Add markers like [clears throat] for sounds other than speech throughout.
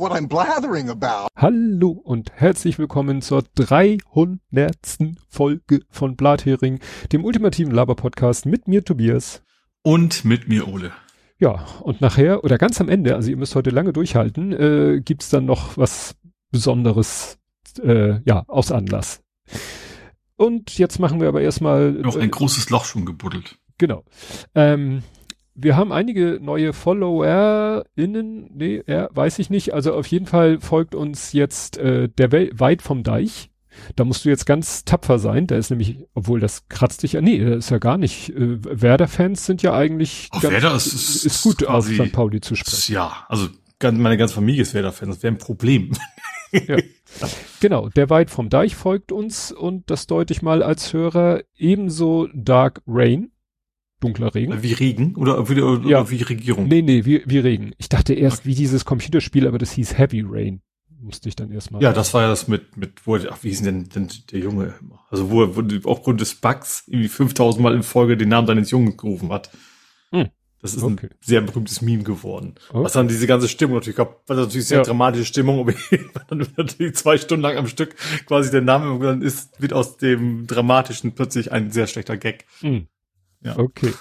what I'm blathering about. Hallo und herzlich willkommen zur 300. Folge von Blathering, dem ultimativen Laber-Podcast mit mir Tobias. Und mit mir Ole. Ja, und nachher oder ganz am Ende, also ihr müsst heute lange durchhalten, äh, gibt's dann noch was Besonderes, äh, ja, aus Anlass. Und jetzt machen wir aber erstmal. Noch ein äh, großes Loch schon gebuddelt. Genau. Ähm, wir haben einige neue FollowerInnen, nee, er weiß ich nicht. Also auf jeden Fall folgt uns jetzt äh, der Wel weit vom Deich. Da musst du jetzt ganz tapfer sein. Da ist nämlich, obwohl das kratzt dich ja, nee, das ist ja gar nicht. Äh, Werder-Fans sind ja eigentlich Auf ganz, Werder ist, ist, ist gut, auf St. Pauli zu sprechen. Ja, also meine ganze Familie ist Werder-Fans. Das wäre ein Problem. ja. Genau, der weit vom Deich folgt uns und das deute ich mal als Hörer ebenso Dark Rain dunkler Regen. Wie Regen oder wie, oder ja. wie Regierung? Nee, nee, wie, wie Regen. Ich dachte erst wie dieses Computerspiel, aber das hieß Heavy Rain. Musste ich dann erstmal. Ja, das war ja das mit, mit, wo, ach, wie hieß denn, denn der Junge? Also, wo er aufgrund des Bugs irgendwie 5000 Mal in Folge den Namen seines Jungen gerufen hat. Hm. Das ist okay. ein sehr berühmtes Meme geworden. Okay. Was dann diese ganze Stimmung natürlich gab, war natürlich sehr ja. dramatische Stimmung, [laughs] aber dann natürlich zwei Stunden lang am Stück quasi der Name dann ist, wird aus dem Dramatischen plötzlich ein sehr schlechter Gag. Hm. Ja. Okay.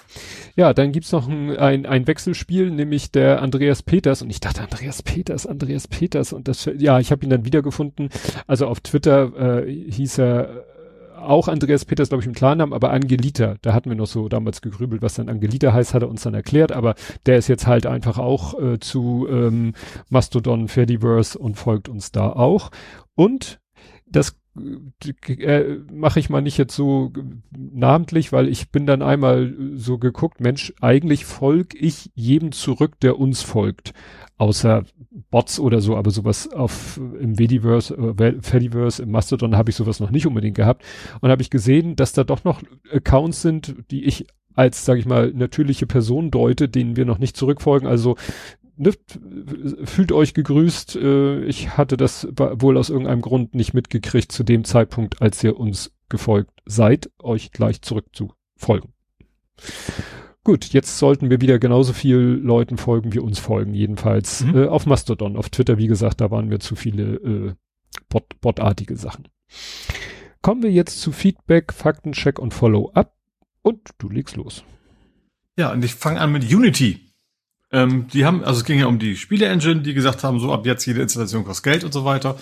Ja, dann gibt's noch ein, ein, ein Wechselspiel, nämlich der Andreas Peters. Und ich dachte, Andreas Peters, Andreas Peters. Und das, ja, ich habe ihn dann wiedergefunden. Also auf Twitter äh, hieß er auch Andreas Peters, glaube ich, im Klarnamen, aber Angelita. Da hatten wir noch so damals gegrübelt, was dann Angelita heißt, hat er uns dann erklärt. Aber der ist jetzt halt einfach auch äh, zu ähm, Mastodon, Fediverse und folgt uns da auch. Und das äh, mache ich mal nicht jetzt so namentlich, weil ich bin dann einmal so geguckt, Mensch, eigentlich folge ich jedem zurück, der uns folgt. Außer Bots oder so, aber sowas auf im Vediverse, äh, Fediverse, im Mastodon habe ich sowas noch nicht unbedingt gehabt. Und habe ich gesehen, dass da doch noch Accounts sind, die ich als, sage ich mal, natürliche Person deute, denen wir noch nicht zurückfolgen. Also ne, fühlt euch gegrüßt. Äh, ich hatte das wohl aus irgendeinem Grund nicht mitgekriegt zu dem Zeitpunkt, als ihr uns gefolgt seid, euch gleich zurück zu folgen. Gut, jetzt sollten wir wieder genauso viel Leuten folgen, wie uns folgen, jedenfalls mhm. äh, auf Mastodon. Auf Twitter, wie gesagt, da waren wir zu viele äh, Bot botartige Sachen. Kommen wir jetzt zu Feedback, Faktencheck und Follow-up und du legst los. Ja, und ich fange an mit Unity. Ähm, die haben, also es ging ja um die Spiele-Engine, die gesagt haben, so ab jetzt jede Installation kostet Geld und so weiter.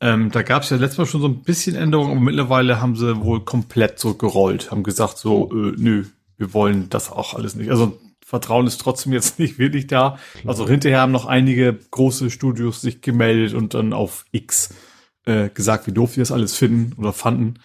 Ähm, da gab es ja letztes Mal schon so ein bisschen Änderungen, aber mittlerweile haben sie wohl komplett so gerollt, haben gesagt so, oh. äh, nö, wir wollen das auch alles nicht. Also Vertrauen ist trotzdem jetzt [laughs] nicht wirklich da. Also hinterher haben noch einige große Studios sich gemeldet und dann auf X äh, gesagt, wie doof wir das alles finden oder fanden.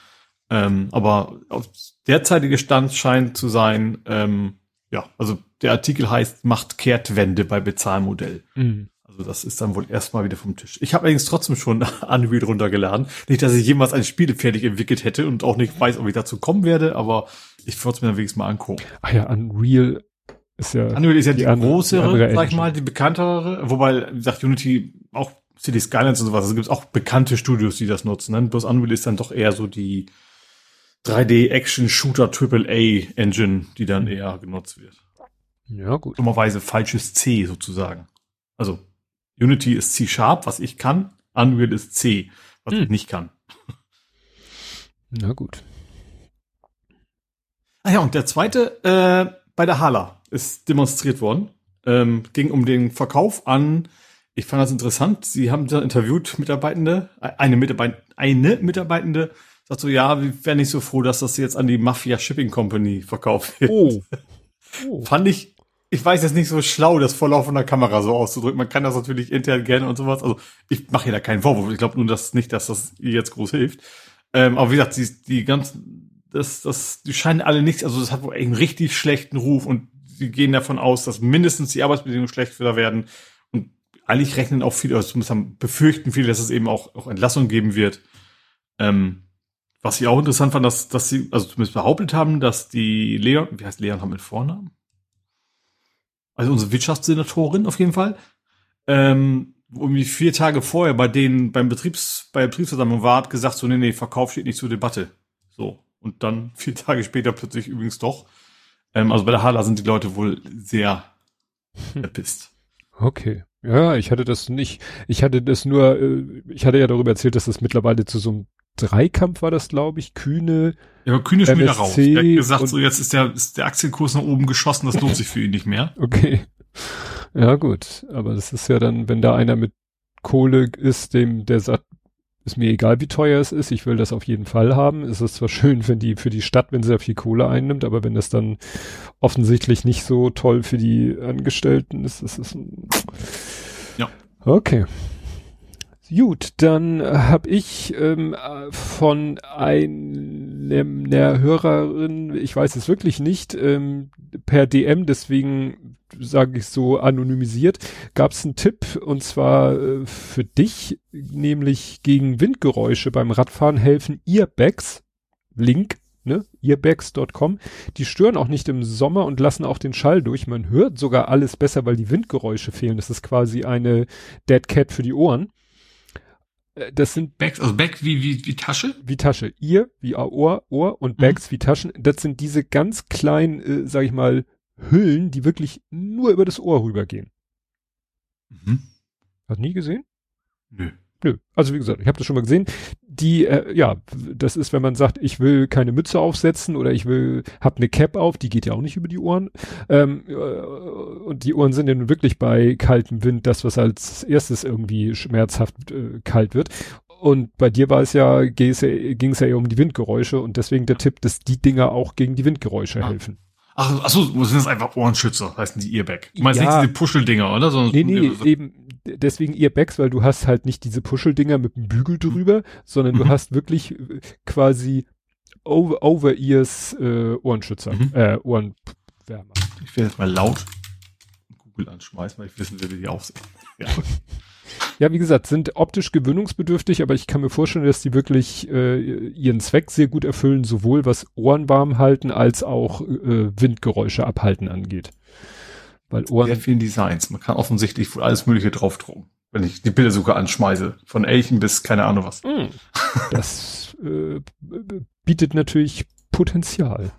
Ähm, aber auf derzeitige Stand scheint zu sein, ähm, ja, also der Artikel heißt, macht Kehrtwende bei Bezahlmodell. Mhm. Also das ist dann wohl erstmal wieder vom Tisch. Ich habe allerdings trotzdem schon [laughs] Unreal runtergeladen. Nicht, dass ich jemals ein Spiel fertig entwickelt hätte und auch nicht weiß, ob ich dazu kommen werde, aber ich würde es mir dann wenigstens mal angucken. Ah ja, Unreal ist ja. Unreal ist ja die, die größere, sag ich mal, die bekanntere. Wobei, wie gesagt, Unity auch City Skylines und sowas. Also gibt es auch bekannte Studios, die das nutzen. Ne? Bloß Unreal ist dann doch eher so die 3D-Action-Shooter AAA-Engine, die dann eher genutzt wird. Ja, gut. Dummerweise falsches C sozusagen. Also Unity ist C-Sharp, was ich kann. Unreal ist C, was hm. ich nicht kann. [laughs] Na gut. Ah ja, und der zweite äh, bei der Hala ist demonstriert worden. Ähm, ging um den Verkauf an, ich fand das interessant, sie haben da interviewt Mitarbeitende, äh, eine, Mitarbeit eine Mitarbeitende sagt so, ja, wir wären nicht so froh, dass das jetzt an die Mafia Shipping Company verkauft wird. Oh. [laughs] oh. Fand ich, ich weiß jetzt nicht so schlau, das vor laufender Kamera so auszudrücken. Man kann das natürlich intern gerne und sowas. Also ich mache hier da keinen Vorwurf. Ich glaube nur, dass nicht, dass das ihr jetzt groß hilft. Ähm, aber wie gesagt, die, die ganzen, das, das, die scheinen alle nichts, also das hat wohl einen richtig schlechten Ruf und sie gehen davon aus, dass mindestens die Arbeitsbedingungen schlecht wieder werden. Und eigentlich rechnen auch viele, also zumindest haben, befürchten viele, dass es eben auch, auch Entlassung geben wird. Ähm, was ich auch interessant fand, dass, dass sie, also zumindest behauptet haben, dass die Leon, wie heißt Leon haben mit Vornamen? Also unsere Wirtschaftssenatorin auf jeden Fall, ähm, irgendwie vier Tage vorher bei denen beim Betriebs, bei der Betriebsversammlung war, hat gesagt so, nee, nee, Verkauf steht nicht zur Debatte. So. Und dann [laughs] vier Tage später plötzlich übrigens doch. Ähm, also bei der Hala sind die Leute wohl sehr hm. erpisst. Okay. Ja, ich hatte das nicht, ich hatte das nur, äh, ich hatte ja darüber erzählt, dass das mittlerweile zu so einem Dreikampf war das, glaube ich, Kühne. Ja, aber Kühne ist schon wieder raus. Er hat gesagt, so jetzt ist der, ist der Aktienkurs nach oben geschossen, das lohnt sich für ihn nicht mehr. [laughs] Okay. Ja, gut. Aber das ist ja dann, wenn da einer mit Kohle ist, dem, der sagt, ist mir egal, wie teuer es ist, ich will das auf jeden Fall haben. Es ist zwar schön für die, für die Stadt, wenn sie da viel Kohle einnimmt, aber wenn das dann offensichtlich nicht so toll für die Angestellten ist, ist es. Ja. Okay. Gut, dann habe ich ähm, von einem einer Hörerin, ich weiß es wirklich nicht, ähm, per DM, deswegen sage ich so anonymisiert, gab es einen Tipp und zwar äh, für dich, nämlich gegen Windgeräusche beim Radfahren helfen Earbags, Link, ne, earbags.com, die stören auch nicht im Sommer und lassen auch den Schall durch. Man hört sogar alles besser, weil die Windgeräusche fehlen. Das ist quasi eine Dead Cat für die Ohren. Äh, das sind Bags, also Bag wie, wie, wie Tasche? Wie Tasche. Ihr, wie Ohr, Ohr und Bags mhm. wie Taschen. Das sind diese ganz kleinen, äh, sag ich mal, Hüllen, die wirklich nur über das Ohr rübergehen. Mhm. Hast nie gesehen? Nö. Nö. Also wie gesagt, ich habe das schon mal gesehen. Die, äh, ja, das ist, wenn man sagt, ich will keine Mütze aufsetzen oder ich will, hab eine Cap auf, die geht ja auch nicht über die Ohren. Ähm, äh, und die Ohren sind ja nun wirklich bei kaltem Wind das, was als erstes irgendwie schmerzhaft äh, kalt wird. Und bei dir war es ja, ging es ja eher um die Windgeräusche und deswegen der Tipp, dass die Dinger auch gegen die Windgeräusche ja. helfen. Ach, ach so, sind das einfach Ohrenschützer, heißen die Earback. Du meinst ja. nicht diese Puscheldinger, oder? Sondern nee, nee, eben deswegen Earbacks, weil du hast halt nicht diese Puscheldinger mit dem Bügel drüber, mhm. sondern du mhm. hast wirklich äh, quasi over, over äh, Ohrenschützer, mhm. äh, Ohrenwärmer. Ich will jetzt mal laut Google anschmeißen, weil ich wissen will, wie die aussehen. [laughs] Ja. Ja, wie gesagt, sind optisch gewöhnungsbedürftig, aber ich kann mir vorstellen, dass die wirklich äh, ihren Zweck sehr gut erfüllen, sowohl was Ohren warm halten als auch äh, Windgeräusche abhalten angeht. Weil Ohren. Sehr vielen Designs. Man kann offensichtlich alles Mögliche draufdrucken. Wenn ich die Bildersuche anschmeiße. Von Elchen bis keine Ahnung was. Mm, das äh, bietet natürlich Potenzial.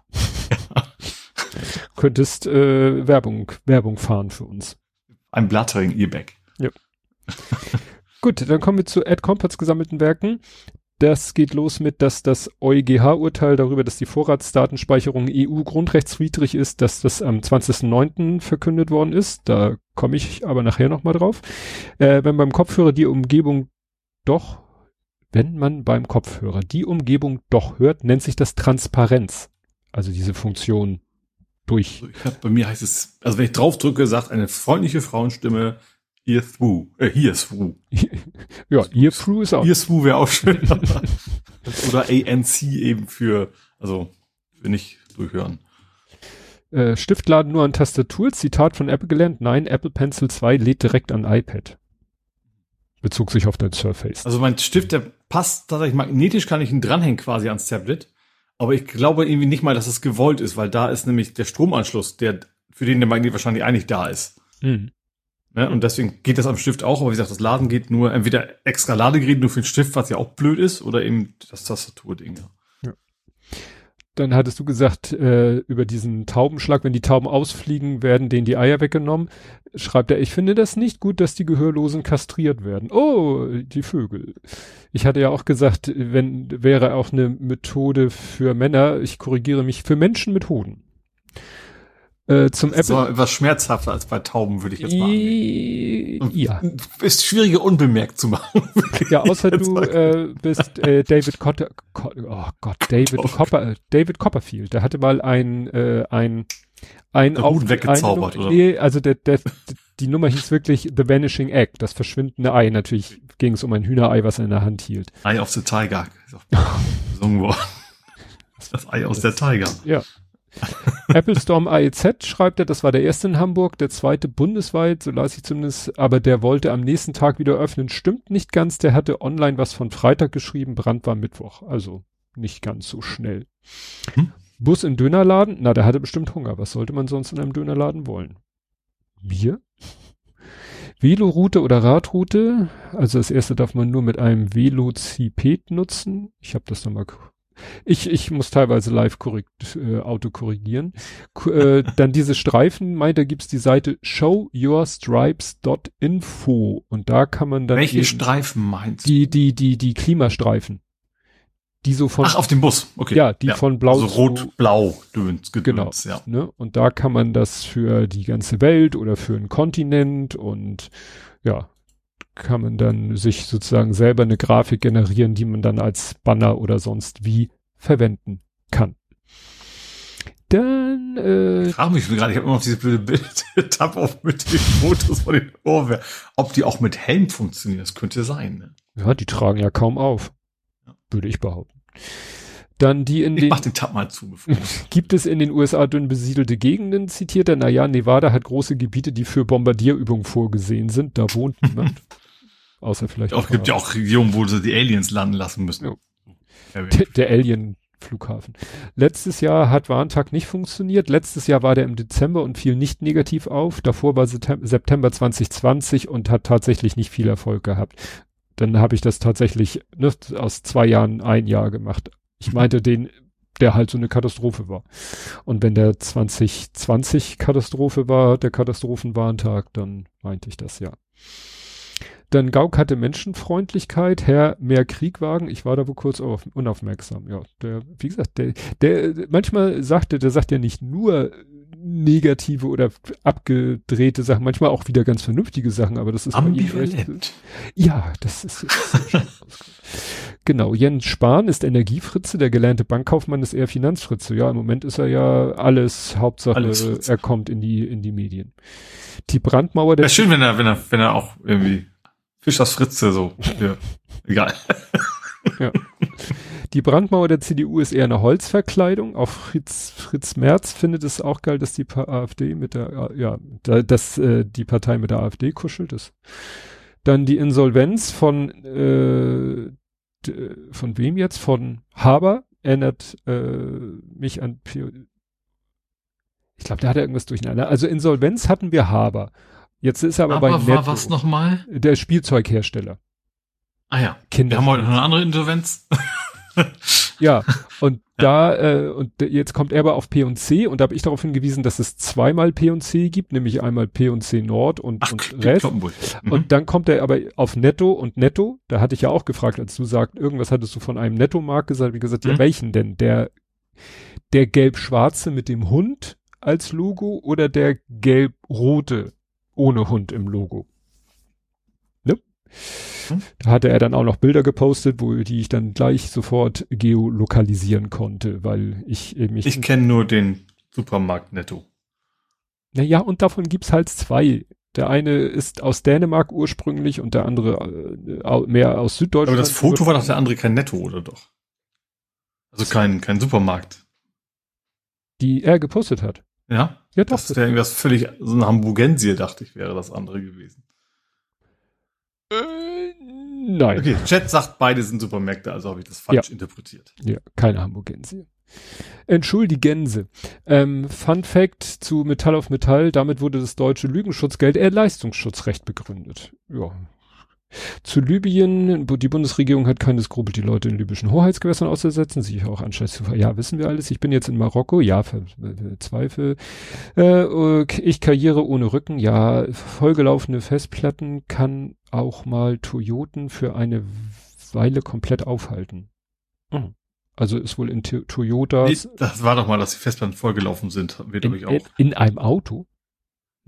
Ja. [laughs] Könntest äh, Werbung, Werbung fahren für uns. Ein Blattering-E-Bag. Ja. Gut, dann kommen wir zu Ed Compots gesammelten Werken. Das geht los mit, dass das EuGH-Urteil darüber, dass die Vorratsdatenspeicherung EU-grundrechtswidrig ist, dass das am 20.09. verkündet worden ist. Da komme ich aber nachher nochmal drauf. Äh, wenn beim Kopfhörer die Umgebung doch, wenn man beim Kopfhörer die Umgebung doch hört, nennt sich das Transparenz. Also diese Funktion durch. Also hab, bei mir heißt es, also wenn ich draufdrücke, sagt eine freundliche Frauenstimme, Ear through. Äh, through. [laughs] ja, ear through ist auch. Ear through wäre auch schön. [laughs] Oder ANC eben für, also, für nicht durchhören. Äh, Stiftladen nur an Tastatur. Zitat von Apple gelernt. Nein, Apple Pencil 2 lädt direkt an iPad. Bezog sich auf dein Surface. Also mein Stift, der passt tatsächlich magnetisch, kann ich ihn dranhängen quasi ans Tablet. Aber ich glaube irgendwie nicht mal, dass es gewollt ist, weil da ist nämlich der Stromanschluss, der, für den der Magnet wahrscheinlich eigentlich da ist. Mhm. Ne? Und deswegen geht das am Stift auch, aber wie gesagt, das Laden geht nur entweder extra Ladegerät nur für den Stift, was ja auch blöd ist, oder eben das Tastaturding. Ja. Dann hattest du gesagt, äh, über diesen Taubenschlag, wenn die Tauben ausfliegen, werden denen die Eier weggenommen. Schreibt er, ich finde das nicht gut, dass die Gehörlosen kastriert werden. Oh, die Vögel. Ich hatte ja auch gesagt, wenn wäre auch eine Methode für Männer, ich korrigiere mich, für Menschen mit Hoden. Äh, zum Apple. So etwas schmerzhafter als bei Tauben, würde ich jetzt mal annehmen. Ja. Ist schwieriger unbemerkt zu machen. [laughs] ja, außer du äh, bist äh, David Cotter, Co oh Gott, David oh. Copper, David Copperfield. Der hatte mal ein, äh, ein, ein auf, weggezaubert, ein, oder? Nee, also der, der, die Nummer hieß wirklich The Vanishing Egg, das verschwindende Ei. Natürlich ging es um ein Hühnerei, was er in der Hand hielt. Eye of the Tiger. [laughs] Gesungen worden. [laughs] Das Ei aus der Tiger. Ja. [laughs] Apple Storm AEZ schreibt er, das war der erste in Hamburg, der zweite bundesweit, so las ich zumindest, aber der wollte am nächsten Tag wieder öffnen. Stimmt nicht ganz, der hatte online was von Freitag geschrieben, Brand war Mittwoch, also nicht ganz so schnell. Hm? Bus in Dönerladen, na, der hatte bestimmt Hunger, was sollte man sonst in einem Dönerladen wollen? Bier? [laughs] Veloroute oder Radroute, also das erste darf man nur mit einem Velociped nutzen. Ich habe das nochmal Ich, ich muss teilweise live korrekt, äh, Auto korrigieren. K äh, [laughs] dann diese Streifen, meint, da gibt's die Seite showyourstripes.info und da kann man dann. Welche Streifen meinst du? Die, die, die, die Klimastreifen. Die so von. Ach, auf dem Bus, okay. Ja, die ja. von blau. Also rot, blau, Dünns, genau. Ja. Ne? Und da kann man das für die ganze Welt oder für einen Kontinent und ja, kann man dann sich sozusagen selber eine Grafik generieren, die man dann als Banner oder sonst wie verwenden kann. Dann, äh. Frag mich gerade, ich habe immer noch diese blöde Bild-Tab [laughs] auf mit den Fotos von den Ohrwehr. Ob die auch mit Helm funktionieren, das könnte sein, ne? Ja, die tragen ja kaum auf. Ja. Würde ich behaupten. Dann die in ich den. Mach den Tab mal zu. [laughs] Gibt es in den USA dünn besiedelte Gegenden, zitiert er? Naja, Nevada hat große Gebiete, die für Bombardierübungen vorgesehen sind. Da wohnt niemand. [laughs] Außer vielleicht. Auch gibt ja auch Regionen, wo sie die Aliens landen lassen müssen. Ja. Der, der Alien Flughafen. Letztes Jahr hat Warntag nicht funktioniert. Letztes Jahr war der im Dezember und fiel nicht negativ auf. Davor war September 2020 und hat tatsächlich nicht viel Erfolg gehabt. Dann habe ich das tatsächlich ne, aus zwei Jahren ein Jahr gemacht. Ich meinte den, der halt so eine Katastrophe war. Und wenn der 2020 Katastrophe war, der Katastrophenwarntag, dann meinte ich das ja. Dann Gauck hatte Menschenfreundlichkeit, Herr mehr Kriegwagen. Ich war da wohl kurz auf, unaufmerksam. Ja, der, wie gesagt, der, der manchmal sagte, der sagt ja nicht nur negative oder abgedrehte Sachen, manchmal auch wieder ganz vernünftige Sachen, aber das ist ambivalent. Ja, das ist, genau. Jens Spahn ist Energiefritze, der gelernte Bankkaufmann ist eher Finanzfritze. Ja, im Moment ist er ja alles, Hauptsache alles er kommt in die in die Medien. Die Brandmauer. Wäre schön, wenn er wenn er wenn er auch irgendwie Fischers Fritze, so. Ja, egal. [laughs] Ja. Die Brandmauer der CDU ist eher eine Holzverkleidung. Auch Fritz, Fritz Merz findet es auch geil, dass die AfD mit der, ja, dass äh, die Partei mit der AfD kuschelt ist. Dann die Insolvenz von, äh, von wem jetzt? Von Haber erinnert äh, mich an, ich glaube, der hat irgendwas durcheinander. Also Insolvenz hatten wir Haber. Jetzt ist er aber, aber bei Netto. war was nochmal? Der Spielzeughersteller. Ah ja. Kinder. Wir haben heute noch eine andere Insolvenz. [laughs] [laughs] ja, und ja. da, äh, und jetzt kommt er aber auf P&C und da habe ich darauf hingewiesen, dass es zweimal P&C gibt, nämlich einmal P&C Nord und, Ach, und Rest. Mhm. Und dann kommt er aber auf Netto und Netto, da hatte ich ja auch gefragt, als du sagst, irgendwas hattest du von einem Netto-Markt gesagt, wie gesagt, mhm. ja, welchen denn? Der, der gelb-schwarze mit dem Hund als Logo oder der gelb-rote ohne Hund im Logo. Ne? Hm? Da hatte er dann auch noch Bilder gepostet, wo die ich dann gleich sofort geolokalisieren konnte, weil ich eben ich. Ich kenne nur den Supermarkt Netto. Naja, und davon gibt's halt zwei. Der eine ist aus Dänemark ursprünglich und der andere äh, mehr aus Süddeutschland. Aber das Foto war doch der andere kein Netto, oder doch? Also kein, kein Supermarkt. Die er gepostet hat. Ja? Ja, doch. Das wäre irgendwas völlig, so ein Hamburgensier, dachte ich, wäre das andere gewesen. Äh, nein. Okay, Chat sagt, beide sind Supermärkte, also habe ich das falsch ja. interpretiert. Ja, keine Hamburgensier. Entschuldigense. Ähm, Fun Fact zu Metall auf Metall, damit wurde das deutsche Lügenschutzgeld eher Leistungsschutzrecht begründet. Ja, zu Libyen, die Bundesregierung hat keine Skrupel, die Leute in libyschen Hoheitsgewässern auszusetzen, sich auch anscheinend ja, wissen wir alles. Ich bin jetzt in Marokko, ja, Zweifel. Äh, ich karriere ohne Rücken, ja, vollgelaufene Festplatten kann auch mal Toyoten für eine Weile komplett aufhalten. Mhm. Also ist wohl in Toyota. Nee, das war doch mal, dass die Festplatten vollgelaufen sind, wird in, ich auch. In einem Auto?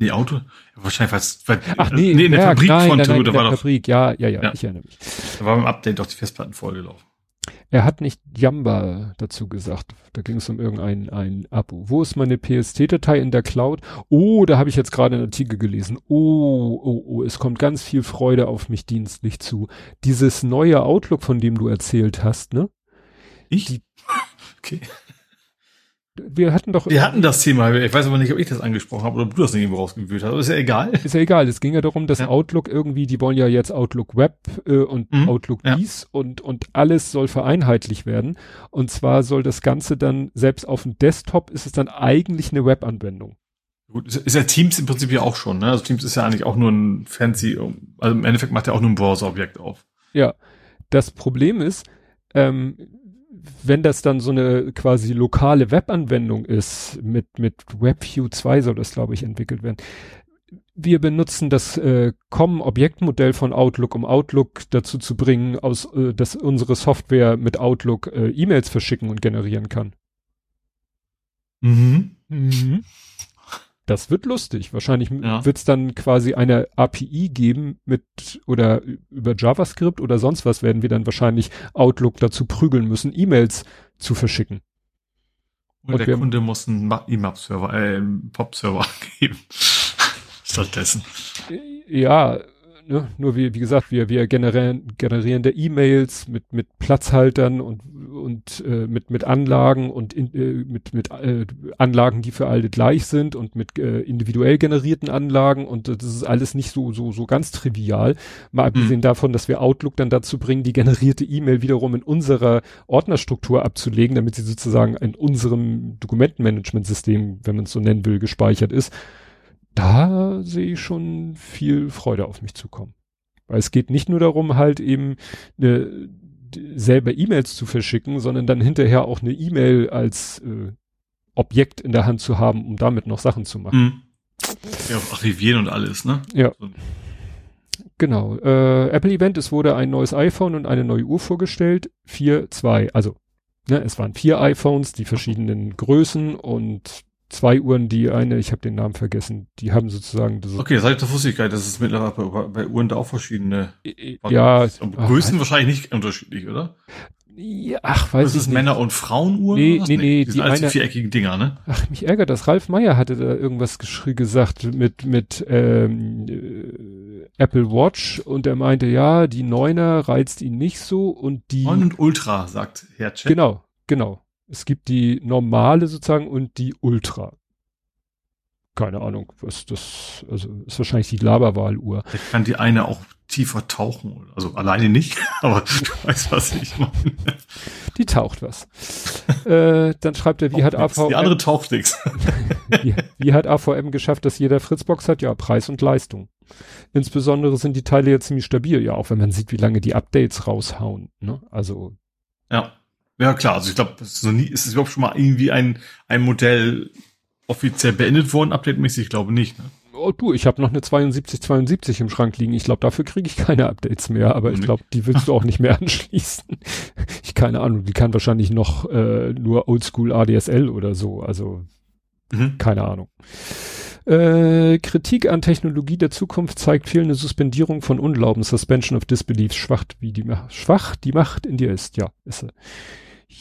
Nee, Auto? Wahrscheinlich was, Ach nee, nee in der ja, Fabrik nein, von nein, Toyota war doch. Fabrik, ja, ja, ja, ja, ich erinnere mich. Da war beim Update doch die Festplatten vollgelaufen. Er hat nicht Jamba dazu gesagt. Da ging es um irgendein ein Abo. Wo ist meine PST-Datei in der Cloud? Oh, da habe ich jetzt gerade einen Artikel gelesen. Oh, oh, oh, es kommt ganz viel Freude auf mich dienstlich zu. Dieses neue Outlook, von dem du erzählt hast, ne? Ich? Die, [laughs] okay wir hatten doch. Wir hatten das Thema, ich weiß aber nicht, ob ich das angesprochen habe oder ob du das nicht irgendwo rausgewühlt hast, aber ist ja egal. Ist ja egal, es ging ja darum, dass ja. Outlook irgendwie, die wollen ja jetzt Outlook Web äh, und mhm. Outlook ja. dies und, und alles soll vereinheitlich werden. Und zwar soll das Ganze dann, selbst auf dem Desktop ist es dann eigentlich eine Webanwendung. Gut, ist ja Teams im Prinzip ja auch schon, ne? Also Teams ist ja eigentlich auch nur ein fancy, also im Endeffekt macht er auch nur ein Browser-Objekt auf. Ja. Das Problem ist, ähm, wenn das dann so eine quasi lokale Webanwendung ist, mit, mit WebView 2 soll das, glaube ich, entwickelt werden. Wir benutzen das äh, COM-Objektmodell von Outlook, um Outlook dazu zu bringen, aus, äh, dass unsere Software mit Outlook äh, E-Mails verschicken und generieren kann. Mhm. Mhm. Das wird lustig. Wahrscheinlich Ja. wird es dann quasi eine API geben mit oder über JavaScript oder sonst was werden wir dann wahrscheinlich Outlook dazu prügeln müssen, E-Mails zu verschicken. Und, Und der Kunde muss einen Ma- IMAP-Server, äh, einen POP-Server [laughs] angeben. [laughs] Stattdessen. Ja, ne, nur wie, wie gesagt, wir, wir generieren, generieren da E-Mails mit, mit Platzhaltern und, und äh, mit, mit Anlagen und in, äh, mit, mit äh, Anlagen, die für alle gleich sind und mit äh, individuell generierten Anlagen. Und das ist alles nicht so, so, so ganz trivial. Mal abgesehen davon, dass wir Outlook dann dazu bringen, die generierte E-Mail wiederum in unserer Ordnerstruktur abzulegen, damit sie sozusagen in unserem Dokumentenmanagementsystem, wenn man es so nennen will, gespeichert ist da sehe ich schon viel Freude auf mich zukommen. Weil es geht nicht nur darum, halt eben eine, d- selber E-Mails zu verschicken, sondern dann hinterher auch eine E-Mail als äh, Objekt in der Hand zu haben, um damit noch Sachen zu machen. Mhm. Ja, auch archivieren und alles, ne? Ja. So. Genau. Äh, Apple Event, es wurde ein neues iPhone und eine neue Uhr vorgestellt. 4, 2, also ne, es waren vier iPhones, die verschiedenen Größen und zwei Uhren, die eine, ich habe den Namen vergessen, die haben sozusagen das Okay, seit der nicht, dass es mittlerweile bei, bei Uhren da auch verschiedene ja, Aber Größen wahrscheinlich nicht unterschiedlich, oder? ja, ach, weiß Das ich ist nicht. Männer- und Frauenuhren? Nee, was? nee, nee, Die die eine- viereckigen Dinger, ne? Ach, mich ärgert das. Ralf Meyer hatte da irgendwas gesagt mit, mit ähm, äh, Apple Watch und er meinte, ja, die Neuner reizt ihn nicht so und die. 9 und Ultra, sagt Herr Chat. Genau, genau. Es gibt die normale sozusagen und die Ultra. Keine Ahnung, was das, also ist wahrscheinlich die Laberwahluhr. Kann die eine auch tiefer tauchen. Also alleine nicht, [laughs] aber du weißt, was ich meine. Die taucht was. äh, dann schreibt er, wie hat Nix. Die AVM, andere taucht nichts. [laughs] wie, wie hat AVM geschafft, dass jeder Fritzbox hat? Ja, Preis und Leistung. Insbesondere sind die Teile ja ziemlich stabil, ja, auch wenn man sieht, wie lange die Updates raushauen. Ne? Also, Ja. Ja, klar. Also ich glaube, es ist noch nie, ist es überhaupt schon mal irgendwie ein, ein Modell offiziell beendet worden, update-mäßig? Ich glaube nicht, ne? oh du, ich habe noch eine 7272 im Schrank liegen. Ich glaube, dafür kriege ich keine Updates mehr, aber ich glaube, die willst du auch nicht mehr [laughs] anschließen. Ich keine Ahnung, die kann wahrscheinlich noch äh, nur Oldschool ADSL oder so. Also Mhm. keine Ahnung. Äh, Kritik an Technologie der Zukunft zeigt fehlende Suspendierung von Unglauben, Suspension of Disbelief, schwach, wie die, schwach die Macht in dir ist. Ja, ist sie.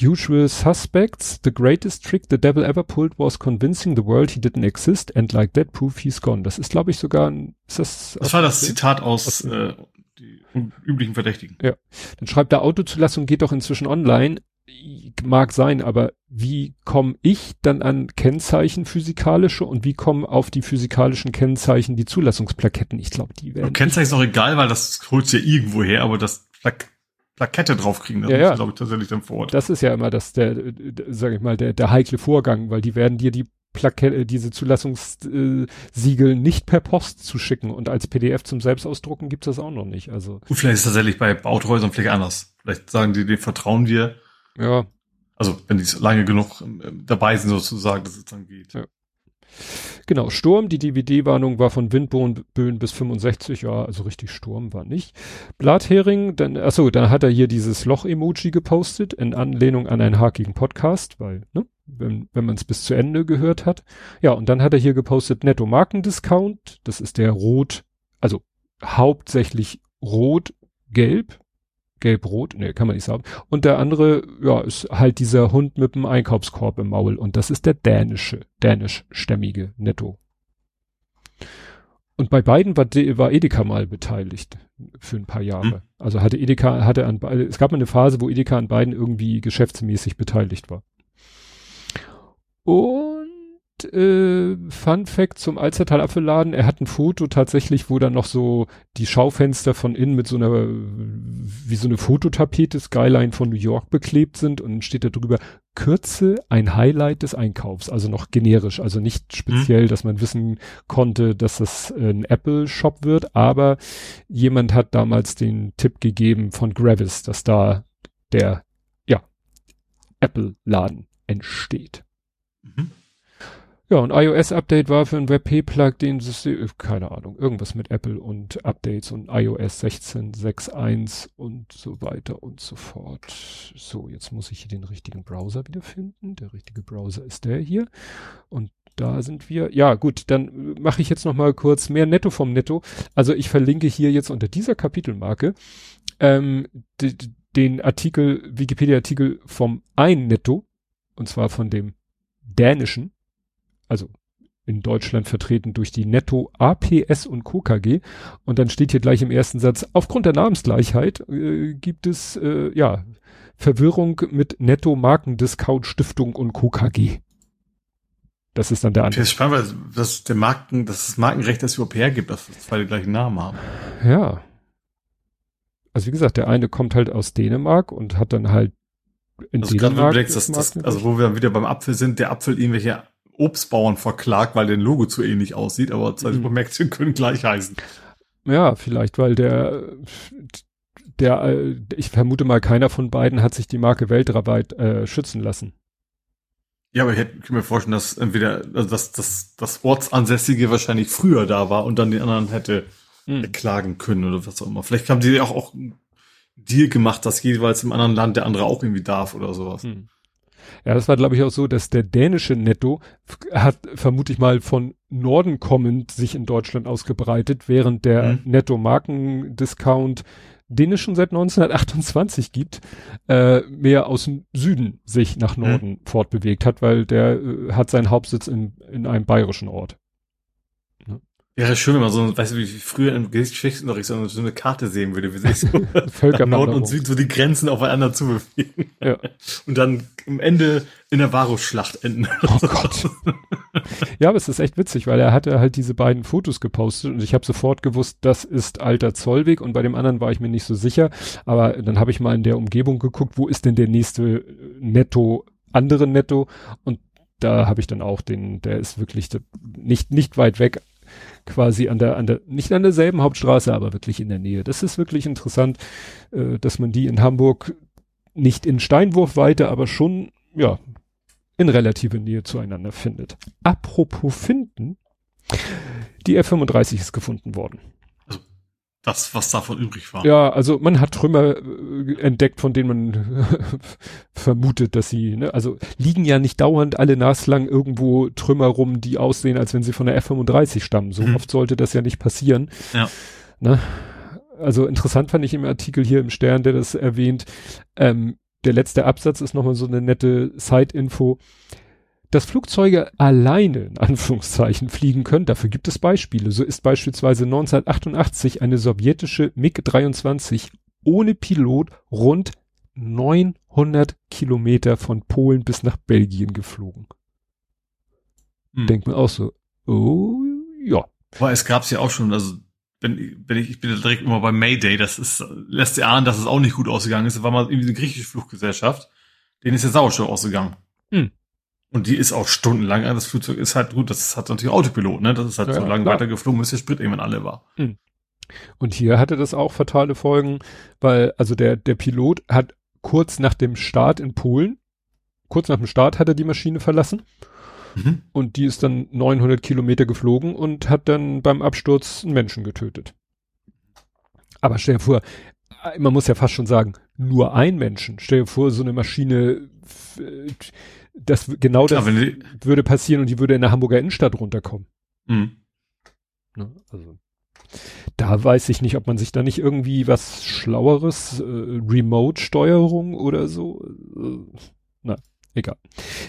Usual Suspects, the greatest trick the devil ever pulled was convincing the world he didn't exist and like that proof he's gone. Das ist, glaube ich, sogar ein, ist das, Das war das Zitat aus aus- äh, die üblichen Verdächtigen. Dann schreibt er, Autozulassung geht doch inzwischen online. Mag sein, aber wie komme ich dann an Kennzeichen physikalische und wie kommen auf die physikalischen Kennzeichen die Zulassungsplaketten? Ich glaube, die werden. Kennzeichen ist auch egal, weil das holst ja irgendwo her, aber das Plak Plakette draufkriegen, das Ja, ja. glaube ich, tatsächlich dann vor Ort. Das ist ja immer das, der, sage ich mal, der, der heikle Vorgang, weil die werden dir die Plakette, diese Zulassungssiegel äh, nicht per Post zuschicken und als PDF zum Selbstausdrucken gibt's das auch noch nicht. Also Und vielleicht ist es tatsächlich bei Autohäusern vielleicht anders. Vielleicht sagen die, dem vertrauen wir, ja, also wenn die lange genug ähm, dabei sind sozusagen, dass es dann geht. Ja. Genau, Sturm, die DVD-Warnung war von Windböen bis 65, ja, also richtig Sturm war nicht. Blathering, dann, achso, dann hat er hier dieses Loch-Emoji gepostet, in Anlehnung an einen hakigen Podcast, weil, ne, wenn, wenn man es bis zu Ende gehört hat. Ja, und dann hat er hier gepostet Netto-Markendiscount, das ist der Rot, also hauptsächlich Rot-Gelb, Gelb-Rot, ne, kann man nicht sagen. Und der andere, ja, ist halt dieser Hund mit dem Einkaufskorb im Maul. Und das ist der dänische, dänischstämmige Netto. Und bei beiden war, war Edeka mal beteiligt für ein paar Jahre. Hm. Also hatte Edeka, hatte an es gab mal eine Phase, wo Edeka an beiden irgendwie geschäftsmäßig beteiligt war. Und äh, Fun Fact zum Alzertal Apfelladen, er hat ein Foto tatsächlich, wo dann noch so die Schaufenster von innen mit so einer, wie so eine Fototapete Skyline von New York beklebt sind. Und dann steht da drüber, Kürze ein Highlight des Einkaufs, also noch generisch, also nicht speziell, dass man wissen konnte, dass das ein Apple-Shop wird, aber jemand hat damals den Tipp gegeben von Gravis, dass da der, ja, Apple-Laden entsteht. Ja, und iOS-Update war für ein WebP-Plug, den System, keine Ahnung, irgendwas mit Apple und Updates und iOS 16.6.1 und so weiter und so fort. So, jetzt muss ich hier den richtigen Browser wiederfinden. Der richtige Browser ist der hier. Und da sind wir. Ja, gut, dann mache ich jetzt noch mal kurz mehr Netto vom Netto. Also ich verlinke hier jetzt unter dieser Kapitelmarke ähm, den Artikel, Wikipedia-Artikel vom ein Netto, und zwar von dem dänischen also in Deutschland vertreten durch die Netto APS und Co. KG. Und dann steht hier gleich im ersten Satz, aufgrund der Namensgleichheit äh, gibt es äh, ja Verwirrung mit Netto Markendiscount Stiftung und Co. KG. Das ist dann der andere. Das ist spannend, weil das der Marken, das Markenrecht das überhaupt hergibt, dass zwei die gleichen Namen haben. Ja. Also wie gesagt, der eine kommt halt aus Dänemark und hat dann halt in also Dänemark. Gerade, das, das, also wo wir dann wieder beim Apfel sind, der Apfel irgendwelche Obstbauern verklagt, weil der Logo zu ähnlich aussieht, aber zwei mhm. Supermärkte [laughs] können gleich heißen. Ja, vielleicht, weil der, der, ich vermute mal, keiner von beiden hat sich die Marke weltweit äh, schützen lassen. Ja, aber ich hätte mir vorstellen, dass entweder, also dass, dass das Ortsansässige wahrscheinlich früher da war und dann den anderen hätte mhm. klagen können oder was auch immer. Vielleicht haben die auch, auch einen Deal gemacht, dass jeweils im anderen Land der andere auch irgendwie darf oder sowas. Mhm. Ja, das war glaube ich auch so, dass der dänische Netto hat vermute ich mal von Norden kommend sich in Deutschland ausgebreitet, während der mhm. Netto Markendiscount den es schon seit 1928 gibt, äh, mehr aus dem Süden sich nach mhm. Norden mhm. fortbewegt hat, weil der äh, hat seinen Hauptsitz in, in einem bayerischen Ort. Wäre schön, wenn man so, weißt du, wie früher im Geschichtsunterricht so eine, so eine Karte sehen würde, wie sich so [laughs] Nord und Süd so die Grenzen aufeinander zu bewegen. Ja. Und dann am Ende in der Varusschlacht enden. Oh Gott. ja, aber es ist echt witzig, weil er hatte halt diese beiden Fotos gepostet und ich habe sofort gewusst, das ist alter Zollweg und bei dem anderen war ich mir nicht so sicher. Aber dann habe ich mal in der Umgebung geguckt, wo ist denn der nächste Netto, andere Netto und da habe ich dann auch den, der ist wirklich nicht, nicht weit weg, quasi an der, an der, nicht an derselben Hauptstraße, aber wirklich in der Nähe. Das ist wirklich interessant, äh, dass man die in Hamburg nicht in Steinwurfweite, aber schon, ja, in relative Nähe zueinander findet. Apropos finden, die F35 ist gefunden worden das, was davon übrig war. Ja, also man hat Trümmer äh, entdeckt, von denen man [laughs] vermutet, dass sie, ne, also liegen ja nicht dauernd alle naslang irgendwo Trümmer rum, die aussehen, als wenn sie von der F-35 stammen. So mhm. oft sollte das ja nicht passieren. Ja. Ne? Also interessant fand ich im Artikel hier im Stern, der das erwähnt. Ähm, der letzte Absatz ist nochmal so eine nette Side-Info dass Flugzeuge alleine in Anführungszeichen fliegen können, dafür gibt es Beispiele. So ist beispielsweise 1988 eine sowjetische MiG-23 ohne Pilot rund 900 Kilometer von Polen bis nach Belgien geflogen. Hm. Denkt man auch so, oh ja. Aber es gab's ja auch schon, also wenn, wenn ich, ich bin direkt immer bei Mayday, das ist, lässt ja ahnen, dass es auch nicht gut ausgegangen ist. Da war mal irgendwie eine griechische Fluggesellschaft, denen ist der Sauerstoff ausgegangen. Hm. Und die ist auch stundenlang, das Flugzeug ist halt gut, das hat natürlich Autopilot, ne? Das ist halt ja, so lange weiter geflogen, bis der Sprit irgendwann alle war. Mhm. Und hier hatte das auch fatale Folgen, weil, also der, der Pilot hat kurz nach dem Start in Polen, kurz nach dem Start hat er die Maschine verlassen. Mhm. Und die ist dann 900 Kilometer geflogen und hat dann beim Absturz einen Menschen getötet. Aber stell dir vor, man muss ja fast schon sagen, nur ein Menschen. Stell dir vor, so eine Maschine, das genau das die, würde passieren und die würde in der Hamburger Innenstadt runterkommen. Mhm. Ne, also da weiß ich nicht, ob man sich da nicht irgendwie was Schlaueres, äh, Remote-Steuerung oder so. Äh, na, egal.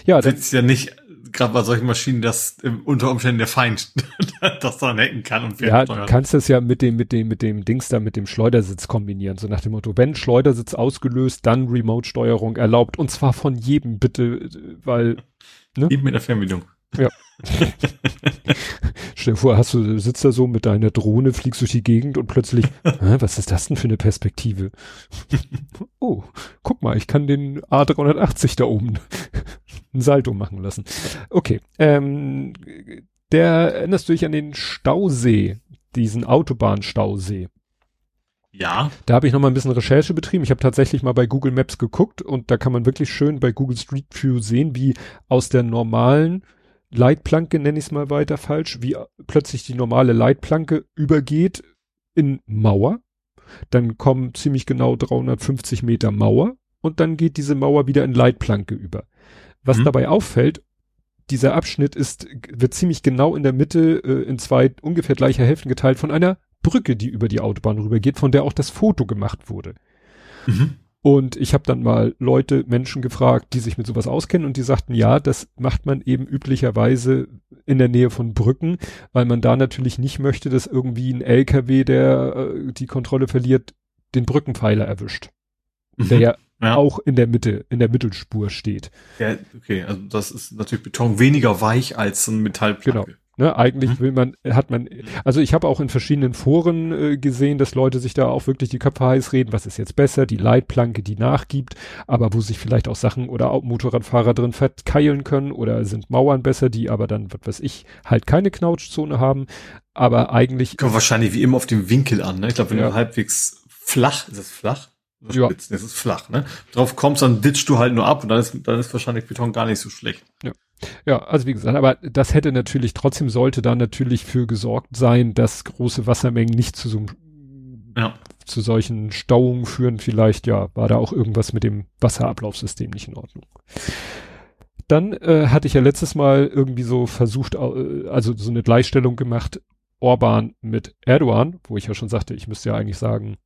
Ja, ist ja nicht gerade bei solchen Maschinen, dass im, unter Umständen der Feind [laughs] das dann hacken kann und Ja, du kannst das ja mit dem, mit dem, mit dem Dings da, mit dem Schleudersitz kombinieren. So nach dem Motto, wenn Schleudersitz ausgelöst, dann Remote-Steuerung erlaubt. Und zwar von jedem bitte, weil. Ne? Eben mit der Fernbedienung. Ja. [laughs] Stell dir vor, hast du, sitzt da so mit deiner Drohne, fliegst durch die Gegend und plötzlich, [laughs] was ist das denn für eine Perspektive? oh, guck mal, ich kann den A380 da oben ein Salto machen lassen. Okay, ähm, der erinnerst du dich an den Stausee, diesen Autobahnstausee? Ja. Da habe ich noch mal ein bisschen Recherche betrieben. Ich habe tatsächlich mal bei Google Maps geguckt und da kann man wirklich schön bei Google Street View sehen, wie aus der normalen Leitplanke, nenne ich es mal weiter falsch, wie plötzlich die normale Leitplanke übergeht in Mauer. Dann kommen ziemlich genau 350 Meter Mauer und dann geht diese Mauer wieder in Leitplanke über. Was mhm. dabei auffällt, dieser Abschnitt ist, wird ziemlich genau in der Mitte äh, in zwei ungefähr gleicher Hälften geteilt von einer Brücke, die über die Autobahn rübergeht, von der auch das Foto gemacht wurde. Mhm. Und ich habe dann mal Leute, Menschen gefragt, die sich mit sowas auskennen und die sagten, ja, das macht man eben üblicherweise in der Nähe von Brücken, weil man da natürlich nicht möchte, dass irgendwie ein LKW, der äh, die Kontrolle verliert, den Brückenpfeiler erwischt. Mhm. Der ja, ja, auch in der Mitte, in der Mittelspur steht. Ja, okay, also das ist natürlich Beton weniger weich als ein Metallplanke. Genau. Ne, eigentlich mhm. will man, hat man, also ich habe auch in verschiedenen Foren äh, gesehen, dass Leute sich da auch wirklich die Köpfe heiß reden, was ist jetzt besser, die Leitplanke, die nachgibt, aber wo sich vielleicht auch Sachen oder auch Motorradfahrer drin verkeilen können oder sind Mauern besser, die aber dann, was weiß ich, halt keine Knautschzone haben, aber eigentlich. Kommt wahrscheinlich wie immer auf den Winkel an, ne? Ich glaube, wenn ja. du halbwegs flach, ist es flach? Ja. Das ist flach, ne? Drauf kommst, dann ditchst du halt nur ab und dann ist, dann ist wahrscheinlich Beton gar nicht so schlecht. Ja. Ja, also wie gesagt, aber das hätte natürlich, trotzdem sollte da natürlich für gesorgt sein, dass große Wassermengen nicht zu so ja. zu solchen Stauungen führen. Vielleicht, ja, war da auch irgendwas mit dem Wasserablaufsystem nicht in Ordnung. Dann äh, hatte ich ja letztes Mal irgendwie so versucht, äh, also so eine Gleichstellung gemacht, Orban mit Erdogan, wo ich ja schon sagte, ich müsste ja eigentlich sagen,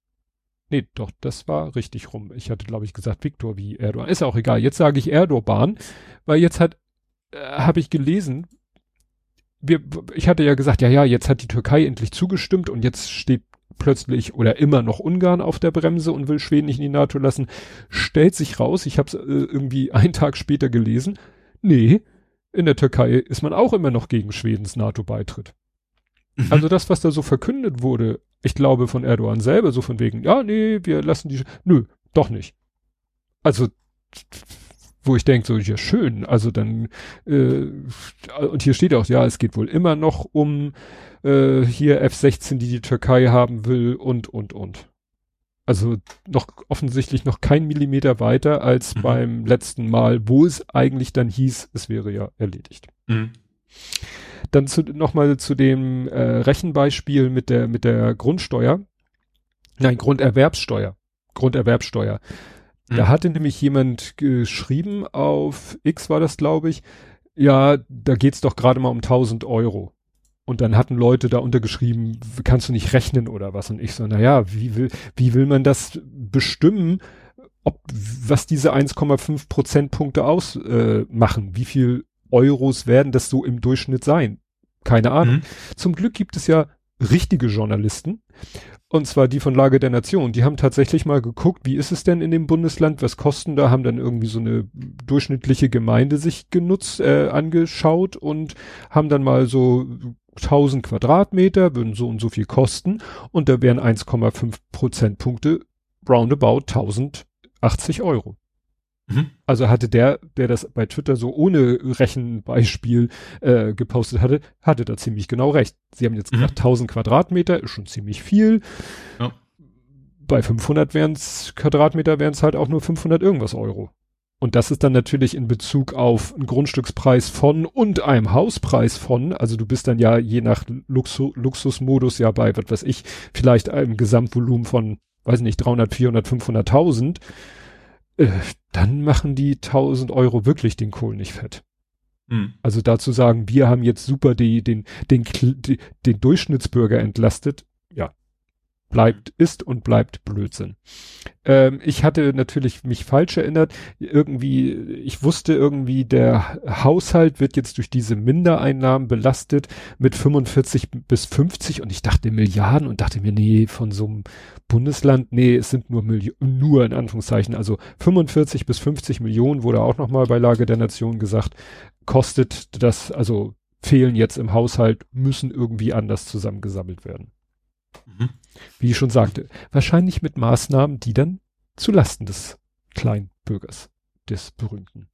nee, doch, das war richtig rum. Ich hatte, glaube ich, gesagt, Viktor wie Erdogan. Ist auch egal. Jetzt sage ich Erdogan, weil jetzt hat äh, habe ich gelesen, wir, ich hatte ja gesagt, ja, ja, jetzt hat die Türkei endlich zugestimmt und jetzt steht plötzlich oder immer noch Ungarn auf der Bremse und will Schweden nicht in die NATO lassen. Stellt sich raus, ich habe es äh, irgendwie [laughs] einen Tag später gelesen, nee, in der Türkei ist man auch immer noch gegen Schwedens NATO-Beitritt. Mhm. Also das, was da so verkündet wurde, ich glaube von Erdogan selber, so von wegen, ja, nee, wir lassen die, nö, doch nicht. Also wo ich denke, so, ja schön, also dann, äh, und hier steht auch, ja, es geht wohl immer noch um äh, hier F-16, die die Türkei haben will und, und, und. Also noch offensichtlich noch kein Millimeter weiter als mhm. beim letzten Mal, wo es eigentlich dann hieß, es wäre ja erledigt. Mhm. Dann zu, nochmal zu dem äh, Rechenbeispiel mit der, mit der Grundsteuer. Nein, Grunderwerbssteuer. Grunderwerbssteuer. Da mhm. hatte nämlich jemand geschrieben, auf X war das, glaube ich, ja, da geht's doch gerade mal um 1000 Euro. Und dann hatten Leute da untergeschrieben, kannst du nicht rechnen oder was? Und ich so, na ja, wie will, wie will man das bestimmen, ob, was diese 1,5 Prozentpunkte ausmachen? Äh, wie viel Euros werden das so im Durchschnitt sein? Keine Ahnung. Mhm. Zum Glück gibt es ja richtige Journalisten. Und zwar die von Lage der Nation. Die haben tatsächlich mal geguckt, wie ist es denn in dem Bundesland, was kosten da, haben dann irgendwie so eine durchschnittliche Gemeinde sich genutzt, äh, angeschaut und haben dann mal so 1000 Quadratmeter, würden so und so viel kosten und da wären 1,5 Prozentpunkte roundabout 1080 Euro. Mhm. Also hatte der, der das bei Twitter so ohne Rechenbeispiel äh, gepostet hatte, hatte da ziemlich genau recht. Sie haben jetzt mhm. gesagt, 1000 Quadratmeter ist schon ziemlich viel. Ja. Bei 500 wären's Quadratmeter wären es halt auch nur 500 irgendwas Euro. Und das ist dann natürlich in Bezug auf einen Grundstückspreis von und einem Hauspreis von, also du bist dann ja je nach Luxu Luxusmodus ja bei, was weiß ich, vielleicht einem Gesamtvolumen von, weiß nicht, 300, 400, 500.000 äh, dann machen die 1000 Euro wirklich den Kohl nicht fett. Mhm. Also dazu sagen, wir haben jetzt super die, den, den, den, den Durchschnittsbürger entlastet, bleibt, ist und bleibt Blödsinn. Ähm, ich hatte natürlich mich falsch erinnert. Irgendwie, ich wusste irgendwie, der Haushalt wird jetzt durch diese Mindereinnahmen belastet mit 45 bis 50 und ich dachte Milliarden und dachte mir, nee, von so einem Bundesland, nee, es sind nur Millionen, nur in Anführungszeichen, also 45 bis 50 Millionen wurde auch nochmal bei Lage der Nation gesagt, kostet das, also fehlen jetzt im Haushalt, müssen irgendwie anders zusammengesammelt werden. Mhm. Wie ich schon sagte, wahrscheinlich mit Maßnahmen, die dann zu Lasten des Kleinbürgers, des Berühmten.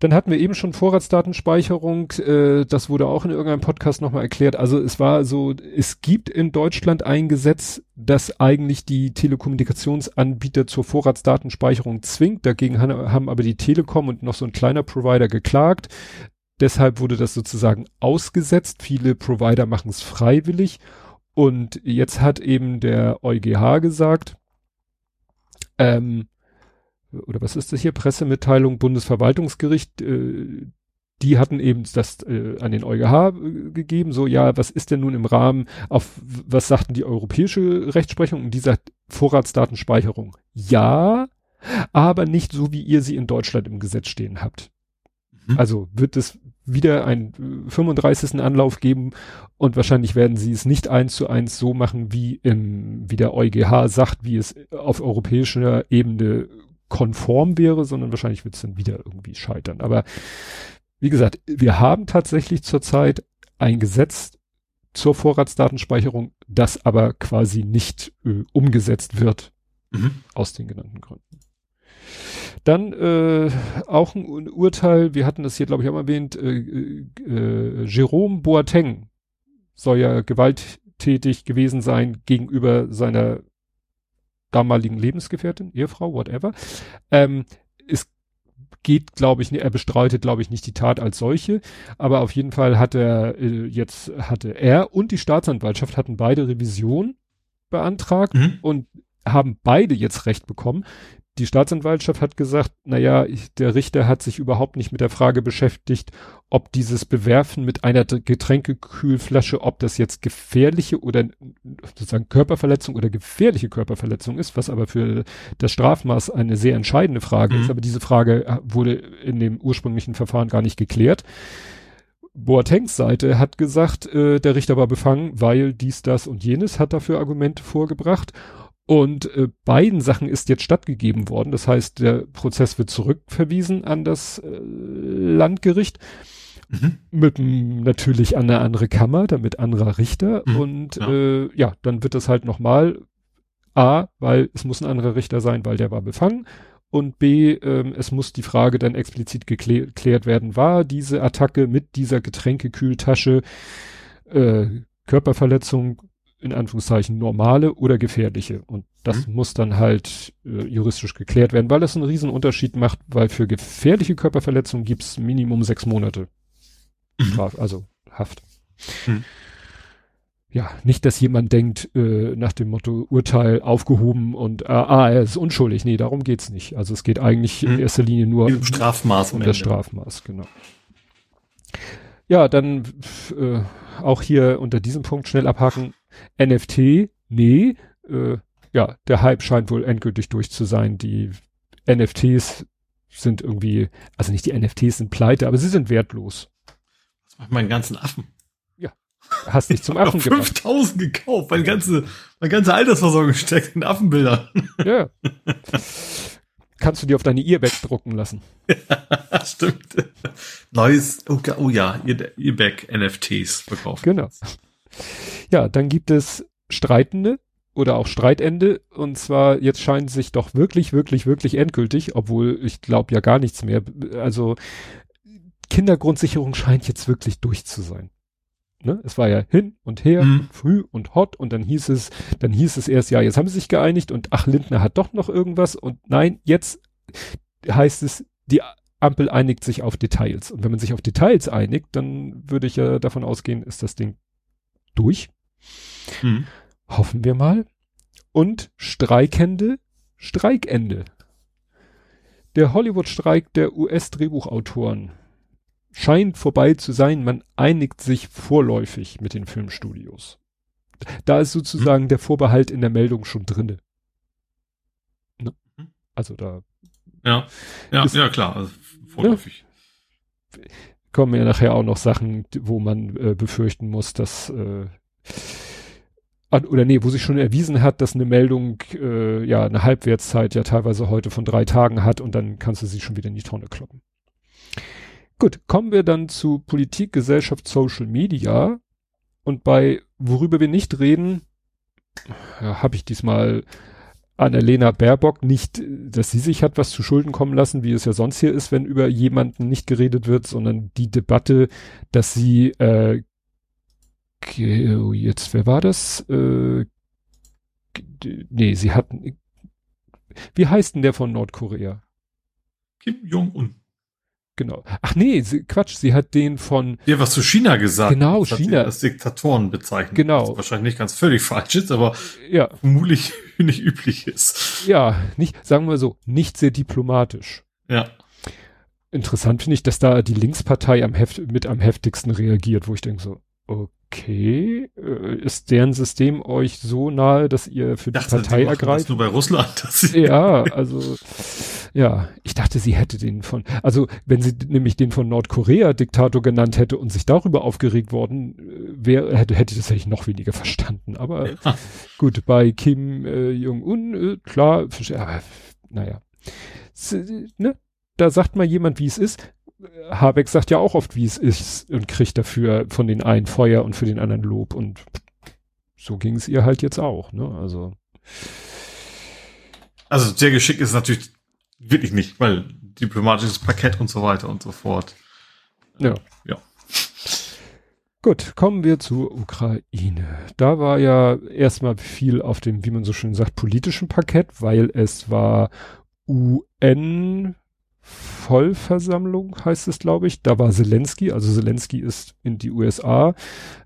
Dann hatten wir eben schon Vorratsdatenspeicherung, äh, das wurde auch in irgendeinem Podcast nochmal erklärt. Also es war so, es gibt in Deutschland ein Gesetz, das eigentlich die Telekommunikationsanbieter zur Vorratsdatenspeicherung zwingt. Dagegen haben aber die Telekom und noch so ein kleiner Provider geklagt. Deshalb wurde das sozusagen ausgesetzt. Viele Provider machen es freiwillig. Und jetzt hat eben der EuGH gesagt, ähm, oder was ist das hier, Pressemitteilung Bundesverwaltungsgericht, äh, die hatten eben das äh, an den EuGH äh, gegeben, so ja, was ist denn nun im Rahmen, auf was sagten die europäische Rechtsprechung? Und die sagt Vorratsdatenspeicherung. Ja, aber nicht so, wie ihr sie in Deutschland im Gesetz stehen habt. Mhm. Also wird es wieder einen 35. Äh, Anlauf geben und wahrscheinlich werden sie es nicht eins zu eins so machen, wie im, wie der EuGH sagt, wie es auf europäischer Ebene konform wäre, sondern wahrscheinlich wird es dann wieder irgendwie scheitern. Aber wie gesagt, wir haben tatsächlich zurzeit ein Gesetz zur Vorratsdatenspeicherung, das aber quasi nicht äh, umgesetzt wird mhm. aus den genannten Gründen. Dann äh, auch ein Urteil, wir hatten das hier, glaube ich, auch mal erwähnt, äh, äh, Jerome Boateng soll ja gewalttätig gewesen sein gegenüber seiner damaligen Lebensgefährtin, Ehefrau, whatever. Ähm, es geht, glaube ich, er bestreitet, glaube ich, nicht die Tat als solche, aber auf jeden Fall hat er äh, jetzt hatte er und die Staatsanwaltschaft hatten beide Revision beantragt mhm. und haben beide jetzt Recht bekommen die Staatsanwaltschaft hat gesagt, naja, der Richter hat sich überhaupt nicht mit der Frage beschäftigt, ob dieses Bewerfen mit einer Getränkekühlflasche, ob das jetzt gefährliche oder sozusagen Körperverletzung oder gefährliche Körperverletzung ist, was aber für das Strafmaß eine sehr entscheidende Frage mhm. ist. Aber diese Frage äh, wurde in dem ursprünglichen Verfahren gar nicht geklärt. Boatengs Seite hat gesagt, äh, der Richter war befangen, weil dies, das und jenes, hat dafür Argumente vorgebracht. Und äh, beiden Sachen ist jetzt stattgegeben worden. Das heißt, der Prozess wird zurückverwiesen an das äh, Landgericht. Mhm. Mit natürlich an eine andere Kammer, damit anderer Richter. Mhm. Und ja. Äh, ja, dann wird das halt nochmal A, weil es muss ein anderer Richter sein, weil der war befangen. Und B, ähm, es muss die Frage dann explizit geklärt werden, war diese Attacke mit dieser Getränkekühltasche äh, Körperverletzung in Anführungszeichen normale oder gefährliche. Und das mhm. muss dann halt äh, juristisch geklärt werden, weil das einen riesen Unterschied macht, weil für gefährliche Körperverletzungen gibt's Minimum sechs Monate mhm. Straf, also Haft. Mhm. Ja, nicht, dass jemand denkt, äh, nach dem Motto Urteil aufgehoben und äh, ah, er ist unschuldig. Nee, darum geht's nicht. Also es geht eigentlich in mhm. erster Linie nur um Strafmaß um das Strafmaß, genau. Ja, dann äh, auch hier unter diesem Punkt schnell abhaken. NFT, nee, äh, ja, der Hype scheint wohl endgültig durch zu sein. Die NFTs sind irgendwie, also nicht die NFTs sind pleite, aber sie sind wertlos. Was macht meinen ganzen Affen? Ja. Hast dich [laughs] zum Affen gemacht. 5000 gekauft, meine ganze, meine ganze Altersversorgung steckt in Affenbildern. Ja. [laughs] Kannst du dir auf deine Earback drucken lassen. Ja, stimmt. Neues, oh, oh ja, Earback NFTs verkaufen. Genau. Ja, dann gibt es Streitende oder auch Streitende. Und zwar jetzt scheint sich doch wirklich, wirklich, wirklich endgültig, obwohl ich glaube ja gar nichts mehr. Also Kindergrundsicherung scheint jetzt wirklich durch zu sein. Ne? Es war ja hin und her, mhm. früh und hot und dann hieß es, dann hieß es erst, ja, jetzt haben sie sich geeinigt und ach, Lindner hat doch noch irgendwas und nein, jetzt heißt es, die Ampel einigt sich auf Details. Und wenn man sich auf Details einigt, dann würde ich ja davon ausgehen, ist das Ding durch. Mhm. Hoffen wir mal. Und Streikende, Streikende. Der Hollywood-Streik der US-Drehbuchautoren scheint vorbei zu sein. Man einigt sich vorläufig mit den Filmstudios. Da ist sozusagen mhm. der Vorbehalt in der Meldung schon drinne. Ne? Mhm. Also da. Ja, ja, ist, ja klar, also vorläufig. Ne? Kommen ja nachher auch noch Sachen, wo man äh, befürchten muss, dass äh, oder nee, wo sich schon erwiesen hat, dass eine Meldung äh, ja eine Halbwertszeit ja teilweise heute von drei Tagen hat und dann kannst du sie schon wieder in die Tonne kloppen. Gut, kommen wir dann zu Politik, Gesellschaft, Social Media und bei worüber wir nicht reden, ja, habe ich diesmal Annalena Baerbock nicht, dass sie sich hat was zu Schulden kommen lassen, wie es ja sonst hier ist, wenn über jemanden nicht geredet wird, sondern die Debatte, dass sie, äh, jetzt, wer war das? Äh, nee, sie hatten, wie heißt denn der von Nordkorea? Kim Jong-un. Genau. Ach nee, sie, Quatsch, sie hat den von. Ja, was zu China gesagt. Genau, das China. als Diktatoren bezeichnet. Genau. Was wahrscheinlich nicht ganz völlig falsch ist, aber ja. vermutlich [laughs] nicht üblich ist. Ja, nicht, sagen wir so, nicht sehr diplomatisch. Ja. Interessant finde ich, dass da die Linkspartei am Heft, mit am heftigsten reagiert, wo ich denke so, okay, äh, ist deren System euch so nahe, dass ihr für die dachte, Partei die ergreift? Das nur bei Russland. [laughs] ja, also ja, ich dachte, sie hätte den von, also wenn sie nämlich den von Nordkorea Diktator genannt hätte und sich darüber aufgeregt worden äh, wäre, hätte, hätte ich das eigentlich noch weniger verstanden. Aber ja. gut, bei Kim äh, Jong-un, äh, klar, aber naja. Ne? Da sagt mal jemand, wie es ist. Habeck sagt ja auch oft, wie es ist und kriegt dafür von den einen Feuer und für den anderen Lob und so ging es ihr halt jetzt auch, ne? Also. Also sehr geschickt ist natürlich wirklich nicht, weil diplomatisches Paket und so weiter und so fort. Ja. Ja. Gut, kommen wir zur Ukraine. Da war ja erstmal viel auf dem, wie man so schön sagt, politischen Paket, weil es war UN Vollversammlung heißt es, glaube ich. Da war Zelensky, also Zelensky ist in die USA,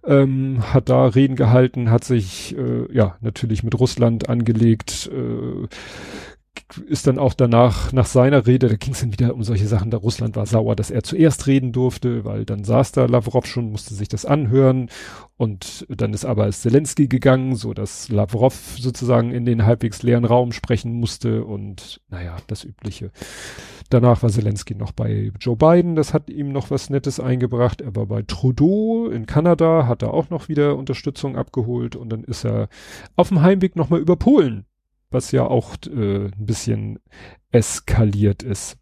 ähm, hat da Reden gehalten, hat sich äh, ja natürlich mit Russland angelegt, äh, ist dann auch danach, nach seiner Rede, da ging es dann wieder um solche Sachen, da Russland war sauer, dass er zuerst reden durfte, weil dann saß da Lavrov schon, musste sich das anhören und dann ist aber Zelensky gegangen, so dass Lavrov sozusagen in den halbwegs leeren Raum sprechen musste und naja, das Übliche. Danach war Zelensky noch bei Joe Biden, das hat ihm noch was Nettes eingebracht. Er war bei Trudeau in Kanada, hat er auch noch wieder Unterstützung abgeholt und dann ist er auf dem Heimweg nochmal über Polen was ja auch äh, ein bisschen eskaliert ist.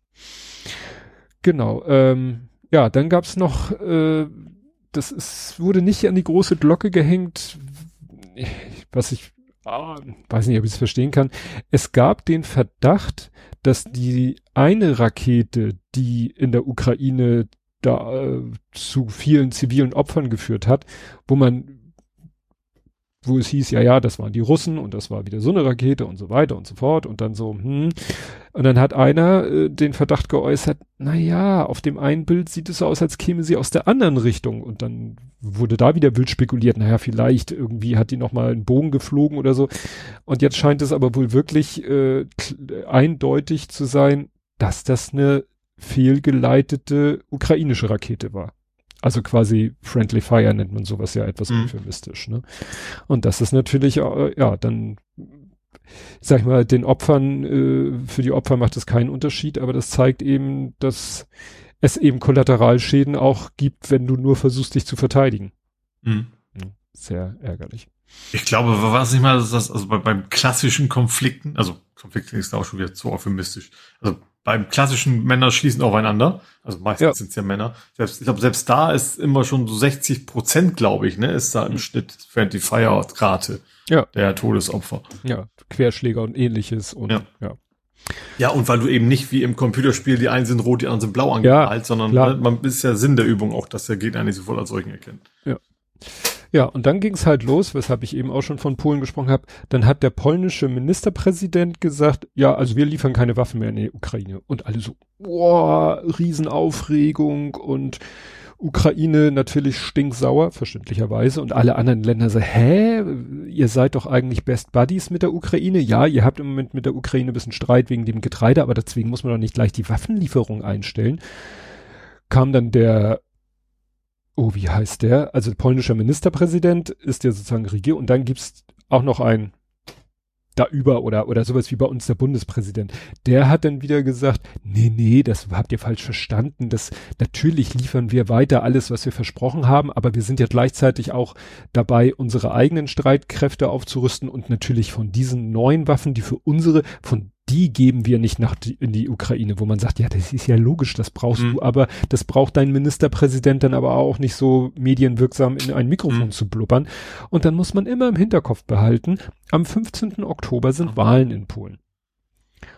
Genau. Ähm, ja, dann gab's noch, äh, das ist, wurde nicht an die große Glocke gehängt, was ich ah, weiß nicht, ob ich es verstehen kann. Es gab den Verdacht, dass die eine Rakete, die in der Ukraine da äh, zu vielen zivilen Opfern geführt hat, wo man wo es hieß, ja, ja, das waren die Russen und das war wieder so eine Rakete und so weiter und so fort und dann so, hm. Und dann hat einer äh, den Verdacht geäußert, na ja, auf dem einen Bild sieht es so aus, als käme sie aus der anderen Richtung und dann wurde da wieder wild spekuliert, naja, vielleicht irgendwie hat die nochmal einen Bogen geflogen oder so. Und jetzt scheint es aber wohl wirklich äh, eindeutig zu sein, dass das eine fehlgeleitete ukrainische Rakete war. Also quasi Friendly Fire nennt man sowas ja etwas mhm. euphemistisch. Ne? Und das ist natürlich, äh, ja, dann, sag ich mal, den Opfern, äh, für die Opfer macht es keinen Unterschied, aber das zeigt eben, dass es eben Kollateralschäden auch gibt, wenn du nur versuchst, dich zu verteidigen. Mhm. Sehr ärgerlich. Ich glaube, was ich mal, das, also bei, beim klassischen Konflikten, also Konflikte ist auch schon wieder zu euphemistisch. Also beim klassischen Männer schließen aufeinander. Also meistens ja. sind es ja Männer. Selbst, ich glaube, selbst da ist immer schon so 60 Prozent, glaube ich, ne, ist da im mhm. Schnitt Friendly Fire Rate ja. der Todesopfer. Ja, Querschläger und ähnliches und ja. ja. Ja, und weil du eben nicht wie im Computerspiel, die einen sind rot, die anderen sind blau angemalt, ja, sondern ne, man ist ja Sinn der Übung auch, dass der Gegner nicht sofort als solchen erkennt. Ja. Ja, und dann ging es halt los, weshalb ich eben auch schon von Polen gesprochen habe. Dann hat der polnische Ministerpräsident gesagt, ja, also wir liefern keine Waffen mehr in die Ukraine. Und alle so, boah, Riesenaufregung und Ukraine natürlich stinksauer, verständlicherweise. Und alle anderen Länder so, hä, ihr seid doch eigentlich Best Buddies mit der Ukraine. Ja, ihr habt im Moment mit der Ukraine ein bisschen Streit wegen dem Getreide, aber deswegen muss man doch nicht gleich die Waffenlieferung einstellen. Kam dann der oh, wie heißt der? Also polnischer Ministerpräsident ist ja sozusagen Regier und dann gibt's auch noch ein da über oder, oder sowas wie bei uns der Bundespräsident. Der hat dann wieder gesagt, nee, nee, das habt ihr falsch verstanden. Das, natürlich liefern wir weiter alles, was wir versprochen haben, aber wir sind ja gleichzeitig auch dabei, unsere eigenen Streitkräfte aufzurüsten und natürlich von diesen neuen Waffen, die für unsere, von die geben wir nicht nach die, in die Ukraine, wo man sagt, ja, das ist ja logisch, das brauchst mhm. du, aber das braucht dein Ministerpräsident dann aber auch nicht so medienwirksam in ein Mikrofon mhm. zu blubbern. Und dann muss man immer im Hinterkopf behalten, am 15. Oktober sind Wahlen in Polen.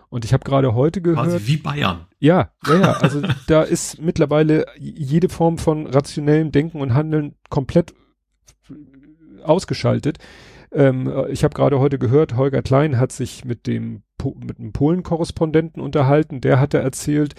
Und ich habe gerade heute gehört. Quasi wie Bayern. Ja, ja, ja. Also da ist mittlerweile jede Form von rationellem Denken und Handeln komplett ausgeschaltet. Ähm, ich habe gerade heute gehört, Holger Klein hat sich mit dem mit einem Polen-Korrespondenten unterhalten. Der hatte erzählt,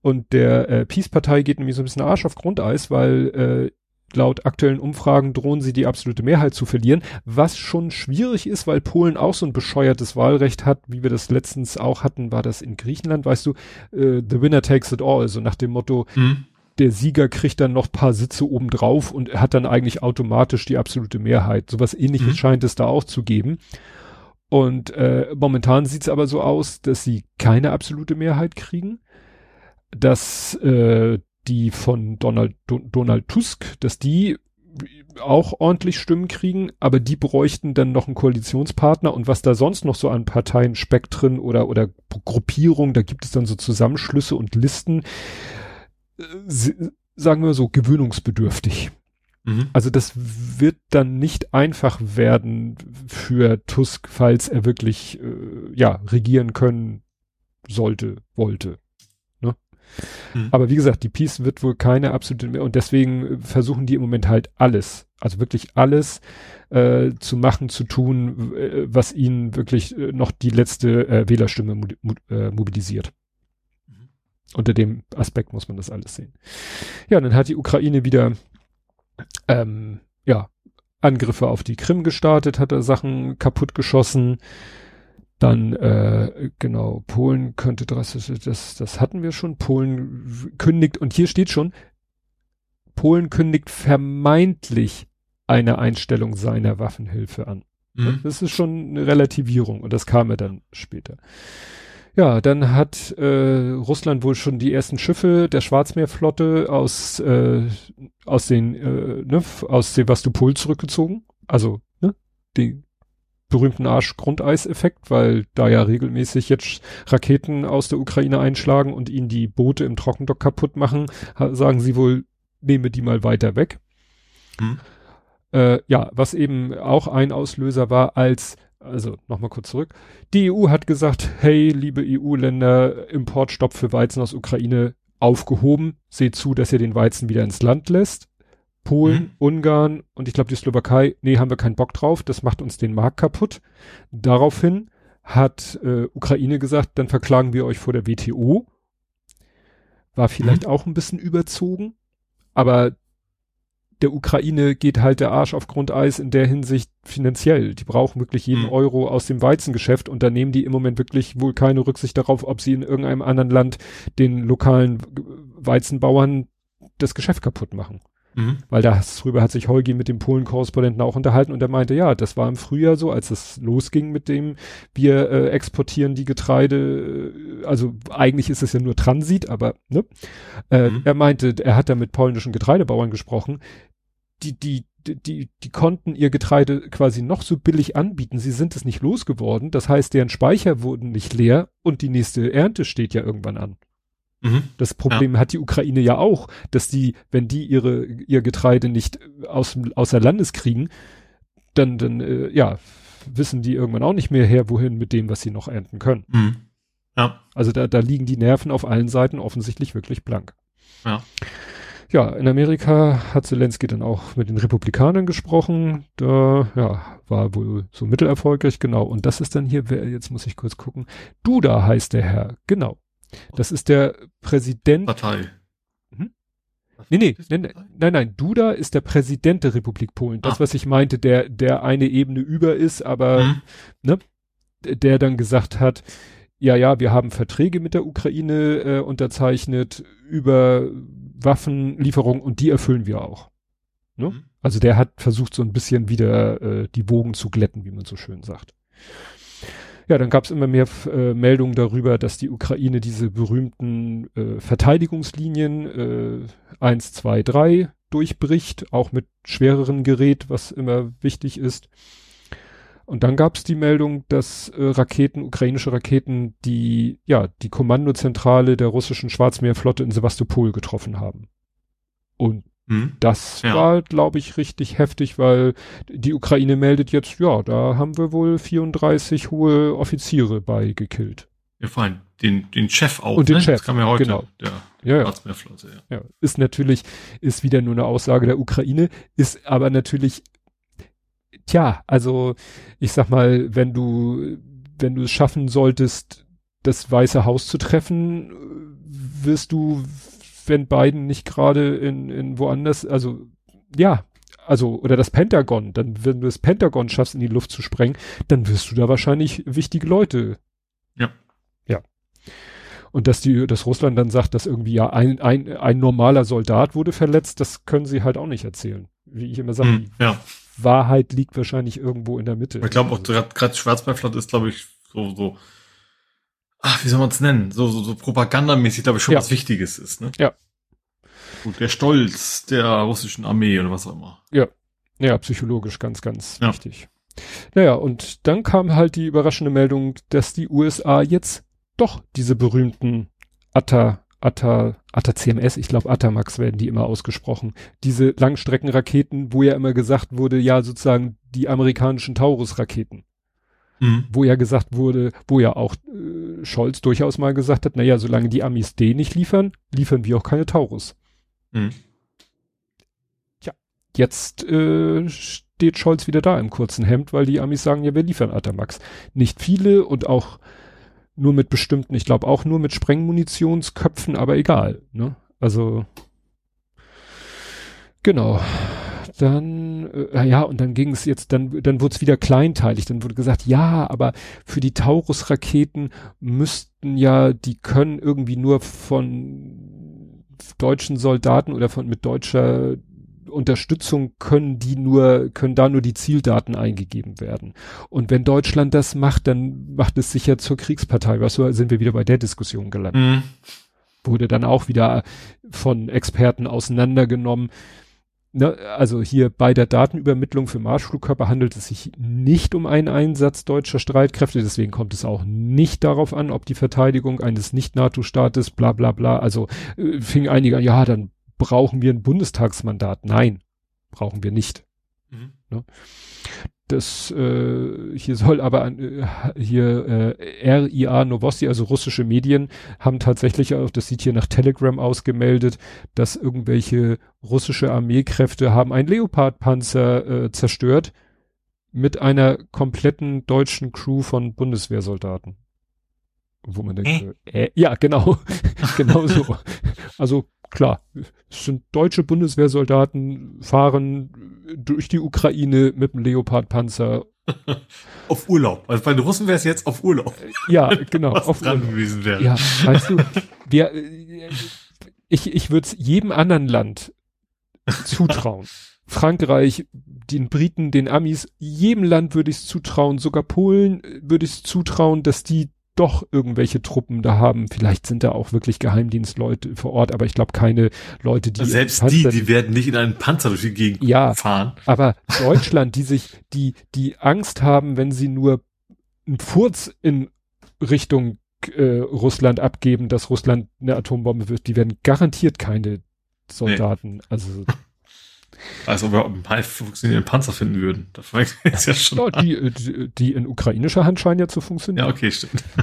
und der äh, Peace-Partei geht nämlich so ein bisschen Arsch auf Grundeis, weil äh, laut aktuellen Umfragen drohen sie die absolute Mehrheit zu verlieren, was schon schwierig ist, weil Polen auch so ein bescheuertes Wahlrecht hat, wie wir das letztens auch hatten, war das in Griechenland, weißt du, äh, the winner takes it all, so nach dem Motto, mhm. Der Sieger kriegt dann noch paar Sitze obendrauf und hat dann eigentlich automatisch die absolute Mehrheit. Sowas ähnliches mhm. scheint es da auch zu geben. Und äh, momentan sieht es aber so aus, dass sie keine absolute Mehrheit kriegen, dass äh, die von Donald, Donald Tusk, dass die auch ordentlich Stimmen kriegen, aber die bräuchten dann noch einen Koalitionspartner und was da sonst noch so an Parteien, Spektren oder, oder Gruppierungen, da gibt es dann so Zusammenschlüsse und Listen, sagen wir so, gewöhnungsbedürftig. Mhm. Also das wird dann nicht einfach werden für Tusk, falls er wirklich, äh, ja, regieren können sollte, wollte. Mhm. Aber wie gesagt, die Peace wird wohl keine absolute mehr und deswegen versuchen die im Moment halt alles, also wirklich alles äh, zu machen, zu tun, äh, was ihnen wirklich äh, noch die letzte äh, Wählerstimme mo mobilisiert. Unter dem Aspekt muss man das alles sehen. Ja, dann hat die Ukraine wieder ähm, ja, Angriffe auf die Krim gestartet, hat er Sachen kaputt geschossen. Dann, äh, genau, Polen könnte drastisch, das, das hatten wir schon. Polen kündigt, und hier steht schon, Polen kündigt vermeintlich eine Einstellung seiner Waffenhilfe an. Mhm. Das ist schon eine Relativierung und das kam ja dann später. Ja, dann hat äh, Russland wohl schon die ersten Schiffe der Schwarzmeerflotte aus äh, aus den äh, ne, aus Sevastopol zurückgezogen. Also ne, die berühmten Arsch-Grundeis-Effekt, weil da ja regelmäßig jetzt Raketen aus der Ukraine einschlagen und ihnen die Boote im Trockendock kaputt machen, sagen sie wohl, nehme die mal weiter weg. Hm. Äh, ja, was eben auch ein Auslöser war, als, also nochmal kurz zurück, die EU hat gesagt, hey, liebe EU-Länder, Importstopp für Weizen aus Ukraine aufgehoben, seht zu, dass ihr den Weizen wieder ins Land lässt. Polen, mhm. Ungarn und ich glaube die Slowakei, nee, haben wir keinen Bock drauf, das macht uns den Markt kaputt. Daraufhin hat äh, Ukraine gesagt, dann verklagen wir euch vor der WTO. War vielleicht mhm. auch ein bisschen überzogen, aber der Ukraine geht halt der Arsch auf Grundeis in der Hinsicht finanziell. Die brauchen wirklich jeden mhm. Euro aus dem Weizengeschäft und da nehmen die im Moment wirklich wohl keine Rücksicht darauf, ob sie in irgendeinem anderen Land den lokalen Weizenbauern das Geschäft kaputt machen. Mhm. Weil darüber hat sich Holgi mit dem Polen-Korrespondenten auch unterhalten und er meinte, ja, das war im Frühjahr so, als es losging mit dem, wir äh, exportieren die Getreide, äh, also eigentlich ist es ja nur Transit, aber ne? Äh, mhm. Er meinte, er hat da mit polnischen Getreidebauern gesprochen, die, die, die, die konnten ihr Getreide quasi noch so billig anbieten. Sie sind es nicht losgeworden. Das heißt, deren Speicher wurden nicht leer und die nächste Ernte steht ja irgendwann an. Mhm. Das Problem ja. hat die Ukraine ja auch, dass die, wenn die ihre, ihr Getreide nicht aus, außer Landes kriegen, dann, dann, äh, ja, wissen die irgendwann auch nicht mehr her, wohin mit dem, was sie noch ernten können. Mhm. Ja. Also da, da liegen die Nerven auf allen Seiten offensichtlich wirklich blank. Ja. Ja, in Amerika hat Zelensky dann auch mit den Republikanern gesprochen. Da, ja, war wohl so mittelerfolgreich, genau. Und das ist dann hier, jetzt muss ich kurz gucken. Duda heißt der Herr, genau. Das ist der Präsident. Partei. Hm? Nee, nee, nee, nein, nein, Duda ist der Präsident der Republik Polen. Das, ah. was ich meinte, der, der eine Ebene über ist, aber, hm. ne, der dann gesagt hat, ja, ja, wir haben Verträge mit der Ukraine äh, unterzeichnet über Waffenlieferung und die erfüllen wir auch. Ne? Mhm. Also der hat versucht so ein bisschen wieder äh, die Wogen zu glätten, wie man so schön sagt. Ja, dann gab es immer mehr äh, Meldungen darüber, dass die Ukraine diese berühmten äh, Verteidigungslinien äh, 1, 2, 3 durchbricht, auch mit schwereren Gerät, was immer wichtig ist. Und dann gab es die Meldung, dass äh, Raketen, ukrainische Raketen, die ja die Kommandozentrale der russischen Schwarzmeerflotte in Sevastopol getroffen haben. Und hm. das ja. war, glaube ich, richtig heftig, weil die Ukraine meldet jetzt, ja, da haben wir wohl 34 hohe Offiziere bei gekillt. Ja, vor allem den, den Chef auch. Und den ne? Chef. Das kam ja heute. Genau. Der ja, ja. ja. ja. Ist natürlich, ist wieder nur eine Aussage der Ukraine, ist aber natürlich tja, also ich sag mal, wenn du, wenn du es schaffen solltest, das Weiße Haus zu treffen, wirst du, wenn Biden nicht gerade in, in woanders, also ja, also oder das Pentagon, dann wenn du das Pentagon schaffst, in die Luft zu sprengen, dann wirst du da wahrscheinlich wichtige Leute. Ja. Ja. Und dass die, dass Russland dann sagt, dass irgendwie ja ein, ein, ein normaler Soldat wurde verletzt, das können sie halt auch nicht erzählen. Wie ich immer sage, hm, ja. Wahrheit liegt wahrscheinlich irgendwo in der Mitte. Ich glaube auch gerade Schwarzmeerflotte ist, glaube ich, so, so, ach, wie soll man es nennen? So, so, so propagandamäßig, glaube ich, schon ja. was Wichtiges ist, ne? Ja. Gut, der Stolz der russischen Armee oder was auch immer. Ja. Ja, psychologisch ganz, ganz ja. wichtig. Naja, und dann kam halt die überraschende Meldung, dass die USA jetzt doch diese berühmten Atta Atta, Atta CMS, ich glaube Atamax werden die immer ausgesprochen. Diese Langstreckenraketen, wo ja immer gesagt wurde, ja sozusagen die amerikanischen Taurus-Raketen. Mhm. Wo ja gesagt wurde, wo ja auch äh, Scholz durchaus mal gesagt hat, naja, solange die Amis D nicht liefern, liefern wir auch keine Taurus. Mhm. Tja, jetzt äh, steht Scholz wieder da im kurzen Hemd, weil die Amis sagen, ja, wir liefern Atamax. Nicht viele und auch nur mit bestimmten, ich glaube auch nur mit Sprengmunitionsköpfen, aber egal. Ne? Also genau. Dann, äh, ja, und dann ging es jetzt, dann, dann wurde es wieder kleinteilig. Dann wurde gesagt, ja, aber für die Taurus-Raketen müssten ja, die können irgendwie nur von deutschen Soldaten oder von mit deutscher Unterstützung können die nur, können da nur die Zieldaten eingegeben werden. Und wenn Deutschland das macht, dann macht es sicher zur Kriegspartei. Was so sind wir wieder bei der Diskussion gelandet. Mhm. Wurde dann auch wieder von Experten auseinandergenommen. Ne, also hier bei der Datenübermittlung für Marschflugkörper handelt es sich nicht um einen Einsatz deutscher Streitkräfte, deswegen kommt es auch nicht darauf an, ob die Verteidigung eines Nicht-NATO-Staates, bla bla bla, also äh, fing einige an, ja, dann brauchen wir ein Bundestagsmandat. Nein, brauchen wir nicht. Mhm. Ne? Das äh, hier soll aber äh, hier äh, RIA Novosti, also russische Medien, haben tatsächlich auch, das sieht hier nach Telegram ausgemeldet, dass irgendwelche russische Armeekräfte haben einen Leopard-Panzer äh, zerstört mit einer kompletten deutschen Crew von Bundeswehrsoldaten. Wo man denkt, äh? äh, ja, genau, [laughs] genau so. Also klar, es sind deutsche Bundeswehrsoldaten, fahren durch die Ukraine mit dem Leopardpanzer. [laughs] auf Urlaub. Also bei den Russen wäre es jetzt auf Urlaub. Ja, genau. [laughs] Was auf dran Urlaub. gewesen wäre. Ja, weißt du, [laughs] wir, ich, ich würde es jedem anderen Land zutrauen. Frankreich, den Briten, den Amis, jedem Land würde ich es zutrauen, sogar Polen würde ich es zutrauen, dass die doch irgendwelche Truppen da haben. Vielleicht sind da auch wirklich Geheimdienstleute vor Ort, aber ich glaube keine Leute, die selbst die, die werden nicht in einen Panzer durch die Gegend ja, fahren. Aber [laughs] Deutschland, die sich, die die Angst haben, wenn sie nur einen Furz in Richtung äh, Russland abgeben, dass Russland eine Atombombe wird, die werden garantiert keine Soldaten. Nee. Also als ob wir einen funktionierenden Panzer finden würden. Das ist ja schon. Ja, die, die, die in ukrainischer Hand scheinen ja zu funktionieren. Ja, okay, stimmt. [laughs]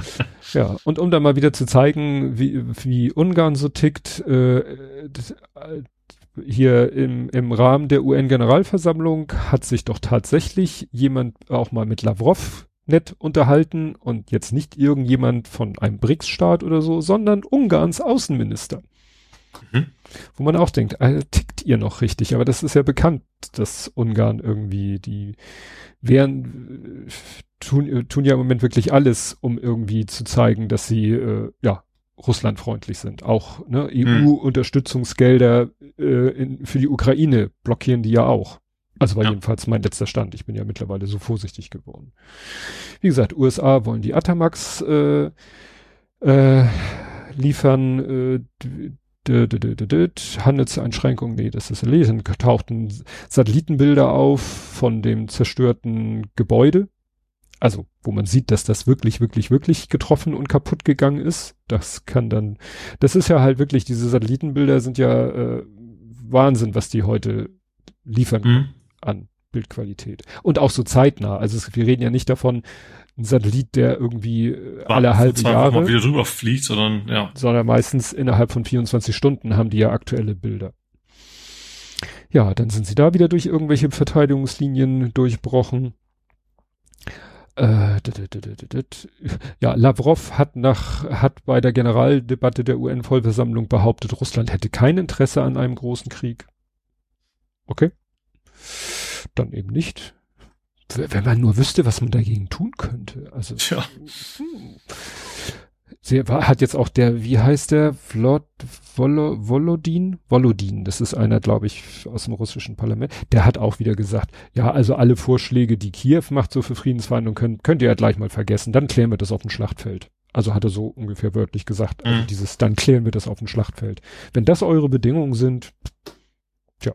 Ja, und um da mal wieder zu zeigen, wie, wie Ungarn so tickt, äh, das, äh, hier im, im Rahmen der UN-Generalversammlung hat sich doch tatsächlich jemand auch mal mit Lavrov nett unterhalten und jetzt nicht irgendjemand von einem BRICS-Staat oder so, sondern Ungarns Außenminister. Mhm. Wo man auch denkt, äh, tickt ihr noch richtig? Aber das ist ja bekannt, dass Ungarn irgendwie die wären, tun, äh, tun ja im Moment wirklich alles, um irgendwie zu zeigen, dass sie, äh, ja, russlandfreundlich sind. Auch ne, EU-Unterstützungsgelder äh, in, für die Ukraine blockieren die ja auch. Also war ja. jedenfalls mein letzter Stand. Ich bin ja mittlerweile so vorsichtig geworden. Wie gesagt, USA wollen die Atamax äh, äh, liefern. Äh, Handelseinschränkungen, nee, das ist erledigt. Dann tauchten Satellitenbilder auf von dem zerstörten Gebäude. also wo man sieht, dass das wirklich, wirklich, wirklich getroffen und kaputt gegangen ist. Das kann dann, das ist ja halt wirklich, diese Satellitenbilder sind ja äh, Wahnsinn, was die heute liefern mhm. an Bildqualität. Und auch so zeitnah. Also es, wir reden ja nicht davon, ein Satellit, der irgendwie äh, War alle halbe Jahre mal wieder drüber fliegt, sondern ja. Sondern meistens innerhalb von 24 Stunden haben die ja aktuelle Bilder. Ja, dann sind sie da wieder durch irgendwelche Verteidigungslinien durchbrochen. Äh, ja, Lavrov hat nach, hat bei der Generaldebatte der UN-Vollversammlung behauptet, Russland hätte kein Interesse an einem großen Krieg. Okay. Dann eben nicht. Wenn man nur wüsste, was man dagegen tun könnte. Also. Tja. Hm. Sie war, hat jetzt auch der, wie heißt der, Vlod, Volo, Volodin? Volodin, das ist einer, glaube ich, aus dem russischen Parlament. Der hat auch wieder gesagt, ja, also alle Vorschläge, die Kiew macht so für Friedensverhandlungen, könnt, könnt ihr ja gleich mal vergessen. Dann klären wir das auf dem Schlachtfeld. Also hat er so ungefähr wörtlich gesagt, also mhm. dieses, dann klären wir das auf dem Schlachtfeld. Wenn das eure Bedingungen sind, tja.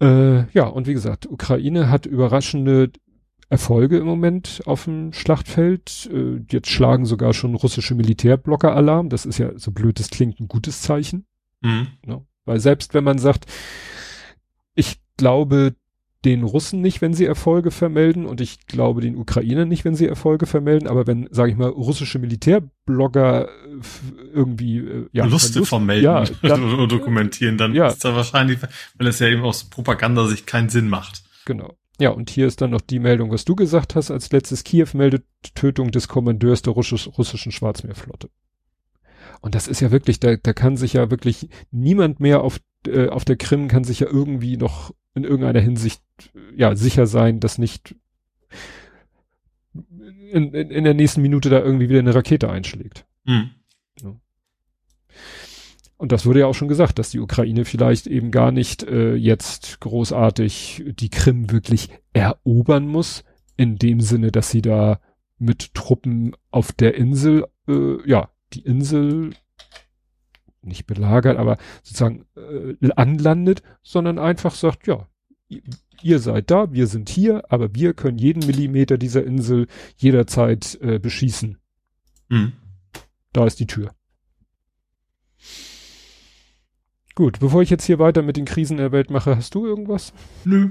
Äh, ja, und wie gesagt, Ukraine hat überraschende Erfolge im Moment auf dem Schlachtfeld. Äh, jetzt schlagen sogar schon russische Militärblocker Alarm. Das ist ja, so blöd das klingt, ein gutes Zeichen. Mhm. Ne? Weil selbst wenn man sagt, ich glaube den Russen nicht, wenn sie Erfolge vermelden und ich glaube den Ukrainern nicht, wenn sie Erfolge vermelden, aber wenn, sage ich mal, russische Militärblogger äh, irgendwie äh, ja, Verluste vermelden ja, dann, [laughs] dokumentieren, dann ja. ist da wahrscheinlich, weil es ja eben aus Propagandasicht keinen Sinn macht. Genau. Ja, und hier ist dann noch die Meldung, was du gesagt hast, als letztes Kiew meldet Tötung des Kommandeurs der Russisch, russischen Schwarzmeerflotte. Und das ist ja wirklich, da, da kann sich ja wirklich niemand mehr auf, äh, auf der Krim kann sich ja irgendwie noch in irgendeiner Hinsicht ja sicher sein, dass nicht in, in, in der nächsten Minute da irgendwie wieder eine Rakete einschlägt. Mhm. Ja. Und das wurde ja auch schon gesagt, dass die Ukraine vielleicht eben gar nicht äh, jetzt großartig die Krim wirklich erobern muss, in dem Sinne, dass sie da mit Truppen auf der Insel, äh, ja, die Insel nicht belagert, aber sozusagen äh, anlandet, sondern einfach sagt, ja, ihr seid da, wir sind hier, aber wir können jeden Millimeter dieser Insel jederzeit äh, beschießen. Mhm. Da ist die Tür. Gut, bevor ich jetzt hier weiter mit den Krisen der Welt mache, hast du irgendwas? Nö.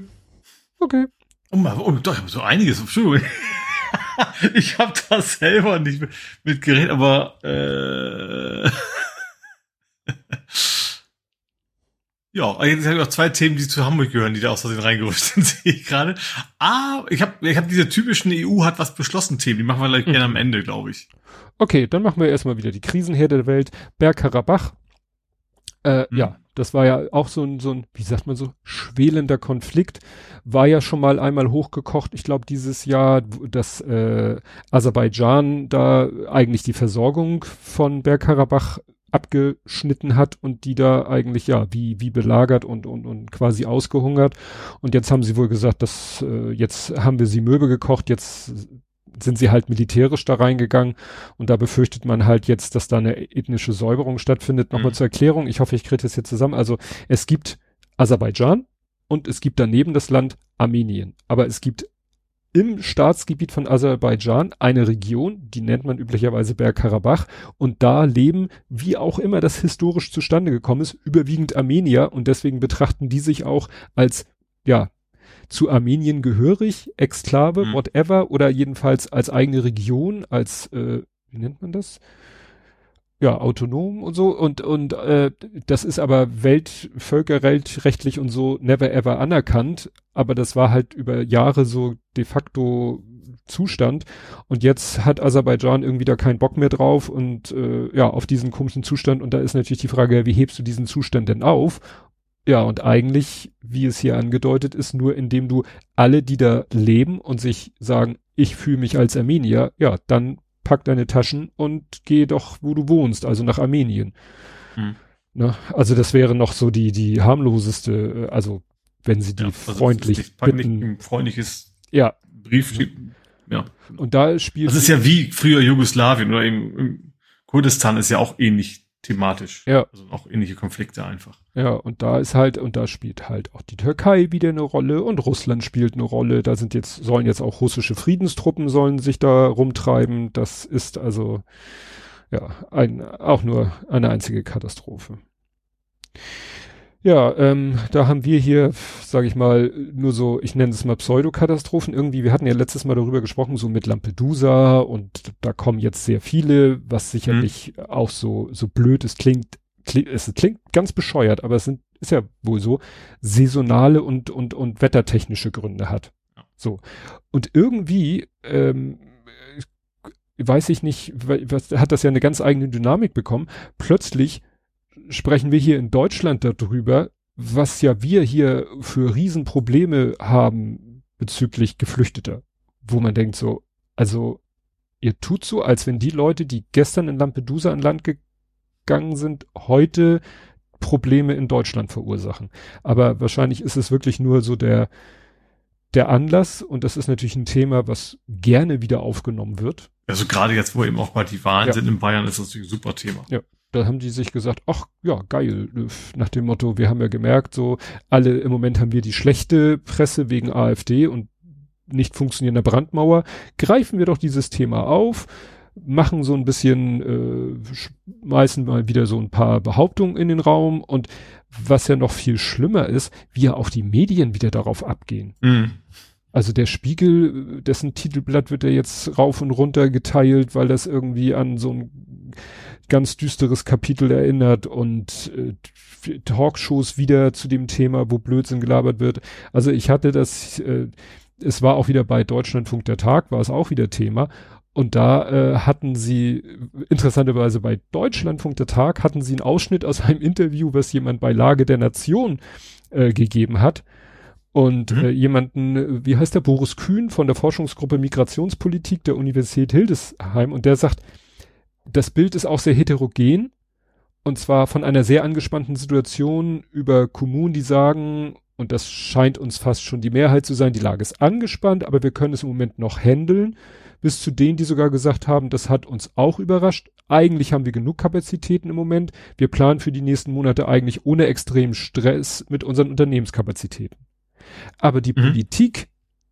Okay. Oh, oh doch, so einiges. Entschuldigung. [laughs] ich habe da selber nicht mit, mit geredet, aber äh, [laughs] ja, jetzt habe ich auch zwei Themen, die zu Hamburg gehören, die da aus Versehen reingerutscht [laughs] sind, sehe ich gerade. Ah, ich habe ich hab diese typischen EU hat was beschlossen Themen, die machen wir gleich mhm. gerne am Ende, glaube ich. Okay, dann machen wir erstmal wieder die Krisenherde der Welt. Bergkarabach äh, mhm. Ja, das war ja auch so ein, so ein, wie sagt man so, schwelender Konflikt. War ja schon mal einmal hochgekocht. Ich glaube, dieses Jahr, dass äh, Aserbaidschan da eigentlich die Versorgung von Bergkarabach abgeschnitten hat und die da eigentlich ja wie wie belagert und und und quasi ausgehungert und jetzt haben sie wohl gesagt, dass äh, jetzt haben wir sie Möbel gekocht, jetzt sind sie halt militärisch da reingegangen und da befürchtet man halt jetzt, dass da eine ethnische Säuberung stattfindet. Nochmal mhm. zur Erklärung, ich hoffe, ich kriege das hier zusammen. Also es gibt Aserbaidschan und es gibt daneben das Land Armenien. Aber es gibt im Staatsgebiet von Aserbaidschan eine Region, die nennt man üblicherweise Bergkarabach, und da leben, wie auch immer das historisch zustande gekommen ist, überwiegend Armenier und deswegen betrachten die sich auch als ja, zu Armenien gehörig, Exklave, mhm. whatever, oder jedenfalls als eigene Region, als, äh, wie nennt man das? Ja, autonom und so. Und, und äh, das ist aber weltvölkerrechtlich und so never ever anerkannt. Aber das war halt über Jahre so de facto Zustand. Und jetzt hat Aserbaidschan irgendwie da keinen Bock mehr drauf und äh, ja, auf diesen komischen Zustand. Und da ist natürlich die Frage, wie hebst du diesen Zustand denn auf? Ja, und eigentlich, wie es hier angedeutet ist, nur indem du alle, die da leben und sich sagen, ich fühle mich als Armenier, ja, dann pack deine Taschen und geh doch, wo du wohnst, also nach Armenien. Hm. Ne? Also das wäre noch so die, die harmloseste, äh, also wenn sie die ja, also freundlich bitten. Ein freundliches ja. Brief. Ja. Und da spielt. Das ist ja wie früher Jugoslawien oder eben Kurdistan ist ja auch ähnlich thematisch. Ja. Also auch ähnliche Konflikte einfach. Ja, und da ist halt, und da spielt halt auch die Türkei wieder eine Rolle und Russland spielt eine Rolle. Da sind jetzt, sollen jetzt auch russische Friedenstruppen sollen sich da rumtreiben. Das ist also, ja, ein, auch nur eine einzige Katastrophe. Ja, ähm, da haben wir hier, sage ich mal, nur so, ich nenne es mal Pseudokatastrophen. Irgendwie, wir hatten ja letztes Mal darüber gesprochen, so mit Lampedusa und da kommen jetzt sehr viele, was sicherlich mhm. auch so so blöd ist, klingt, klingt, es klingt ganz bescheuert, aber es sind, ist ja wohl so, saisonale und und und wettertechnische Gründe hat. So und irgendwie ähm, weiß ich nicht, was hat das ja eine ganz eigene Dynamik bekommen. Plötzlich sprechen wir hier in Deutschland darüber, was ja wir hier für Riesenprobleme haben bezüglich Geflüchteter, wo man denkt so, also ihr tut so, als wenn die Leute, die gestern in Lampedusa an Land gegangen sind, heute Probleme in Deutschland verursachen. Aber wahrscheinlich ist es wirklich nur so der, der Anlass und das ist natürlich ein Thema, was gerne wieder aufgenommen wird. Also gerade jetzt, wo eben auch mal die Wahlen ja. sind in Bayern, ist das natürlich ein super Thema. Ja, da haben die sich gesagt, ach ja, geil, nach dem Motto, wir haben ja gemerkt, so alle im Moment haben wir die schlechte Presse wegen AfD und nicht funktionierender Brandmauer, greifen wir doch dieses Thema auf, machen so ein bisschen, äh, schmeißen mal wieder so ein paar Behauptungen in den Raum und was ja noch viel schlimmer ist, wie ja auch die Medien wieder darauf abgehen. Mhm. Also der Spiegel, dessen Titelblatt wird ja jetzt rauf und runter geteilt, weil das irgendwie an so ein ganz düsteres Kapitel erinnert und äh, Talkshows wieder zu dem Thema, wo Blödsinn gelabert wird. Also ich hatte das, äh, es war auch wieder bei Deutschlandfunk der Tag, war es auch wieder Thema. Und da äh, hatten sie, interessanterweise bei Deutschlandfunk der Tag, hatten sie einen Ausschnitt aus einem Interview, was jemand bei Lage der Nation äh, gegeben hat. Und mhm. äh, jemanden, wie heißt der, Boris Kühn von der Forschungsgruppe Migrationspolitik der Universität Hildesheim. Und der sagt, das Bild ist auch sehr heterogen. Und zwar von einer sehr angespannten Situation über Kommunen, die sagen, und das scheint uns fast schon die Mehrheit zu sein, die Lage ist angespannt, aber wir können es im Moment noch handeln. Bis zu denen, die sogar gesagt haben, das hat uns auch überrascht. Eigentlich haben wir genug Kapazitäten im Moment. Wir planen für die nächsten Monate eigentlich ohne extremen Stress mit unseren Unternehmenskapazitäten. Aber die mhm. Politik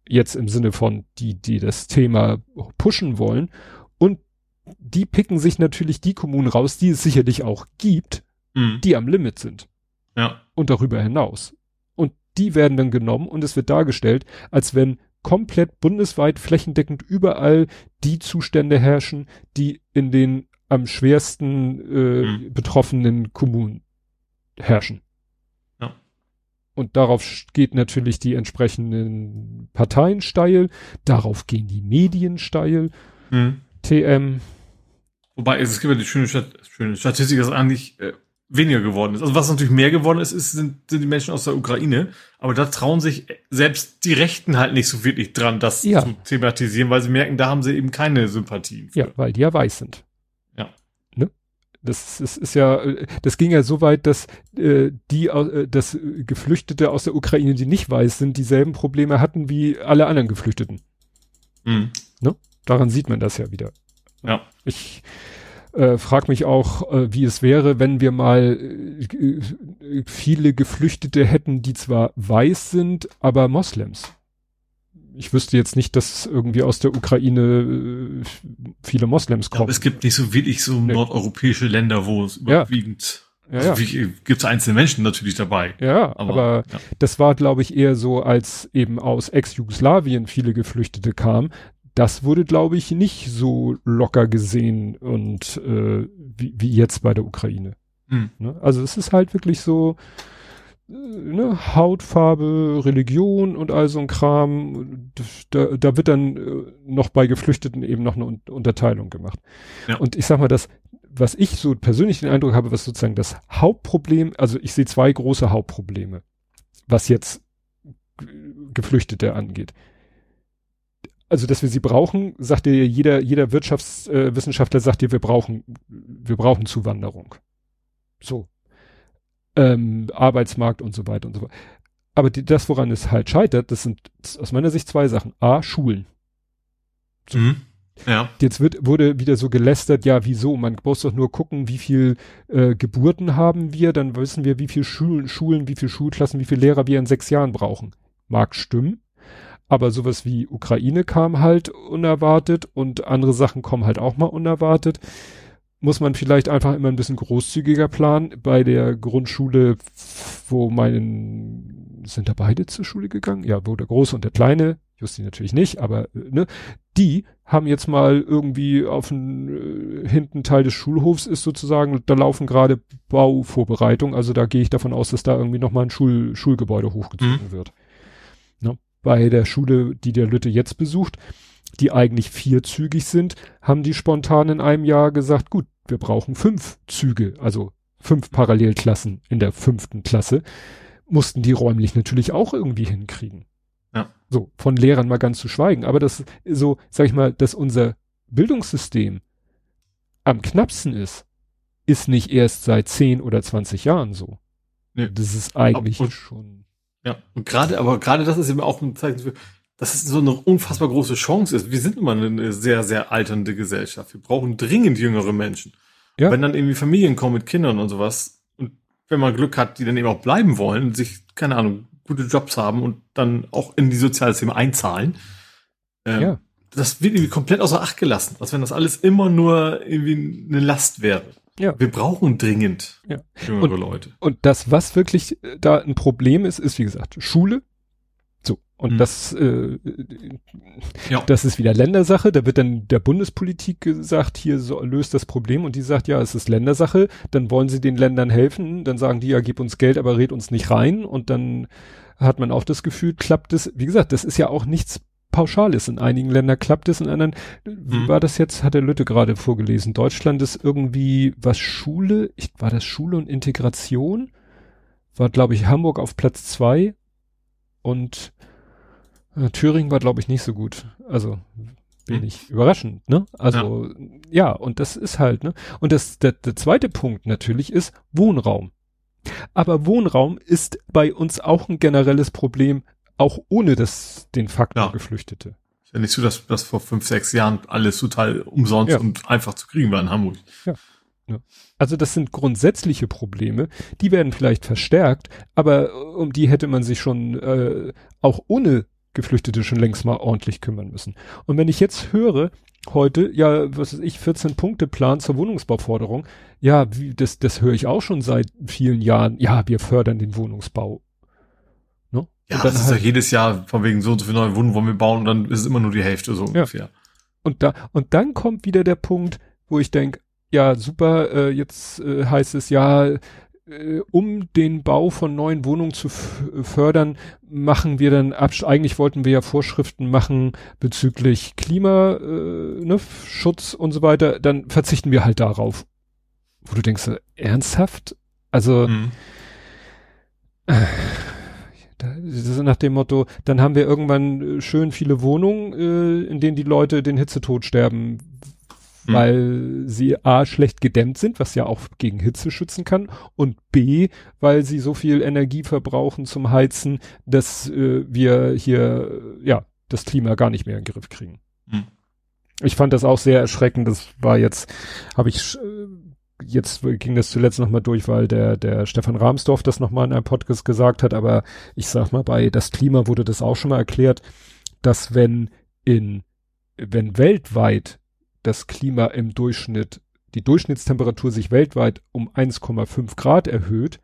jetzt im Sinne von die, die das Thema pushen wollen und die picken sich natürlich die Kommunen raus, die es sicherlich auch gibt, mhm. die am Limit sind. Ja. Und darüber hinaus. Und die werden dann genommen und es wird dargestellt, als wenn komplett bundesweit flächendeckend überall die Zustände herrschen, die in den am schwersten äh, mhm. betroffenen Kommunen herrschen. Und darauf geht natürlich die entsprechenden Parteien steil, darauf gehen die Medien steil. Mhm. TM, Wobei es gibt ja die schöne, Stat schöne Statistik, dass eigentlich äh, weniger geworden ist. Also was natürlich mehr geworden ist, ist sind, sind die Menschen aus der Ukraine. Aber da trauen sich selbst die Rechten halt nicht so wirklich dran, das ja. zu thematisieren, weil sie merken, da haben sie eben keine Sympathie. Für. Ja, weil die ja weiß sind. Ne? Das ist, ist ja, das ging ja so weit, dass äh, die, äh, dass Geflüchtete aus der Ukraine, die nicht weiß sind, dieselben Probleme hatten wie alle anderen Geflüchteten. Mhm. Ne? Daran sieht man das ja wieder. Ja. Ich äh, frage mich auch, äh, wie es wäre, wenn wir mal äh, viele Geflüchtete hätten, die zwar weiß sind, aber Moslems. Ich wüsste jetzt nicht, dass irgendwie aus der Ukraine äh, viele Moslems kommen. Ja, aber es gibt nicht so wirklich so nee. nordeuropäische Länder, wo es überwiegend ja. Also ja. gibt es einzelne Menschen natürlich dabei. Ja, aber, aber ja. das war, glaube ich, eher so, als eben aus Ex-Jugoslawien viele Geflüchtete kamen das wurde, glaube ich, nicht so locker gesehen und äh, wie, wie jetzt bei der Ukraine. Mhm. Ne? Also es ist halt wirklich so äh, ne, Hautfarbe, Religion und all so ein Kram. Da, da wird dann äh, noch bei Geflüchteten eben noch eine Unterteilung gemacht. Ja. Und ich sag mal, das, was ich so persönlich den Eindruck habe, was sozusagen das Hauptproblem, also ich sehe zwei große Hauptprobleme, was jetzt Geflüchtete angeht also dass wir sie brauchen, sagt dir jeder, jeder Wirtschaftswissenschaftler äh, sagt dir, wir brauchen, wir brauchen Zuwanderung. So. Ähm, Arbeitsmarkt und so weiter und so fort. Aber die, das, woran es halt scheitert, das sind aus meiner Sicht zwei Sachen. A, Schulen. So. Mhm. Ja. Jetzt wird, wurde wieder so gelästert, ja, wieso? Man muss doch nur gucken, wie viel äh, Geburten haben wir, dann wissen wir, wie viel Schulen, Schulen, wie viel Schulklassen, wie viele Lehrer wir in sechs Jahren brauchen. Mag stimmen, aber sowas wie Ukraine kam halt unerwartet und andere Sachen kommen halt auch mal unerwartet. Muss man vielleicht einfach immer ein bisschen großzügiger planen. Bei der Grundschule, wo meinen, sind da beide zur Schule gegangen? Ja, wo der Große und der Kleine, Justi natürlich nicht, aber ne, die haben jetzt mal irgendwie auf den äh, hinten Teil des Schulhofs ist sozusagen, da laufen gerade Bauvorbereitungen, also da gehe ich davon aus, dass da irgendwie nochmal ein Schul Schulgebäude hochgezogen mhm. wird. Ne? Bei der Schule, die der Lütte jetzt besucht, die eigentlich vierzügig sind, haben die spontan in einem Jahr gesagt, gut, wir brauchen fünf Züge, also fünf Parallelklassen in der fünften Klasse, mussten die räumlich natürlich auch irgendwie hinkriegen. Ja. So, von Lehrern mal ganz zu schweigen. Aber das so, sag ich mal, dass unser Bildungssystem am knappsten ist, ist nicht erst seit zehn oder zwanzig Jahren so. Nee. Das ist eigentlich und, schon. Ja, und gerade, aber gerade das ist eben auch ein Zeichen für, dass es so eine unfassbar große Chance ist. Wir sind immer eine sehr, sehr alternde Gesellschaft. Wir brauchen dringend jüngere Menschen. Ja. Wenn dann irgendwie Familien kommen mit Kindern und sowas, und wenn man Glück hat, die dann eben auch bleiben wollen, sich, keine Ahnung, gute Jobs haben und dann auch in die Sozialsysteme einzahlen, ähm, ja. das wird irgendwie komplett außer Acht gelassen. Als wenn das alles immer nur irgendwie eine Last wäre. Ja. Wir brauchen dringend ja. jüngere und, Leute. Und das, was wirklich da ein Problem ist, ist wie gesagt Schule, und hm. das, äh, ja. das ist wieder Ländersache. Da wird dann der Bundespolitik gesagt, hier so, löst das Problem. Und die sagt, ja, es ist Ländersache. Dann wollen sie den Ländern helfen. Dann sagen die, ja, gib uns Geld, aber red uns nicht rein. Und dann hat man auch das Gefühl, klappt es. Wie gesagt, das ist ja auch nichts Pauschales. In einigen Ländern klappt es, in anderen, wie hm. war das jetzt, hat der Lütte gerade vorgelesen. Deutschland ist irgendwie, was Schule, ich, war das Schule und Integration? War, glaube ich, Hamburg auf Platz zwei und Thüringen war, glaube ich, nicht so gut. Also wenig hm. überraschend, ne? Also ja. ja. und das ist halt, ne? Und das der, der zweite Punkt natürlich ist Wohnraum. Aber Wohnraum ist bei uns auch ein generelles Problem, auch ohne das den Faktor ja. Geflüchtete. Ist ja nicht so, dass das vor fünf, sechs Jahren alles total umsonst ja. und einfach zu kriegen war in Hamburg. Ja. ja. Also das sind grundsätzliche Probleme, die werden vielleicht verstärkt, aber um die hätte man sich schon äh, auch ohne Geflüchtete schon längst mal ordentlich kümmern müssen. Und wenn ich jetzt höre, heute, ja, was weiß ich, 14 Punkte Plan zur Wohnungsbauforderung, ja, wie, das, das höre ich auch schon seit vielen Jahren, ja, wir fördern den Wohnungsbau. Ne? Ja, das ist halt, ja jedes Jahr von wegen so und so viele neue Wohnungen wollen wir bauen und dann ist es immer nur die Hälfte so ungefähr. Ja. Und da, und dann kommt wieder der Punkt, wo ich denke, ja, super, äh, jetzt äh, heißt es ja, äh, um den Bau von neuen Wohnungen zu fördern, machen wir dann, eigentlich wollten wir ja Vorschriften machen bezüglich Klimaschutz äh, ne, und so weiter, dann verzichten wir halt darauf. Wo du denkst, ernsthaft? Also, mhm. äh, das ist nach dem Motto, dann haben wir irgendwann äh, schön viele Wohnungen, äh, in denen die Leute den Hitzetod sterben, mhm. weil sie A schlecht gedämmt sind, was ja auch gegen Hitze schützen kann, und B, weil sie so viel Energie verbrauchen zum Heizen, dass äh, wir hier ja das Klima gar nicht mehr in den Griff kriegen. Mhm. Ich fand das auch sehr erschreckend. Das war jetzt, habe ich äh, jetzt ging das zuletzt nochmal durch, weil der, der Stefan Rahmsdorf das nochmal in einem Podcast gesagt hat, aber ich sag mal, bei das Klima wurde das auch schon mal erklärt, dass wenn in, wenn weltweit das Klima im Durchschnitt, die Durchschnittstemperatur sich weltweit um 1,5 Grad erhöht,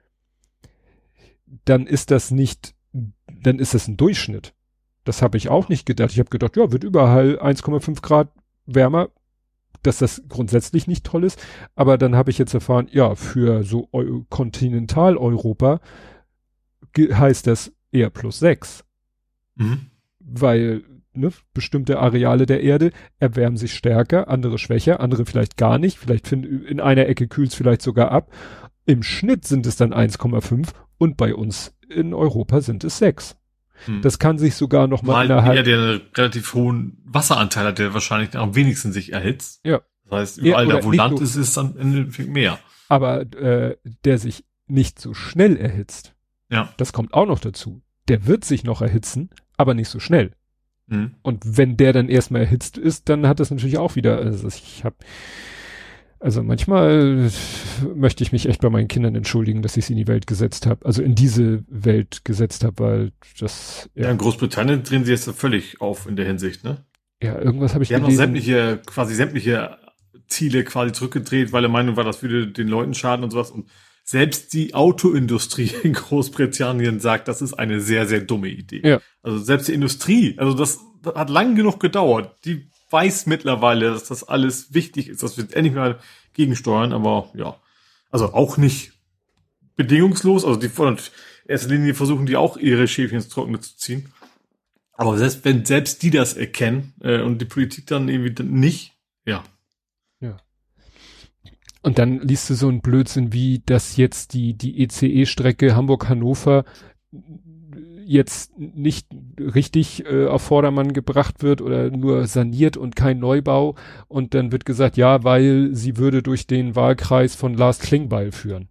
dann ist das nicht, dann ist das ein Durchschnitt. Das habe ich auch nicht gedacht. Ich habe gedacht, ja, wird überall 1,5 Grad wärmer, dass das grundsätzlich nicht toll ist. Aber dann habe ich jetzt erfahren, ja, für so Eu Kontinentaleuropa heißt das eher plus 6. Mhm. Weil ne, bestimmte Areale der Erde erwärmen sich stärker, andere schwächer, andere vielleicht gar nicht. Vielleicht find, in einer Ecke kühlt es vielleicht sogar ab. Im Schnitt sind es dann 1,5 und bei uns in Europa sind es 6. Hm. Das kann sich sogar noch mal, mal innerhalb... Ja, der einen relativ hohen Wasseranteil hat, der wahrscheinlich am wenigsten sich erhitzt. Ja. Das heißt, überall ja, da, wo Land ist, ist dann Endeffekt mehr. Aber äh, der sich nicht so schnell erhitzt. Ja. Das kommt auch noch dazu. Der wird sich noch erhitzen, aber nicht so schnell. Mhm. Und wenn der dann erstmal erhitzt ist, dann hat das natürlich auch wieder, also ich habe also manchmal möchte ich mich echt bei meinen Kindern entschuldigen, dass ich sie in die Welt gesetzt habe, also in diese Welt gesetzt habe, weil das ja. ja in Großbritannien drehen sie jetzt völlig auf in der Hinsicht, ne? Ja, irgendwas habe ich die gelesen. haben noch sämtliche quasi sämtliche Ziele quasi zurückgedreht, weil er Meinung war, das würde den Leuten schaden und sowas und selbst die Autoindustrie [laughs] in Großbritannien sagt, das ist eine sehr sehr dumme Idee. Ja. Also selbst die Industrie, also das, das hat lang genug gedauert. Die weiß mittlerweile, dass das alles wichtig ist, dass wir endlich mal gegensteuern, aber ja, also auch nicht bedingungslos, also die von erster Linie versuchen die auch ihre Schäfchen ins Trockene zu ziehen. Aber selbst wenn selbst die das erkennen äh, und die Politik dann irgendwie nicht. Ja. Und dann liest du so ein Blödsinn wie, dass jetzt die, die ECE-Strecke Hamburg-Hannover jetzt nicht richtig äh, auf Vordermann gebracht wird oder nur saniert und kein Neubau. Und dann wird gesagt, ja, weil sie würde durch den Wahlkreis von Lars Klingbeil führen.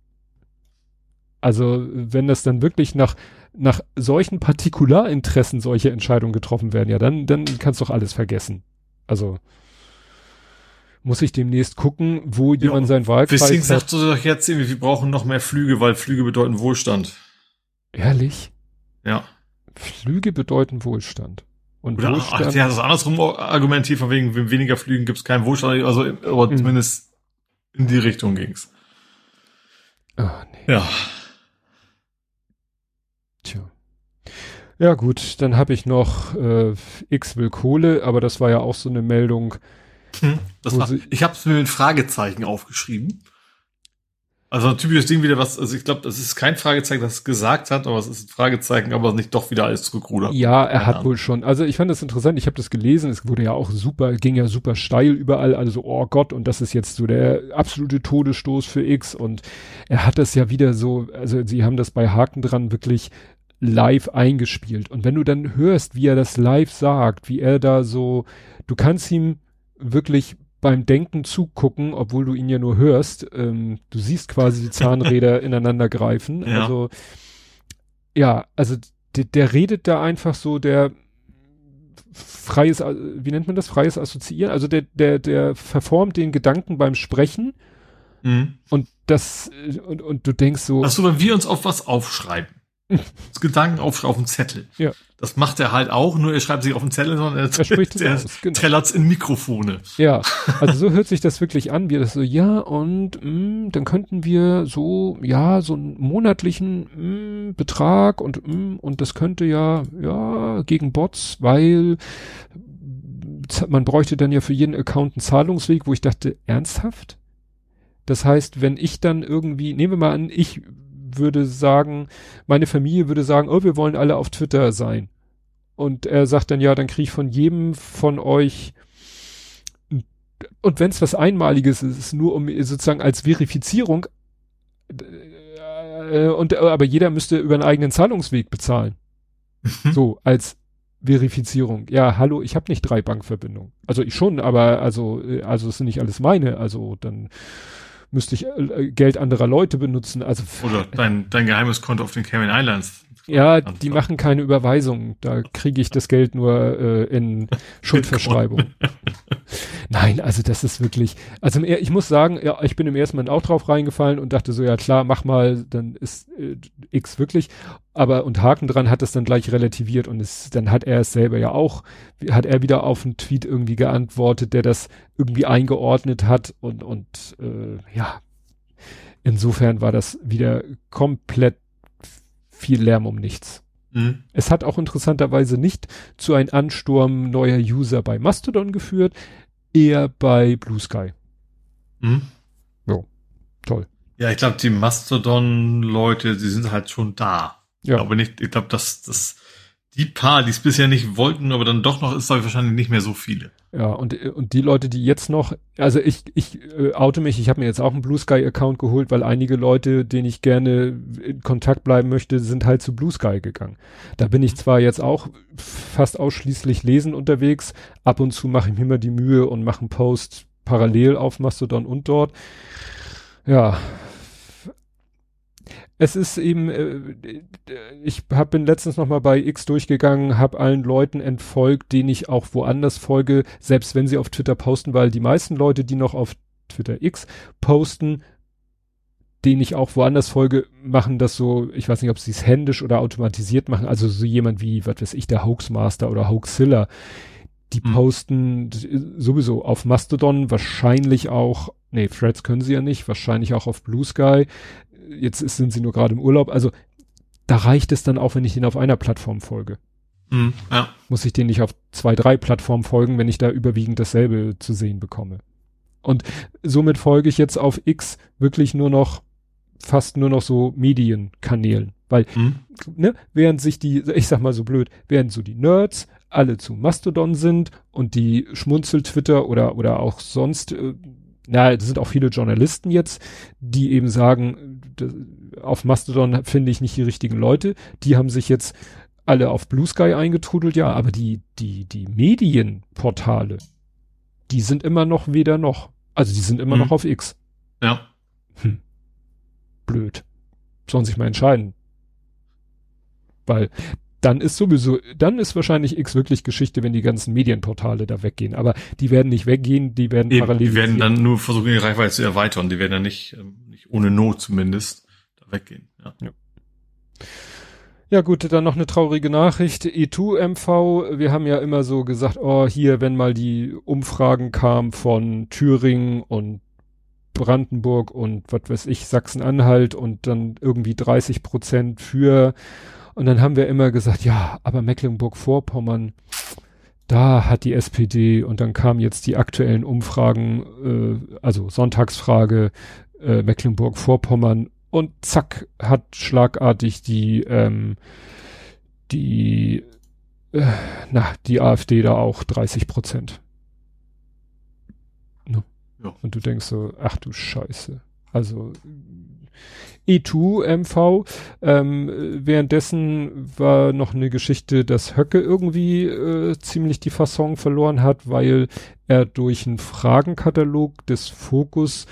Also wenn das dann wirklich nach, nach solchen Partikularinteressen solche Entscheidungen getroffen werden, ja, dann, dann kannst du doch alles vergessen. Also muss ich demnächst gucken, wo ja, jemand sein Wahlkreis Deswegen sagst du doch jetzt, wir brauchen noch mehr Flüge, weil Flüge bedeuten Wohlstand. Ehrlich? Ja. Flüge bedeuten Wohlstand. Und Oder, Wohlstand. Ach, ja, das ist andersrum argumentiert, von wegen weniger Flügen gibt es keinen Wohlstand, also aber mhm. zumindest in die Richtung ging's. Oh, nee. Ja. Tja. Ja gut, dann habe ich noch äh, X will Kohle, aber das war ja auch so eine Meldung. Hm, war, ich habe es mir mit Fragezeichen aufgeschrieben. Also ein typisches Ding wieder, was, also ich glaube, das ist kein Fragezeichen, das es gesagt hat, aber es ist ein Fragezeichen, aber nicht doch wieder alles zurückrudert. Ja, er hat wohl schon. Also ich fand das interessant, ich habe das gelesen, es wurde ja auch super, ging ja super steil überall, also oh Gott, und das ist jetzt so der absolute Todesstoß für X und er hat das ja wieder so, also sie haben das bei Haken dran wirklich live eingespielt. Und wenn du dann hörst, wie er das live sagt, wie er da so, du kannst ihm wirklich beim Denken zugucken, obwohl du ihn ja nur hörst. Ähm, du siehst quasi die Zahnräder [laughs] ineinander greifen. Ja. Also ja, also der, redet da einfach so, der freies, wie nennt man das, freies Assoziieren? Also der, der, der verformt den Gedanken beim Sprechen mhm. und das, und, und du denkst so. Achso, wenn wir uns auf was aufschreiben. Gedanken auf, auf dem Zettel. Ja. Das macht er halt auch, nur er schreibt sich auf den Zettel, sondern er, er spricht [laughs] er aus, genau. in Mikrofone. Ja, [laughs] also so hört sich das wirklich an, wie das so, ja, und mh, mm, dann könnten wir so, ja, so einen monatlichen mh, mm, Betrag und mh, mm, und das könnte ja, ja, gegen Bots, weil man bräuchte dann ja für jeden Account einen Zahlungsweg, wo ich dachte, ernsthaft? Das heißt, wenn ich dann irgendwie, nehmen wir mal an, ich würde sagen, meine Familie würde sagen, oh, wir wollen alle auf Twitter sein. Und er sagt dann, ja, dann kriege ich von jedem von euch und wenn es was Einmaliges ist, ist nur um sozusagen als Verifizierung äh, und aber jeder müsste über einen eigenen Zahlungsweg bezahlen. [laughs] So als Verifizierung. Ja, hallo, ich habe nicht drei Bankverbindungen. Also ich schon, aber also äh, also es sind nicht alles meine. Also dann müsste ich äh, Geld anderer Leute benutzen. Also oder dein dein geheimes Konto auf den Cayman Islands. Ja, die machen keine Überweisungen. Da kriege ich das Geld nur äh, in [laughs] Schuldverschreibung. Nein, also das ist wirklich. Also ich muss sagen, ja, ich bin im ersten Mal auch drauf reingefallen und dachte so, ja klar, mach mal, dann ist äh, X wirklich. Aber und Haken dran hat es dann gleich relativiert und es, dann hat er es selber ja auch, hat er wieder auf einen Tweet irgendwie geantwortet, der das irgendwie eingeordnet hat und und äh, ja. Insofern war das wieder komplett viel Lärm um nichts. Mhm. Es hat auch interessanterweise nicht zu einem Ansturm neuer User bei Mastodon geführt, eher bei Blue Sky. Mhm. Jo, toll. Ja, ich glaube, die Mastodon-Leute, die sind halt schon da. Ja. Glaube nicht, ich glaube, dass das die paar, die es bisher nicht wollten, aber dann doch noch ist, glaube ich, wahrscheinlich nicht mehr so viele. Ja, und, und die Leute, die jetzt noch, also ich, ich äh, oute mich, ich habe mir jetzt auch einen Blue Sky Account geholt, weil einige Leute, denen ich gerne in Kontakt bleiben möchte, sind halt zu Blue Sky gegangen. Da bin ich zwar jetzt auch fast ausschließlich lesen unterwegs, ab und zu mache ich mir immer die Mühe und mache einen Post parallel auf Mastodon und dort. Ja. Es ist eben, äh, ich hab, bin letztens noch mal bei X durchgegangen, habe allen Leuten entfolgt, denen ich auch woanders folge, selbst wenn sie auf Twitter posten, weil die meisten Leute, die noch auf Twitter X posten, denen ich auch woanders folge, machen das so, ich weiß nicht, ob sie es händisch oder automatisiert machen, also so jemand wie, was weiß ich, der Hoaxmaster oder Hoaxilla, die mhm. posten sowieso auf Mastodon, wahrscheinlich auch, nee, Threads können sie ja nicht, wahrscheinlich auch auf Blue Sky, jetzt sind sie nur gerade im Urlaub. Also da reicht es dann auch, wenn ich ihnen auf einer Plattform folge. Mm, ja. Muss ich denen nicht auf zwei, drei Plattformen folgen, wenn ich da überwiegend dasselbe zu sehen bekomme. Und somit folge ich jetzt auf X wirklich nur noch fast nur noch so Medienkanälen, weil mhm. ne, während sich die, ich sag mal so blöd, während so die Nerds alle zu Mastodon sind und die Schmunzel-Twitter oder oder auch sonst äh, na, es sind auch viele Journalisten jetzt, die eben sagen, auf Mastodon finde ich nicht die richtigen Leute. Die haben sich jetzt alle auf Blue Sky eingetrudelt, ja, aber die, die, die Medienportale, die sind immer noch weder noch. Also die sind immer hm. noch auf X. Ja. Hm. Blöd. Sollen sich mal entscheiden. Weil dann ist sowieso, dann ist wahrscheinlich X wirklich Geschichte, wenn die ganzen Medienportale da weggehen. Aber die werden nicht weggehen, die werden Eben, parallel. Die werden dann nur versuchen, die Reichweite zu erweitern. Die werden dann nicht, ähm, nicht ohne Not zumindest da weggehen. Ja. ja. Ja gut, dann noch eine traurige Nachricht. E2MV, wir haben ja immer so gesagt, oh hier, wenn mal die Umfragen kamen von Thüringen und Brandenburg und was weiß ich, Sachsen-Anhalt und dann irgendwie 30 Prozent für und dann haben wir immer gesagt, ja, aber Mecklenburg-Vorpommern, da hat die SPD und dann kamen jetzt die aktuellen Umfragen, äh, also Sonntagsfrage äh, Mecklenburg-Vorpommern und zack hat schlagartig die ähm, die äh, na die AfD da auch 30 Prozent. Ne? Ja. Und du denkst so, ach du Scheiße. Also E2MV. Ähm, währenddessen war noch eine Geschichte, dass Höcke irgendwie äh, ziemlich die Fasson verloren hat, weil er durch einen Fragenkatalog des Fokus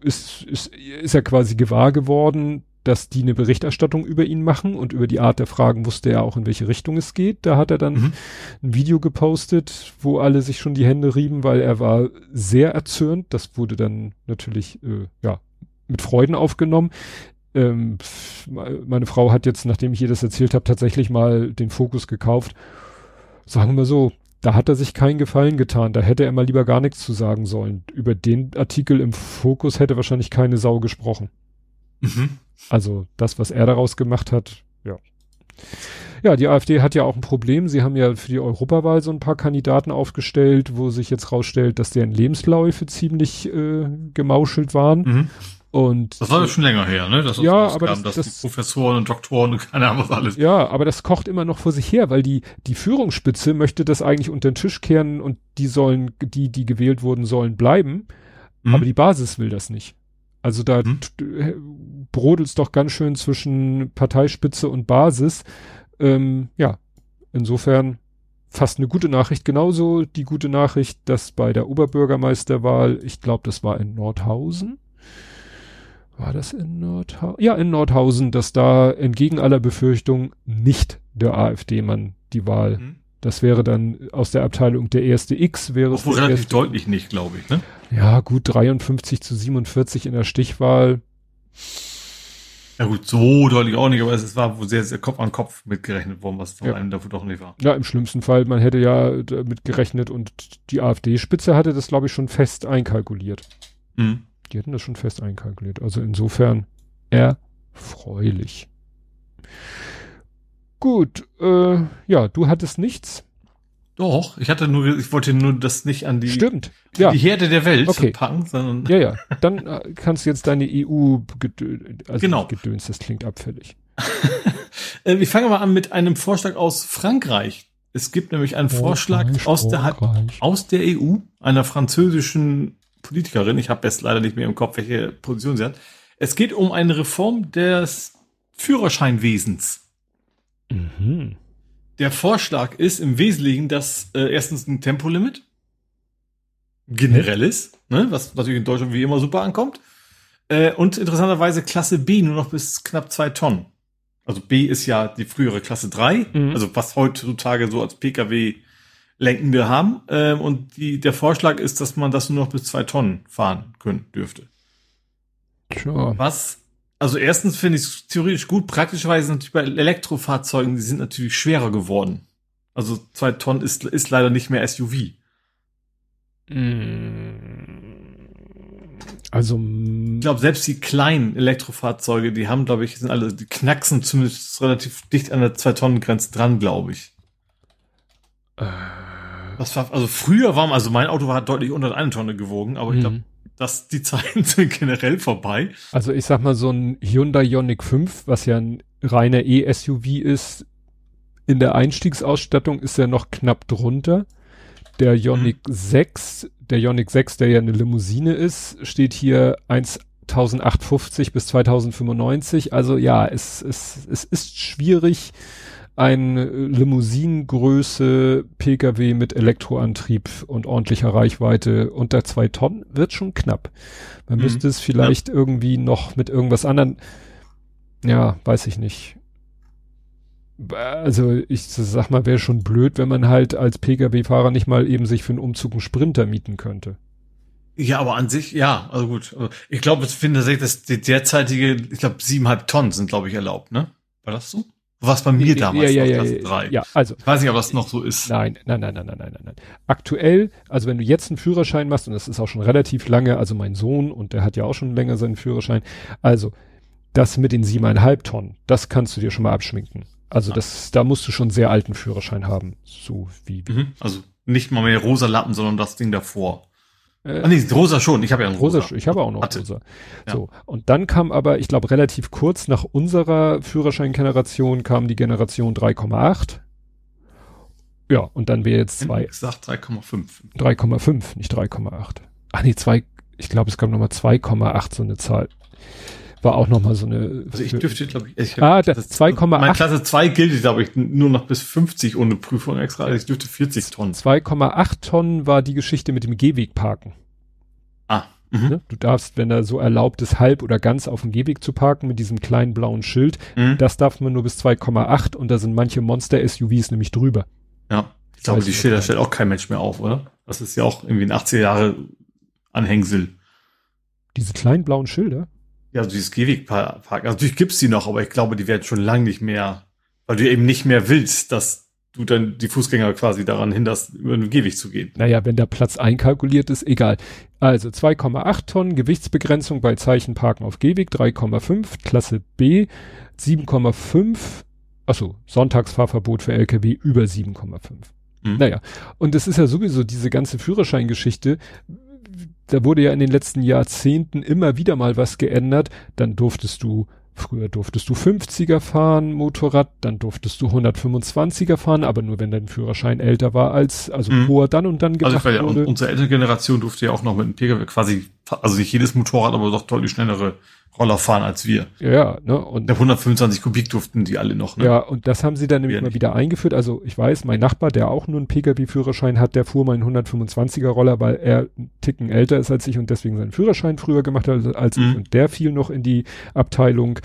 ist, ist, ist er quasi gewahr geworden, dass die eine Berichterstattung über ihn machen und über die Art der Fragen wusste er auch, in welche Richtung es geht. Da hat er dann mhm. ein Video gepostet, wo alle sich schon die Hände rieben, weil er war sehr erzürnt. Das wurde dann natürlich, äh, ja, mit Freuden aufgenommen. Ähm, meine Frau hat jetzt, nachdem ich ihr das erzählt habe, tatsächlich mal den Fokus gekauft. Sagen wir so, da hat er sich keinen Gefallen getan. Da hätte er mal lieber gar nichts zu sagen sollen. Über den Artikel im Fokus hätte wahrscheinlich keine Sau gesprochen. Mhm. Also das, was er daraus gemacht hat, ja. Ja, die AfD hat ja auch ein Problem. Sie haben ja für die Europawahl so ein paar Kandidaten aufgestellt, wo sich jetzt rausstellt, dass deren Lebensläufe ziemlich äh, gemauschelt waren. Mhm. Und das war ja schon länger her, ne? Dass ja, aber das, dass das, Professoren und Doktoren und keine Ahnung was alles. Ja, aber das kocht immer noch vor sich her, weil die die Führungsspitze möchte das eigentlich unter den Tisch kehren und die sollen die die gewählt wurden sollen bleiben, mhm. aber die Basis will das nicht. Also da mhm. brodelt's doch ganz schön zwischen Parteispitze und Basis. Ähm, ja, insofern fast eine gute Nachricht. Genauso die gute Nachricht, dass bei der Oberbürgermeisterwahl, ich glaube, das war in Nordhausen, war das in Nordhausen? Ja, in Nordhausen, dass da entgegen aller Befürchtung nicht der AfD-Mann die Wahl. Mhm. Das wäre dann aus der Abteilung der erste X wäre Obwohl es. relativ erste, deutlich nicht, glaube ich, ne? Ja, gut, 53 zu 47 in der Stichwahl. Ja gut, so deutlich auch nicht, aber es war sehr, sehr Kopf an Kopf mitgerechnet worden, was von ja. einem dafür doch nicht war. Ja, im schlimmsten Fall, man hätte ja damit gerechnet und die AfD-Spitze hatte das, glaube ich, schon fest einkalkuliert. Mhm. Die hatten das schon fest einkalkuliert. Also insofern erfreulich. Gut, äh, ja, du hattest nichts. Doch, ich hatte nur, ich wollte nur das nicht an die, Stimmt, ja. die Herde der Welt okay. packen, sondern. Ja, ja. Dann äh, kannst du jetzt deine EU also genau. Gedöns, das klingt abfällig. [laughs] Wir fangen mal an mit einem Vorschlag aus Frankreich. Es gibt nämlich einen Vorschlag aus der, aus der EU, einer französischen Politikerin. Ich habe jetzt leider nicht mehr im Kopf, welche Position sie hat. Es geht um eine Reform des Führerscheinwesens. Mhm. Der Vorschlag ist im Wesentlichen, dass äh, erstens ein Tempolimit generell ist, ne, was natürlich in Deutschland wie immer super ankommt. Äh, und interessanterweise Klasse B nur noch bis knapp zwei Tonnen. Also B ist ja die frühere Klasse 3, mhm. also was heutzutage so als Pkw lenkende haben. Ähm, und die, der Vorschlag ist, dass man das nur noch bis zwei Tonnen fahren können dürfte. Sure. Was, also erstens finde ich es theoretisch gut, praktischerweise natürlich bei Elektrofahrzeugen, die sind natürlich schwerer geworden. Also zwei Tonnen ist, ist leider nicht mehr SUV. Also ich glaube, selbst die kleinen Elektrofahrzeuge, die haben, glaube ich, sind alle, die knacksen zumindest relativ dicht an der Zwei-Tonnen-Grenze dran, glaube ich. Äh. Was war, also früher war, also mein Auto war deutlich unter einer Tonne gewogen, aber ich glaube, mhm. dass die [laughs] Zeiten sind generell vorbei. Also ich sag mal, so ein Hyundai Ioniq 5, was ja ein reiner E-SUV ist, in der Einstiegsausstattung ist er noch knapp drunter. Der Ioniq mhm. 6, der Ioniq 6, der ja eine Limousine ist, steht hier 1850 bis 2095. Also ja, es, es, es ist schwierig, ein Limousinengröße Pkw mit Elektroantrieb und ordentlicher Reichweite unter zwei Tonnen wird schon knapp. Man mhm. müsste es vielleicht ja. irgendwie noch mit irgendwas anderen, ja, weiß ich nicht, also ich sag mal, wäre schon blöd, wenn man halt als Pkw-Fahrer nicht mal eben sich für einen Umzug einen Sprinter mieten könnte. Ja, aber an sich, ja, also gut. Also ich glaube, ich finde tatsächlich, dass die derzeitige, ich glaube, siebeneinhalb Tonnen sind, glaube ich, erlaubt, ne? War das so? Was bei mir damals ja, ja, ja, drei. ja, also. Ich weiß nicht, ob das noch so ist. Nein, nein, nein, nein, nein, nein, nein. Aktuell, also wenn du jetzt einen Führerschein machst, und das ist auch schon relativ lange, also mein Sohn, und der hat ja auch schon länger seinen Führerschein, also das mit den siebeneinhalb Tonnen, das kannst du dir schon mal abschminken. Also das, da musst du schon sehr alten Führerschein haben, so wie. Mhm, also nicht mal mehr rosa Lappen, sondern das Ding davor. Äh, ah, nee, rosa schon. Ich habe ja einen rosa. rosa. Ich habe auch noch Hatte. rosa. Ja. So und dann kam aber, ich glaube, relativ kurz nach unserer Führerscheingeneration kam die Generation 3,8. Ja, und dann wäre jetzt zwei. Gesagt 3,5. 3,5, nicht 3,8. Ach nee, zwei. Ich glaube, es kam nochmal 2,8 so eine Zahl war auch nochmal so eine. Also ich dürfte, glaube ich, ich ah, das 2,8. Meine Klasse 2 gilt, glaube ich, nur noch bis 50 ohne Prüfung extra. Also ich dürfte 40 Tonnen. 2,8 Tonnen war die Geschichte mit dem Gehweg parken. Ah. Mhm. Ne? Du darfst, wenn er so erlaubt ist, halb oder ganz auf dem Gehweg zu parken mit diesem kleinen blauen Schild, mhm. das darf man nur bis 2,8 und da sind manche Monster-SUVs nämlich drüber. Ja. Ich glaube, die Schilder stellt auch kein Mensch mehr auf, oder? Das ist ja auch irgendwie ein 80er Jahre Anhängsel. Diese kleinen blauen Schilder? Ja, also dieses Gehwegpark. Also natürlich gibt's die noch, aber ich glaube, die werden schon lang nicht mehr, weil du eben nicht mehr willst, dass du dann die Fußgänger quasi daran hinderst, über den Gehweg zu gehen. Naja, wenn der Platz einkalkuliert ist, egal. Also 2,8 Tonnen Gewichtsbegrenzung bei Zeichenparken auf Gehweg, 3,5, Klasse B, 7,5, achso, Sonntagsfahrverbot für Lkw über 7,5. Mhm. Naja, und es ist ja sowieso diese ganze Führerscheingeschichte, da wurde ja in den letzten Jahrzehnten immer wieder mal was geändert. Dann durftest du, früher durftest du 50er fahren, Motorrad, dann durftest du 125er fahren, aber nur wenn dein Führerschein älter war als, also mhm. wo er dann und dann gemacht also, wurde. Ja, unsere ältere Generation durfte ja auch noch mit dem Pkw quasi, also nicht jedes Motorrad, aber doch deutlich schnellere Roller fahren als wir. Ja, ne? Und der 125 Kubik durften die alle noch, ne? Ja, und das haben sie dann nämlich mal wieder eingeführt. Also ich weiß, mein Nachbar, der auch nur einen Pkw-Führerschein hat, der fuhr meinen 125er Roller, weil er einen Ticken älter ist als ich und deswegen seinen Führerschein früher gemacht hat als mhm. ich. Und der fiel noch in die Abteilung,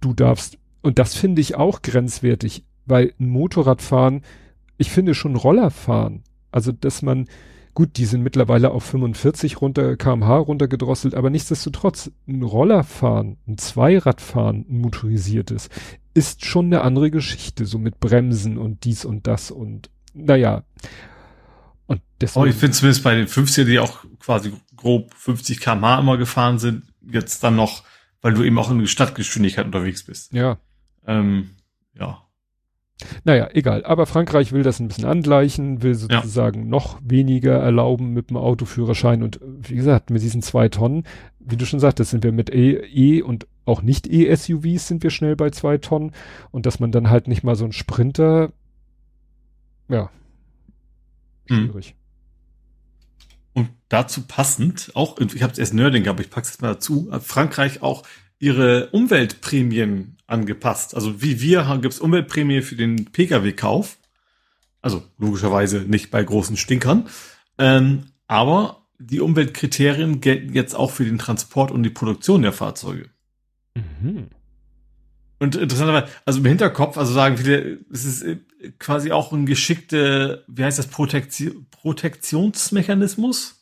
du darfst, und das finde ich auch grenzwertig, weil ein Motorradfahren, ich finde schon Rollerfahren, also dass man, Gut, die sind mittlerweile auf 45 runter, kmh runtergedrosselt, aber nichtsdestotrotz, ein Rollerfahren, ein Zweiradfahren, ein motorisiertes, ist schon eine andere Geschichte, so mit Bremsen und dies und das und, naja. Und deswegen. Oh, ich finde zumindest bei den 50er, die auch quasi grob 50 kmh immer gefahren sind, jetzt dann noch, weil du eben auch in Stadtgeschwindigkeit unterwegs bist. Ja. Ähm, ja. Naja, egal. Aber Frankreich will das ein bisschen angleichen, will sozusagen ja. noch weniger erlauben mit dem Autoführerschein. Und wie gesagt, mit diesen zwei Tonnen, wie du schon sagtest, sind wir mit E, e und auch nicht E-SUVs sind wir schnell bei zwei Tonnen. Und dass man dann halt nicht mal so ein Sprinter, ja, hm. schwierig. Und dazu passend, auch, ich habe es erst Nerding, aber ich pack's jetzt mal dazu, Frankreich auch ihre Umweltprämien angepasst. Also wie wir gibt es Umweltprämie für den Pkw-Kauf. Also logischerweise nicht bei großen Stinkern. Ähm, aber die Umweltkriterien gelten jetzt auch für den Transport und die Produktion der Fahrzeuge. Mhm. Und interessanterweise, also im Hinterkopf, also sagen viele, es ist äh, quasi auch ein geschickte, wie heißt das, Protektion, Protektionsmechanismus?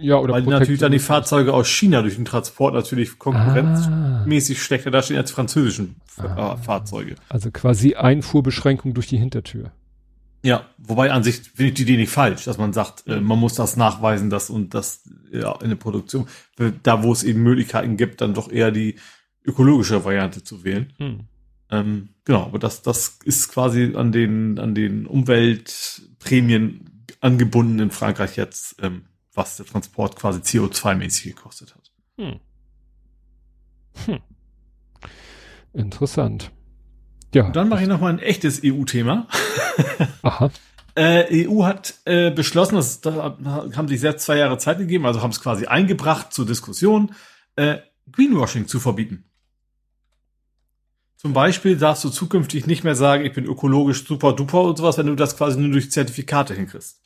Ja, oder Weil natürlich dann die Fahrzeuge aus China durch den Transport natürlich konkurrenzmäßig schlechter dastehen als französischen Ah. äh, Fahrzeuge. Also quasi Einfuhrbeschränkung durch die Hintertür. Ja, wobei an sich finde ich die Idee nicht falsch, dass man sagt, äh, man muss das nachweisen, das und das ja, in der Produktion, da wo es eben Möglichkeiten gibt, dann doch eher die ökologische Variante zu wählen. Hm. Ähm, genau, aber das, das ist quasi an den, an den Umweltprämien angebunden in Frankreich jetzt, ähm, was der Transport quasi CO2-mäßig gekostet hat. Hm. Hm. Interessant. Ja. Und dann mache ich noch mal ein echtes EU-Thema. [laughs] Aha. Äh, EU hat äh, beschlossen, das, da haben sich selbst zwei Jahre Zeit gegeben, also haben es quasi eingebracht zur Diskussion, äh, Greenwashing zu verbieten. Zum Beispiel darfst du zukünftig nicht mehr sagen, ich bin ökologisch super duper und sowas, wenn du das quasi nur durch Zertifikate hinkriegst.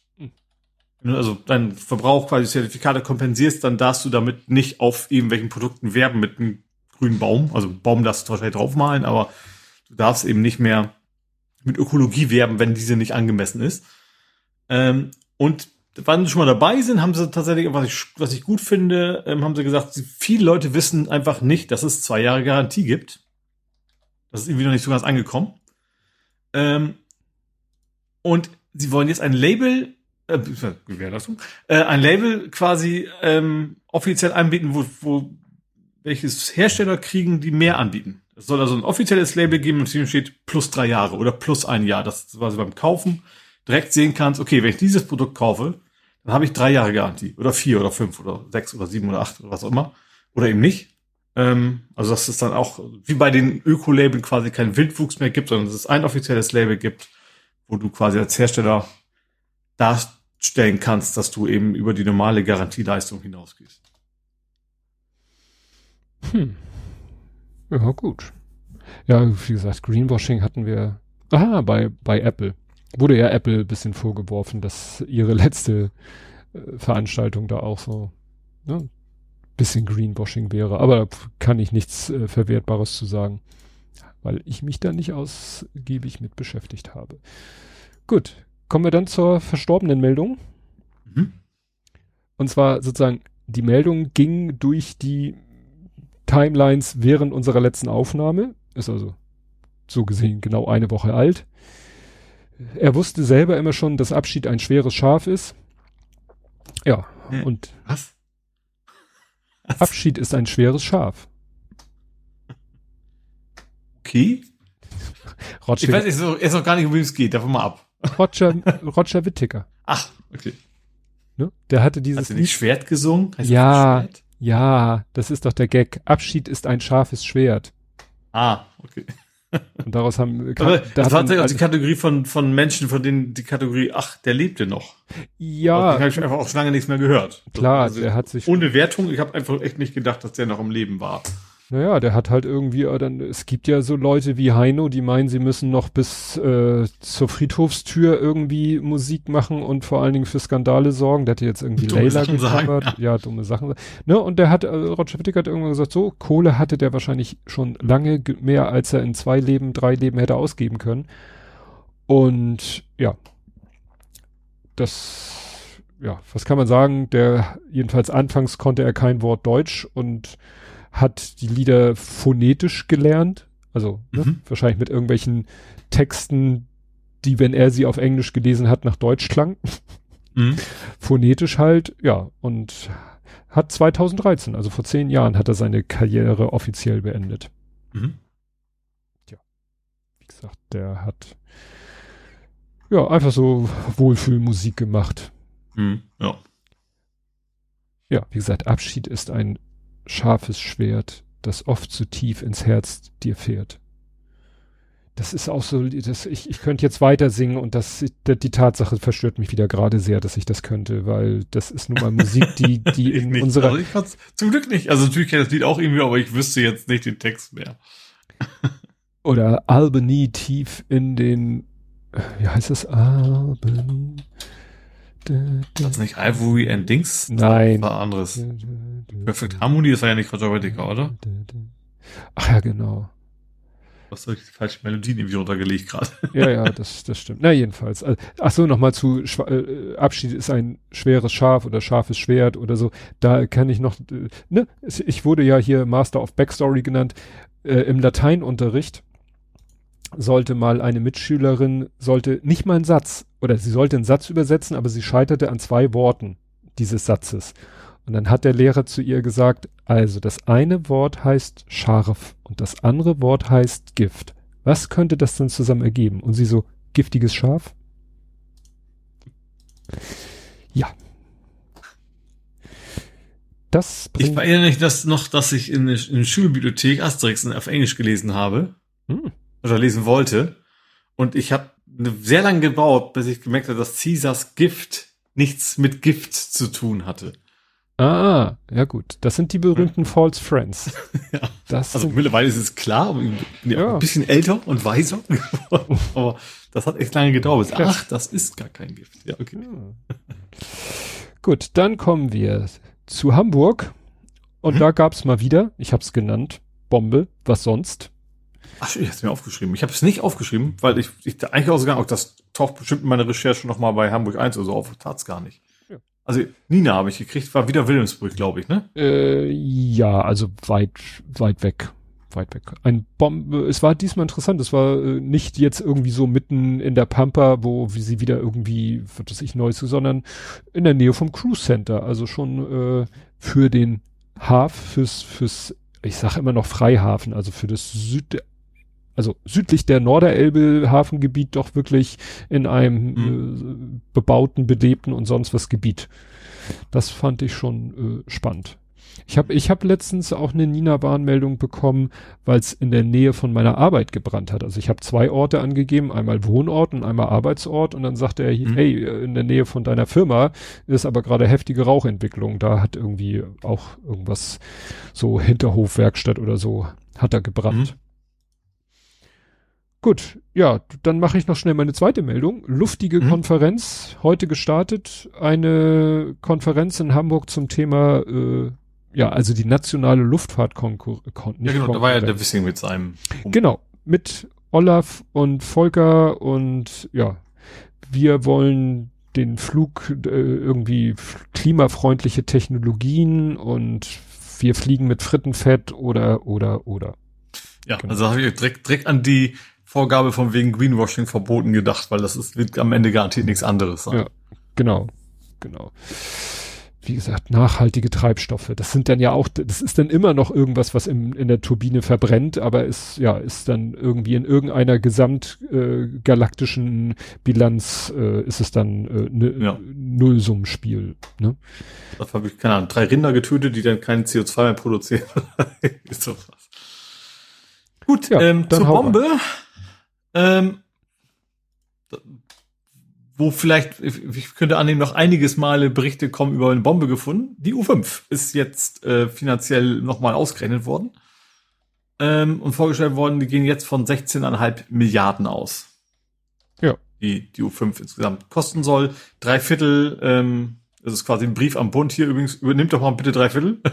Du also deinen Verbrauch quasi Zertifikate kompensierst, dann darfst du damit nicht auf irgendwelchen Produkten werben mit einem grünen Baum. Also Baum darfst du wahrscheinlich draufmalen, aber du darfst eben nicht mehr mit Ökologie werben, wenn diese nicht angemessen ist. Ähm, und wann sie schon mal dabei sind, haben sie tatsächlich, was ich, was ich gut finde, ähm, haben sie gesagt, viele Leute wissen einfach nicht, dass es zwei Jahre Garantie gibt. Das ist irgendwie noch nicht so ganz angekommen. Ähm, und sie wollen jetzt ein Label, äh, Gewährleistung, äh, ein Label quasi ähm, offiziell anbieten, wo, wo welches Hersteller kriegen, die mehr anbieten. Es soll also ein offizielles Label geben, auf dem steht plus drei Jahre oder plus ein Jahr. Das ist quasi beim Kaufen direkt sehen kannst, okay, wenn ich dieses Produkt kaufe, dann habe ich drei Jahre Garantie. Oder vier oder fünf oder sechs oder sieben oder acht oder was auch immer. Oder eben nicht. Ähm, also dass es dann auch wie bei den Öko-Labeln quasi keinen Wildwuchs mehr gibt, sondern dass es ein offizielles Label gibt, wo du quasi als Hersteller darstellen kannst, dass du eben über die normale Garantieleistung hinausgehst. Hm. Ja, gut. Ja, wie gesagt, Greenwashing hatten wir. Aha, bei, bei Apple. Wurde ja Apple ein bisschen vorgeworfen, dass ihre letzte äh, Veranstaltung da auch so ne, bisschen Greenwashing wäre. Aber da kann ich nichts äh, Verwertbares zu sagen, weil ich mich da nicht ausgiebig mit beschäftigt habe. Gut, kommen wir dann zur verstorbenen Meldung. Mhm. Und zwar sozusagen, die Meldung ging durch die Timelines während unserer letzten Aufnahme. Ist also so gesehen genau eine Woche alt. Er wusste selber immer schon, dass Abschied ein schweres Schaf ist. Ja, Hm. und Was? Abschied ist ein schweres Schaf. Okay. Ich Roger, weiß jetzt noch, jetzt noch gar nicht, um wen es geht. Davon mal ab. Roger, Roger Whittaker. Ach, okay. Ne? Der hatte dieses Hast du nicht Schwert gesungen? Heißt Ja. das Schwert? Ja, das ist doch der Gag. Abschied ist ein scharfes Schwert. Ah, okay. Und daraus haben Aber da das hat war tatsächlich auch die Kategorie von, von Menschen, von denen die Kategorie, ach, der lebte noch. ja, Den habe ich einfach auch schon lange nichts mehr gehört. klar, Also, der hat sich ohne Wertung, ich habe einfach echt nicht gedacht, dass der noch im Leben war. Naja, der hat halt irgendwie, äh, dann, es gibt ja so Leute wie Heino, die meinen, sie müssen noch bis äh, zur Friedhofstür irgendwie Musik machen und vor allen Dingen für Skandale sorgen. Der hatte jetzt irgendwie Dumme Layla Sachen sagen, gecovert. ja. dumme Sachen. Ne? Und der hat, äh, Roger Whittaker hat irgendwann gesagt, so, Kohle hatte der wahrscheinlich schon lange ge- mehr, als er in zwei Leben, drei Leben hätte ausgeben können. Und ja, das, ja, was kann man sagen? Der, jedenfalls anfangs konnte er kein Wort Deutsch und hat die Lieder phonetisch gelernt. Also ne, Mhm. wahrscheinlich mit irgendwelchen Texten, die, wenn er sie auf Englisch gelesen hat, nach Deutsch klang. Mhm. Phonetisch halt, ja. Und hat 2013, also vor zehn Jahren, hat er seine Karriere offiziell beendet. Mhm. Wie gesagt, der hat ja einfach so Wohlfühlmusik gemacht. Mhm. Ja. Ja, wie gesagt, Abschied ist ein scharfes Schwert, das oft zu tief ins Herz dir fährt. Das ist auch so, das, ich, ich könnte jetzt weiter singen und das, die, Tatsache verstört mich wieder gerade sehr, dass ich das könnte, weil das ist nun mal Musik, die, [laughs] die in nicht. unserer, Also ich fand's zum Glück nicht. Also natürlich kenne ich das Lied auch irgendwie, aber ich wüsste jetzt nicht den Text mehr. [laughs] oder Albany tief in den, wie heißt das? Albany. Das ist nicht Ivory and Dings? Nein. Das war anderes. Perfect Harmony, das war ja nicht Roger Whittaker, oder? Ach ja, genau. Was soll ich die falsche Melodien irgendwie runtergelegt gerade? [laughs] Ja, ja, das, das stimmt. Na, jedenfalls. Also, ach so, nochmal zu äh, Abschied ist ein schweres Schaf oder scharfes Schwert oder so. Da kann ich noch, äh, ne, ich wurde ja hier Master of Backstory genannt. Äh, Im Lateinunterricht sollte mal eine Mitschülerin, sollte nicht mal einen Satz, oder sie sollte einen Satz übersetzen, aber sie scheiterte an zwei Worten dieses Satzes. Und dann hat der Lehrer zu ihr gesagt, also das eine Wort heißt scharf und das andere Wort heißt Gift. Was könnte das denn zusammen ergeben? Und sie so, giftiges Schaf? Ja. Das ich erinnere mich das noch, dass ich in, in der Schulbibliothek Asterix auf Englisch gelesen habe. Hm. Oder lesen wollte. Und ich habe sehr lange gebraucht, bis ich gemerkt habe, dass Caesars Gift nichts mit Gift zu tun hatte. Ah, ja gut. Das sind die berühmten hm. False Friends. [laughs] ja. Das also mittlerweile ist es klar, ich bin ja, ja. ein bisschen älter und weiser [laughs] geworden. aber das hat echt lange gedauert. Ach, das ist gar kein Gift. Ja, okay. Ja. gut, dann kommen wir zu Hamburg. Und hm? da gab's mal wieder, ich hab's genannt, Bombe, was sonst? Ach, ich hab's mir aufgeschrieben. Ich habe es nicht aufgeschrieben, weil ich, ich eigentlich ausgegangen, auch das taucht bestimmt in meiner Recherche nochmal bei Hamburg 1 oder so auf. Tat's gar nicht. Also Nina habe ich gekriegt, war wieder Wilhelmsburg, glaube ich, ne? Äh, ja, also weit, weit weg. Weit weg. Ein Bombe, es war diesmal interessant, es war äh, nicht jetzt irgendwie so mitten in der Pampa, wo wie sie wieder irgendwie, wird das ich neu zu, sondern in der Nähe vom Cruise Center, also schon äh, für den Haf, fürs, fürs, ich sage immer noch Freihafen, also für das Süd, also südlich der Norderelbe Hafengebiet doch wirklich in einem mhm. äh, bebauten, belebten und sonst was Gebiet. Das fand ich schon äh, spannend. Ich habe ich hab letztens auch eine Nina-Warnmeldung bekommen, weil es in der Nähe von meiner Arbeit gebrannt hat. Also ich habe zwei Orte angegeben, einmal Wohnort und einmal Arbeitsort und dann sagte er, mhm. hey, in der Nähe von deiner Firma ist aber gerade heftige Rauchentwicklung. Da hat irgendwie auch irgendwas so Hinterhofwerkstatt oder so hat da gebrannt. Mhm. Gut, ja, dann mache ich noch schnell meine zweite Meldung. Luftige mhm. Konferenz, heute gestartet. Eine Konferenz in Hamburg zum Thema, äh, ja, also die nationale Luftfahrtkonkurrenz. Ja, genau, da war ja der Wissing mit seinem. Um genau, mit Olaf und Volker und ja, wir wollen den Flug äh, irgendwie klimafreundliche Technologien und wir fliegen mit Frittenfett oder oder oder. Ja, genau. also habe ich direkt, direkt an die Vorgabe von wegen Greenwashing verboten gedacht, weil das ist, wird am Ende garantiert nichts anderes sein. Ja, genau, genau. Wie gesagt, nachhaltige Treibstoffe. Das sind dann ja auch, das ist dann immer noch irgendwas, was im, in der Turbine verbrennt, aber ist, ja, ist dann irgendwie in irgendeiner gesamtgalaktischen äh, Bilanz äh, ist es dann äh, ne, ja. Nullsummenspiel. Ne? Da habe ich, keine Ahnung, drei Rinder getötet, die dann kein CO2 mehr produzieren. [laughs] ist so was. Gut, ja, ähm, zur Bombe. An. Ähm, wo vielleicht, ich könnte annehmen, noch einiges Male Berichte kommen über eine Bombe gefunden. Die U5 ist jetzt äh, finanziell nochmal ausgerechnet worden ähm, und vorgestellt worden, die gehen jetzt von 16,5 Milliarden aus. Ja. Die, die U5 insgesamt kosten soll. Drei Viertel ähm, das ist quasi ein Brief am Bund hier übrigens. Übernimmt doch mal bitte drei Viertel. [laughs]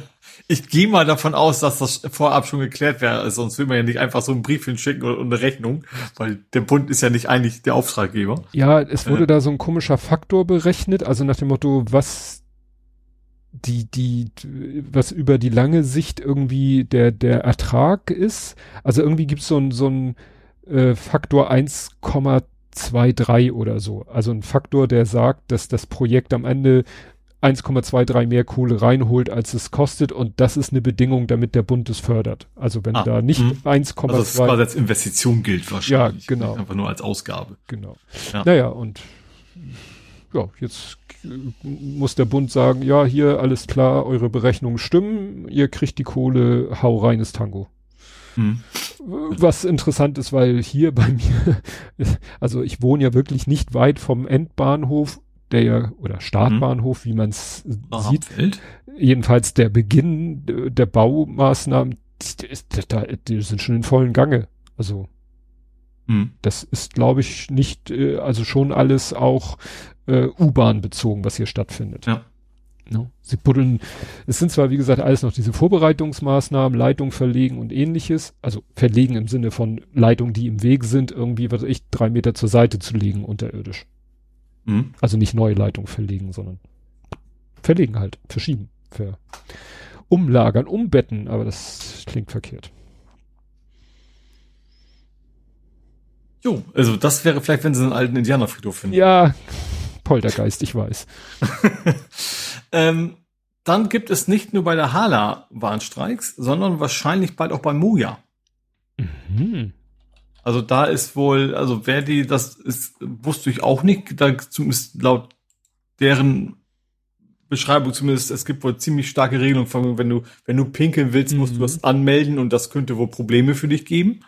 Ich gehe mal davon aus, dass das vorab schon geklärt wäre. Sonst will man ja nicht einfach so einen Brief hinschicken oder eine Rechnung, weil der Bund ist ja nicht eigentlich der Auftraggeber. Ja, es wurde äh. da so ein komischer Faktor berechnet, also nach dem Motto, was die, die, was über die lange Sicht irgendwie der, der Ertrag ist. Also irgendwie gibt es so ein, so ein äh, Faktor 1,2 2,3 oder so. Also ein Faktor, der sagt, dass das Projekt am Ende 1,23 mehr Kohle reinholt, als es kostet und das ist eine Bedingung, damit der Bund es fördert. Also wenn ah, da nicht 1,2... Also das quasi als Investition gilt wahrscheinlich. Ja, genau. Einfach nur als Ausgabe. Genau. Ja. Naja, und ja, jetzt muss der Bund sagen, ja, hier alles klar, eure Berechnungen stimmen, ihr kriegt die Kohle, hau reines Tango. Hm. Was interessant ist, weil hier bei mir, [laughs] also ich wohne ja wirklich nicht weit vom Endbahnhof, der ja, oder Startbahnhof, hm. wie man es sieht. Feld? Jedenfalls der Beginn der Baumaßnahmen, die, die, sind schon in vollen Gange. Also Mhm. Das ist, glaube ich, nicht, äh, also schon alles auch äh, U-Bahn bezogen, was hier stattfindet. Ja. No. Sie buddeln, es sind zwar, wie gesagt, alles noch diese Vorbereitungsmaßnahmen, Leitung verlegen und ähnliches, also verlegen im Sinne von Leitungen, die im Weg sind, irgendwie, was weiß ich, drei Meter zur Seite zu legen, unterirdisch. Mhm. Also nicht neue Leitung verlegen, sondern verlegen halt, verschieben, ver umlagern, umbetten, aber das klingt verkehrt. Jo, also das wäre vielleicht, wenn sie einen alten Indianerfriedhof finden. Ja, Poltergeist, ich weiß. [laughs] ähm, dann gibt es nicht nur bei der Hala Warnstreiks, sondern wahrscheinlich bald auch bei Moja. Mhm. Also da ist wohl, also wer die, das ist, wusste ich auch nicht, da zumindest laut deren Beschreibung zumindest, es gibt wohl ziemlich starke Regelungen, wenn du, wenn du pinkeln willst, musst mhm. du das anmelden und das könnte wohl Probleme für dich geben.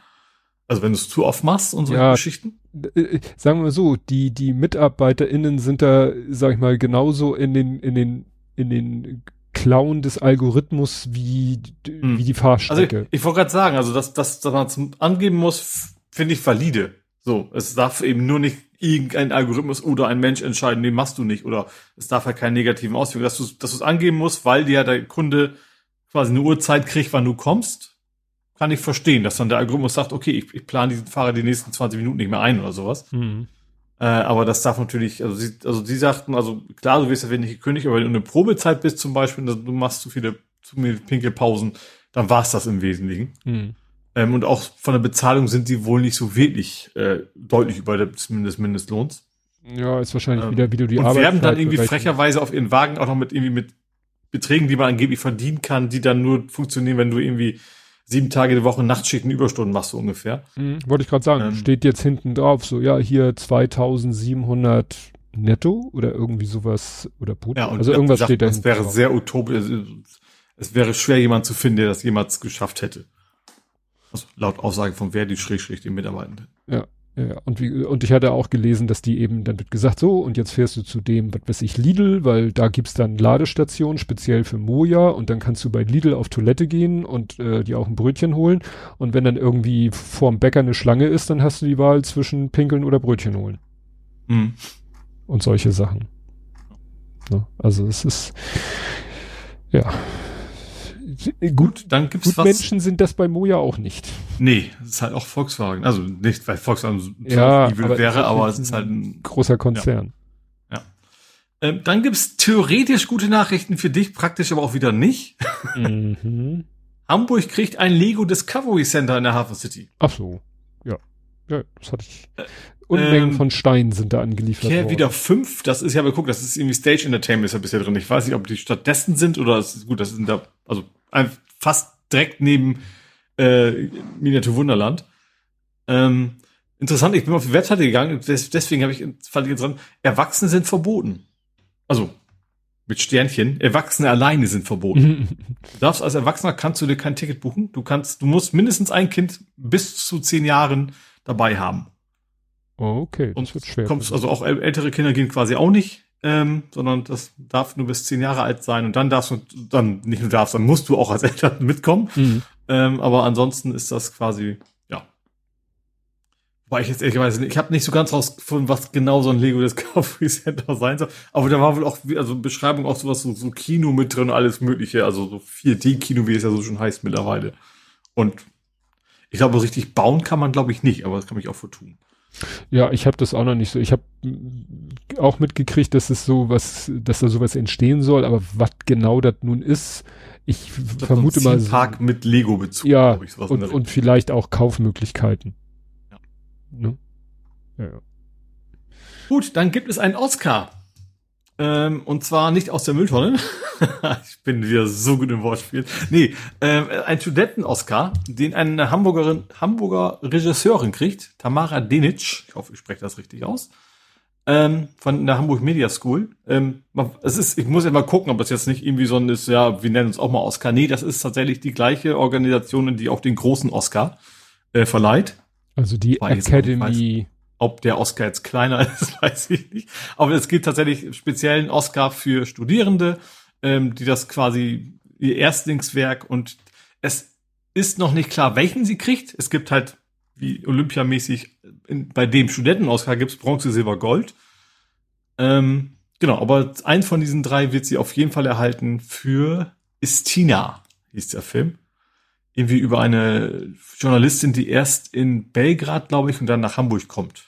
Also wenn du es zu oft machst und so ja, Geschichten? Äh, sagen wir so, die, die MitarbeiterInnen sind da, sag ich mal, genauso in den, in den, in den Klauen des Algorithmus wie, hm. wie die Fahrstrecke. Also ich, ich wollte gerade sagen, also dass, dass, dass man zum Angeben muss, finde ich valide. So, es darf eben nur nicht irgendein Algorithmus oder ein Mensch entscheiden, den machst du nicht. Oder es darf halt keinen negativen Auswirkungen, dass du dass du es angeben musst, weil dir der Kunde quasi eine Uhrzeit kriegt, wann du kommst kann ich verstehen, dass dann der Algorithmus sagt, okay, ich, ich plane diesen Fahrer die nächsten 20 Minuten nicht mehr ein oder sowas. Mhm. Äh, aber das darf natürlich, also sie, also sie sagten, also klar, du wirst ja nicht gekündigt, aber wenn du eine Probezeit bist zum Beispiel, du machst zu viele, zu viele Pinkelpausen, dann war's das im Wesentlichen. Mhm. Ähm, und auch von der Bezahlung sind die wohl nicht so wirklich äh, deutlich über der, zumindest Mindestlohns. Ja, ist wahrscheinlich ähm, wieder, wie du die und Arbeit werben dann irgendwie frecherweise auf ihren Wagen auch noch mit irgendwie mit Beträgen, die man angeblich verdienen kann, die dann nur funktionieren, wenn du irgendwie sieben Tage die Woche Nachtschichten Überstunden machst du ungefähr. Mhm, wollte ich gerade sagen. Ähm, Steht jetzt hinten drauf, so, ja, hier 2700 netto oder irgendwie sowas oder brutto. Ja, also irgendwas sagt, steht da. Das wäre drauf. sehr utopisch. Also, es wäre schwer, jemand zu finden, der das jemals geschafft hätte. Also laut Aussage von Verdi schräg die Mitarbeitenden. Ja. Ja, und, wie, und ich hatte auch gelesen, dass die eben, dann wird gesagt, so, und jetzt fährst du zu dem, was weiß ich, Lidl, weil da gibt's dann Ladestationen, speziell für Moja, und dann kannst du bei Lidl auf Toilette gehen und äh, dir auch ein Brötchen holen. Und wenn dann irgendwie vorm Bäcker eine Schlange ist, dann hast du die Wahl zwischen Pinkeln oder Brötchen holen. Mhm. Und solche Sachen. Ne? Also es ist, ja, gut, dann gibt's gut was. Menschen sind das bei Moja auch nicht. Nee, es ist halt auch Volkswagen. Also nicht, weil Volkswagen so ja, aber wäre, aber es ist halt ein großer Konzern. Ja. ja. Ähm, dann gibt's theoretisch gute Nachrichten für dich, praktisch aber auch wieder nicht. Mhm. [laughs] Hamburg kriegt ein Lego Discovery Center in der Hafen City. Ach so. Ja. Ja, das hatte ich. Äh, Unmengen ähm, von Steinen sind da angeliefert worden. wieder fünf, das ist ja, aber guck, das ist irgendwie Stage Entertainment ist ja bisher drin. Ich weiß nicht, ob die stattdessen sind oder ist gut, das sind da, also fast direkt neben äh, Miniatur Wunderland. Ähm, interessant, ich bin auf die Webseite gegangen, deswegen habe ich, fand ich interessant, Erwachsene sind verboten. Also mit Sternchen, Erwachsene alleine sind verboten. [laughs] du darfst als Erwachsener kannst du dir kein Ticket buchen. Du kannst, du musst mindestens ein Kind bis zu zehn Jahren dabei haben. Okay, das Und wird schwer. Kommst, also auch ältere Kinder gehen quasi auch nicht ähm, sondern das darf nur bis zehn Jahre alt sein und dann darfst du dann nicht nur darfst, dann musst du auch als [laughs] Eltern mitkommen. Mhm. Ähm, aber ansonsten ist das quasi ja. Weil ich jetzt ehrlicherweise ich habe nicht so ganz rausgefunden, was genau so ein Lego Discovery [laughs] Center sein soll. Aber da war wohl auch also Beschreibung auch sowas so, so Kino mit drin, alles Mögliche, also so 4D-Kino, wie es ja so schon heißt mittlerweile. Und ich glaube, richtig bauen kann man, glaube ich, nicht, aber das kann mich auch vertun. Ja, ich habe das auch noch nicht so. Ich habe auch mitgekriegt, dass es so was, dass da sowas entstehen soll, aber was genau das nun ist, ich, ich vermute mal. So, Park mit Lego-Bezug. Ja, ich, und, und vielleicht auch Kaufmöglichkeiten. Ja. Ne? ja, ja. Gut, dann gibt es einen Oscar. Ähm, und zwar nicht aus der Mülltonne. [laughs] ich bin wieder so gut im Wortspiel. Nee, ähm, ein Studenten-Oscar, den eine Hamburgerin, Hamburger Regisseurin kriegt, Tamara Denic. Ich hoffe, ich spreche das richtig aus. Ähm, von der Hamburg Media School. Ähm, es ist, ich muss ja mal gucken, ob das jetzt nicht irgendwie so ein ist, ja, wir nennen uns auch mal Oscar. Nee, das ist tatsächlich die gleiche Organisation, die auch den großen Oscar äh, verleiht. Also die Academy ob der Oscar jetzt kleiner [laughs] ist, weiß ich nicht. Aber es gibt tatsächlich speziellen Oscar für Studierende, ähm, die das quasi ihr Erstlingswerk und es ist noch nicht klar, welchen sie kriegt. Es gibt halt wie olympiamäßig bei dem Studentenausgar gibt's Bronze, Silber, Gold. Ähm, genau, aber eins von diesen drei wird sie auf jeden Fall erhalten für Istina, hieß der Film. Irgendwie über eine Journalistin, die erst in Belgrad, glaube ich, und dann nach Hamburg kommt.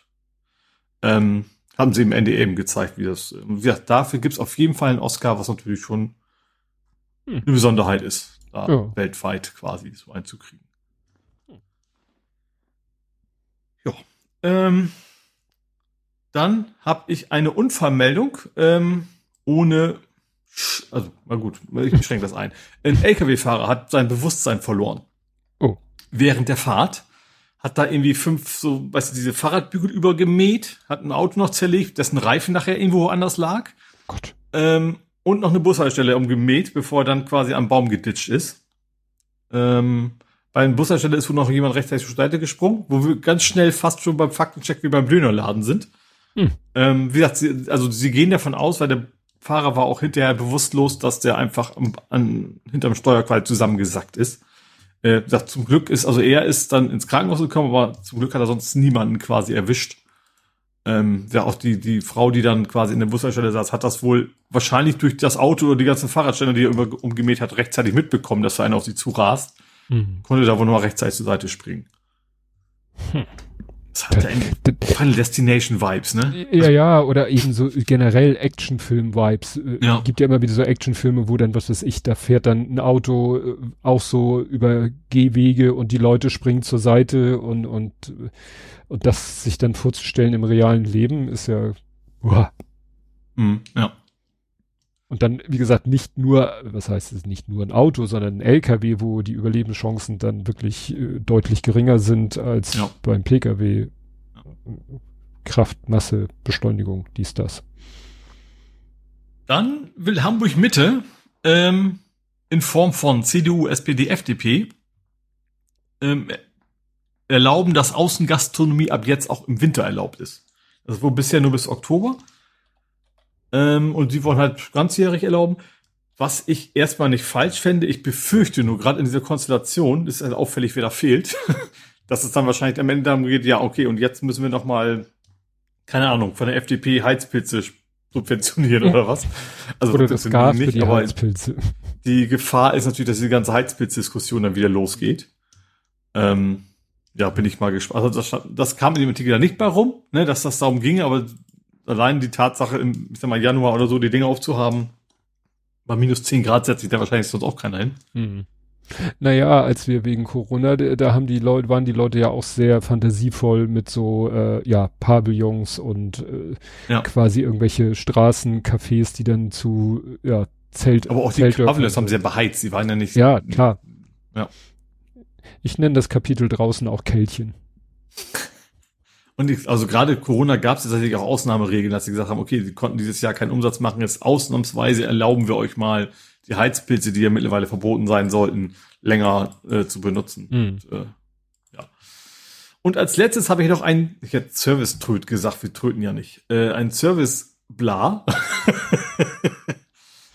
Ähm, haben sie im Ende eben gezeigt, wie das. Wie gesagt, dafür gibt's auf jeden Fall einen Oscar, was natürlich schon hm. eine Besonderheit ist, da ja. weltweit quasi so einzukriegen. Ja. Ähm, dann habe ich eine Unfallmeldung ähm, ohne, also na gut, ich beschränke das ein. Ein LKW-Fahrer hat sein Bewusstsein verloren. Oh. Während der Fahrt hat da irgendwie fünf so, weißt du, diese Fahrradbügel übergemäht, hat ein Auto noch zerlegt, dessen Reifen nachher irgendwo anders lag. Gott. Ähm, und noch eine Bushaltestelle umgemäht, bevor er dann quasi am Baum geditscht ist. Ähm, bei der Bushaltestelle ist wohl noch jemand rechtzeitig zur Seite gesprungen, wo wir ganz schnell fast schon beim Faktencheck wie beim Dönerladen sind. Hm. Ähm, wie gesagt, sie, also sie gehen davon aus, weil der Fahrer war auch hinterher bewusstlos, dass der einfach am, an, hinterm Steuerqual zusammengesackt ist. Äh, sagt, zum Glück ist, also er ist dann ins Krankenhaus gekommen, aber zum Glück hat er sonst niemanden quasi erwischt. Ähm, ja, auch die, die Frau, die dann quasi in der Bushaltestelle saß, hat das wohl wahrscheinlich durch das Auto oder die ganzen Fahrradständer, die er über, umgemäht hat, rechtzeitig mitbekommen, dass da einer auf sie zurast. Mhm. Konnte da wohl nur rechtzeitig zur Seite springen. Hm. Das hat ja [laughs] Final Destination Vibes, ne? Ja, ja, oder eben so generell Actionfilm-Vibes. Äh, ja. Gibt ja immer wieder so Actionfilme, wo dann, was weiß ich, da fährt dann ein Auto äh, auch so über Gehwege und die Leute springen zur Seite und, und, und das sich dann vorzustellen im realen Leben ist ja, uah. Mhm, ja. Und dann, wie gesagt, nicht nur, was heißt es, nicht nur ein Auto, sondern ein LKW, wo die Überlebenschancen dann wirklich äh, deutlich geringer sind als ja. beim PKW. Kraft, Masse, Beschleunigung, dies, das. Dann will Hamburg Mitte ähm, in Form von CDU, SPD, FDP ähm, erlauben, dass Außengastronomie ab jetzt auch im Winter erlaubt ist. Das war bisher nur bis Oktober. Ähm, und sie wollen halt ganzjährig erlauben. Was ich erstmal nicht falsch fände, ich befürchte nur, gerade in dieser Konstellation, ist halt auffällig, wer da fehlt, [laughs] dass es dann wahrscheinlich am Ende darum geht, ja, okay, und jetzt müssen wir noch mal, keine Ahnung, von der FDP Heizpilze subventionieren oder was. Also oder das Gas nicht, die Heizpilze. Die Gefahr ist natürlich, dass die ganze Heizpilzdiskussion dann wieder losgeht. Ähm, ja, bin ich mal gespannt. Also das, das kam in dem Artikel ja nicht bei rum, ne, dass das darum ging, aber allein die Tatsache, im ich sag mal, Januar oder so die Dinge aufzuhaben, bei minus 10 Grad setzt sich da wahrscheinlich sonst auch keiner hin. Mhm. Naja, als wir wegen Corona, da, haben die Leute, waren die Leute ja auch sehr fantasievoll mit so, äh, ja, Pavillons und äh, ja. quasi irgendwelche Straßencafés, die dann zu, ja, Zelt. Aber auch Zelt die Pavillons haben sehr beheizt, sie waren ja nicht. Ja, klar. Ja. Ich nenne das Kapitel draußen auch Kältchen. [laughs] Und ich, also gerade Corona gab es tatsächlich auch Ausnahmeregeln, dass sie gesagt haben, okay, sie konnten dieses Jahr keinen Umsatz machen, jetzt ausnahmsweise erlauben wir euch mal die Heizpilze, die ja mittlerweile verboten sein sollten, länger äh, zu benutzen. Mhm. Und, äh, ja. Und als letztes habe ich noch ein, ich hätte Service-Tröd gesagt, wir tröten ja nicht, äh, ein Service-Bla. [laughs]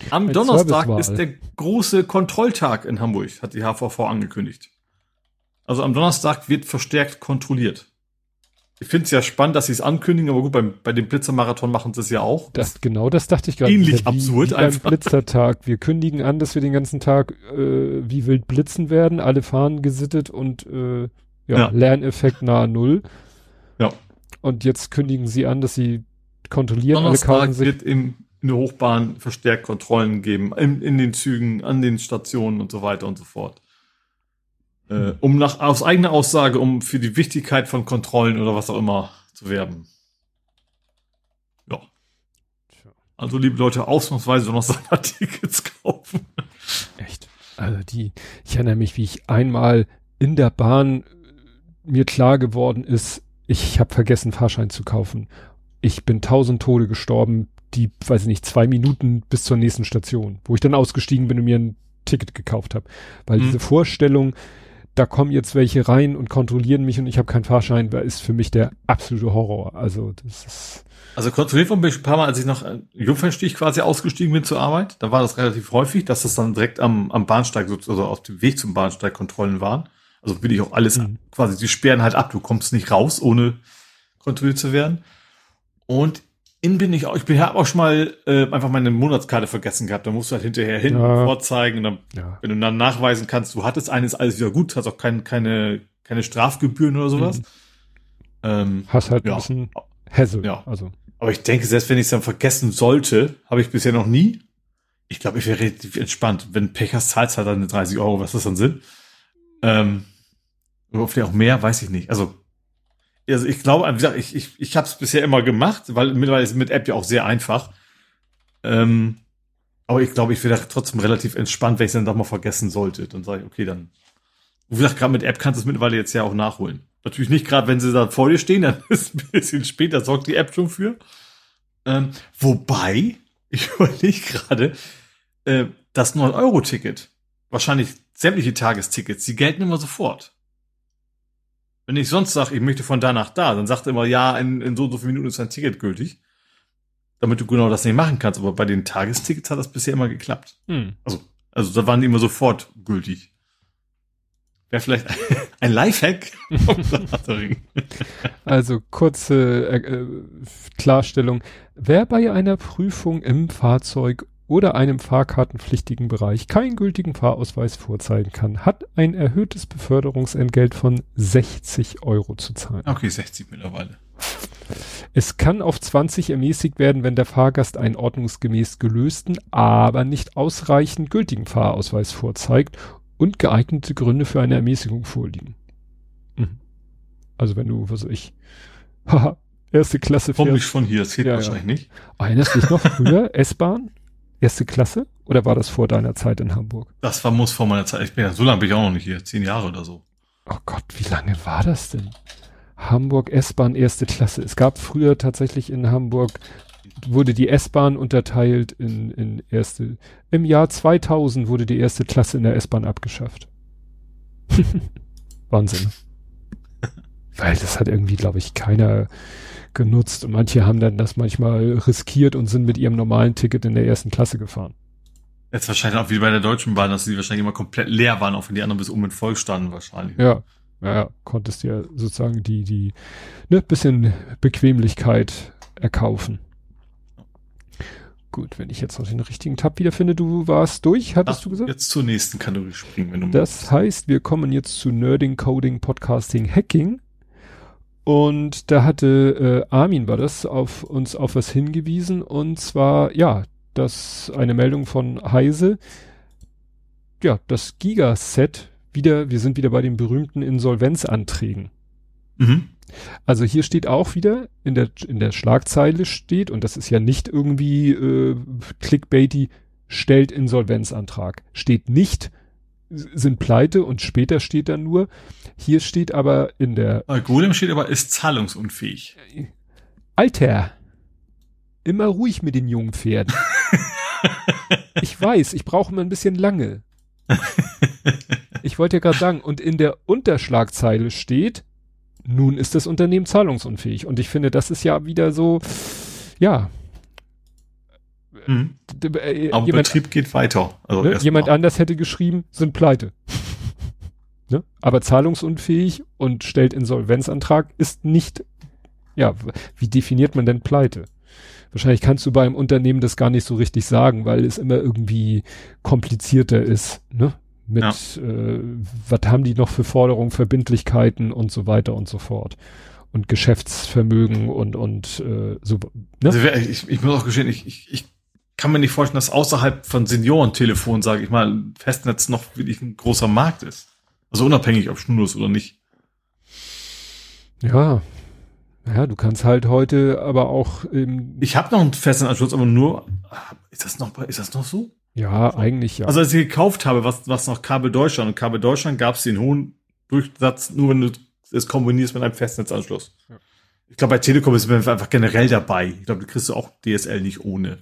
Am ein Donnerstag ist der große Kontrolltag in Hamburg, hat die HVV angekündigt. Also am Donnerstag wird verstärkt kontrolliert ich finde es ja spannend, dass sie es ankündigen, aber gut, beim, bei dem Blitzermarathon machen sie es ja auch. Das, genau, das dachte ich gerade. Ähnlich ja absurd wie einfach. Blitzertag. Wir kündigen an, dass wir den ganzen Tag äh, wie wild blitzen werden, alle fahren gesittet und äh, ja, ja. Lerneffekt nahe Null. Ja. Und jetzt kündigen sie an, dass sie kontrollieren, Donnerstag alle kaufen sich. wird im, in der Hochbahn verstärkt Kontrollen geben, in, in den Zügen, an den Stationen und so weiter und so fort. Äh, um nach aus eigener Aussage, um für die Wichtigkeit von Kontrollen oder was auch immer zu werben. Ja. Also, liebe Leute, ausnahmsweise noch [laughs] Sondertickets kaufen. Echt. Also die, ich erinnere mich, wie ich einmal in der Bahn äh, mir klar geworden ist, ich habe vergessen, Fahrschein zu kaufen. Ich bin tausend Tode gestorben, die, weiß ich nicht, zwei Minuten bis zur nächsten Station, wo ich dann ausgestiegen bin und mir ein Ticket gekauft habe. Weil mhm. diese Vorstellung, da kommen jetzt welche rein und kontrollieren mich und ich habe keinen Fahrschein, da ist für mich der absolute Horror. Also das ist. Also kontrolliert von mich ein paar Mal, als ich noch Jungfernstich quasi ausgestiegen bin zur Arbeit, da war das relativ häufig, dass das dann direkt am, am Bahnsteig, also auf dem Weg zum Bahnsteig Kontrollen waren. Also will ich auch alles mhm. quasi, die sperren halt ab, du kommst nicht raus, ohne kontrolliert zu werden. Und in bin ich auch, ich bin ja auch schon mal äh, einfach meine Monatskarte vergessen gehabt. Da musst du halt hinterher hin Ja. vorzeigen. Und dann, Ja. wenn du dann nachweisen kannst, du hattest eines alles wieder gut, hast auch kein, keine, keine Strafgebühren oder sowas. Mhm. Ähm, Hast halt Ja. ein bisschen Hassel. Ja. Also. aber ich denke, selbst wenn ich es dann vergessen sollte, habe ich bisher noch nie. Ich glaube, ich wäre relativ entspannt. Wenn Pech hast, zahlst halt dann 30 Euro, was das dann sind. Ähm, oder vielleicht auch mehr, weiß ich nicht. Also, also ich glaube, wie gesagt, ich, ich, ich habe es bisher immer gemacht, weil mittlerweile ist mit App ja auch sehr einfach. Ähm, aber ich glaube, ich wäre trotzdem relativ entspannt, wenn ich es dann doch mal vergessen sollte. Dann sage ich, okay, dann. Wie gesagt, gerade mit App kannst du es mittlerweile jetzt ja auch nachholen. Natürlich nicht gerade, wenn sie da vor dir stehen, [laughs] dann ist ein bisschen später, sorgt die App schon für. Ähm, wobei, [laughs] ich überlege gerade, äh, das 9-Euro-Ticket, wahrscheinlich sämtliche Tagestickets, die gelten immer sofort. Wenn ich sonst sage, ich möchte von da nach da, dann sagt er immer, ja, in, in so und so vielen Minuten ist dein Ticket gültig. Damit du genau das nicht machen kannst. Aber bei den Tagestickets hat das bisher immer geklappt. Hm. Also, also da waren die immer sofort gültig. Wäre vielleicht [laughs] ein Lifehack. [laughs] Also kurze äh, äh, Klarstellung. Wer bei einer Prüfung im Fahrzeug oder einem fahrkartenpflichtigen Bereich keinen gültigen Fahrausweis vorzeigen kann, hat ein erhöhtes Beförderungsentgelt von 60 Euro zu zahlen. Okay, 60 mittlerweile. Es kann auf 20 ermäßigt werden, wenn der Fahrgast einen ordnungsgemäß gelösten, aber nicht ausreichend gültigen Fahrausweis vorzeigt und geeignete Gründe für eine Ermäßigung vorliegen. Mhm. Also wenn du, was weiß ich, [laughs] haha, erste Klasse Komm fährst. nicht von hier, das geht Ja, ja. wahrscheinlich nicht. Erinnerst du dich noch früher, [laughs] S-Bahn? Erste Klasse? Oder war das vor deiner Zeit in Hamburg? Das war muss vor meiner Zeit. Ich bin ja, so lange bin ich auch noch nicht hier. Zehn Jahre oder so. Oh Gott, wie lange war das denn? Hamburg S-Bahn erste Klasse. Es gab früher tatsächlich in Hamburg, wurde die S-Bahn unterteilt in, in erste, im Jahr 2000 wurde die erste Klasse in der S-Bahn abgeschafft. [laughs] Wahnsinn. [laughs] Weil das hat irgendwie, glaube ich, keiner genutzt und manche haben dann das manchmal riskiert und sind mit ihrem normalen Ticket in der ersten Klasse gefahren. Jetzt wahrscheinlich auch wie bei der Deutschen Bahn, dass die wahrscheinlich immer komplett leer waren, auch wenn die anderen bis um mit voll standen wahrscheinlich. Ja, ja, ja, konntest dir sozusagen die, die, ne, bisschen Bequemlichkeit erkaufen. Gut, wenn ich jetzt noch den richtigen Tab wiederfinde, du warst durch, hattest Ach, du gesagt? Jetzt zur nächsten Kategorie springen, wenn du Das heißt, wir kommen jetzt zu Nerding, Coding, Podcasting, Hacking. Und da hatte äh, Armin war das auf uns auf was hingewiesen und zwar ja, das eine Meldung von Heise. Ja, das Gigaset wieder, wir sind wieder bei den berühmten Insolvenzanträgen. Mhm. Also hier steht auch wieder in der in der Schlagzeile steht und das ist ja nicht irgendwie äh, clickbaity stellt Insolvenzantrag. Steht nicht sind pleite und später steht dann nur hier steht aber in der Bei Golem steht aber, ist zahlungsunfähig. Alter immer ruhig mit den jungen Pferden. [laughs] ich weiß, ich brauche immer ein bisschen lange. Ich wollte ja gerade sagen, und in der Unterschlagzeile steht, nun ist das Unternehmen zahlungsunfähig. Und ich finde, das ist ja wieder so, ja, Mhm. äh, Aber jemand, Betrieb geht weiter. Also ne, jemand mal. anders hätte geschrieben, sind pleite. [laughs] ne? Aber zahlungsunfähig und stellt Insolvenzantrag ist nicht, ja, wie definiert man denn pleite? Wahrscheinlich kannst du beim Unternehmen das gar nicht so richtig sagen, weil es immer irgendwie komplizierter ist, ne? Mit, äh, was haben die noch für Forderungen, Verbindlichkeiten und so weiter und so fort. Und Geschäftsvermögen und, und äh, so, ne? Also ich, ich muss auch gestehen, ich, ich, ich kann mir nicht vorstellen, dass außerhalb von Seniorentelefon, sage ich mal, Festnetz noch wirklich ein großer Markt ist. Also unabhängig, ob schnurlos oder nicht. Ja. Ja, du kannst halt heute aber auch, ähm, Ich habe noch einen Festnetzanschluss, aber nur, ist das noch, ist das noch so? ja, eigentlich ja. Also als ich gekauft habe, was, was noch Kabel Deutschland und Kabel Deutschland gab es den hohen Durchsatz, nur wenn du es kombinierst mit einem Festnetzanschluss. Ja. Ich glaube, bei Telekom ist es einfach generell dabei. Ich glaube, du kriegst du auch DSL nicht ohne.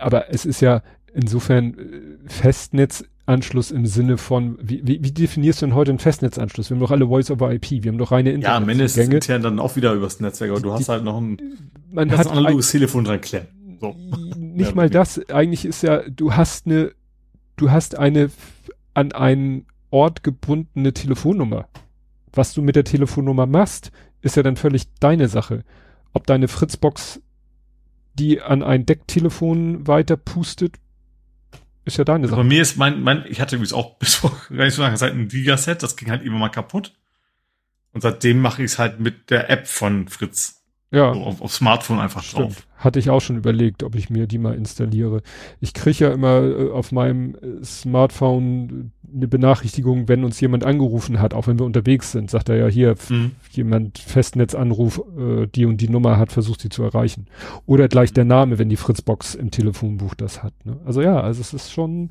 Aber es ist ja insofern äh, Festnetzanschluss im Sinne von, wie, wie, wie definierst du denn heute einen Festnetzanschluss? Wir haben doch alle Voice over IP, wir haben doch reine Ja, am Ende ist es Internetzugänge. intern dann auch wieder übers Netzwerk, aber du hast halt noch ein, Man hat ein analoges Telefon dran klemmen. So. Ja, nicht mal das, eigentlich ist ja, du hast eine, du hast eine an einen Ort gebundene Telefonnummer. Was du mit der Telefonnummer machst, ist ja dann völlig deine Sache. Ob deine Fritzbox die an ein Decktelefon weiter pustet, ist ja deine Sache. Bei mir ist mein, mein, ich hatte übrigens auch [laughs] bis vor gar nicht so lange Zeit ein Gigaset, das ging halt immer mal kaputt. Und seitdem mache ich es halt mit der App von Fritz. Ja. So auf, auf Smartphone einfach Stimmt. drauf. Hatte ich auch schon überlegt, ob ich mir die mal installiere. Ich kriege ja immer äh, auf meinem äh, Smartphone eine Benachrichtigung, wenn uns jemand angerufen hat, auch wenn wir unterwegs sind. Sagt er ja hier, Mhm. jemand Festnetzanruf, äh, die und die Nummer hat, versucht sie zu erreichen. Oder gleich der Name, wenn die Fritzbox im Telefonbuch das hat. Ne? Also ja, also es ist schon,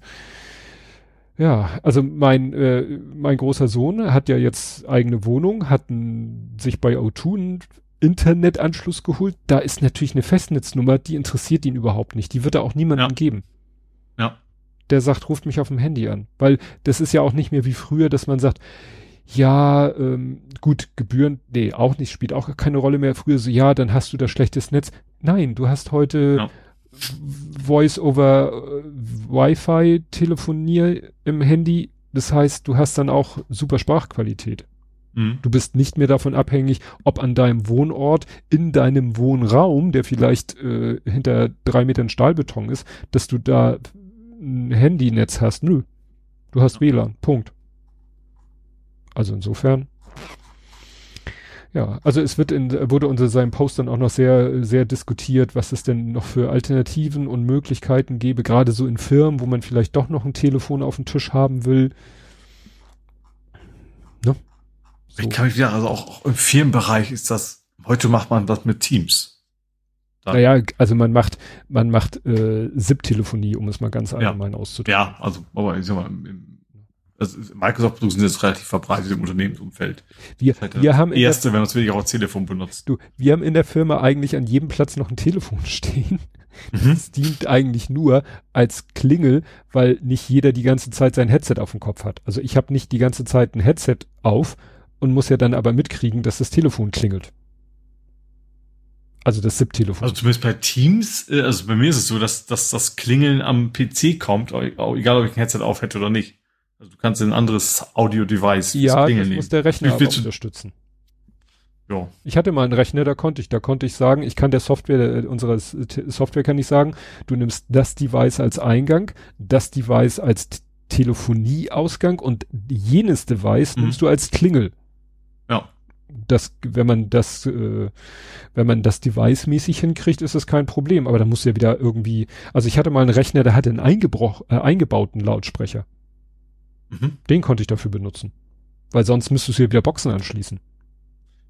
ja, also mein, äh, mein großer Sohn hat ja jetzt eigene Wohnung, hat ein, sich bei O2 einen Internetanschluss geholt. Da ist natürlich eine Festnetznummer, die interessiert ihn überhaupt nicht. Die wird er auch niemandem Ja. geben. Der sagt, ruft mich auf dem Handy an. Weil das ist ja auch nicht mehr wie früher, dass man sagt, ja, ähm, gut, Gebühren, nee, auch nicht, spielt auch keine Rolle mehr. Früher so, ja, dann hast du das schlechtes Netz. Nein, du hast heute Ja. Voice over äh, Wi-Fi telefonier im Handy. Das heißt, du hast dann auch super Sprachqualität. Mhm. Du bist nicht mehr davon abhängig, ob an deinem Wohnort, in deinem Wohnraum, der vielleicht äh, hinter drei Metern Stahlbeton ist, dass du da ein Handynetz hast. Nö. Du hast WLAN. Punkt. Also insofern. Ja, also es wird in, wurde unter seinem Post dann auch noch sehr, sehr diskutiert, was es denn noch für Alternativen und Möglichkeiten gäbe, gerade so in Firmen, wo man vielleicht doch noch ein Telefon auf dem Tisch haben will. Ne? So. Ich kann mich wieder, also auch, auch im Firmenbereich ist das, heute macht man das mit Teams. Naja, also man macht, man macht äh, SIP-Telefonie, um es mal ganz allgemein auszudrücken. Ja, also, aber ich sag mal, im, also Microsoft-Produkte sind jetzt relativ verbreitet im Unternehmensumfeld. Wir, Das halt wir das haben in der, Erste, wenn man es wirklich auch als Telefon benutzt. du, wir haben in der Firma eigentlich an jedem Platz noch ein Telefon [laughs] stehen. Mhm. Es dient eigentlich nur als Klingel, weil nicht jeder die ganze Zeit sein Headset auf dem Kopf hat. Also ich habe nicht die ganze Zeit ein Headset auf und muss ja dann aber mitkriegen, dass das Telefon klingelt. Also das SIP-Telefon. Also zumindest bei Teams, äh, also bei mir ist es so, dass, dass das Klingeln am PC kommt, egal ob ich ein Headset auf hätte oder nicht. Also du kannst ein anderes Audio-Device ja, Klingeln das nehmen. muss der Rechner aber unterstützen. Ja. Ich hatte mal einen Rechner, da konnte ich, da konnte ich sagen, ich kann der Software, äh, unserer T- Software kann ich sagen, du nimmst das Device als Eingang, das Device als Telefonieausgang und jenes Device Mhm. nimmst du als Klingel. Ja. Das, wenn man das, äh, wenn man das Device mäßig hinkriegt, ist das kein Problem. Aber da muss ja wieder irgendwie, also ich hatte mal einen Rechner, der hatte einen eingebroch, äh, eingebauten Lautsprecher. Mhm. Den konnte ich dafür benutzen. Weil sonst müsstest du ja wieder Boxen anschließen.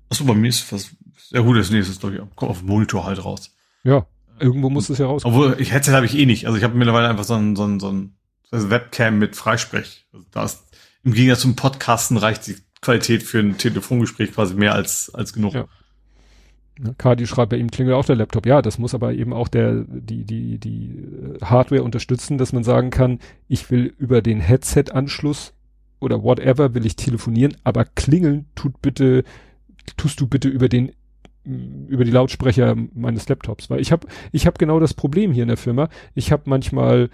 Achso, bei mir ist was sehr gut, das nächste, glaube ich, kommt auf dem Monitor halt raus. Ja, irgendwo muss es ja rauskommen. Obwohl, ich Headset habe ich eh nicht. Also ich habe mittlerweile einfach so ein, so ein, so ein Webcam mit Freisprech. Also da ist, im Gegensatz zum Podcasten reicht die Qualität für ein Telefongespräch quasi mehr als, als genug. Ja. Ne, Kadi schreibt bei ihm klingelt auch der Laptop. Ja, das muss aber eben auch der, die, die, die äh, Hardware unterstützen, dass man sagen kann, ich will über den Headset-Anschluss oder whatever will ich telefonieren, aber klingeln tut bitte, tust du bitte über den mh, über die Lautsprecher meines Laptops, weil ich habe ich habe genau das Problem hier in der Firma. Ich habe manchmal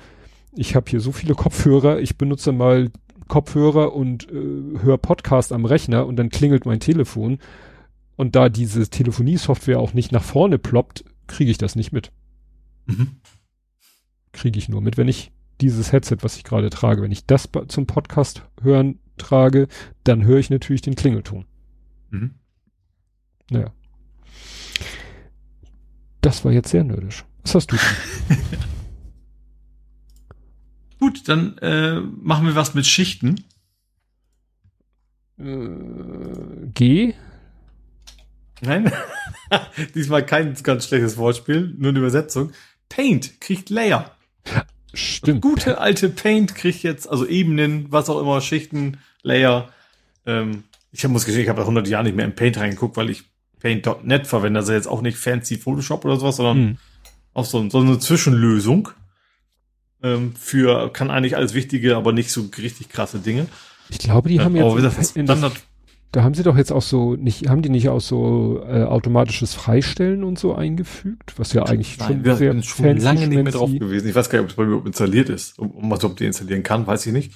ich habe hier so viele Kopfhörer, ich benutze mal Kopfhörer und äh, höre Podcast am Rechner und dann klingelt mein Telefon und da diese Telefoniesoftware auch nicht nach vorne ploppt, kriege ich das nicht mit. Mhm. Kriege ich nur mit, wenn ich dieses Headset, was ich gerade trage, wenn ich das zum Podcast hören trage, dann höre ich natürlich den Klingelton. Mhm. Naja. Das war jetzt sehr nerdisch. Was hast du denn? [laughs] Gut, dann äh, machen wir was mit Schichten. äh, G? Nein. [laughs] Diesmal kein ganz schlechtes Wortspiel, nur eine Übersetzung. Paint kriegt Layer. Stimmt. Gute alte Paint kriegt jetzt, also Ebenen, was auch immer, Schichten, Layer. Ähm, ich muss gestehen, ich habe 100 Jahre nicht mehr in Paint reingeguckt, weil ich Paint.net verwende. Also jetzt auch nicht fancy Photoshop oder sowas, sondern Hm. auch so, so eine Zwischenlösung. Ähm, für, kann eigentlich alles Wichtige, aber nicht so richtig krasse Dinge. Ich glaube, die haben aber wie jetzt da haben sie doch jetzt auch so nicht, haben die nicht auch so äh, automatisches Freistellen und so eingefügt, was ja eigentlich Nein, schon wir sehr sind schon lange nicht mehr drauf gewesen. Ich weiß gar nicht, ob es bei mir installiert ist. Um, um was ob die installieren kann, weiß ich nicht.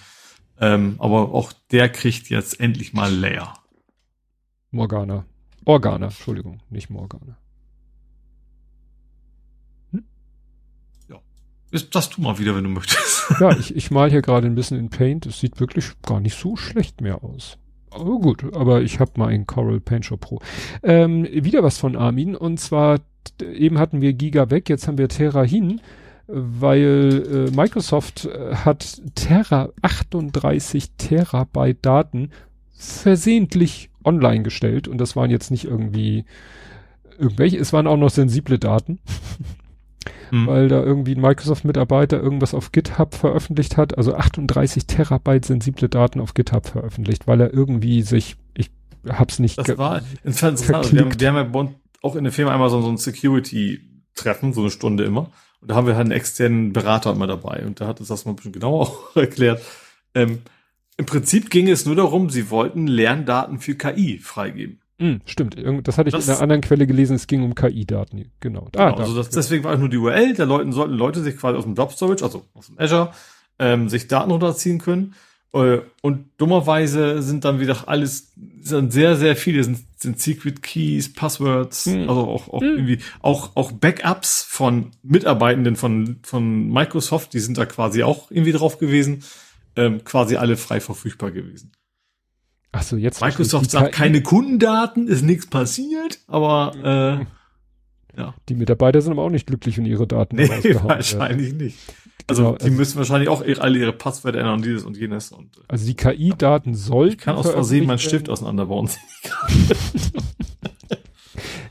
Ähm, aber auch der kriegt jetzt endlich mal Layer. Morgana. Organa, Entschuldigung, nicht Morgana. Das du mal wieder, wenn du möchtest. [laughs] Ja, ich, ich mal hier gerade ein bisschen in Paint. Es sieht wirklich gar nicht so schlecht mehr aus. Aber gut, aber ich habe mal ein Coral Paint Shop Pro. Ähm, wieder was von Armin und zwar eben hatten wir Giga weg, jetzt haben wir Terra hin, weil äh, Microsoft äh, hat Terra 38 Terabyte Daten versehentlich online gestellt und das waren jetzt nicht irgendwie irgendwelche, es waren auch noch sensible Daten [laughs] mhm. weil da irgendwie ein Microsoft-Mitarbeiter irgendwas auf GitHub veröffentlicht hat, also 38 Terabyte sensible Daten auf GitHub veröffentlicht, weil er irgendwie sich, ich hab's nicht Das war interessant. Wir, haben, wir haben ja bei uns auch in der Firma einmal so, so ein Security-Treffen, so eine Stunde immer. Und da haben wir halt einen externen Berater immer dabei. Und da hat uns das mal ein bisschen genauer auch [laughs] erklärt. Ähm, Im Prinzip ging es nur darum, sie wollten Lerndaten für KI freigeben. Mm, stimmt, das hatte ich das, in einer anderen Quelle gelesen, es ging um KI-Daten. Genau. Ah, genau also das, deswegen war nur die URL, der Leuten sollten Leute sich quasi aus dem Blob Storage, also aus dem Azure, ähm, sich Daten runterziehen können. Äh, und dummerweise sind dann wieder alles, sind sehr, sehr viele, sind, sind Secret Keys, Passwords, mm. also auch, auch mm. irgendwie, auch, auch Backups von Mitarbeitenden von, von Microsoft, die sind da quasi auch irgendwie drauf gewesen, ähm, quasi alle frei verfügbar gewesen. Ach so, jetzt. Microsoft sagt keine Kundendaten, ist nichts passiert, aber äh, ja. Die Mitarbeiter sind aber auch nicht glücklich, wenn ihre Daten Nee, wahrscheinlich werden. nicht. Also genau, die also, müssen wahrscheinlich auch alle ihre Passwörter ändern und dieses und jenes. Und, äh, also die KI-Daten sollten. Ich kann aus Versehen meinen Stift auseinanderbauen. [laughs]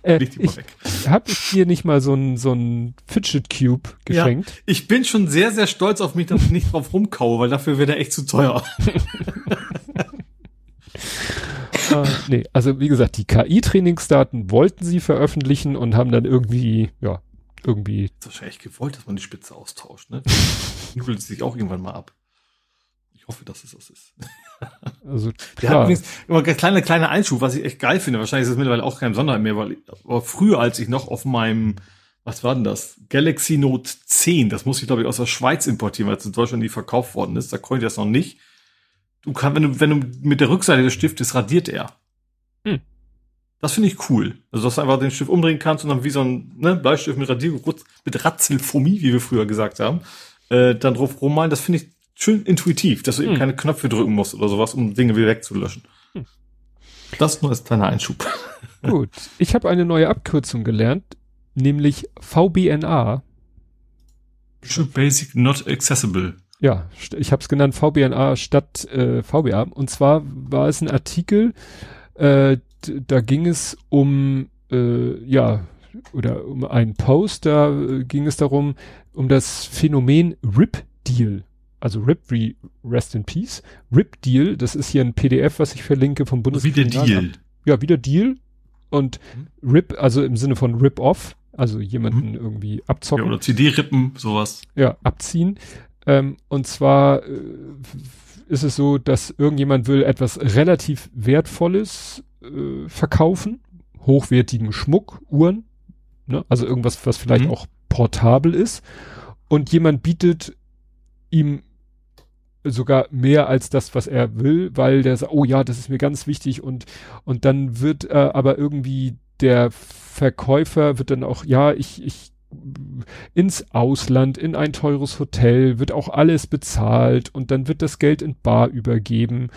äh, ich habe ich dir nicht mal so ein so ein Fidget Cube geschenkt. Ja, ich bin schon sehr sehr stolz auf mich, dass ich nicht drauf rumkaue, weil dafür wäre der echt zu teuer [laughs] äh, nee, also wie gesagt, die KI-Trainingsdaten wollten sie veröffentlichen und haben dann irgendwie, ja, irgendwie. Das ist wahrscheinlich gewollt, dass man die Spitze austauscht, ne? [laughs] Nudelt sich auch irgendwann mal ab. Ich hoffe, dass es das ist. Also, [laughs] Der hat übrigens immer ein kleiner, kleiner Einschub, was ich echt geil finde. Wahrscheinlich ist es mittlerweile auch kein Besonderheit mehr, weil aber früher, als ich noch auf meinem, was war denn das? Galaxy Note 10, das muss ich glaube ich aus der Schweiz importieren, weil es in Deutschland nie verkauft worden ist. Da konnte ich das noch nicht du kannst, wenn du, wenn du mit der Rückseite des Stiftes radiert er. Hm. Das finde ich cool. Also, dass du einfach den Stift umdrehen kannst und dann wie so ein ne, Bleistift mit Radier, mit Ratzelfumie, wie wir früher gesagt haben, äh, dann drauf rummalen. Das finde ich schön intuitiv, dass du hm. eben keine Knöpfe drücken musst oder sowas, um Dinge wieder wegzulöschen. Hm. Das nur als kleiner Einschub. [laughs] Gut. Ich habe eine neue Abkürzung gelernt, nämlich VBNA. Basic Not Accessible. Ja, ich habe es genannt VBNA statt äh, VBA. Und zwar war es ein Artikel, äh, da ging es um, äh, ja, oder um einen Post, da äh, ging es darum, um das Phänomen RIP-Deal. Also RIP wie Rest in Peace. RIP-Deal, das ist hier ein PDF, was ich verlinke vom Bundes. Wie der Deal. Ja, wie der Deal. Und mhm. RIP, also im Sinne von RIP-Off, also jemanden mhm. irgendwie abzocken. Ja, oder CD-Rippen, sowas. Ja, abziehen. Ähm, und zwar äh, ist es so, dass irgendjemand will etwas relativ Wertvolles äh, verkaufen, hochwertigen Schmuck, Uhren, ne? also irgendwas, was vielleicht mhm. auch portabel ist. Und jemand bietet ihm sogar mehr als das, was er will, weil der sagt, oh ja, das ist mir ganz wichtig und, und dann wird äh, aber irgendwie der Verkäufer wird dann auch, ja, ich, ich ins Ausland, in ein teures Hotel, wird auch alles bezahlt und dann wird das Geld in Bar übergeben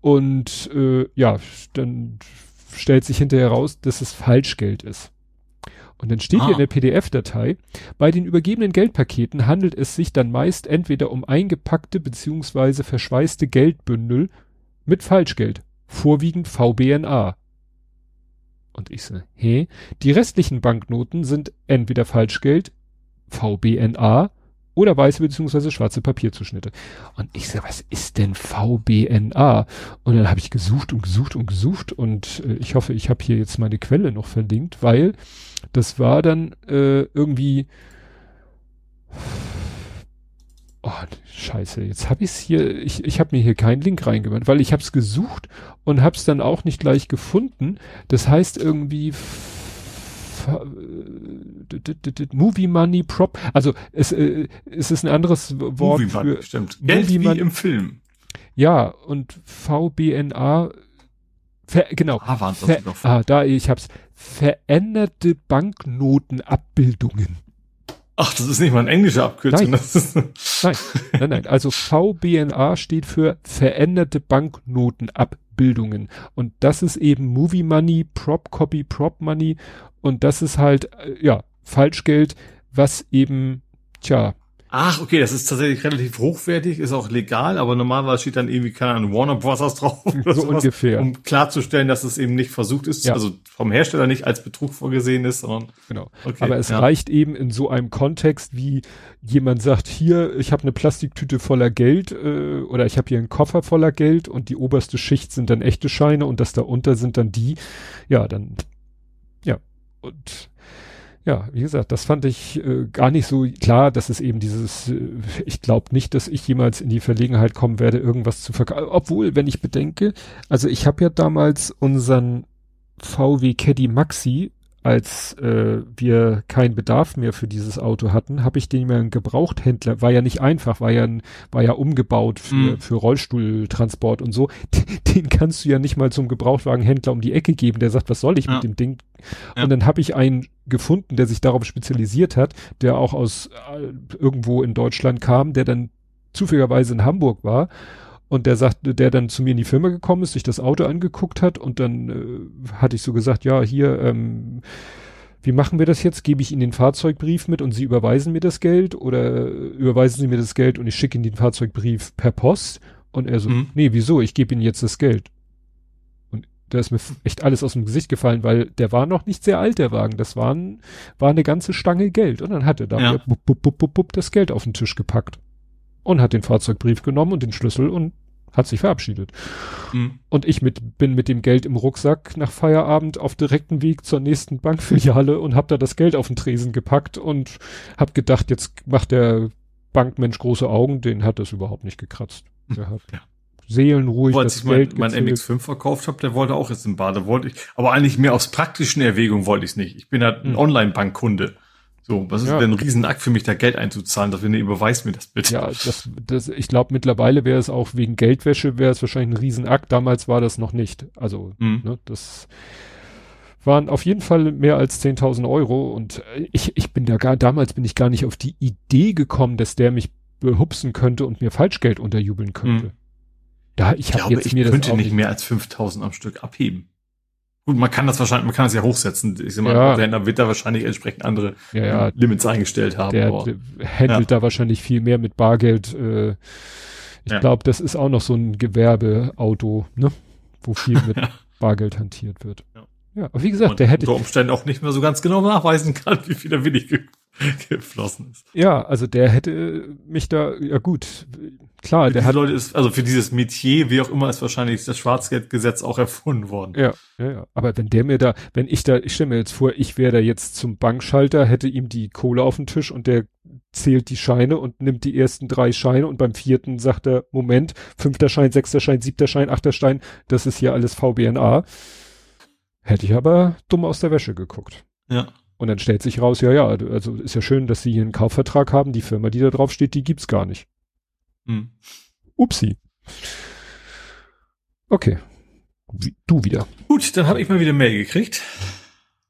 und äh, ja, dann stellt sich hinterher raus, dass es Falschgeld ist. Und dann steht ah. hier in der PDF-Datei, bei den übergebenen Geldpaketen handelt es sich dann meist entweder um eingepackte beziehungsweise verschweißte Geldbündel mit Falschgeld, vorwiegend VBNA. Und ich so, hä? Die restlichen Banknoten sind entweder Falschgeld, VBNA oder weiße bzw. schwarze Papierzuschnitte. Und ich so, was ist denn VBNA? Und dann habe ich gesucht und gesucht und gesucht und äh, ich hoffe, ich habe hier jetzt meine Quelle noch verlinkt, weil das war dann äh, irgendwie Oh, scheiße, jetzt habe ich's hier, ich, ich habe mir hier keinen Link reingemacht, weil ich habe es gesucht und habe es dann auch nicht gleich gefunden. Das heißt irgendwie äh, Movie Money Prop, also es, äh, es ist ein anderes Wort Movie für Money, stimmt. Geld Movie wie Money. im Film. Ja, und VBNA Ver, genau. Ah, waren's das Ver, ah, da, ich hab's. Veränderte Banknotenabbildungen. Ach, das ist nicht mal eine englische Abkürzung. Nein. Nein, nein, nein. Also VBNA steht für veränderte Banknotenabbildungen. Und das ist eben Movie Money, Prop Copy, Prop Money. Und das ist halt, äh, ja, Falschgeld, was eben, tja, ach, okay, das ist tatsächlich relativ hochwertig, ist auch legal, aber normalerweise steht dann irgendwie, keine Ahnung, Warner Bros. [laughs] drauf. Oder so sowas, ungefähr. Um klarzustellen, dass es eben nicht versucht ist, Ja. also vom Hersteller nicht als Betrug vorgesehen ist, sondern, Genau. okay. Aber es ja. reicht eben in so einem Kontext, wie jemand sagt, hier, ich habe eine Plastiktüte voller Geld äh, oder ich habe hier einen Koffer voller Geld und die oberste Schicht sind dann echte Scheine und das darunter sind dann die. Ja, dann, ja. Und ja, wie gesagt, das fand ich äh, gar nicht so klar, dass es eben dieses, äh, ich glaube nicht, dass ich jemals in die Verlegenheit kommen werde, irgendwas zu verkaufen. Obwohl, wenn ich bedenke, also ich habe ja damals unseren VW Caddy Maxi als äh, wir keinen Bedarf mehr für dieses Auto hatten, habe ich den mal einen Gebrauchthändler, war ja nicht einfach, war ja ein, war ja umgebaut für, Mhm. für Rollstuhltransport und so. [laughs] Den kannst du ja nicht mal zum Gebrauchtwagenhändler um die Ecke geben, der sagt, was soll ich Ja. mit dem Ding? Ja. Und dann habe ich einen gefunden, der sich darauf spezialisiert hat, der auch aus äh, irgendwo in Deutschland kam, der dann zufälligerweise in Hamburg war und der sagte, der dann zu mir in die Firma gekommen ist, sich das Auto angeguckt hat und dann äh, hatte ich so gesagt, ja, hier, ähm, wie machen wir das jetzt? Gebe ich Ihnen den Fahrzeugbrief mit und Sie überweisen mir das Geld oder überweisen Sie mir das Geld und ich schicke Ihnen den Fahrzeugbrief per Post? Und er so, Mhm. nee, wieso? Ich gebe Ihnen jetzt das Geld. Da ist mir echt alles aus dem Gesicht gefallen, weil der war noch nicht sehr alt, der Wagen. Das waren, war eine ganze Stange Geld. Und dann hat er da Ja. bup, bup, bup, bup, bup, das Geld auf den Tisch gepackt. Und hat den Fahrzeugbrief genommen und den Schlüssel und hat sich verabschiedet. Mhm. Und ich mit, bin mit dem Geld im Rucksack nach Feierabend auf direkten Weg zur nächsten Bankfiliale und hab da das Geld auf den Tresen gepackt und hab gedacht, jetzt macht der Bankmensch große Augen, den hat das überhaupt nicht gekratzt. Hat Ja. Seelenruhig als das ich mein, Geld mein gezählt. MX5 verkauft habe, der wollte auch jetzt im Bade, wollte ich, aber eigentlich mehr aus praktischen Erwägungen wollte ich es nicht. Ich bin halt ein Hm. Online-Bankkunde. So, was ist Ja. denn ein Riesenakt für mich, da Geld einzuzahlen? Dass wir, nee, überweis mir das bitte. Ja, das, das, ich glaube mittlerweile wäre es auch wegen Geldwäsche wäre es wahrscheinlich ein Riesenakt. Damals war das noch nicht. Also, Hm. ne, das waren auf jeden Fall mehr als 10.000 Euro und äh, ich, ich bin da gar, damals bin ich gar nicht auf die Idee gekommen, dass der mich behupsen könnte und mir Falschgeld unterjubeln könnte. Hm. Da, ich Ich glaube, jetzt ich mir das könnte nicht mehr als 5000 am Stück abheben. Gut, man kann das wahrscheinlich, man kann es ja hochsetzen. Ich sag mal, Ja. der Händler wird da wahrscheinlich entsprechend andere Ja, ja, Limits eingestellt haben. der, aber, handelt da wahrscheinlich viel mehr mit Bargeld. Äh, ich glaube, das ist auch noch so ein Gewerbeauto, ne? Wo viel mit. [laughs] Bargeld hantiert wird. Ja. Aber wie gesagt, und der hätte unter Umständen auch nicht mehr so ganz genau nachweisen kann, [laughs] wie viel wirklich ge [laughs] geflossen ist. Ja, also der hätte mich da, ja gut, klar, Für der hat, Leute ist, also für dieses Metier, wie auch immer, ist wahrscheinlich das Schwarzgeldgesetz auch erfunden worden. ja, ja, ja, aber wenn der mir da, wenn ich da, ich stelle mir jetzt vor, ich wäre da jetzt zum Bankschalter, hätte ihm die Kohle auf den Tisch und der zählt die Scheine und nimmt die ersten drei Scheine und beim vierten sagt er, Moment, fünfter Schein, sechster Schein, siebter Schein, achter Schein, das ist hier alles VBNA. Hätte ich aber dumm aus der Wäsche geguckt. Ja. Und dann stellt sich raus, ja, ja, also ist ja schön, dass sie hier einen Kaufvertrag haben, die Firma, die da drauf steht, die gibt's gar nicht. Hm. Upsi. Okay. Wie, du wieder. Gut, dann habe ich mal wieder Mail gekriegt.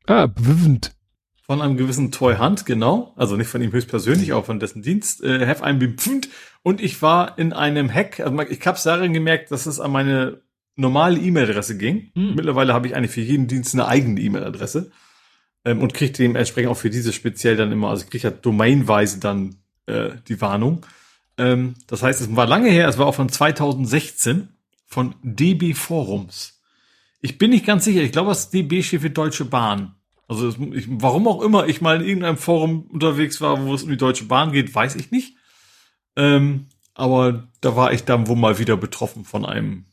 Ah, bewund. Von einem gewissen Toy Hunt, genau. Also nicht von ihm höchstpersönlich, aber von dessen Dienst. Äh, have einen bepfund. Und ich war in einem Hack. Also ich habe es darin gemerkt, dass es an meine normale E-Mail-Adresse ging. Hm. Mittlerweile habe ich eigentlich für jeden Dienst eine eigene E-Mail-Adresse. Ähm, und kriege dementsprechend auch für diese speziell dann immer, also kriege ja domainweise dann äh, die Warnung. Ähm, das heißt, es war lange her, es war auch von 2016 von DB Forums. Ich bin nicht ganz sicher, ich glaube, das DB steht für Deutsche Bahn. Also es, ich, warum auch immer ich mal in irgendeinem Forum unterwegs war, wo es um die Deutsche Bahn geht, weiß ich nicht. Ähm, aber da war ich dann wohl mal wieder betroffen von einem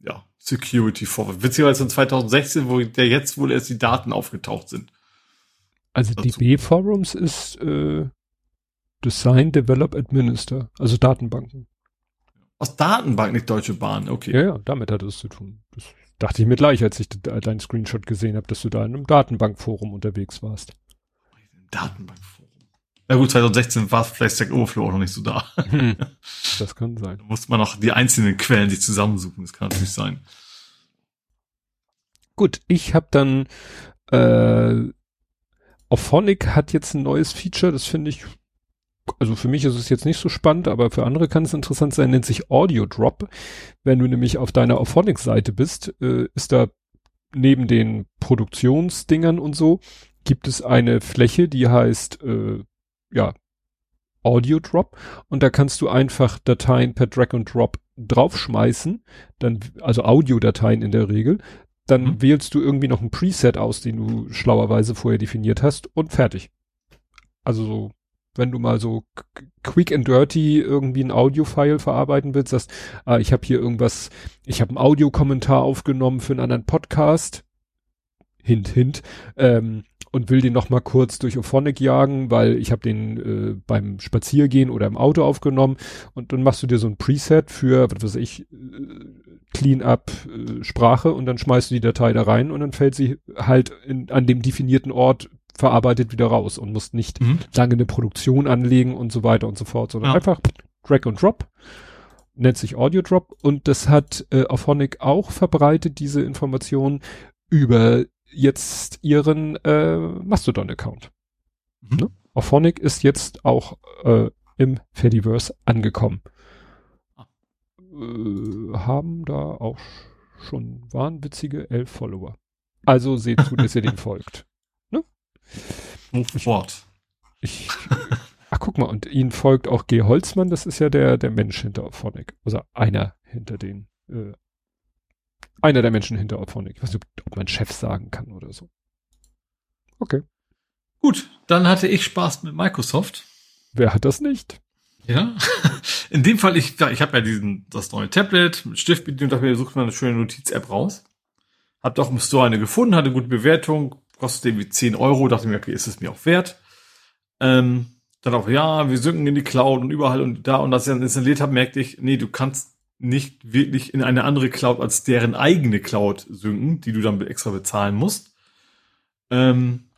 ja, Security Vorwurf. Beziehungsweise in 2016, wo der jetzt wohl erst die Daten aufgetaucht sind. Also Dazu. DB Forums ist äh, Design, Develop, Administer, also Datenbanken. Aus Datenbank, nicht Deutsche Bahn, okay. Ja, ja, damit hat es zu tun. Das dachte ich mir gleich, als ich de deinen Screenshot gesehen habe, dass du da in einem Datenbankforum unterwegs warst. Datenbankforum. Na gut, 2016 war vielleicht Stack Overflow auch noch nicht so da. [laughs] Das kann sein. Da musste man noch die einzelnen Quellen sich zusammensuchen. Das kann natürlich sein. Gut, ich habe dann äh, Auphonic hat jetzt ein neues Feature, das finde ich, also für mich ist es jetzt nicht so spannend, aber für andere kann es interessant sein, nennt sich Audio Drop. Wenn du nämlich auf deiner Auphonic-Seite bist, äh, ist da neben den Produktionsdingern und so, gibt es eine Fläche, die heißt, äh, ja, Audio Drop und da kannst du einfach Dateien per Drag and Drop draufschmeißen, dann, also Audiodateien in der Regel, dann mhm. wählst du irgendwie noch ein Preset aus, den du schlauerweise vorher definiert hast und fertig. Also so, wenn du mal so quick and dirty irgendwie ein Audio-File verarbeiten willst, sagst, ah, ich habe hier irgendwas, ich habe einen Audiokommentar aufgenommen für einen anderen Podcast, hint, hint, ähm, und will den noch mal kurz durch Ophonic jagen, weil ich habe den äh, beim Spaziergehen oder im Auto aufgenommen und dann machst du dir so ein Preset für, was weiß ich, äh, Clean-up äh, Sprache und dann schmeißt du die Datei da rein und dann fällt sie halt in, an dem definierten Ort verarbeitet wieder raus und musst nicht mhm. lange eine Produktion anlegen und so weiter und so fort, sondern ja. einfach Drag and Drop nennt sich Audio Drop und das hat äh, Auphonic auch verbreitet, diese Information über jetzt ihren äh, Mastodon-Account. Mhm. Ne? Auphonic ist jetzt auch äh, im Fediverse angekommen äh, haben da auch schon wahnwitzige elf Follower. Also seht zu, dass ihr den [laughs] folgt. Ne? Fort. Ich, ach guck mal, und ihnen folgt auch G. Holzmann, das ist ja der, der Mensch hinter Ophonic. Also einer hinter den, äh, einer der Menschen hinter Ophonic. Ich weiß nicht, ob man Chef sagen kann oder so. Okay. Gut, dann hatte ich Spaß mit Microsoft. Wer hat das nicht? Ja, [laughs] in dem Fall, ich, ich habe ja diesen, das neue Tablet mit Stiftbedienung, dachte mir, sucht man eine schöne Notiz-App raus. Hab doch im Store eine gefunden, hatte gute Bewertung, kostet irgendwie 10 Euro, dachte mir, okay, ist es mir auch wert. Ähm, dann auch, ja, wir synken in die Cloud und überall und da und das ich dann installiert habe, merkte ich, nee, du kannst nicht wirklich in eine andere Cloud als deren eigene Cloud synken, die du dann extra bezahlen musst. Ähm,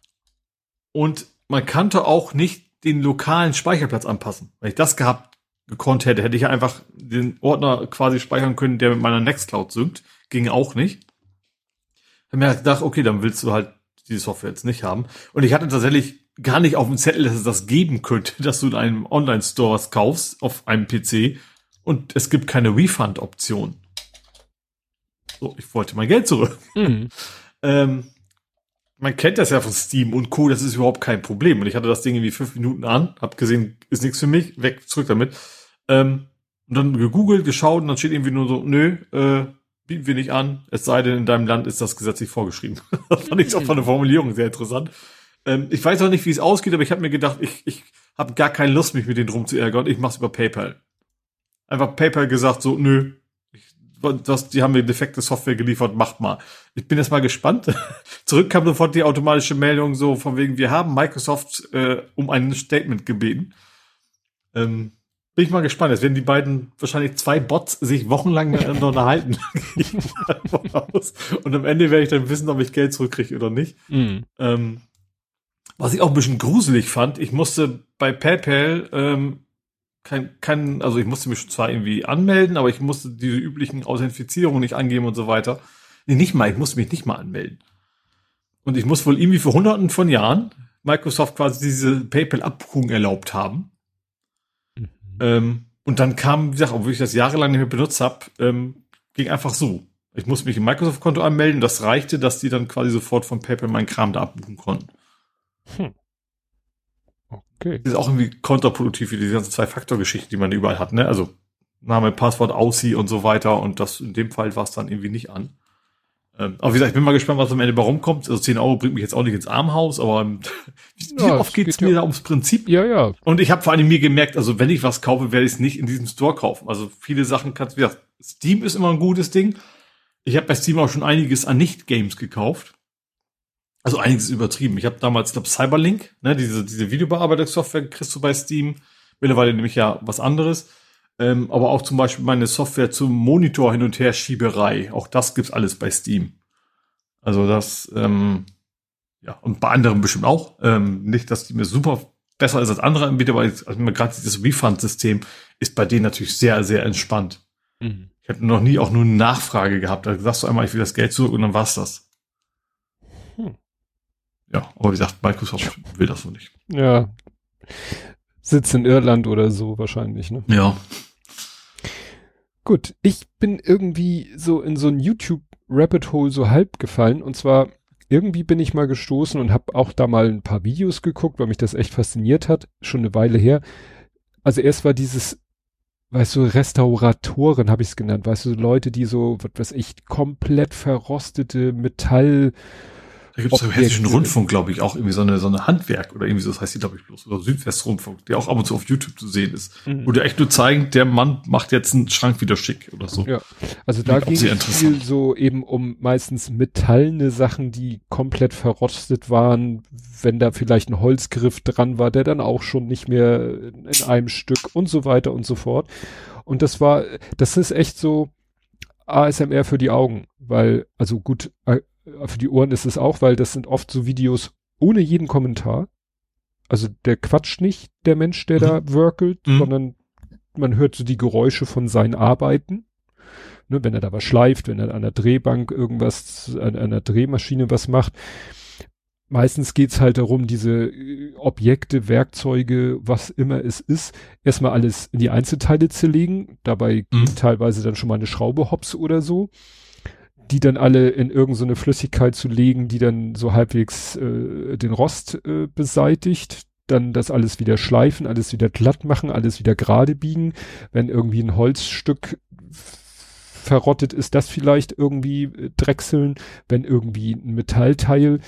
und man kannte auch nicht den lokalen Speicherplatz anpassen. Wenn ich das gehabt gekonnt hätte, hätte ich einfach den Ordner quasi speichern können, der mit meiner Nextcloud synkt. Ging auch nicht. Hab mir halt gedacht, okay, dann willst du halt diese Software jetzt nicht haben. Und ich hatte tatsächlich gar nicht auf dem Zettel, dass es das geben könnte, [laughs] dass du in einem Online-Store was kaufst auf einem PC und es gibt keine Refund-Option. So, ich wollte mein Geld zurück. Mhm. [laughs] ähm, man kennt das ja von Steam und Co., das ist überhaupt kein Problem. Und ich hatte das Ding irgendwie fünf Minuten an, hab gesehen, ist nichts für mich, weg, zurück damit. Ähm, und dann gegoogelt, geschaut und dann steht irgendwie nur so, nö, äh, bieten wir nicht an, es sei denn, in deinem Land ist das gesetzlich vorgeschrieben. [laughs] das fand ich auch von der Formulierung sehr interessant. Ähm, ich weiß auch nicht, wie es ausgeht, aber ich habe mir gedacht, ich, ich habe gar keine Lust, mich mit denen drum zu ärgern. Ich mach's über PayPal. Einfach PayPal gesagt, so, nö, das, die haben mir defekte Software geliefert, macht mal. Ich bin jetzt mal gespannt. [laughs] Zurück kam sofort die automatische Meldung so von wegen, wir haben Microsoft äh, um ein Statement gebeten. Ähm, bin ich mal gespannt. Jetzt werden die beiden wahrscheinlich zwei Bots sich wochenlang miteinander unterhalten. [laughs] [laughs] Und am Ende werde ich dann wissen, ob ich Geld zurückkriege oder nicht. Mhm. Ähm, was ich auch ein bisschen gruselig fand, ich musste bei PayPal ähm, kein, kein, also ich musste mich zwar irgendwie anmelden, aber ich musste diese üblichen Authentifizierungen nicht angeben und so weiter. Nee, nicht mal, ich musste mich nicht mal anmelden. Und ich muss wohl irgendwie vor hunderten von Jahren Microsoft quasi diese PayPal-Abbuchung erlaubt haben. Mhm. Ähm, und dann kam, wie gesagt, obwohl ich das jahrelang nicht mehr benutzt habe, ähm, ging einfach so. Ich musste mich im Microsoft-Konto anmelden. Das reichte, dass die dann quasi sofort von PayPal meinen Kram da abbuchen konnten. Hm. Okay. Das ist auch irgendwie kontraproduktiv für diese ganzen Zwei-Faktor-Geschichten, die man überall hat, ne? Also Name, Passwort, Aussie und so weiter und das in dem Fall war es dann irgendwie nicht an. Ähm, aber wie gesagt, ich bin mal gespannt, was am Ende bei rumkommt. Also 10 Euro bringt mich jetzt auch nicht ins Armhaus, aber ähm, [laughs] wie ja, oft geht's geht mir ja. da ums Prinzip? Ja, ja. Und ich habe vor allem mir gemerkt, also wenn ich was kaufe, werde ich es nicht in diesem Store kaufen. Also viele Sachen kannst du, wie gesagt, Steam ist immer ein gutes Ding. Ich habe bei Steam auch schon einiges an Nicht-Games gekauft. Also einiges ist übertrieben. Ich habe damals, glaube Cyberlink, ne, diese, diese Videobearbeitungssoftware kriegst du bei Steam. Mittlerweile nämlich ja was anderes. Ähm, aber auch zum Beispiel meine Software zum Monitor hin und her Schieberei. Auch das gibt's alles bei Steam. Also das, ähm, ja, und bei anderen bestimmt auch. Ähm, nicht, dass die mir super besser ist als andere Anbieter, aber also gerade dieses Refund-System ist bei denen natürlich sehr, sehr entspannt. Mhm. Ich hatte noch nie auch nur eine Nachfrage gehabt. Da sagst du einmal, ich will das Geld zurück und dann war's das. Ja, aber wie gesagt, Microsoft will das so nicht. Ja. Sitzt in Irland oder so wahrscheinlich, ne? Ja. Gut, ich bin irgendwie so in so ein YouTube Rabbit Hole so halb gefallen und zwar irgendwie bin ich mal gestoßen und habe auch da mal ein paar Videos geguckt, weil mich das echt fasziniert hat, schon eine Weile her. Also erst war dieses, weißt du, Restauratoren habe ich es genannt, weißt du, Leute, die so, was weiß ich, komplett verrostete Metall Da gibt es im Hessischen Rundfunk, glaube ich, auch irgendwie so eine, so eine Handwerk oder irgendwie so, das heißt die, glaube ich, bloß, oder Südwestrundfunk, der auch ab und zu auf YouTube zu sehen ist. Mhm. Wo die echt nur zeigen, der Mann macht jetzt einen Schrank wieder schick oder so. Ja, also da ging es viel so eben um meistens metallene Sachen, die komplett verrostet waren, wenn da vielleicht ein Holzgriff dran war, der dann auch schon nicht mehr in einem Stück und so weiter und so fort. Und das war, das ist echt so ASMR für die Augen, weil, also gut, äh, für die Ohren ist es auch, weil das sind oft so Videos ohne jeden Kommentar. Also der quatscht nicht, der Mensch, der Mhm. da workelt, Mhm. sondern man hört so die Geräusche von seinen Arbeiten. Ne, wenn er da was schleift, wenn er an der Drehbank irgendwas, an, an einer Drehmaschine was macht. Meistens geht's halt darum, diese äh, Objekte, Werkzeuge, was immer es ist, erstmal alles in die Einzelteile zu legen. Dabei Mhm. teilweise dann schon mal eine Schraube hops oder so. Die dann alle in irgendeine so Flüssigkeit zu legen, die dann so halbwegs äh, den Rost äh, beseitigt. Dann das alles wieder schleifen, alles wieder glatt machen, alles wieder gerade biegen. Wenn irgendwie ein Holzstück verrottet ist, das vielleicht irgendwie äh, drechseln. Wenn irgendwie ein Metallteil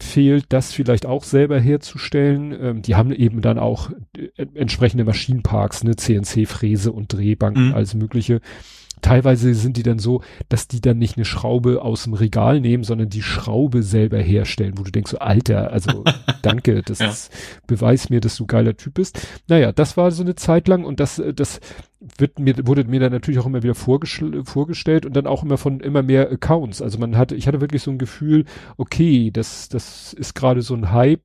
fehlt, das vielleicht auch selber herzustellen. Ähm, die haben eben dann auch äh, entsprechende Maschinenparks, ne, CNC-Fräse und Drehbanken, Mhm. alles mögliche. Teilweise sind die dann so, dass die dann nicht eine Schraube aus dem Regal nehmen, sondern die Schraube selber herstellen, wo du denkst, so, Alter, also [laughs] danke, das Ja. ist, beweis mir, dass du geiler Typ bist. Naja, das war so eine Zeit lang und das, äh, das wird mir, wurde mir dann natürlich auch immer wieder vorgestell- vorgestellt und dann auch immer von immer mehr Accounts. Also man hatte, ich hatte wirklich so ein Gefühl, okay, das, das ist gerade so ein Hype.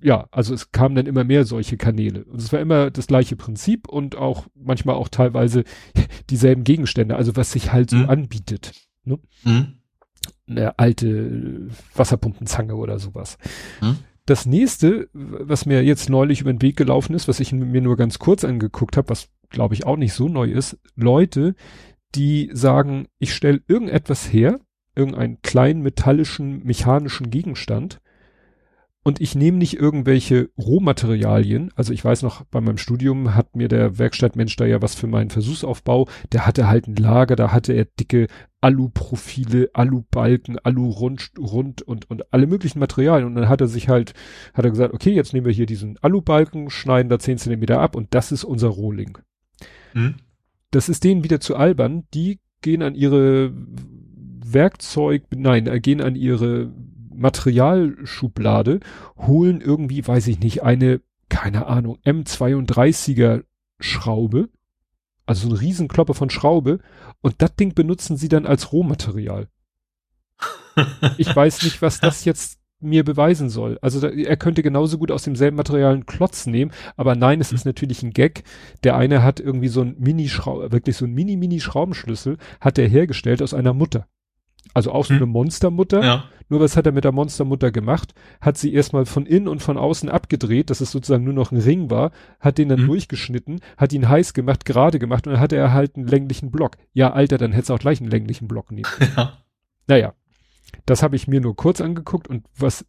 Ja, also es kamen dann immer mehr solche Kanäle. Und es war immer das gleiche Prinzip und auch manchmal auch teilweise [laughs] dieselben Gegenstände, also was sich halt so Mhm. anbietet. Mhm. Eine alte Wasserpumpenzange oder sowas. Mhm. Das nächste, was mir jetzt neulich über den Weg gelaufen ist, was ich mir nur ganz kurz angeguckt habe, was glaube ich auch nicht so neu ist, Leute, die sagen, ich stelle irgendetwas her, irgendeinen kleinen metallischen, mechanischen Gegenstand und ich nehme nicht irgendwelche Rohmaterialien. Also ich weiß noch, bei meinem Studium hat mir der Werkstattmensch da ja was für meinen Versuchsaufbau, der hatte halt ein Lager, da hatte er dicke Aluprofile, Alubalken, Alu-Rund rund und, und alle möglichen Materialien. Und dann hat er sich halt, hat er gesagt, okay, jetzt nehmen wir hier diesen Alubalken, schneiden da 10 Zentimeter ab und das ist unser Rohling. Mhm. Das ist denen wieder zu albern. Die gehen an ihre Werkzeug, nein, äh, gehen an ihre Materialschublade, holen irgendwie, weiß ich nicht, eine, keine Ahnung, M32er Schraube, also so ein Riesenklopper von Schraube, und das Ding benutzen sie dann als Rohmaterial. [laughs] Ich weiß nicht, was das jetzt mir beweisen soll. Also da, er könnte genauso gut aus demselben Material einen Klotz nehmen, aber nein, es ist natürlich ein Gag. Der eine hat irgendwie so ein Mini-Schrauber, wirklich so ein Mini-Mini-Schraubenschlüssel, hat er hergestellt aus einer Mutter. Also auch so Hm. eine Monstermutter. Ja. Nur was hat er mit der Monstermutter gemacht? Hat sie erstmal von innen und von außen abgedreht, dass es sozusagen nur noch ein Ring war, hat den dann Mhm. durchgeschnitten, hat ihn heiß gemacht, gerade gemacht und dann hatte er halt einen länglichen Block. Ja, Alter, dann hättest du auch gleich einen länglichen Block nehmen. [laughs] ja. Naja, das habe ich mir nur kurz angeguckt und was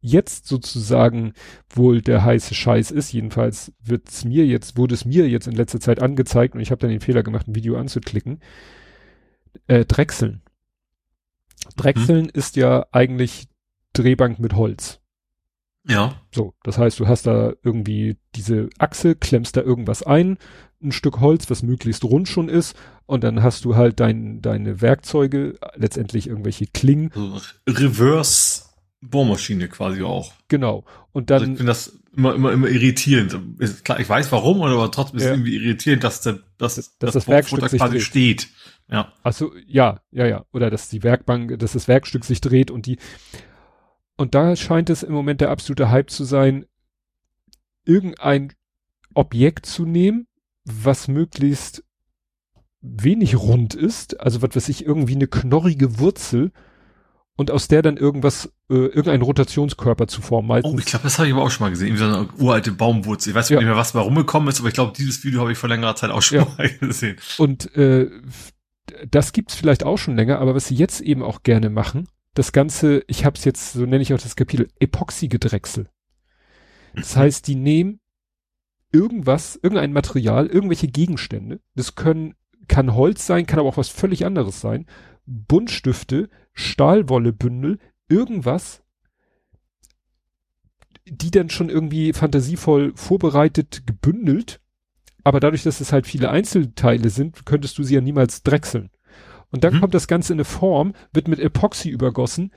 jetzt sozusagen wohl der heiße Scheiß ist, jedenfalls wird's mir jetzt, wurde es mir jetzt in letzter Zeit angezeigt und ich habe dann den Fehler gemacht, ein Video anzuklicken. Äh, Drechseln. Drechseln ist ja eigentlich Drehbank mit Holz. Ja. So, das heißt, du hast da irgendwie diese Achse, klemmst da irgendwas ein, ein Stück Holz, was möglichst rund schon ist, und dann hast du halt dein, deine Werkzeuge, letztendlich irgendwelche Klingen, Also Reverse Bohrmaschine quasi auch. genau. Und Also ich dann, finde das immer, immer, immer irritierend. Ist klar, ich weiß warum, aber trotzdem ist es Ja. irgendwie irritierend, dass, der, dass, Dass das Bohrfutter Werkstück quasi dreht. steht. Ja. also ja, ja, ja, oder dass die Werkbank, dass das Werkstück sich dreht und die, und da scheint es im Moment der absolute Hype zu sein, irgendein Objekt zu nehmen, was möglichst wenig rund ist, also was weiß ich, irgendwie eine knorrige Wurzel und aus der dann irgendwas, äh, irgendein Rotationskörper zu formen. Oh, ich glaube, das habe ich aber auch schon mal gesehen. Irgendwie so eine uralte Baumwurzel. Ich weiß ja. nicht mehr, was da rumgekommen ist, aber ich glaube, dieses Video habe ich vor längerer Zeit auch schon ja. mal [laughs] gesehen. Und äh, das gibt's vielleicht auch schon länger, aber was sie jetzt eben auch gerne machen, das Ganze, ich habe es jetzt, so nenne ich auch das Kapitel, Epoxy-Gedrechsel. Das mhm. heißt, die nehmen irgendwas, irgendein Material, irgendwelche Gegenstände, das können, kann Holz sein, kann aber auch was völlig anderes sein, Buntstifte, Stahlwollebündel, irgendwas, die dann schon irgendwie fantasievoll vorbereitet, gebündelt, aber dadurch, dass es halt viele Einzelteile sind, könntest du sie ja niemals drechseln. Und dann mhm. kommt das Ganze in eine Form, wird mit Epoxy übergossen,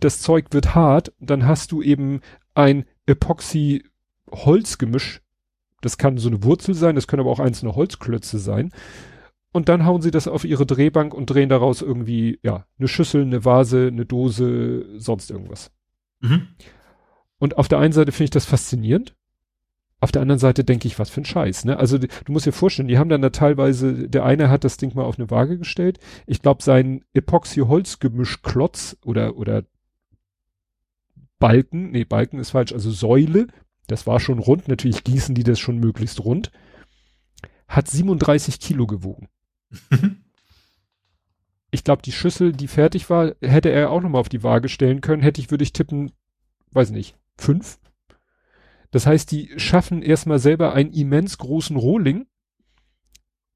das Zeug wird hart, dann hast du eben ein Epoxy-Holzgemisch. Das kann so eine Wurzel sein, das können aber auch einzelne Holzklötze sein und dann hauen sie das auf ihre Drehbank und drehen daraus irgendwie, ja, eine Schüssel, eine Vase, eine Dose, sonst irgendwas. Mhm. Und auf der einen Seite finde ich das faszinierend. Auf der anderen Seite denke ich, was für ein Scheiß, ne? Also, du musst dir vorstellen, die haben dann da teilweise, der eine hat das Ding mal auf eine Waage gestellt. Ich glaube, sein Epoxy-Holzgemisch-Klotz oder, oder Balken, nee, Balken ist falsch, also Säule, das war schon rund, natürlich gießen die das schon möglichst rund, hat 37 Kilo gewogen. ich glaube, die Schüssel, die fertig war, hätte er auch nochmal auf die Waage stellen können. Hätte ich, würde ich tippen, weiß nicht, fünf. Das heißt, die schaffen erstmal selber einen immens großen Rohling,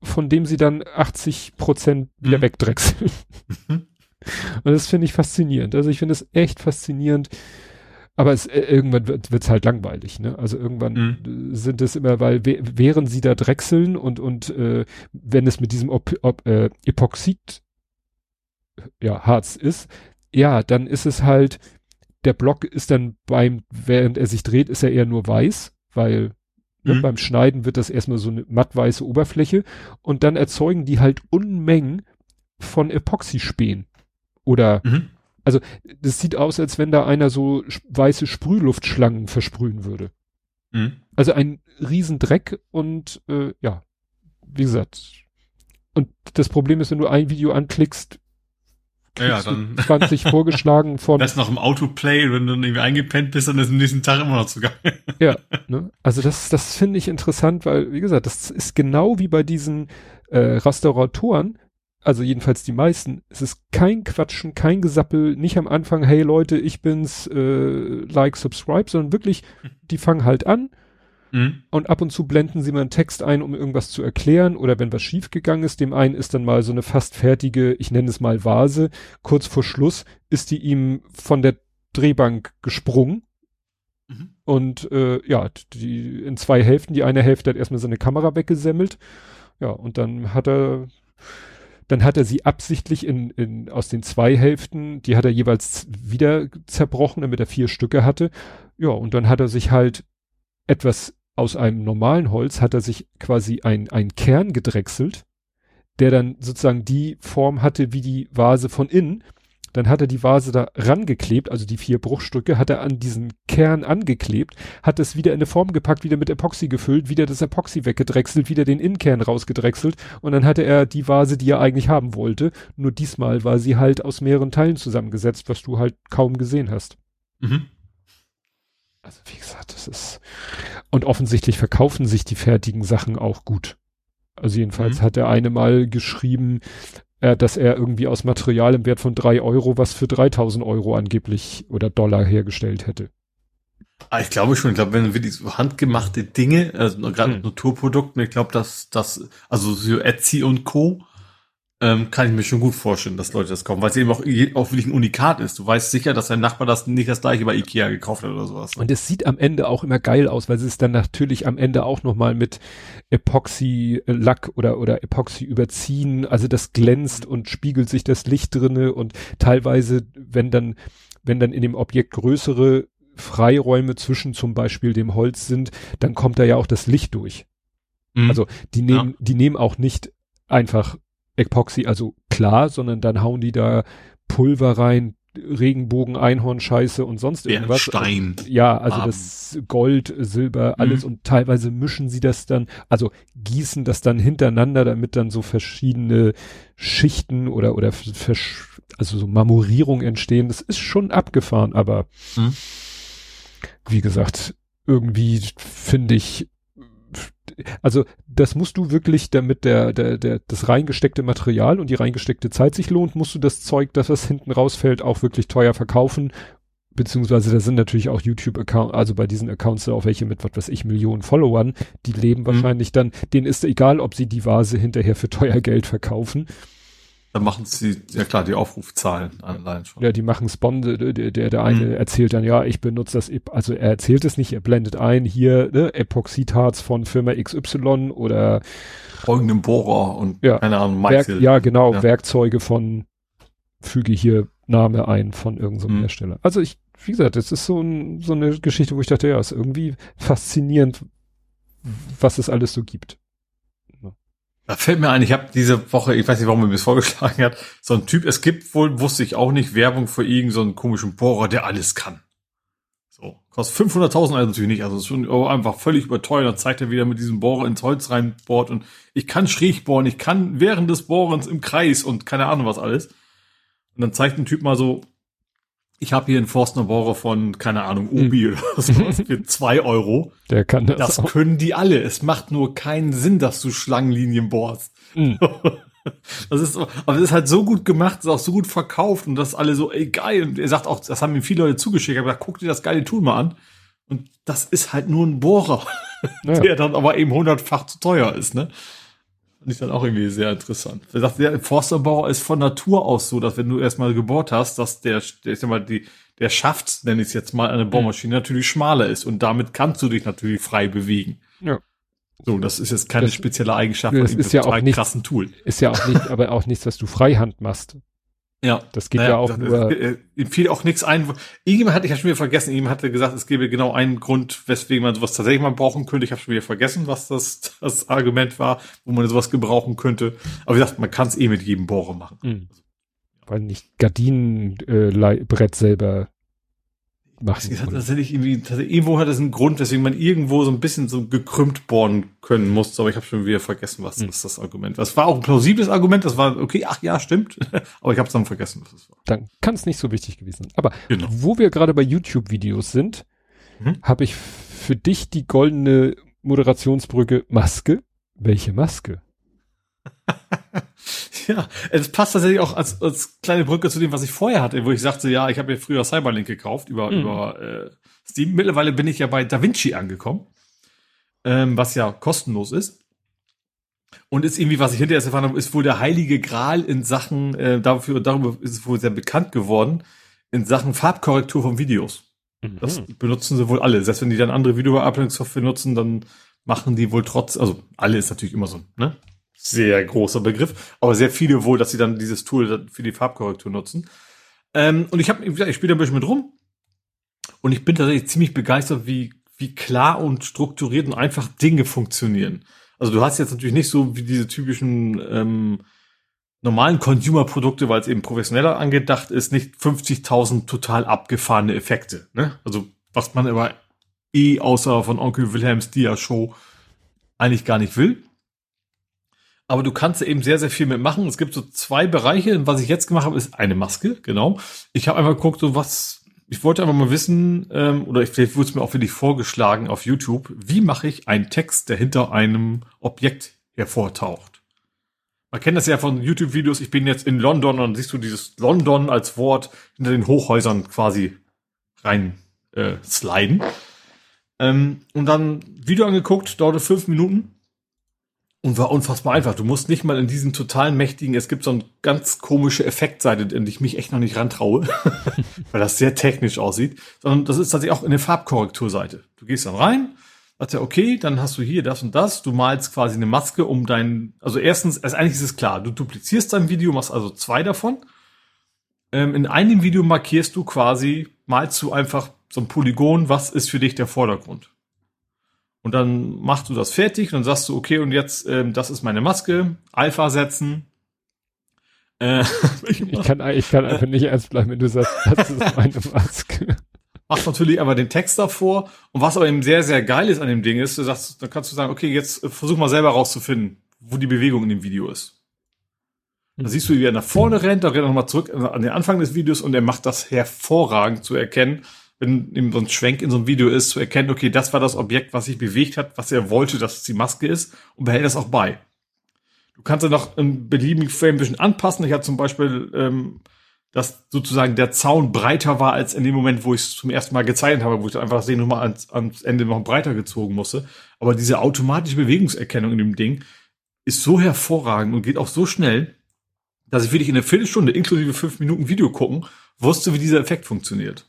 von dem sie dann 80 Prozent wieder mhm. wegdrechseln. Mhm. [laughs] Und das finde ich faszinierend. Also ich finde es echt faszinierend, aber es, äh, irgendwann wird es halt langweilig, ne? Also irgendwann mhm. sind es immer, weil während sie da drechseln und und äh, wenn es mit diesem Op Op äh, Epoxid ja Harz ist, ja, dann ist es halt der Block ist dann beim während er sich dreht, ist er eher nur weiß, weil ne, mhm. beim Schneiden wird das erstmal so eine mattweiße Oberfläche und dann erzeugen die halt Unmengen von Epoxyspänen oder mhm also das sieht aus, als wenn da einer so weiße Sprühluftschlangen versprühen würde. Mhm. Also ein Riesendreck und äh, ja, wie gesagt. Und das Problem ist, wenn du ein Video anklickst, ja, dann 20 vorgeschlagen von. Das noch im Autoplay, wenn du irgendwie eingepennt bist, dann ist am nächsten Tag immer noch zugange. [laughs] ja, ne? also das, das finde ich interessant, weil, wie gesagt, das ist genau wie bei diesen äh, Restauratoren, also jedenfalls die meisten, es ist kein Quatschen, kein Gesappel, nicht am Anfang, hey Leute, ich bin's, äh, like, subscribe, sondern wirklich, die fangen halt an mhm. und ab und zu blenden sie mal einen Text ein, um irgendwas zu erklären oder wenn was schiefgegangen ist, dem einen ist dann mal so eine fast fertige, ich nenne es mal Vase, kurz vor Schluss ist die ihm von der Drehbank gesprungen mhm. und äh, ja, die in zwei Hälften, die eine Hälfte hat erstmal seine Kamera weggesemmelt, ja, und dann hat er dann hat er sie absichtlich in, in, aus den zwei Hälften, die hat er jeweils wieder zerbrochen, damit er vier Stücke hatte. Ja, und dann hat er sich halt etwas aus einem normalen Holz, hat er sich quasi ein, ein Kern gedrechselt, der dann sozusagen die Form hatte wie die Vase von innen. Dann hat er die Vase da rangeklebt, also die vier Bruchstücke, hat er an diesen Kern angeklebt, hat es wieder in eine Form gepackt, wieder mit Epoxy gefüllt, wieder das Epoxy weggedrechselt, wieder den Innenkern rausgedrechselt und dann hatte er die Vase, die er eigentlich haben wollte. Nur diesmal war sie halt aus mehreren Teilen zusammengesetzt, was du halt kaum gesehen hast. Mhm. Also wie gesagt, das ist und offensichtlich verkaufen sich die fertigen Sachen auch gut. Also jedenfalls mhm. hat der eine mal geschrieben, äh, dass er irgendwie aus Material im Wert von drei Euro was für 3000 Euro angeblich oder Dollar hergestellt hätte. Ah, ich glaube schon, ich glaube, wenn wirklich so handgemachte Dinge, also gerade hm. Naturprodukten, ich glaube, dass das, also so Etsy und Co., ähm, kann ich mir schon gut vorstellen, dass Leute das kaufen, weil es eben auch, auch wirklich ein Unikat ist. Du weißt sicher, dass dein Nachbar das nicht das gleiche bei Ikea gekauft hat oder sowas. Und es sieht am Ende auch immer geil aus, weil es ist dann natürlich am Ende auch nochmal mit Epoxy-Lack oder, oder Epoxy überziehen. Also das glänzt und spiegelt sich das Licht drinne und teilweise, wenn dann, wenn dann in dem Objekt größere Freiräume zwischen zum Beispiel dem Holz sind, dann kommt da ja auch das Licht durch. Mhm. Also die nehmen, ja. die nehmen auch nicht einfach Epoxy, also klar, sondern dann hauen die da Pulver rein, Regenbogen, Einhornscheiße und sonst irgendwas. Stein. Ja, also Farben. das Gold, Silber, alles mhm. und teilweise mischen sie das dann, also gießen das dann hintereinander, damit dann so verschiedene Schichten oder oder also so Marmorierung entstehen. Das ist schon abgefahren, aber hm. wie gesagt, irgendwie finde ich, also das musst du wirklich, damit der, der, der, das reingesteckte Material und die reingesteckte Zeit sich lohnt, musst du das Zeug, das was hinten rausfällt, auch wirklich teuer verkaufen. Beziehungsweise da sind natürlich auch YouTube-Accounts, also bei diesen Accounts auch welche mit, was weiß ich, Millionen Followern, die leben mhm. wahrscheinlich dann, denen ist egal, ob sie die Vase hinterher für teuer Geld verkaufen. Dann machen sie, ja klar, die Aufrufzahlen allein schon. Ja, die machen Spon, der, der, der eine mhm. erzählt dann, ja, ich benutze das, also er erzählt es nicht, er blendet ein, hier, ne, Epoxidharz von Firma XY oder folgendem Bohrer und ja, keine Ahnung, Werk, Ja, genau, ja. Werkzeuge von, füge hier Name ein von irgendeinem so mhm. Hersteller. Also ich, wie gesagt, das ist so, ein, so eine Geschichte, wo ich dachte, ja, ist irgendwie faszinierend, was es alles so gibt. Da fällt mir ein, ich habe diese Woche, ich weiß nicht, warum er mir das vorgeschlagen hat, so ein Typ, es gibt wohl, wusste ich auch nicht, Werbung für irgendeinen so einen komischen Bohrer, der alles kann. So, kostet 500.000 also natürlich nicht, also ist schon einfach völlig überteuert. Dann zeigt er wieder mit diesem Bohrer ins Holz reinbohrt und ich kann schräg bohren, ich kann während des Bohrens im Kreis und keine Ahnung was alles. Und dann zeigt ein Typ mal so, ich habe hier einen Forstner Bohrer von, keine Ahnung, Ubi hm. oder sowas für [laughs] zwei Euro. Der kann das. Das auch. können die alle. Es macht nur keinen Sinn, dass du Schlangenlinien bohrst. Hm. [laughs] Das ist, aber das ist halt so gut gemacht, ist auch so gut verkauft und das alle so, ey, geil. Und er sagt auch, das haben ihm viele Leute zugeschickt, aber guck dir das geile Tool mal an. Und das ist halt nur ein Bohrer, ja. [laughs] der dann aber eben hundertfach zu teuer ist, ne? Finde ich dann auch irgendwie sehr interessant. Er sagt, der Forsterbauer ist von Natur aus so, dass wenn du erstmal gebohrt hast, dass der, der ist ja mal die, der Schaft, nenne ich es jetzt mal, eine Bohrmaschine mhm. natürlich schmaler ist und damit kannst du dich natürlich frei bewegen. Ja. So, das ist jetzt keine das, spezielle Eigenschaft das ist ja auch nicht, krassen Tool. Ist ja auch nicht, aber auch nichts, was du freihand machst. Ja. Das geht naja, ja auch nur. Äh, ihm fiel auch nichts ein. Irgendjemand hatte ich ja schon wieder vergessen. Ihm hatte gesagt, es gäbe genau einen Grund, weswegen man sowas tatsächlich mal brauchen könnte. Ich habe schon wieder vergessen, was das, das Argument war, wo man sowas gebrauchen könnte. Aber wie gesagt, man kann es eh mit jedem Bohrer machen. Mhm. Weil nicht Gardinenbrett äh, selber machen. Das hat tatsächlich irgendwie, tatsächlich, irgendwo hat es einen Grund, weswegen man irgendwo so ein bisschen so gekrümmt bohren können muss, aber ich habe schon wieder vergessen, was hm. ist das Argument. Das war auch ein plausibles Argument, das war, okay, ach ja, stimmt, [laughs] aber ich habe dann vergessen, was es war. Dann kann es nicht so wichtig gewesen sein. Aber genau. wo wir gerade bei YouTube-Videos sind, hm? habe ich für dich die goldene Moderationsbrücke Maske. Welche Maske? [laughs] Ja, es passt tatsächlich auch als, als kleine Brücke zu dem, was ich vorher hatte, wo ich sagte, ja, ich habe mir früher Cyberlink gekauft über, mhm. über äh, Steam. Mittlerweile bin ich ja bei DaVinci angekommen, ähm, was ja kostenlos ist. Und ist irgendwie, was ich hinterher erfahren habe, ist wohl der heilige Gral in Sachen, äh, dafür, darüber ist es wohl sehr bekannt geworden, in Sachen Farbkorrektur von Videos. Mhm. Das benutzen sie wohl alle. Selbst wenn die dann andere Videobearbeitungssoftware nutzen, dann machen die wohl trotz, also alle ist natürlich immer so, ne? Sehr großer Begriff, aber sehr viele wohl, dass sie dann dieses Tool für die Farbkorrektur nutzen. Ähm, und ich habe, ich spiele da ein bisschen mit rum und ich bin tatsächlich ziemlich begeistert, wie wie klar und strukturiert und einfach Dinge funktionieren. Also du hast jetzt natürlich nicht so wie diese typischen ähm, normalen Consumer-Produkte, weil es eben professioneller angedacht ist, nicht 50.000 total abgefahrene Effekte. Ne? Also was man aber eh außer von Onkel Wilhelms Dia-Show eigentlich gar nicht will. Aber du kannst eben sehr, sehr viel mitmachen. Es gibt so zwei Bereiche. Was ich jetzt gemacht habe, ist eine Maske, genau. Ich habe einfach geguckt, so was, ich wollte einfach mal wissen, ähm, oder vielleicht wurde es mir auch wirklich vorgeschlagen auf YouTube, wie mache ich einen Text, der hinter einem Objekt hervortaucht. Man kennt das ja von YouTube-Videos, ich bin jetzt in London und dann siehst du dieses London als Wort hinter den Hochhäusern quasi rein äh, sliden. Ähm, und dann Video angeguckt, dauerte fünf Minuten und war unfassbar einfach. Du musst nicht mal in diesen totalen mächtigen, es gibt so eine ganz komische Effektseite, in die ich mich echt noch nicht rantraue, [laughs] weil das sehr technisch aussieht, sondern das ist tatsächlich auch eine Farbkorrekturseite. Du gehst dann rein, sagst ja, okay, dann hast du hier das und das, du malst quasi eine Maske um dein, also erstens, also eigentlich ist es klar, du duplizierst dein Video, machst also zwei davon. Ähm, in einem Video markierst du quasi, malst du einfach so ein Polygon, was ist für dich der Vordergrund. Und dann machst du das fertig und dann sagst du, okay, und jetzt, ähm, das ist meine Maske, Alpha setzen. Äh, [laughs] ich, kann, ich kann einfach nicht ernst bleiben, wenn du sagst, [laughs] das ist meine Maske. Machst natürlich aber den Text davor. Und was aber eben sehr, sehr geil ist an dem Ding ist, du sagst, dann kannst du sagen, okay, jetzt versuch mal selber rauszufinden, wo die Bewegung in dem Video ist. Da siehst du, wie er nach vorne rennt, da rennt er nochmal zurück an den Anfang des Videos und er macht das hervorragend zu erkennen, wenn eben so ein Schwenk in so einem Video ist, zu erkennen, okay, das war das Objekt, was sich bewegt hat, was er wollte, dass es die Maske ist und behält das auch bei. Du kannst ja noch einen beliebigen Frame ein bisschen anpassen. Ich hatte zum Beispiel, ähm, dass sozusagen der Zaun breiter war als in dem Moment, wo ich es zum ersten Mal gezeichnet habe, wo ich dann einfach das Ding nochmal ans, ans Ende noch breiter gezogen musste. Aber diese automatische Bewegungserkennung in dem Ding ist so hervorragend und geht auch so schnell, dass ich wirklich in einer Viertelstunde inklusive fünf Minuten Video gucken wusste, wie dieser Effekt funktioniert.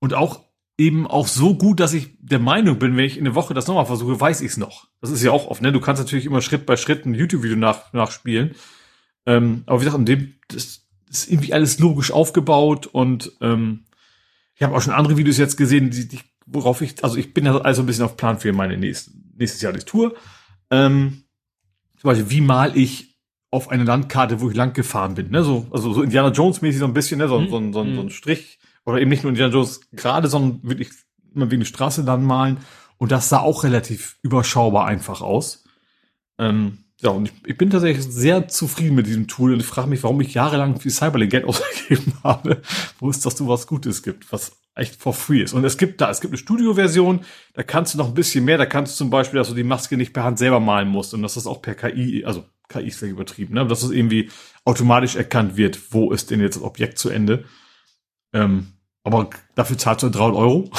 Hm. Und auch eben auch so gut, dass ich der Meinung bin, wenn ich in der Woche das nochmal versuche, weiß ich es noch. Das ist ja auch oft, ne? Du kannst natürlich immer Schritt bei Schritt ein YouTube-Video nach, nachspielen. Ähm, aber wie gesagt, in dem, das ist irgendwie alles logisch aufgebaut und ähm, ich habe auch schon andere Videos jetzt gesehen, die, die, worauf ich, also ich bin ja also ein bisschen auf Plan für meine nächste, nächstes Jahr die Tour. Ähm, zum Beispiel, wie mal ich auf eine Landkarte, wo ich lang gefahren bin, ne? So, also so Indiana Jones mäßig so ein bisschen, ne? So, mhm. so, so, so, so ein mhm. Strich oder eben nicht nur Indiana Jones gerade, sondern wirklich immer wie eine Straße dann malen. Und das sah auch relativ überschaubar einfach aus. Ähm, ja, und ich, ich, bin tatsächlich sehr zufrieden mit diesem Tool und ich frage mich, warum ich jahrelang viel Cyberlink Geld [laughs] ausgegeben habe, wo es doch so was Gutes gibt, was echt for free ist. Und es gibt da, es gibt eine Studio-Version, da kannst du noch ein bisschen mehr, da kannst du zum Beispiel, dass du die Maske nicht per Hand selber malen musst und dass das auch per KI, also KI ist vielleicht übertrieben, ne? dass es irgendwie automatisch erkannt wird, wo ist denn jetzt das Objekt zu Ende. Ähm, aber dafür zahlst du 300 Euro.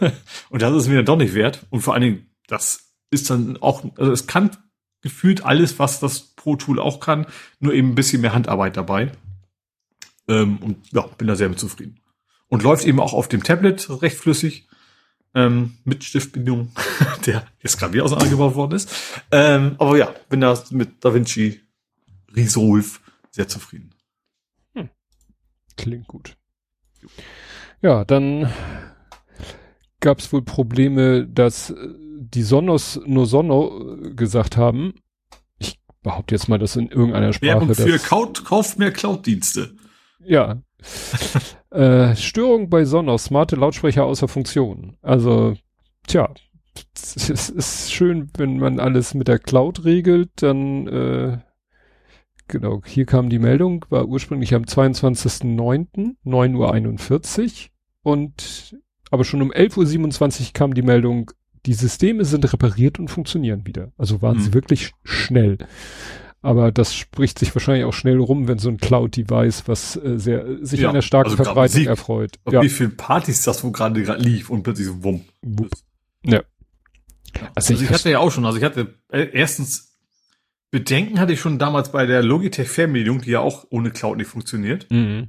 [laughs] und das ist mir dann doch nicht wert. Und vor allen Dingen, das ist dann auch, also es kann gefühlt alles, was das Pro Tool auch kann, nur eben ein bisschen mehr Handarbeit dabei. Ähm, und ja, bin da sehr mit zufrieden. Und läuft eben auch auf dem Tablet recht flüssig. Ähm, mit Stiftbindung, [laughs] der jetzt gerade wieder auseinandergebaut worden ist. Ähm, aber ja, bin da mit DaVinci Resolve sehr zufrieden. Hm. Klingt gut. Ja, dann gab es wohl Probleme, dass die Sonos nur Sono gesagt haben. Ich behaupte jetzt mal, dass in irgendeiner Sprache. Werbung für Cloud, kauft mehr Cloud-Dienste. Ja. [laughs] äh, Störung bei Sonos, smarte Lautsprecher außer Funktion. Also, tja, es ist schön, wenn man alles mit der Cloud regelt, dann äh, genau, hier kam die Meldung, war ursprünglich am 22.09., 9.41 Uhr und aber schon um 11.27 Uhr kam die Meldung, die Systeme sind repariert und funktionieren wieder. Also waren mhm. sie wirklich schnell. Aber das spricht sich wahrscheinlich auch schnell rum, wenn so ein Cloud-Device, was äh, sehr sich ja, an der starken also Verbreitung Musik, erfreut. Ja. Wie viele Partys das wo gerade lief und plötzlich so wumm. Ja. Also, also ich, ich hatte ja auch schon, also ich hatte äh, erstens Bedenken hatte ich schon damals bei der Logitech Fernbedienung, die ja auch ohne Cloud nicht funktioniert. Mhm.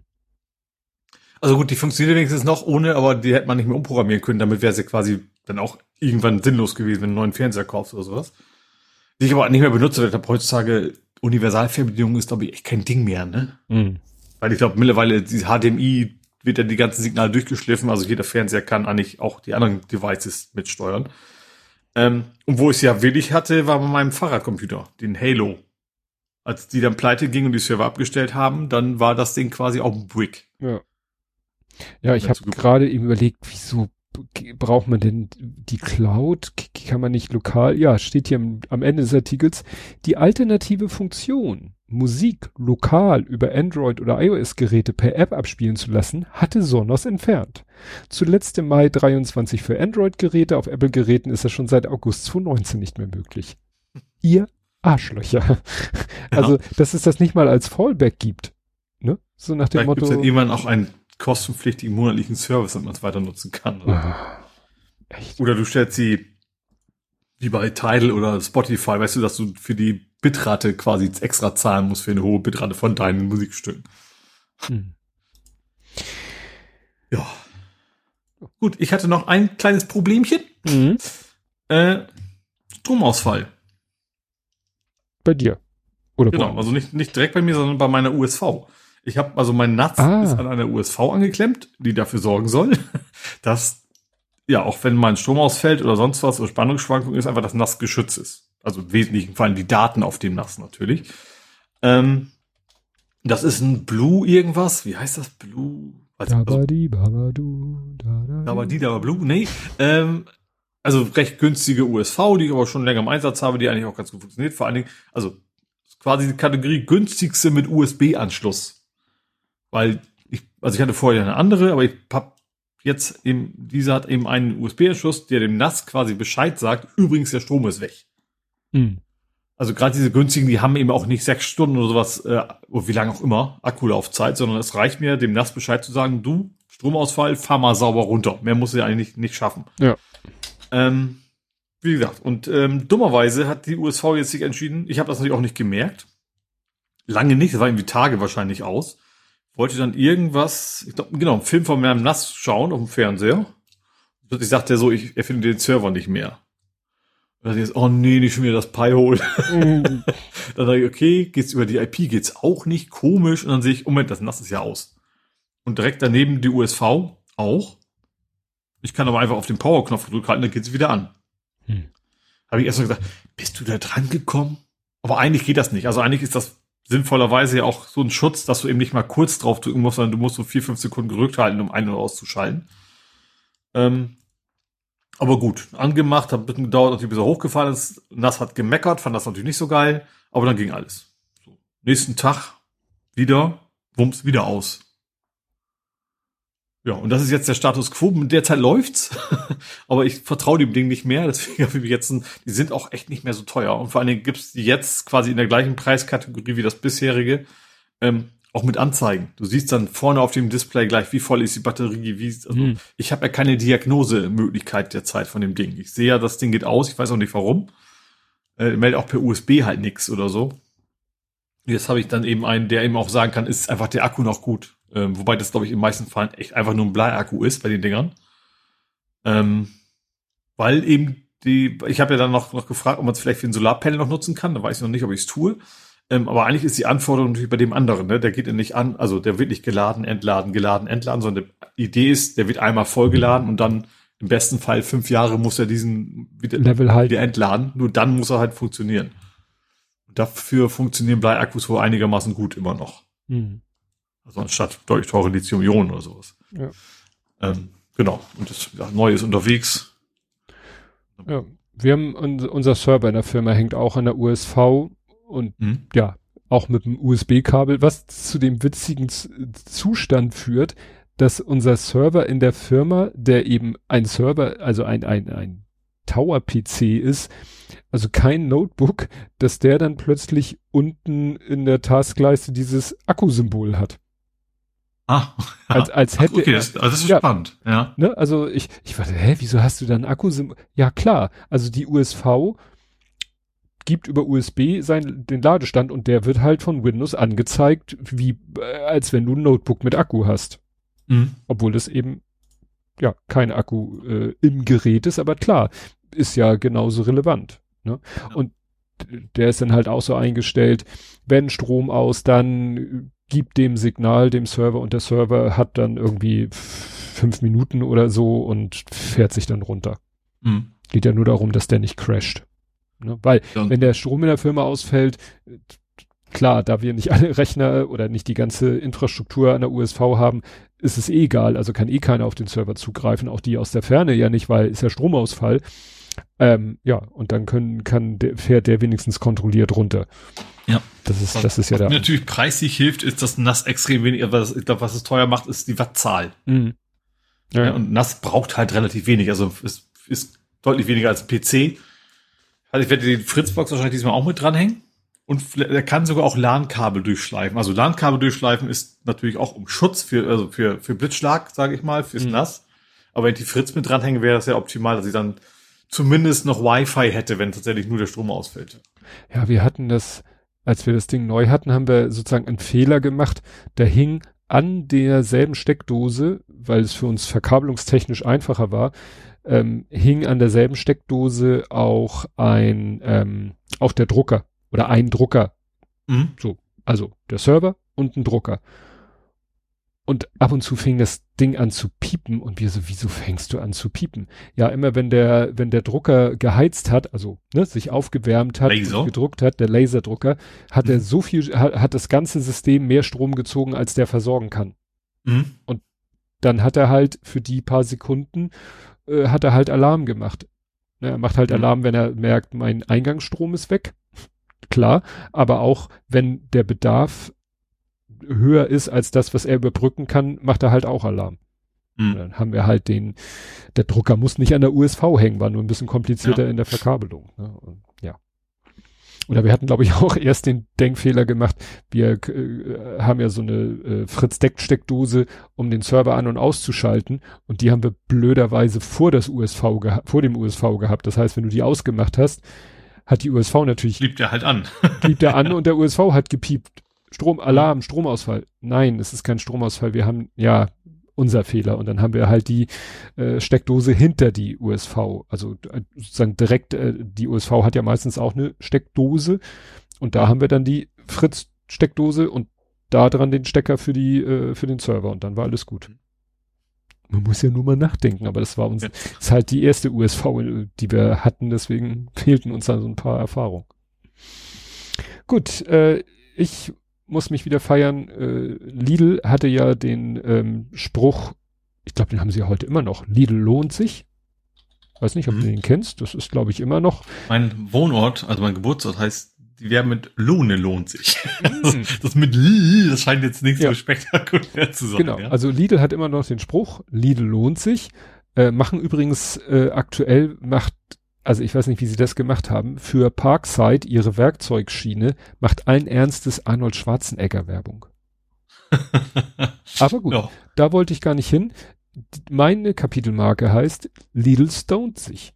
Also gut, die funktioniert wenigstens noch ohne, aber die hätte man nicht mehr umprogrammieren können. Damit wäre sie quasi dann auch irgendwann sinnlos gewesen, wenn du einen neuen Fernseher kaufst oder sowas. Die ich aber nicht mehr benutze, weil ich heutzutage Universalfernbedienung ist, glaube ich, echt kein Ding mehr, ne? Mhm. Weil ich glaube, mittlerweile die HDMI wird ja die ganzen Signale durchgeschliffen, also jeder Fernseher kann eigentlich auch die anderen Devices mitsteuern. Ähm, und wo ich es ja willig hatte, war bei meinem Fahrradcomputer, den Halo. Als die dann pleite gingen und die Server abgestellt haben, dann war das Ding quasi auch ein Brick. Ja. Ja, ich habe gerade eben überlegt, wieso braucht man denn die Cloud? Kann man nicht lokal? Ja, steht hier am Ende des Artikels. Die alternative Funktion, Musik lokal über Android oder iOS-Geräte per App abspielen zu lassen, hatte Sonos entfernt. Zuletzt im Mai 23 für Android-Geräte, auf Apple-Geräten ist das schon seit August 2019 nicht mehr möglich. Ihr Arschlöcher. [laughs] Ja. Also, dass es das nicht mal als Fallback gibt. Ne? So nach dem Vielleicht Motto. Gibt's dann irgendwann auch ein kostenpflichtigen monatlichen Service, damit man es weiter nutzen kann. Oder? Ah, echt? oder du stellst sie wie bei Tidal oder Spotify, weißt du, dass du für die Bitrate quasi extra zahlen musst für eine hohe Bitrate von deinen Musikstücken. Hm. Ja. Gut, ich hatte noch ein kleines Problemchen. Mhm. Äh, Stromausfall. Bei dir. Oder genau, also nicht, nicht direkt bei mir, sondern bei meiner USV. Ich habe also mein NAS ah. ist an einer USV angeklemmt, die dafür sorgen soll, [laughs] dass ja auch wenn mein Strom ausfällt oder sonst was oder Spannungsschwankung ist, einfach das NAS geschützt ist. Also im Wesentlichen fallen die Daten auf dem NAS natürlich. Ähm, das ist ein Blue irgendwas. Wie heißt das Blue? Also, Dabadi, babadu, Dabadi, Blue? Nee. Ähm, also recht günstige USV, die ich aber schon länger im Einsatz habe, die eigentlich auch ganz gut funktioniert. Vor allen Dingen, also quasi die Kategorie günstigste mit USB-Anschluss. Weil ich, also ich hatte vorher eine andere, aber ich hab jetzt eben, dieser hat eben einen USB-Anschluss, der dem NAS quasi Bescheid sagt, übrigens der Strom ist weg. Hm. Also gerade diese günstigen, die haben eben auch nicht sechs Stunden oder sowas, äh, oder wie lange auch immer, Akkulaufzeit, sondern es reicht mir, dem NAS Bescheid zu sagen, du, Stromausfall, fahr mal sauber runter. Mehr muss er eigentlich nicht, nicht schaffen. Ja. Ähm, wie gesagt, und ähm, dummerweise hat die USV jetzt sich entschieden, ich habe das natürlich auch nicht gemerkt, lange nicht, das war irgendwie Tage wahrscheinlich aus, wollte dann irgendwas, ich glaube, genau, einen Film von meinem NAS schauen auf dem Fernseher. Plötzlich sagt er so, ich erfinde den Server nicht mehr. Und dann jetzt, oh nee, nicht schon wieder das Pi-Hole. Mhm. [laughs] dann sage ich, okay, geht's über die IP, geht's auch nicht, komisch. Und dann sehe ich, Moment, das NAS ist ja aus. Und direkt daneben die USV auch. Ich kann aber einfach auf den Power-Knopf drücken halten, dann geht's wieder an. Hm. Habe ich erst mal gesagt, bist du da dran gekommen? Aber eigentlich geht das nicht. Also eigentlich ist das sinnvollerweise ja auch so ein Schutz, dass du eben nicht mal kurz drauf drücken musst, sondern du musst so vier, fünf Sekunden gerückt halten, um ein- oder auszuschalten. Ähm, aber gut, angemacht, hat ein bisschen gedauert, natürlich bis er hochgefallen ist. Nass hat gemeckert, fand das natürlich nicht so geil, aber dann ging alles. So. Nächsten Tag wieder, wumms, wieder aus. Ja, und das ist jetzt der Status quo. Derzeit läuft's, [laughs] aber ich vertraue dem Ding nicht mehr. [laughs] Deswegen habe ich jetzt, ein, die sind auch echt nicht mehr so teuer. Und vor allen Dingen gibt's die jetzt quasi in der gleichen Preiskategorie wie das bisherige, ähm, auch mit Anzeigen. Du siehst dann vorne auf dem Display gleich, wie voll ist die Batterie. Wie, also hm. ich habe ja keine Diagnosemöglichkeit derzeit von dem Ding. Ich sehe ja, das Ding geht aus. Ich weiß auch nicht warum. Äh, meldet auch per USB halt nix oder so. Jetzt habe ich dann eben einen, der eben auch sagen kann, ist einfach der Akku noch gut. Ähm, wobei das, glaube ich, in den meisten Fällen echt einfach nur ein Bleiakku ist bei den Dingern. Ähm, weil eben die, ich habe ja dann noch, noch gefragt, ob man es vielleicht für ein Solarpanel noch nutzen kann. Da weiß ich noch nicht, ob ich es tue. Ähm, aber eigentlich ist die Anforderung natürlich bei dem anderen, ne? Der geht ja nicht an, also der wird nicht geladen, entladen, geladen, entladen, sondern die Idee ist, der wird einmal vollgeladen und dann im besten Fall fünf Jahre muss er diesen wieder, Level halt. wieder entladen. Nur dann muss er halt funktionieren. Und dafür funktionieren Bleiakkus wohl einigermaßen gut immer noch. Mhm. Also anstatt deutlich teure Lithium-Ionen oder sowas. Ja. Ähm, genau. Und das ja, Neue ist unterwegs. Ja. Wir haben unser Server in der Firma hängt auch an der USV und hm? ja, auch mit dem USB-Kabel, was zu dem witzigen Zustand führt, dass unser Server in der Firma, der eben ein Server, also ein, ein, ein Tower-PC ist, also kein Notebook, dass der dann plötzlich unten in der Taskleiste dieses Akkusymbol hat. Ah, [laughs] als, als hätte Ach, okay, das, also das ist ja, spannend, ja. Ne, also ich, ich warte, hä, wieso hast du da ein Akkusymbol? Ja klar, also die USV gibt über USB sein, den Ladestand und der wird halt von Windows angezeigt, wie, äh, als wenn du ein Notebook mit Akku hast. Mhm. Obwohl das eben, ja, kein Akku äh, im Gerät ist, aber klar, ist ja genauso relevant. Ne? Ja. Und der ist dann halt auch so eingestellt, wenn Strom aus, dann gibt dem Signal dem Server und der Server hat dann irgendwie fünf Minuten oder so und fährt sich dann runter. Mhm. Geht ja nur darum, dass der nicht crasht. Ne? Weil, ja. wenn der Strom in der Firma ausfällt, klar, da wir nicht [laughs] alle Rechner oder nicht die ganze Infrastruktur an der USV haben, ist es eh egal. Also kann eh keiner auf den Server zugreifen, auch die aus der Ferne ja nicht, weil ist ja Stromausfall. Ähm, ja, und dann können, kann der, fährt der wenigstens kontrolliert runter. Ja. Das ist, das ist ja da. Natürlich preislich hilft, ist das NAS extrem wenig, aber ich glaube, was es teuer macht, ist die Wattzahl. Mhm. Ja. ja. und NAS braucht halt relativ wenig, also es ist deutlich weniger als ein PC. Also ich werde die Fritzbox wahrscheinlich diesmal auch mit dranhängen. Und er kann sogar auch LAN-Kabel durchschleifen. Also LAN-Kabel durchschleifen ist natürlich auch um Schutz für, also für, für Blitzschlag, sage ich mal, fürs mhm. NAS. Aber wenn ich die Fritz mit dranhänge, wäre das ja optimal, dass ich dann zumindest noch Wi-Fi hätte, wenn tatsächlich nur der Strom ausfällt. Ja, wir hatten das, als wir das Ding neu hatten, haben wir sozusagen einen Fehler gemacht. Da hing an derselben Steckdose, weil es für uns verkabelungstechnisch einfacher war, ähm, hing an derselben Steckdose auch ein, ähm, auch der Drucker oder ein Drucker. Mhm. So, also der Server und ein Drucker. Und ab und zu fing das Ding an zu piepen und wir so, wieso fängst du an zu piepen? Ja, immer wenn der, wenn der Drucker geheizt hat, also ne, sich aufgewärmt hat, gedruckt hat, der Laserdrucker, hat mhm. er so viel, hat, hat, das ganze System mehr Strom gezogen, als der versorgen kann. Mhm. Und dann hat er halt für die paar Sekunden, äh, hat er halt Alarm gemacht. Ne, er macht halt mhm. Alarm, wenn er merkt, mein Eingangsstrom ist weg [laughs] klar, aber auch wenn der Bedarf höher ist als das, was er überbrücken kann, macht er halt auch Alarm. Mhm. Dann haben wir halt den, der Drucker muss nicht an der USV hängen, war nur ein bisschen komplizierter ja. in der Verkabelung. Ne? Und. Oder wir hatten, glaube ich, [laughs] auch erst den Denkfehler gemacht. Wir äh, haben ja so eine äh, Fritz-Deck-Steckdose, um den Server an- und auszuschalten. Und die haben wir blöderweise vor das USV vor dem USV gehabt. Das heißt, wenn du die ausgemacht hast, hat die USV natürlich. Liebt er halt an. [laughs] liebt er an [laughs] und der USV hat gepiept. Strom, Alarm, Stromausfall. Nein, es ist kein Stromausfall. Wir haben, ja, unser Fehler. Und dann haben wir halt die äh, Steckdose hinter die USV. Also äh, sozusagen direkt, äh, die USV hat ja meistens auch eine Steckdose. Und da haben wir dann die Fritz-Steckdose und da dran den Stecker für die, äh, für den Server. Und dann war alles gut. Man muss ja nur mal nachdenken, aber das war uns, ja. ist halt die erste USV, die wir hatten, deswegen [laughs] fehlten uns da so ein paar Erfahrungen. Gut, äh, ich muss mich wieder feiern. Äh, Lidl hatte ja den ähm, Spruch, ich glaube, den haben sie ja heute immer noch. Lidl lohnt sich. Weiß nicht, ob mhm. du den kennst. Das ist, glaube ich, immer noch. Mein Wohnort, also mein Geburtsort heißt, die werden mit Lohne lohnt sich. Mhm. [laughs] das, mit Lidl, das scheint jetzt nicht ja. so spektakulär zu sein. Genau. Ja? Also Lidl hat immer noch den Spruch, Lidl lohnt sich. Äh, machen übrigens äh, aktuell macht also ich weiß nicht, wie sie das gemacht haben, für Parkside ihre Werkzeugschiene macht allen Ernstes Arnold Schwarzenegger Werbung. [laughs] Aber gut, ja. da wollte ich gar nicht hin. Meine Kapitelmarke heißt Lidl stoned sich.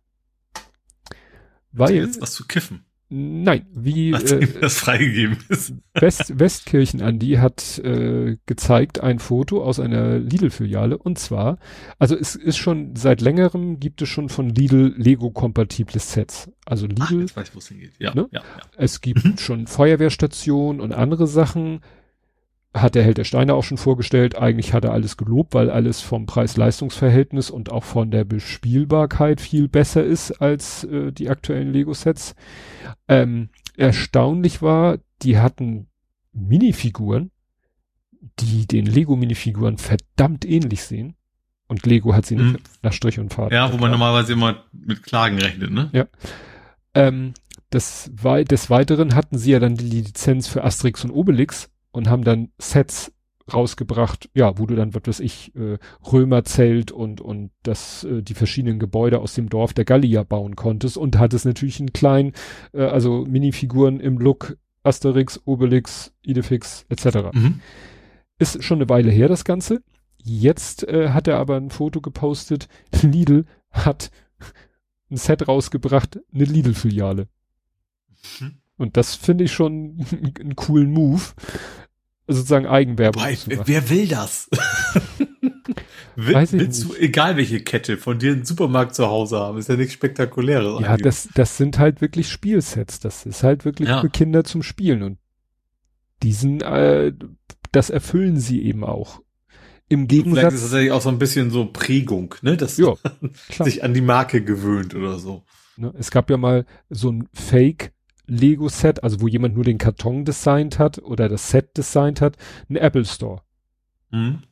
Weil. Jetzt was zu kiffen. Nein, wie [laughs] äh, das freigegeben ist. West, Westkirchen Andi hat äh, gezeigt ein Foto aus einer Lidl-Filiale und zwar, also es ist schon seit längerem gibt es schon von Lidl Lego-kompatible Sets. Also Lidl. Ach, jetzt weiß wo es hingeht. Ja, ne? ja, ja. Es gibt mhm. schon Feuerwehrstationen und andere Sachen hat der Held der Steine auch schon vorgestellt. Eigentlich hat er alles gelobt, weil alles vom Preis-Leistungs-Verhältnis und auch von der Bespielbarkeit viel besser ist als äh, die aktuellen Lego-Sets. Ähm, erstaunlich war, die hatten Minifiguren, die den Lego-Minifiguren verdammt ähnlich sehen. Und Lego hat sie mhm. nach Strich und Faden. Ja, wo man normalerweise immer mit Klagen rechnet, ne? Ja. Ähm, das, des Weiteren hatten sie ja dann die Lizenz für Asterix und Obelix und haben dann Sets rausgebracht, ja, wo du dann, was weiß ich, äh, Römerzelt und, und das, äh, die verschiedenen Gebäude aus dem Dorf der Gallier bauen konntest und hattest natürlich einen kleinen, äh, also Minifiguren im Look Asterix, Obelix, Idefix, etc. Mhm. Ist schon eine Weile her, das Ganze. Jetzt äh, hat er aber ein Foto gepostet, Lidl hat ein Set rausgebracht, eine Lidl-Filiale. Mhm. Und das finde ich schon [laughs] einen coolen Move sozusagen Eigenwerbung. Boah, wer will das? [laughs] Will, Weiß willst nicht. du, egal welche Kette, von dir einen Supermarkt zu Hause haben, ist ja nichts Spektakuläres. Ja, das, das sind halt wirklich Spielsets. Das ist halt wirklich ja. für Kinder zum Spielen und diesen, äh, das erfüllen sie eben auch. Im Gegensatz. Vielleicht ist das tatsächlich auch so ein bisschen so Prägung, ne, dass ja, [laughs] sich an die Marke gewöhnt oder so. Ne, es gab ja mal so ein Fake Lego-Set, also wo jemand nur den Karton designt hat oder das Set designt hat, ein Apple Store. Mhm.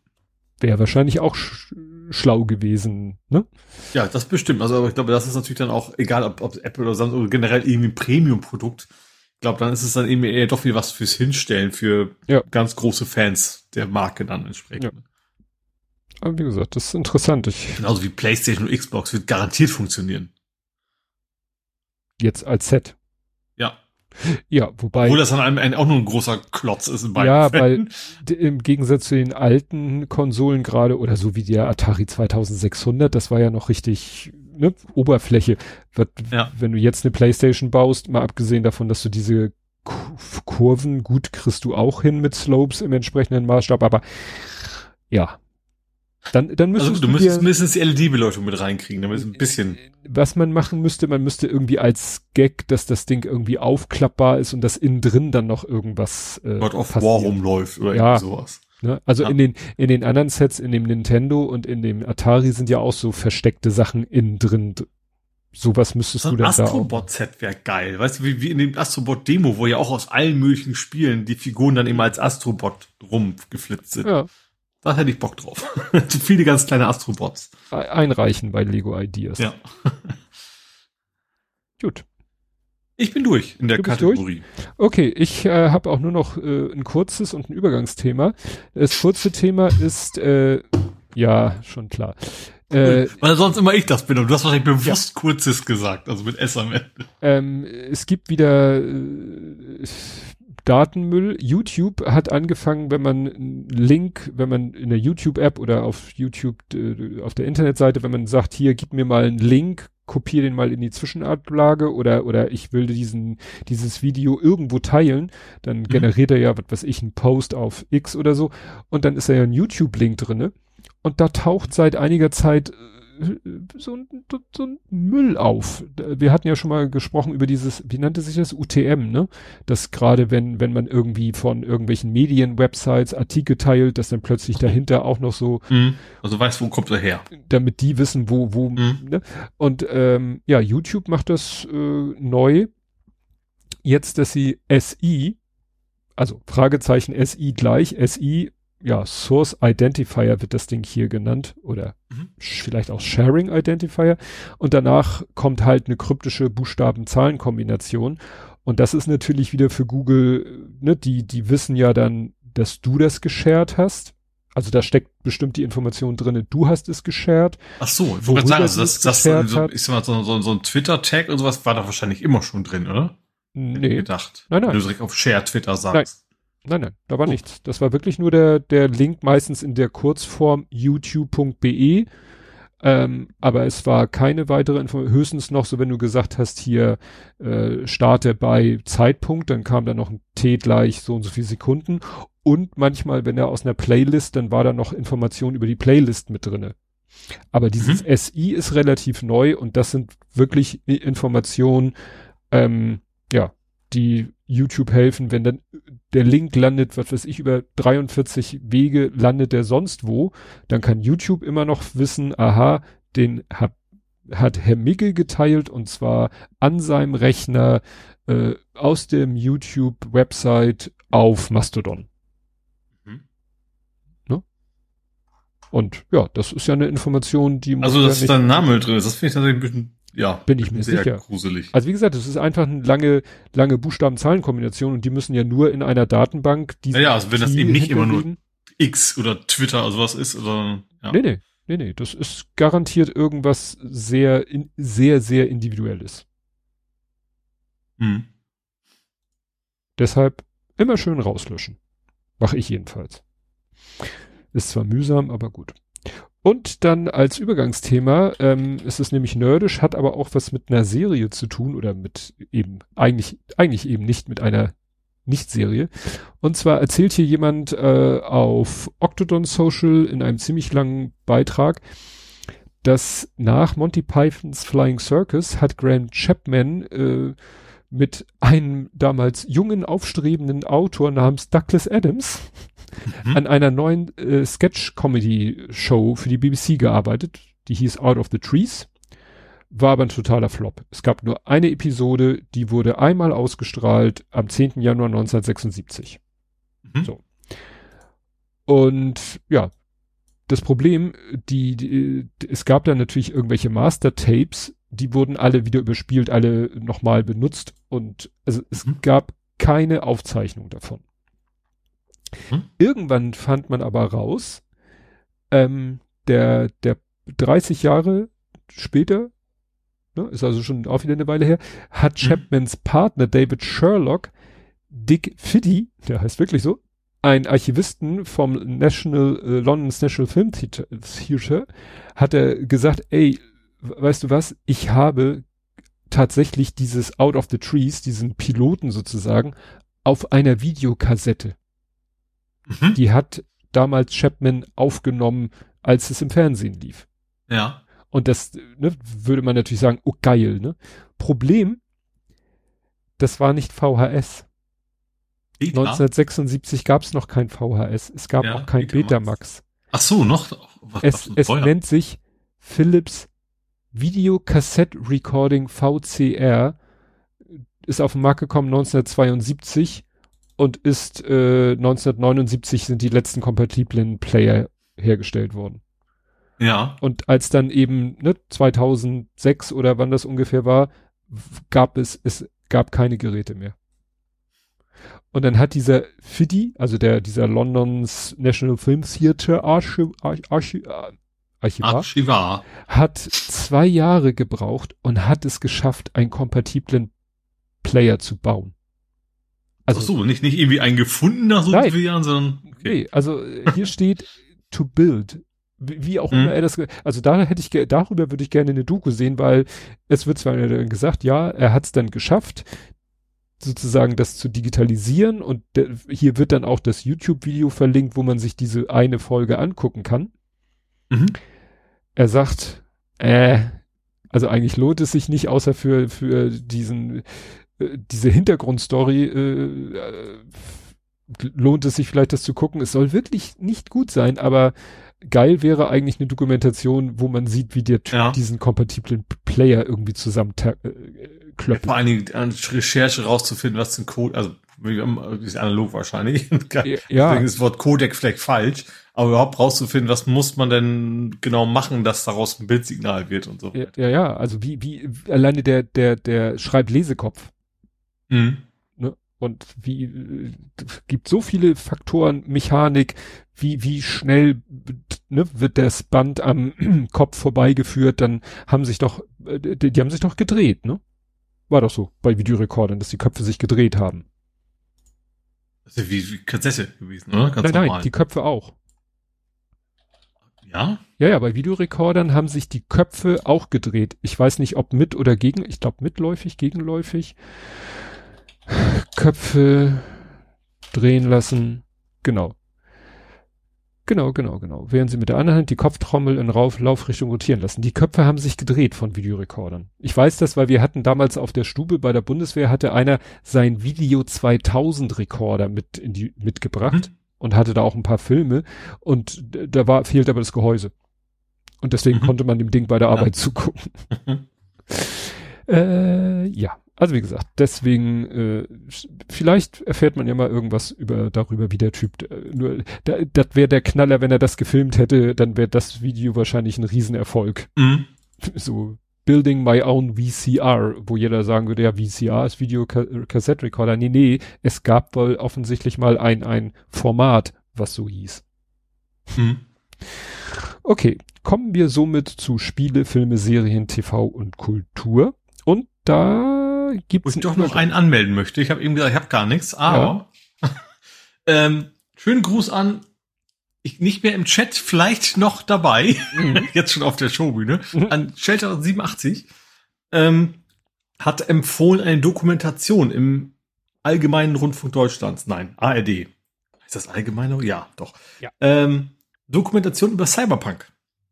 Wäre wahrscheinlich auch sch schlau gewesen, ne? Ja, das bestimmt. Also, aber ich glaube, das ist natürlich dann auch, egal ob, ob Apple oder Samsung oder generell irgendwie ein Premium-Produkt. Ich glaube, dann ist es dann eben eher doch wie was fürs Hinstellen für ja. ganz große Fans der Marke dann entsprechend. Ja. Aber wie gesagt, das ist interessant. Ich Genauso wie PlayStation und Xbox wird garantiert funktionieren. Jetzt als Set. Ja. Wobei. Obwohl das dann einem auch nur ein großer Klotz ist in beiden Ja, Fällen. weil im Gegensatz zu den alten Konsolen gerade oder so wie der Atari 2600, das war ja noch richtig ne, Oberfläche. Ja. Wenn du jetzt eine Playstation baust, mal abgesehen davon, dass du diese Kurven gut kriegst du auch hin mit Slopes im entsprechenden Maßstab, aber ja, dann, dann müsstest also, du, du müsstest mindestens die LED-Beleuchtung mit reinkriegen, damit es ein bisschen. Was man machen müsste, man müsste irgendwie als Gag, dass das Ding irgendwie aufklappbar ist und dass innen drin dann noch irgendwas. Äh, God of passiert. War rumläuft oder ja, sowas. Ne? Also ja. in den in den anderen Sets, in dem Nintendo und in dem Atari sind ja auch so versteckte Sachen innen drin. Sowas müsstest so du dann da Astrobot-Set wäre geil. Weißt du, wie, wie in dem Astrobot-Demo, wo ja auch aus allen möglichen Spielen die Figuren dann immer als Astrobot rumgeflitzt sind. Ja. Da hätte ich Bock drauf. [laughs] Zu viele ganz kleine Astrobots. Einreichen bei Lego Ideas. Ja. [laughs] Gut. Ich bin durch in der Du Kategorie. Okay, ich äh, habe auch nur noch äh, ein kurzes und ein Übergangsthema. Das kurze Thema ist, äh, ja, schon klar. Äh, [laughs] Weil sonst immer ich das bin und du hast wahrscheinlich bewusst kurzes gesagt, also mit S am Ende. ähm, es gibt wieder äh, Datenmüll. YouTube hat angefangen, wenn man einen Link, wenn man in der YouTube-App oder auf YouTube äh, auf der Internetseite, wenn man sagt, hier gib mir mal einen Link, kopiere den mal in die Zwischenablage oder oder ich will diesen dieses Video irgendwo teilen, dann generiert er ja, was weiß ich, einen Post auf X oder so und dann ist da ja ein YouTube-Link drinne und da taucht seit einiger Zeit äh, so ein, so ein Müll auf. Wir hatten ja schon mal gesprochen über dieses, wie nannte sich das? UTM, ne? Das gerade wenn, wenn man irgendwie von irgendwelchen Medien-Websites Artikel teilt, dass dann plötzlich dahinter auch noch so, Also weißt, wo kommt er her? damit die wissen, wo, wo, Mhm. ne? Und ähm, ja, YouTube macht das äh, neu. Jetzt, dass sie SI, also Fragezeichen SI gleich, SI, ja, Source Identifier wird das Ding hier genannt oder Mhm. vielleicht auch Sharing Identifier und danach kommt halt eine kryptische Buchstaben-Zahlen-Kombination und das ist natürlich wieder für Google, äh, ne, die, die wissen ja dann, dass du das geshared hast. Also da steckt bestimmt die Information drinne, du hast es geshared. Ach so, ich wollte sagen, also das, das, geshared so, ich sag mal, so, so, so ein Twitter-Tag und sowas war da wahrscheinlich immer schon drin, oder? Nee, Gedacht. Nein, nein. Wenn du direkt auf Share Twitter sagst. nein, nein, da war Oh. nichts. Das war wirklich nur der, der Link meistens in der Kurzform youtube.be. Ähm, aber es war keine weitere Information, höchstens noch so, wenn du gesagt hast, hier äh, starte bei Zeitpunkt, dann kam da noch ein T gleich so und so viele Sekunden. Und manchmal, wenn er aus einer Playlist, dann war da noch Information über die Playlist mit drinne. Aber dieses SI ist relativ neu und das sind wirklich Informationen, ähm, ja, die YouTube helfen, wenn dann der Link landet, was weiß ich, über 43 Wege landet der sonst wo, dann kann YouTube immer noch wissen, aha, den hat, hat Herr Mickel geteilt und zwar an seinem Rechner äh, aus dem YouTube-Website auf Mastodon. Mhm. Ne? Und ja, das ist ja eine Information, die muss Also, ja dass nicht- da ein Name drin ist, das finde ich tatsächlich ein bisschen, ja, Bin ich mir sehr sicher. gruselig. Also wie gesagt, es ist einfach eine lange, lange Buchstaben-Zahlen-Kombination und die müssen ja nur in einer Datenbank diese Naja, also wenn das eben nicht immer nur. X oder Twitter oder sowas ist, sondern, ja. Nee, nee, nee, nee, das ist garantiert irgendwas sehr, in, sehr, sehr individuelles. Mhm. Deshalb immer schön rauslöschen. Mache ich jedenfalls. Ist zwar mühsam, aber gut. Und dann als Übergangsthema, ähm, ist es nämlich nerdisch, hat aber auch was mit einer Serie zu tun oder mit eben, eigentlich, eigentlich eben nicht mit einer Nicht-Serie. Und zwar erzählt hier jemand äh, auf Octodon Social in einem ziemlich langen Beitrag, dass nach Monty Pythons Flying Circus hat Graham Chapman äh, mit einem damals jungen, aufstrebenden Autor namens Douglas Adams Mhm. an einer neuen äh, Sketch-Comedy-Show für die BBC gearbeitet. Die hieß Out of the Trees. War aber ein totaler Flop. Es gab nur eine Episode, die wurde einmal ausgestrahlt am 10. Januar 1976. Mhm. So. Und ja, das Problem, die, die, es gab dann natürlich irgendwelche Master-Tapes, die wurden alle wieder überspielt, alle nochmal benutzt und also es Mhm. gab keine Aufzeichnung davon. Mhm. Irgendwann fand man aber raus, ähm, der, der 30 Jahre später, ne, ist also schon auch wieder eine Weile her, hat Mhm. Chapmans Partner David Sherlock Dick Fiddy, der heißt wirklich so, ein Archivisten vom National, äh, London's National Film Theater, hat er gesagt, ey, weißt du was, ich habe tatsächlich dieses Out of the Trees, diesen Piloten sozusagen, auf einer Videokassette. Mhm. Die hat damals Chapman aufgenommen, als es im Fernsehen lief. Ja. Und das ne, würde man natürlich sagen, oh geil, ne? Problem, das war nicht VHS. Beta? 1976 gab es noch kein VHS. Es gab Ja, auch kein Betamax. Betamax. Ach so, noch? Was, Es, es nennt sich Philips Videocassette Recording VCR. Ist auf den Markt gekommen 1972 und ist äh, 1979 sind die letzten kompatiblen Player hergestellt worden. Ja. Und als dann eben ne, 2006 oder wann das ungefähr war, gab es es gab keine Geräte mehr. Und dann hat dieser FIDI, also der, dieser Londons National Film Theatre Archiv, Archiv, Archivar, Archivar, hat zwei Jahre gebraucht und hat es geschafft, einen kompatiblen Player zu bauen. Also, Ach so, nicht, nicht irgendwie einen gefunden nach so vielen Jahren, sondern. Okay. Nee, also hier steht [laughs] to build. Wie, auch mhm. immer er das, also da hätte ich, darüber würde ich gerne eine Doku sehen, weil es wird zwar gesagt, ja, er hat es dann geschafft, sozusagen das zu digitalisieren und hier wird dann auch das YouTube-Video verlinkt, wo man sich diese eine Folge angucken kann. Mhm. Er sagt, äh, also eigentlich lohnt es sich nicht, außer für, für diesen, äh, diese Hintergrundstory, äh, äh, lohnt es sich vielleicht das zu gucken. Es soll wirklich nicht gut sein, aber geil wäre eigentlich eine Dokumentation, wo man sieht, wie der Typ ja. diesen kompatiblen Player irgendwie zusammen äh, klöppelt. Vor allen Dingen an Recherche rauszufinden, was ein Code, also ist analog wahrscheinlich. [laughs] ja. Deswegen ist das Wort Codec vielleicht falsch, aber überhaupt rauszufinden, was muss man denn genau machen, dass daraus ein Bildsignal wird und so. Ja, ja, ja. also wie, wie, alleine der, der, der Schreiblesekopf. Mhm. Ne? Und wie, äh, gibt so viele Faktoren, Mechanik, wie, wie schnell ne, wird das Band am [clears throat] Kopf vorbeigeführt, dann haben sich doch, äh, die, die haben sich doch gedreht, ne? War doch so bei Videorekordern, dass die Köpfe sich gedreht haben. Ist wie, wie Kassette gewesen, oder? Ganz nein, nein, die Köpfe auch. Ja? Ja, ja, bei Videorekordern haben sich die Köpfe auch gedreht. Ich weiß nicht, ob mit oder gegen, ich glaube mitläufig, gegenläufig. Köpfe drehen lassen. Genau. Genau, genau, genau. Während sie mit der anderen Hand die Kopftrommel in Rauf Laufrichtung rotieren lassen. Die Köpfe haben sich gedreht von Videorekordern. Ich weiß das, weil wir hatten damals auf der Stube bei der Bundeswehr hatte einer sein Video 2000 Rekorder mit in die, mitgebracht mhm. Und hatte da auch ein paar Filme und da war, fehlt aber das Gehäuse. Und deswegen mhm. konnte man dem Ding bei der Arbeit ja. zugucken. Mhm. [laughs] äh, ja. Also wie gesagt, deswegen, äh, vielleicht erfährt man ja mal irgendwas über darüber, wie der Typ, äh, nur, da, das wäre der Knaller, wenn er das gefilmt hätte, dann wäre das Video wahrscheinlich ein Riesenerfolg. Mhm. [laughs] So Building My Own VCR, wo jeder sagen würde, ja, VCR ist Video Cassette Recorder. Nee, nee, es gab wohl offensichtlich mal ein, ein Format, was so hieß. Mhm. Okay, kommen wir somit zu Spiele, Filme, Serien, TV und Kultur. Und da gibt es. Wo ich doch noch einen anmelden möchte. Ich habe eben gesagt, ich habe gar nichts, aber ja. [laughs] ähm, schönen Gruß an. Ich nicht mehr im Chat, vielleicht noch dabei, mhm. [laughs] jetzt schon auf der Showbühne, mhm. an Shelter 87, ähm, hat empfohlen eine Dokumentation im Allgemeinen Rundfunk Deutschlands. Nein, ARD. Ist das allgemeine? Ja, doch. Ja. Ähm, Dokumentation über Cyberpunk.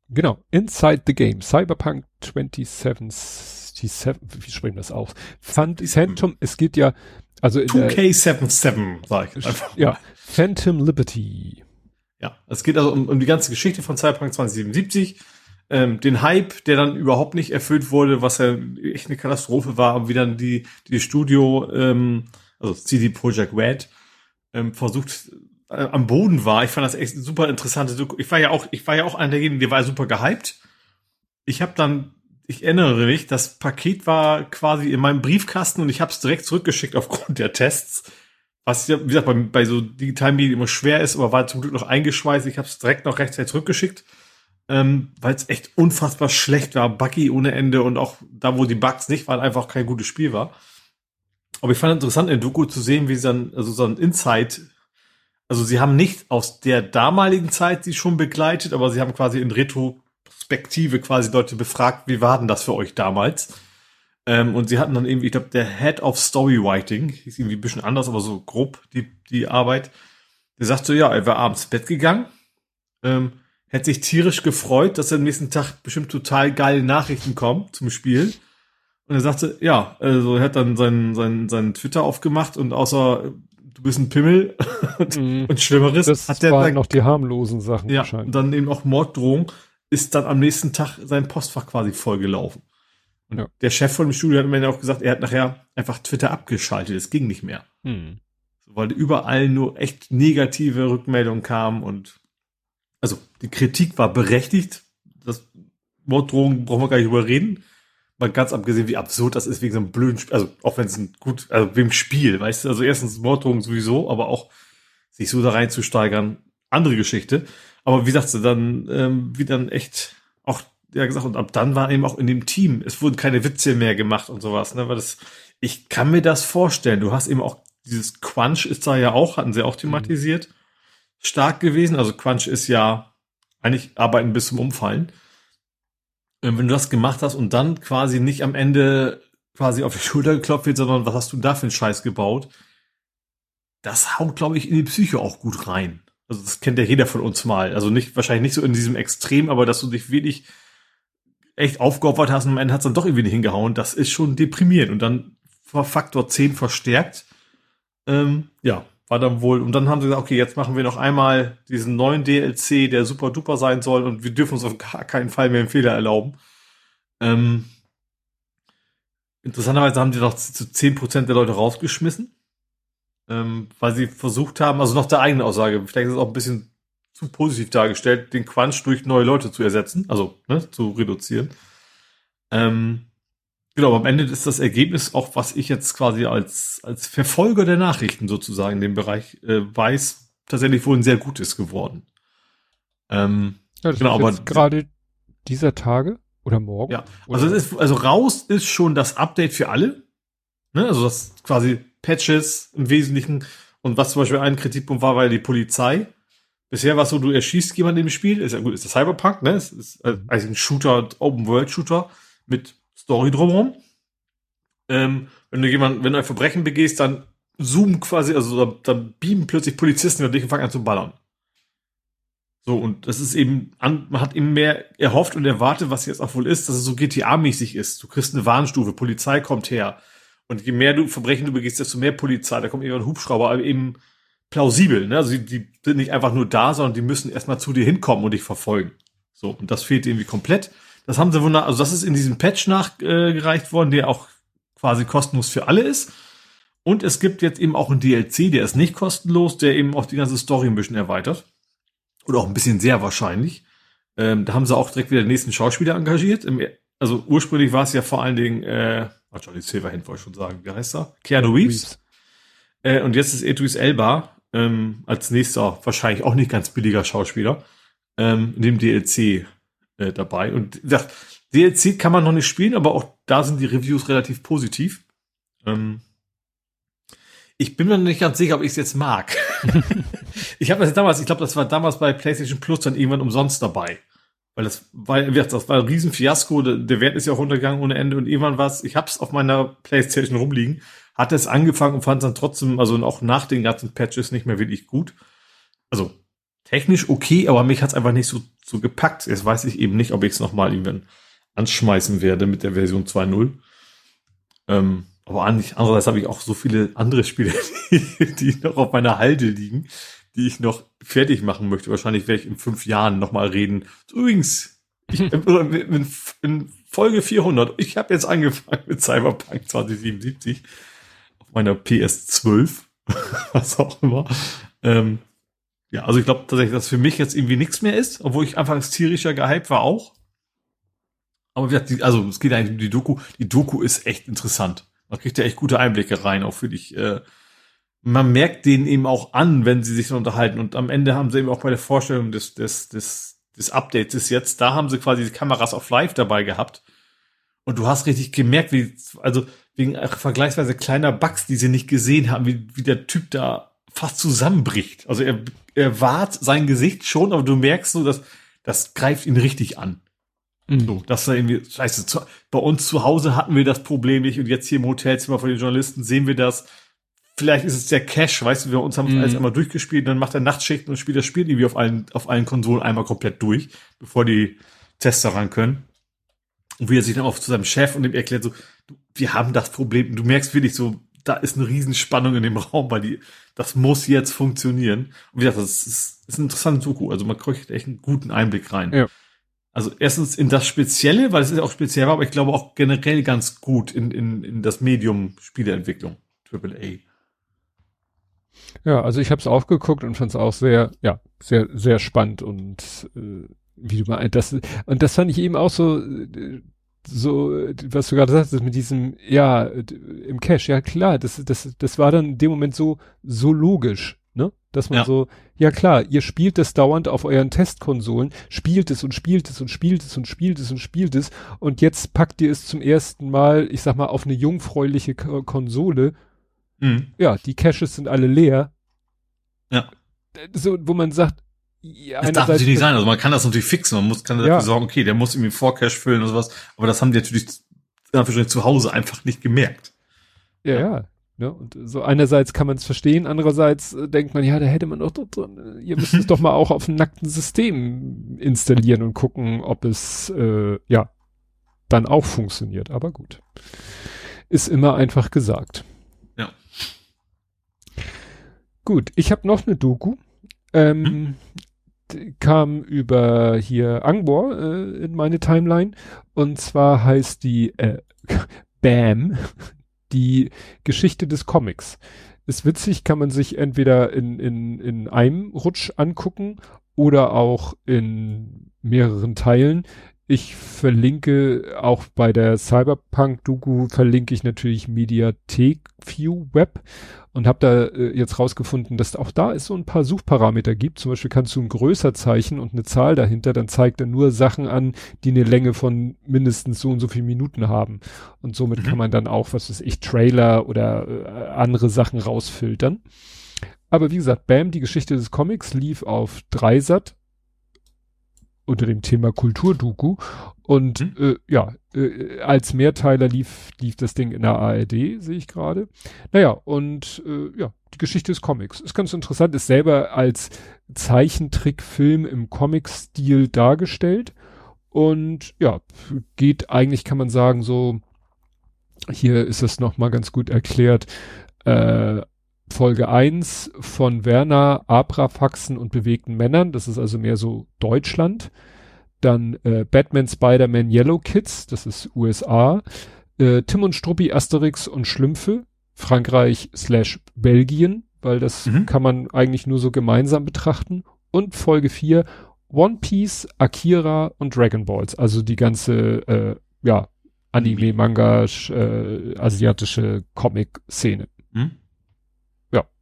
Genau, Inside the Game, Cyberpunk 27 67, wie sprechen wir das aus? Phantom, es geht ja, also 2K77, sag ich einfach. Ja, Phantom Liberty. Ja, es geht also um, um die ganze Geschichte von Cyberpunk 2077, ähm, den Hype, der dann überhaupt nicht erfüllt wurde, was ja echt eine Katastrophe war, und wie dann die, die Studio, ähm, also CD Projekt Red, ähm, versucht äh, am Boden war. Ich fand das echt super interessante. Ich war ja auch, ich war ja auch einer derjenigen, der war super gehypt. Ich habe dann ich erinnere mich, das Paket war quasi in meinem Briefkasten und ich habe es direkt zurückgeschickt aufgrund der Tests. Was ja, wie gesagt, bei, bei so digitalen Medien immer schwer ist, aber war zum Glück noch eingeschweißt. Ich habe es direkt noch rechtzeitig zurückgeschickt, ähm, weil es echt unfassbar schlecht war, buggy ohne Ende und auch da, wo die Bugs nicht waren, einfach kein gutes Spiel war. Aber ich fand interessant in Doku zu sehen, wie sie dann, also so ein Insight, also sie haben nicht aus der damaligen Zeit sie schon begleitet, aber sie haben quasi in Retro Perspektive quasi Leute befragt, wie war denn das für euch damals? Ähm, und sie hatten dann irgendwie, ich glaube, der Head of Storywriting, hieß irgendwie ein bisschen anders, aber so grob die, die Arbeit. Der sagte, ja, er war abends ins Bett gegangen, ähm, hätte sich tierisch gefreut, dass am nächsten Tag bestimmt total geile Nachrichten kommen zum Spiel. Und er sagte, ja, also er hat dann seinen, seinen, seinen Twitter aufgemacht und außer du bist ein Pimmel [laughs] und, mm, und Schlimmeres. Das hat der waren noch die harmlosen Sachen ja. Und dann eben auch Morddrohung ist dann am nächsten Tag sein Postfach quasi vollgelaufen. Und ja. der Chef von dem Studio hat mir auch gesagt, er hat nachher einfach Twitter abgeschaltet. Es ging nicht mehr. Hm. Weil überall nur echt negative Rückmeldungen kamen und also die Kritik war berechtigt. Das Morddrohung brauchen wir gar nicht drüber reden. mal ganz abgesehen, wie absurd das ist wegen so einem blöden Spiel, also auch wenn es ein gut, also wegen Spiel, weißt du, also erstens Morddrohung sowieso, aber auch sich so da reinzusteigern, andere Geschichte. Aber wie sagst du, dann, ähm, wie dann echt ja gesagt, und ab dann war eben auch in dem Team, es wurden keine Witze mehr gemacht und sowas, ne, weil das, ich kann mir das vorstellen. Du hast eben auch dieses Quanch ist da ja auch, hatten sie auch thematisiert, mhm. stark gewesen. Also Quanch ist ja eigentlich arbeiten bis zum Umfallen. Ähm, wenn du das gemacht hast und dann quasi nicht am Ende quasi auf die Schulter geklopft wird, sondern was hast du da für einen Scheiß gebaut? Das haut, glaube ich, in die Psyche auch gut rein. Also das kennt ja jeder von uns mal. Also nicht, wahrscheinlich nicht so in diesem Extrem, aber dass du dich wirklich echt aufgeopfert hast und am Ende hat es dann doch irgendwie nicht hingehauen, das ist schon deprimierend. Und dann Faktor 10 verstärkt. Ähm, ja, war dann wohl, und dann haben sie gesagt, okay, jetzt machen wir noch einmal diesen neuen DLC, der super duper sein soll und wir dürfen uns auf gar keinen Fall mehr einen Fehler erlauben. Ähm, interessanterweise haben die doch zu 10% der Leute rausgeschmissen, ähm, weil sie versucht haben, also noch der eigenen Aussage, vielleicht ist es auch ein bisschen zu positiv dargestellt, den Quatsch durch neue Leute zu ersetzen, also ne, zu reduzieren. Ähm, Genau, am Ende ist das Ergebnis auch, was ich jetzt quasi als, als Verfolger der Nachrichten sozusagen in dem Bereich äh, weiß, tatsächlich wohl ein sehr gutes geworden. Ähm, ja, das genau, ist aber gerade dieser Tage oder morgen. Ja, also es ist, also raus ist schon das Update für alle. Ne? Also das quasi Patches im Wesentlichen und was zum Beispiel ein Kritikpunkt war, weil die Polizei. Bisher war es so, du erschießt jemanden im Spiel, ist ja gut, ist das Cyberpunk, ne? Es ist also ein Shooter, Open World Shooter mit Story drumherum. Ähm, wenn du jemand, wenn du ein Verbrechen begehst, dann zoomen quasi, also dann, dann beamen plötzlich Polizisten über dich und fangen an zu ballern. So, und das ist eben, an, man hat eben mehr erhofft und erwartet, was jetzt auch wohl ist, dass es so GTA-mäßig ist. Du kriegst eine Warnstufe, Polizei kommt her. Und je mehr du Verbrechen du begehst, desto mehr Polizei, da kommt irgendwann ein Hubschrauber, aber eben plausibel, ne? Also die, die sind nicht einfach nur da, sondern die müssen erstmal zu dir hinkommen und dich verfolgen. So, und das fehlt irgendwie komplett. Das haben sie wunder, also das ist in diesem Patch nachgereicht worden, der auch quasi kostenlos für alle ist. Und es gibt jetzt eben auch einen DLC, der ist nicht kostenlos, der eben auch die ganze Story ein bisschen erweitert. Oder auch ein bisschen sehr wahrscheinlich. Ähm, da haben sie auch direkt wieder den nächsten Schauspieler engagiert. Im, also ursprünglich war es ja vor allen Dingen, äh, oh, Johnny Silverhand wollte ich schon sagen, wie heißt er? Keanu Reeves. Äh, und jetzt ist Idris Elba ähm, als nächster, wahrscheinlich auch nicht ganz billiger Schauspieler, ähm, in dem DLC äh, dabei. Und das DLC kann man noch nicht spielen, aber auch da sind die Reviews relativ positiv. Ähm, ich bin mir noch nicht ganz sicher, ob ich es jetzt mag. [laughs] ich habe das damals, ich glaube, das war damals bei PlayStation Plus dann irgendwann umsonst dabei. Weil das war, das war ein Riesenfiasko, der Wert ist ja auch runtergegangen ohne Ende und irgendwann war es, ich habe es auf meiner Playstation rumliegen, hatte es angefangen und fand es dann trotzdem, also auch nach den ganzen Patches nicht mehr wirklich gut. Also technisch okay, aber mich hat es einfach nicht so, so gepackt. Jetzt weiß ich eben nicht, ob ich es nochmal irgendwann anschmeißen werde mit der Version 2.0. Ähm, aber andererseits habe ich auch so viele andere Spiele, die, [laughs] die noch auf meiner Halde liegen, die ich noch fertig machen möchte. Wahrscheinlich werde ich in fünf Jahren nochmal reden. Übrigens, ich, [laughs] in, in Folge 400, ich habe jetzt angefangen mit Cyberpunk 2077 auf meiner PS12, [laughs] was auch immer. Ähm, ja, also ich glaube tatsächlich, dass für mich jetzt irgendwie nichts mehr ist, obwohl ich anfangs tierischer gehypt war auch. Aber wie gesagt, also es geht eigentlich um die Doku. Die Doku ist echt interessant. Man kriegt ja echt gute Einblicke rein, auch für dich. Äh, man merkt denen eben auch an, wenn sie sich so unterhalten. Und am Ende haben sie eben auch bei der Vorstellung des, des, des, des Updates ist jetzt, da haben sie quasi die Kameras auf live dabei gehabt. Und du hast richtig gemerkt, wie, also wegen vergleichsweise kleiner Bugs, die sie nicht gesehen haben, wie, wie der Typ da fast zusammenbricht. Also er er wahrt sein Gesicht schon, aber du merkst so, dass das greift ihn richtig an. Mhm. So, dass er irgendwie, scheiße, zu, bei uns zu Hause hatten wir das Problem nicht und jetzt hier im Hotelzimmer von den Journalisten sehen wir das. Vielleicht ist es der Cash, weißt du, wir uns haben mhm. alles einmal durchgespielt, dann macht er Nachtschichten und spielt das Spiel irgendwie auf allen, auf allen Konsolen einmal komplett durch, bevor die Tester ran können. Und wie er sich dann auch zu seinem Chef und ihm erklärt so, wir haben das Problem. Du merkst wirklich so, da ist eine Riesenspannung in dem Raum, weil die, das muss jetzt funktionieren. Und wie gesagt, das ist, ist ein interessantes Doku. Also man kriegt echt einen guten Einblick rein. Ja. Also erstens in das Spezielle, weil es ist ja auch speziell war, aber ich glaube auch generell ganz gut in, in, in das Medium Spieleentwicklung. Triple A. Ja, also ich habe es aufgeguckt und fand es auch sehr, ja, sehr, sehr spannend und äh, wie du meinst, das und das fand ich eben auch so. So, was du gerade sagst, mit diesem, ja, im Cache, ja klar, das, das, das war dann in dem Moment so, so logisch, ne? Dass man Ja. so, ja klar, ihr spielt das dauernd auf euren Testkonsolen, spielt es und spielt es und spielt es und spielt es und spielt es und jetzt packt ihr es zum ersten Mal, ich sag mal, auf eine jungfräuliche K Konsole. Mhm. Ja, die Caches sind alle leer. Ja. So, wo man sagt, ja, Das darf natürlich nicht sein. Also man kann das natürlich fixen. Man muss, kann dafür Ja. sorgen, okay, der muss irgendwie Vorcache füllen oder sowas. Aber das haben die natürlich zu Hause einfach nicht gemerkt. Ja, ja. Ne? Und so einerseits kann man es verstehen, andererseits äh, denkt man, ja, da hätte man doch, doch, doch ihr müsst es [laughs] doch mal auch auf einem nackten System installieren und gucken, ob es äh, ja dann auch funktioniert. Aber gut. Ist immer einfach gesagt. Ja. Gut, ich habe noch eine Doku. Ähm, Hm? Kam über hier Angbor äh, in meine Timeline. Und zwar heißt die äh, [laughs] Bam, [laughs] die Geschichte des Comics. Ist witzig, kann man sich entweder in, in, in einem Rutsch angucken oder auch in mehreren Teilen. Ich verlinke auch bei der Cyberpunk-Doku verlinke ich natürlich Mediathek View Web und habe da äh, jetzt rausgefunden, dass auch da es so ein paar Suchparameter gibt. Zum Beispiel kannst du ein größer Zeichen und eine Zahl dahinter, dann zeigt er nur Sachen an, die eine Länge von mindestens so und so viel Minuten haben. Und somit Mhm. kann man dann auch, was weiß ich, Trailer oder äh, andere Sachen rausfiltern. Aber wie gesagt, Bam, die Geschichte des Comics lief auf Dreisat unter dem Thema Kulturdoku und Mhm. äh, ja, äh, als Mehrteiler lief lief das Ding in der ARD, sehe ich gerade. Naja, und äh, ja, die Geschichte des Comics ist ganz interessant, ist selber als Zeichentrickfilm im Comic-Stil dargestellt und ja, geht eigentlich, kann man sagen, so, hier ist es nochmal ganz gut erklärt, äh, Folge 1 von Werner, Abrafaxen und bewegten Männern, das ist also mehr so Deutschland. Dann äh, Batman, Spider-Man, Yellow Kids, das ist USA. Äh, Tim und Struppi, Asterix und Schlümpfe, Frankreich slash Belgien, weil das Mhm. kann man eigentlich nur so gemeinsam betrachten. Und Folge 4, One Piece, Akira und Dragon Balls, also die ganze, äh, ja, Anime, Manga, äh, asiatische Comic-Szene. Hm?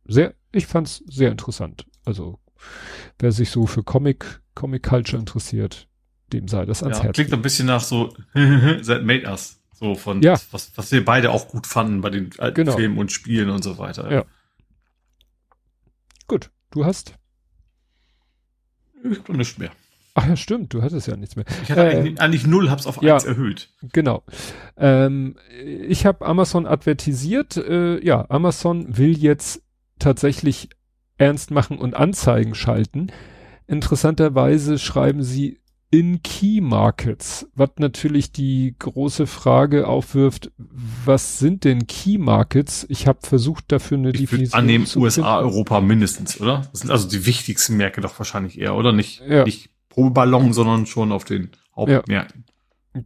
Sehr, ich fand's sehr interessant. Also, wer sich so für Comic, Comic Culture interessiert, dem sei das ans Ja, Herz. klingt ein bisschen nach so [laughs] That Made Us. So von Ja. was, was wir beide auch gut fanden bei den alten Genau. Filmen und Spielen und so weiter. Ja. Gut, du hast. Ich doch nichts mehr. Ach ja, stimmt, du hattest ja nichts mehr. Ich hatte Äh, eigentlich, eigentlich null, hab's auf ja. eins erhöht. Genau. Ähm, ich habe Amazon advertisiert. Äh, ja, Amazon will jetzt tatsächlich ernst machen und Anzeigen schalten. Interessanterweise schreiben sie in Key Markets, was natürlich die große Frage aufwirft, was sind denn Key Markets? Ich habe versucht dafür eine Ich Definition annehmen, zu USA, finden. Europa mindestens, oder? Das sind also die wichtigsten Märkte doch wahrscheinlich eher, oder? Nicht, Ja. nicht pro Ballon, sondern schon auf den Hauptmärkten.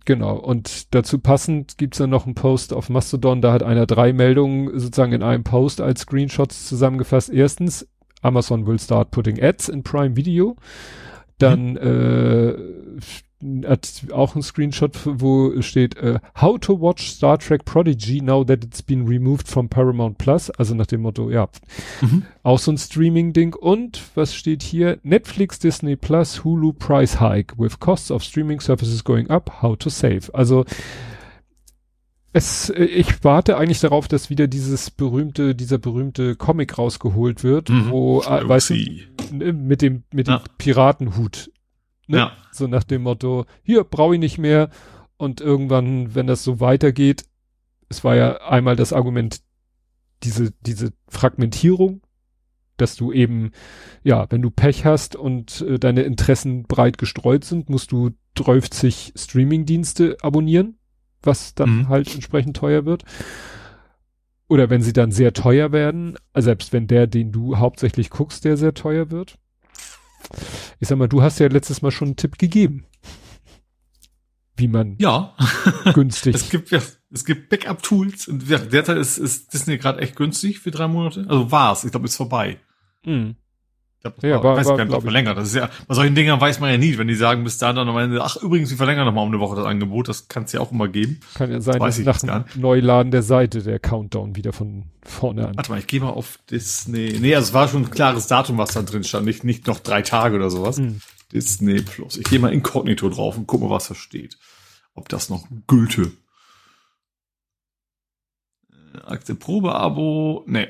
Genau, und dazu passend gibt's dann noch einen Post auf Mastodon, da hat einer drei Meldungen sozusagen in einem Post als Screenshots zusammengefasst. Erstens, Amazon will start putting ads in Prime Video. Dann äh, hat auch ein Screenshot, wo steht äh, How to watch Star Trek Prodigy now that it's been removed from Paramount Plus. Also nach dem Motto, ja, Mhm. auch so ein Streaming-Ding. Und was steht hier? Netflix, Disney Plus, Hulu Price Hike with costs of streaming services going up. How to save. Also es, ich warte eigentlich darauf, dass wieder dieses berühmte, dieser berühmte Comic rausgeholt wird, Mhm. wo, äh, weißt du, mit dem, mit dem Ja. Piratenhut. Ne? Ja. So nach dem Motto, hier brauche ich nicht mehr. Und irgendwann, wenn das so weitergeht, es war ja einmal das Argument, diese, diese Fragmentierung, dass du eben, ja, wenn du Pech hast und äh, deine Interessen breit gestreut sind, musst du 30 Streaming-Dienste abonnieren, was dann Mhm. halt entsprechend teuer wird. Oder wenn sie dann sehr teuer werden, selbst wenn der, den du hauptsächlich guckst, der sehr teuer wird. Ich sag mal, du hast ja letztes Mal schon einen Tipp gegeben. Wie man Ja. [laughs] günstig. Es gibt ja, es gibt Backup-Tools und ja, derzeit ist, ist Disney gerade echt günstig für drei Monate. Also war's. Ich glaube, ist vorbei. Mhm. Ich, glaub, ja, war, weiß war, nicht, ob verlängert. Das ist ja, bei solchen Dingen weiß man ja nie, wenn die sagen bis dahin dann am Ende, ach übrigens, wir verlängern noch mal um eine Woche das Angebot, das kann es ja auch immer geben. Kann ja sein, das dass nach dem Neuladen der Seite der Countdown wieder von vorne an. Warte mal, ich gehe mal auf Disney. Nee, also es war schon ein klares Datum, was da drin stand, nicht, nicht noch drei Tage oder sowas. Mhm. Disney Plus. Ich gehe mal inkognito drauf und gucke mal, was da steht. Ob das noch gülte. Äh, Akte Probeabo. Nee.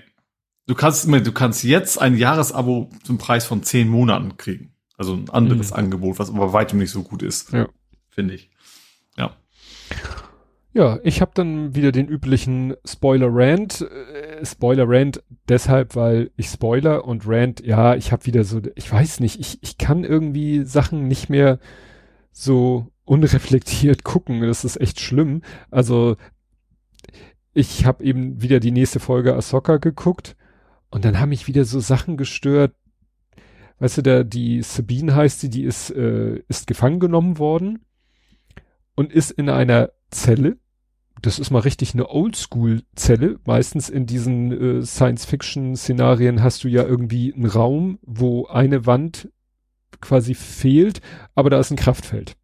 Du kannst, du kannst jetzt ein Jahresabo zum Preis von zehn Monaten kriegen. Also ein anderes mhm. Angebot, was aber weitem nicht so gut ist. Ja. Finde ich. Ja. Ja, ich habe dann wieder den üblichen Spoiler-Rant. Äh, Spoiler-Rant deshalb, weil ich Spoiler und Rant, ja, ich habe wieder so, ich weiß nicht, ich, ich kann irgendwie Sachen nicht mehr so unreflektiert [laughs] gucken. Das ist echt schlimm. Also ich habe eben wieder die nächste Folge Ahsoka geguckt und dann haben mich wieder so Sachen gestört. Weißt du, da die Sabine heißt sie, die ist äh, ist gefangen genommen worden und ist in einer Zelle. Das ist mal richtig eine Oldschool-Zelle. Meistens in diesen äh, Science-Fiction-Szenarien hast du ja irgendwie einen Raum, wo eine Wand quasi fehlt, aber da ist ein Kraftfeld.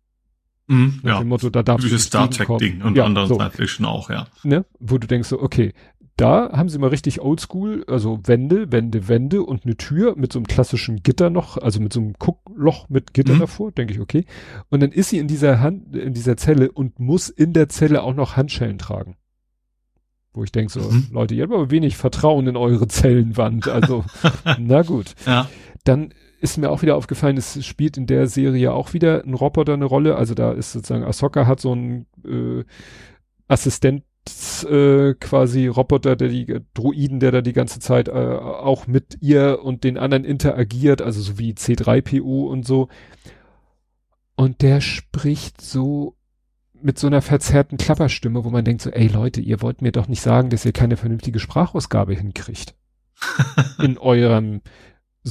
Mhm, ja. dem Motto, da darf Dieses Star Trek-Ding und ja, anderen so. Science-Fiction auch, ja. Ne? Wo du denkst so, okay, da haben sie mal richtig oldschool, also Wände, Wände, Wände und eine Tür mit so einem klassischen Gitter noch, also mit so einem Guckloch mit Gitter mhm. davor, denke ich, okay. Und dann ist sie in dieser Hand, in dieser Zelle und muss in der Zelle auch noch Handschellen tragen. Wo ich denke so, mhm. Leute, ihr habt aber wenig Vertrauen in eure Zellenwand, also, [laughs] na gut. Ja. Dann ist mir auch wieder aufgefallen, es spielt in der Serie auch wieder ein Roboter eine Rolle, also da ist sozusagen Ahsoka hat so einen äh, Assistent äh, quasi Roboter, der die Droiden, der da die ganze Zeit äh, auch mit ihr und den anderen interagiert, also so wie C3PO und so. Und der spricht so mit so einer verzerrten Klapperstimme, wo man denkt so, ey Leute, ihr wollt mir doch nicht sagen, dass ihr keine vernünftige Sprachausgabe hinkriegt. [laughs] in eurem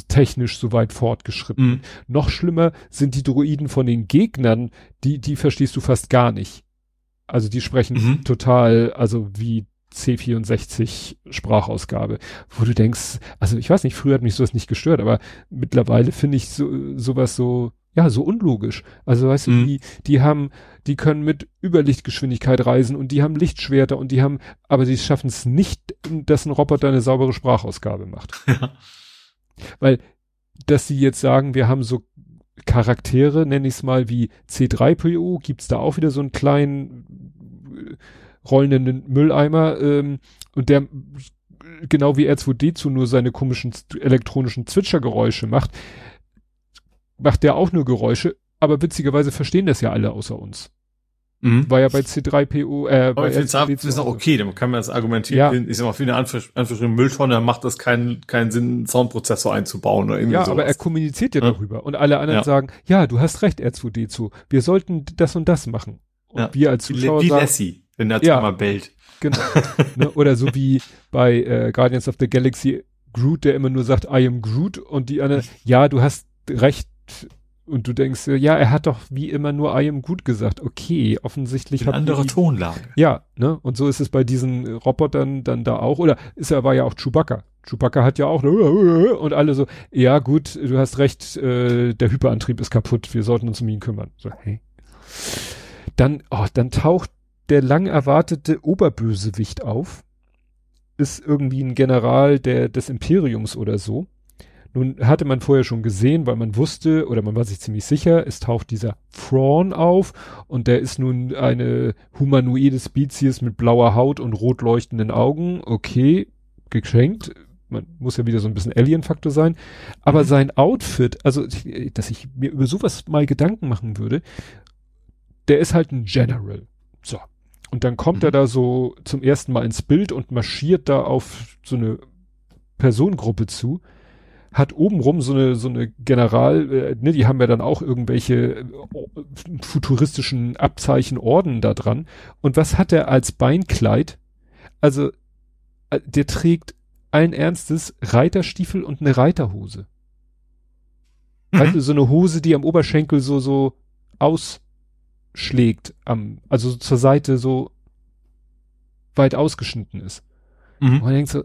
technisch so weit fortgeschritten. Mm. Noch schlimmer sind die Droiden von den Gegnern, die, die verstehst du fast gar nicht. Also die sprechen mhm. total, also wie C64 Sprachausgabe, wo du denkst, also ich weiß nicht, früher hat mich sowas nicht gestört, aber mittlerweile finde ich so, sowas so, ja, so unlogisch. Also weißt mhm. du, die, die haben, die können mit Überlichtgeschwindigkeit reisen und die haben Lichtschwerter und die haben, aber die schaffen es nicht, dass ein Roboter eine saubere Sprachausgabe macht. [laughs] Ja. Weil, dass sie jetzt sagen, wir haben so Charaktere, nenne ich es mal, wie C3PO, gibt's da auch wieder so einen kleinen äh, rollenden Mülleimer ähm, und der genau wie R2D2 nur seine komischen elektronischen Zwitschergeräusche macht, macht der auch nur Geräusche, aber witzigerweise verstehen das ja alle außer uns. Mhm. War ja bei C3PO, äh, bei R2D2 ist auch okay, dann kann man das argumentieren, ja. ich sag mal, für eine Anführungsstrichen Mülltonne macht das keinen, keinen Sinn, einen Soundprozessor einzubauen oder irgendwie Ja, sowas. aber er kommuniziert ja, ja, darüber und alle anderen ja. sagen, ja, du hast recht, R2D2, wir sollten das und das machen. Und wir als Zuschauer wie, wie Lassie, wenn der ja, mal bellt. Genau. [laughs] ne, oder so wie bei äh, Guardians of the Galaxy Groot, der immer nur sagt, I am Groot und die andere, ja, du hast recht, und du denkst, ja, er hat doch wie immer nur I am gut gesagt. Okay, offensichtlich hat andere die, Tonlage. Ja, ne? Und so ist es bei diesen Robotern dann da auch. Oder ist er war ja auch Chewbacca. Chewbacca hat ja auch [laughs] und alle so, ja gut, du hast recht, äh, der Hyperantrieb ist kaputt, wir sollten uns um ihn kümmern. So, hey. Dann, oh, dann taucht der lang erwartete Oberbösewicht auf. Ist irgendwie ein General der, des Imperiums oder so nun hatte man vorher schon gesehen, weil man wusste oder man war sich ziemlich sicher, es taucht dieser Thrawn auf und der ist nun eine humanoide Spezies mit blauer Haut und rot leuchtenden Augen. Okay, geschenkt. Man muss ja wieder so ein bisschen Alien-Faktor sein. Aber mhm. sein Outfit, also, dass ich mir über sowas mal Gedanken machen würde, der ist halt ein General. So. Und dann kommt mhm. er da so zum ersten Mal ins Bild und marschiert da auf so eine Personengruppe zu hat obenrum so eine, so eine General, äh, ne, die haben ja dann auch irgendwelche äh, futuristischen Abzeichen, Orden da dran. Und was hat er als Beinkleid? Also, äh, der trägt allen Ernstes Reiterstiefel und eine Reiterhose. Mhm. Also so eine Hose, die am Oberschenkel so, so ausschlägt, am, also zur Seite so weit ausgeschnitten ist. Mhm. Und man denkt so,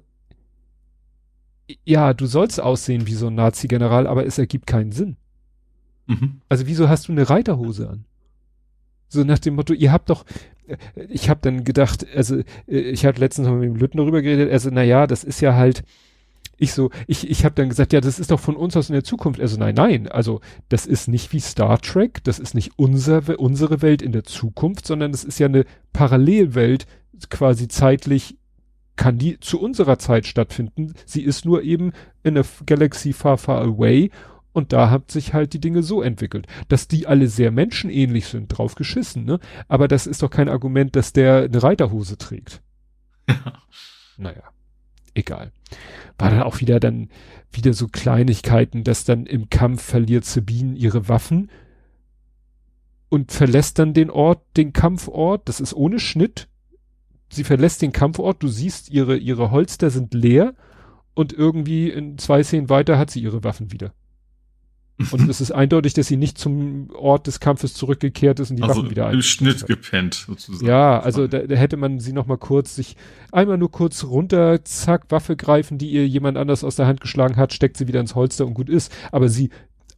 ja, du sollst aussehen wie so ein Nazi-General, aber es ergibt keinen Sinn. Mhm. Also wieso hast du eine Reiterhose an? So nach dem Motto, ihr habt doch, äh, ich habe dann gedacht, also äh, ich habe letztens noch mit dem Lütten darüber geredet, also na ja, das ist ja halt, ich so, ich, ich habe dann gesagt, ja, das ist doch von uns aus in der Zukunft. Also nein, nein, also das ist nicht wie Star Trek, das ist nicht unser, unsere Welt in der Zukunft, sondern das ist ja eine Parallelwelt, quasi zeitlich kann die zu unserer Zeit stattfinden. Sie ist nur eben in der Galaxy far, far away und da hat sich halt die Dinge so entwickelt. Dass die alle sehr menschenähnlich sind, drauf geschissen, ne? Aber das ist doch kein Argument, dass der eine Reiterhose trägt. [laughs] naja, egal. War dann auch wieder dann, wieder so Kleinigkeiten, dass dann im Kampf verliert Sabine ihre Waffen und verlässt dann den Ort, den Kampfort. Das ist ohne Schnitt sie verlässt den Kampfort, du siehst, ihre, ihre Holster sind leer und irgendwie in zwei Szenen weiter hat sie ihre Waffen wieder. Und es [laughs] ist eindeutig, dass sie nicht zum Ort des Kampfes zurückgekehrt ist und die also Waffen wieder im Schnitt gepennt, sozusagen. Ja, also da, da hätte man sie noch mal kurz sich einmal nur kurz runter, zack, Waffe greifen, die ihr jemand anders aus der Hand geschlagen hat, steckt sie wieder ins Holster und gut ist. Aber sie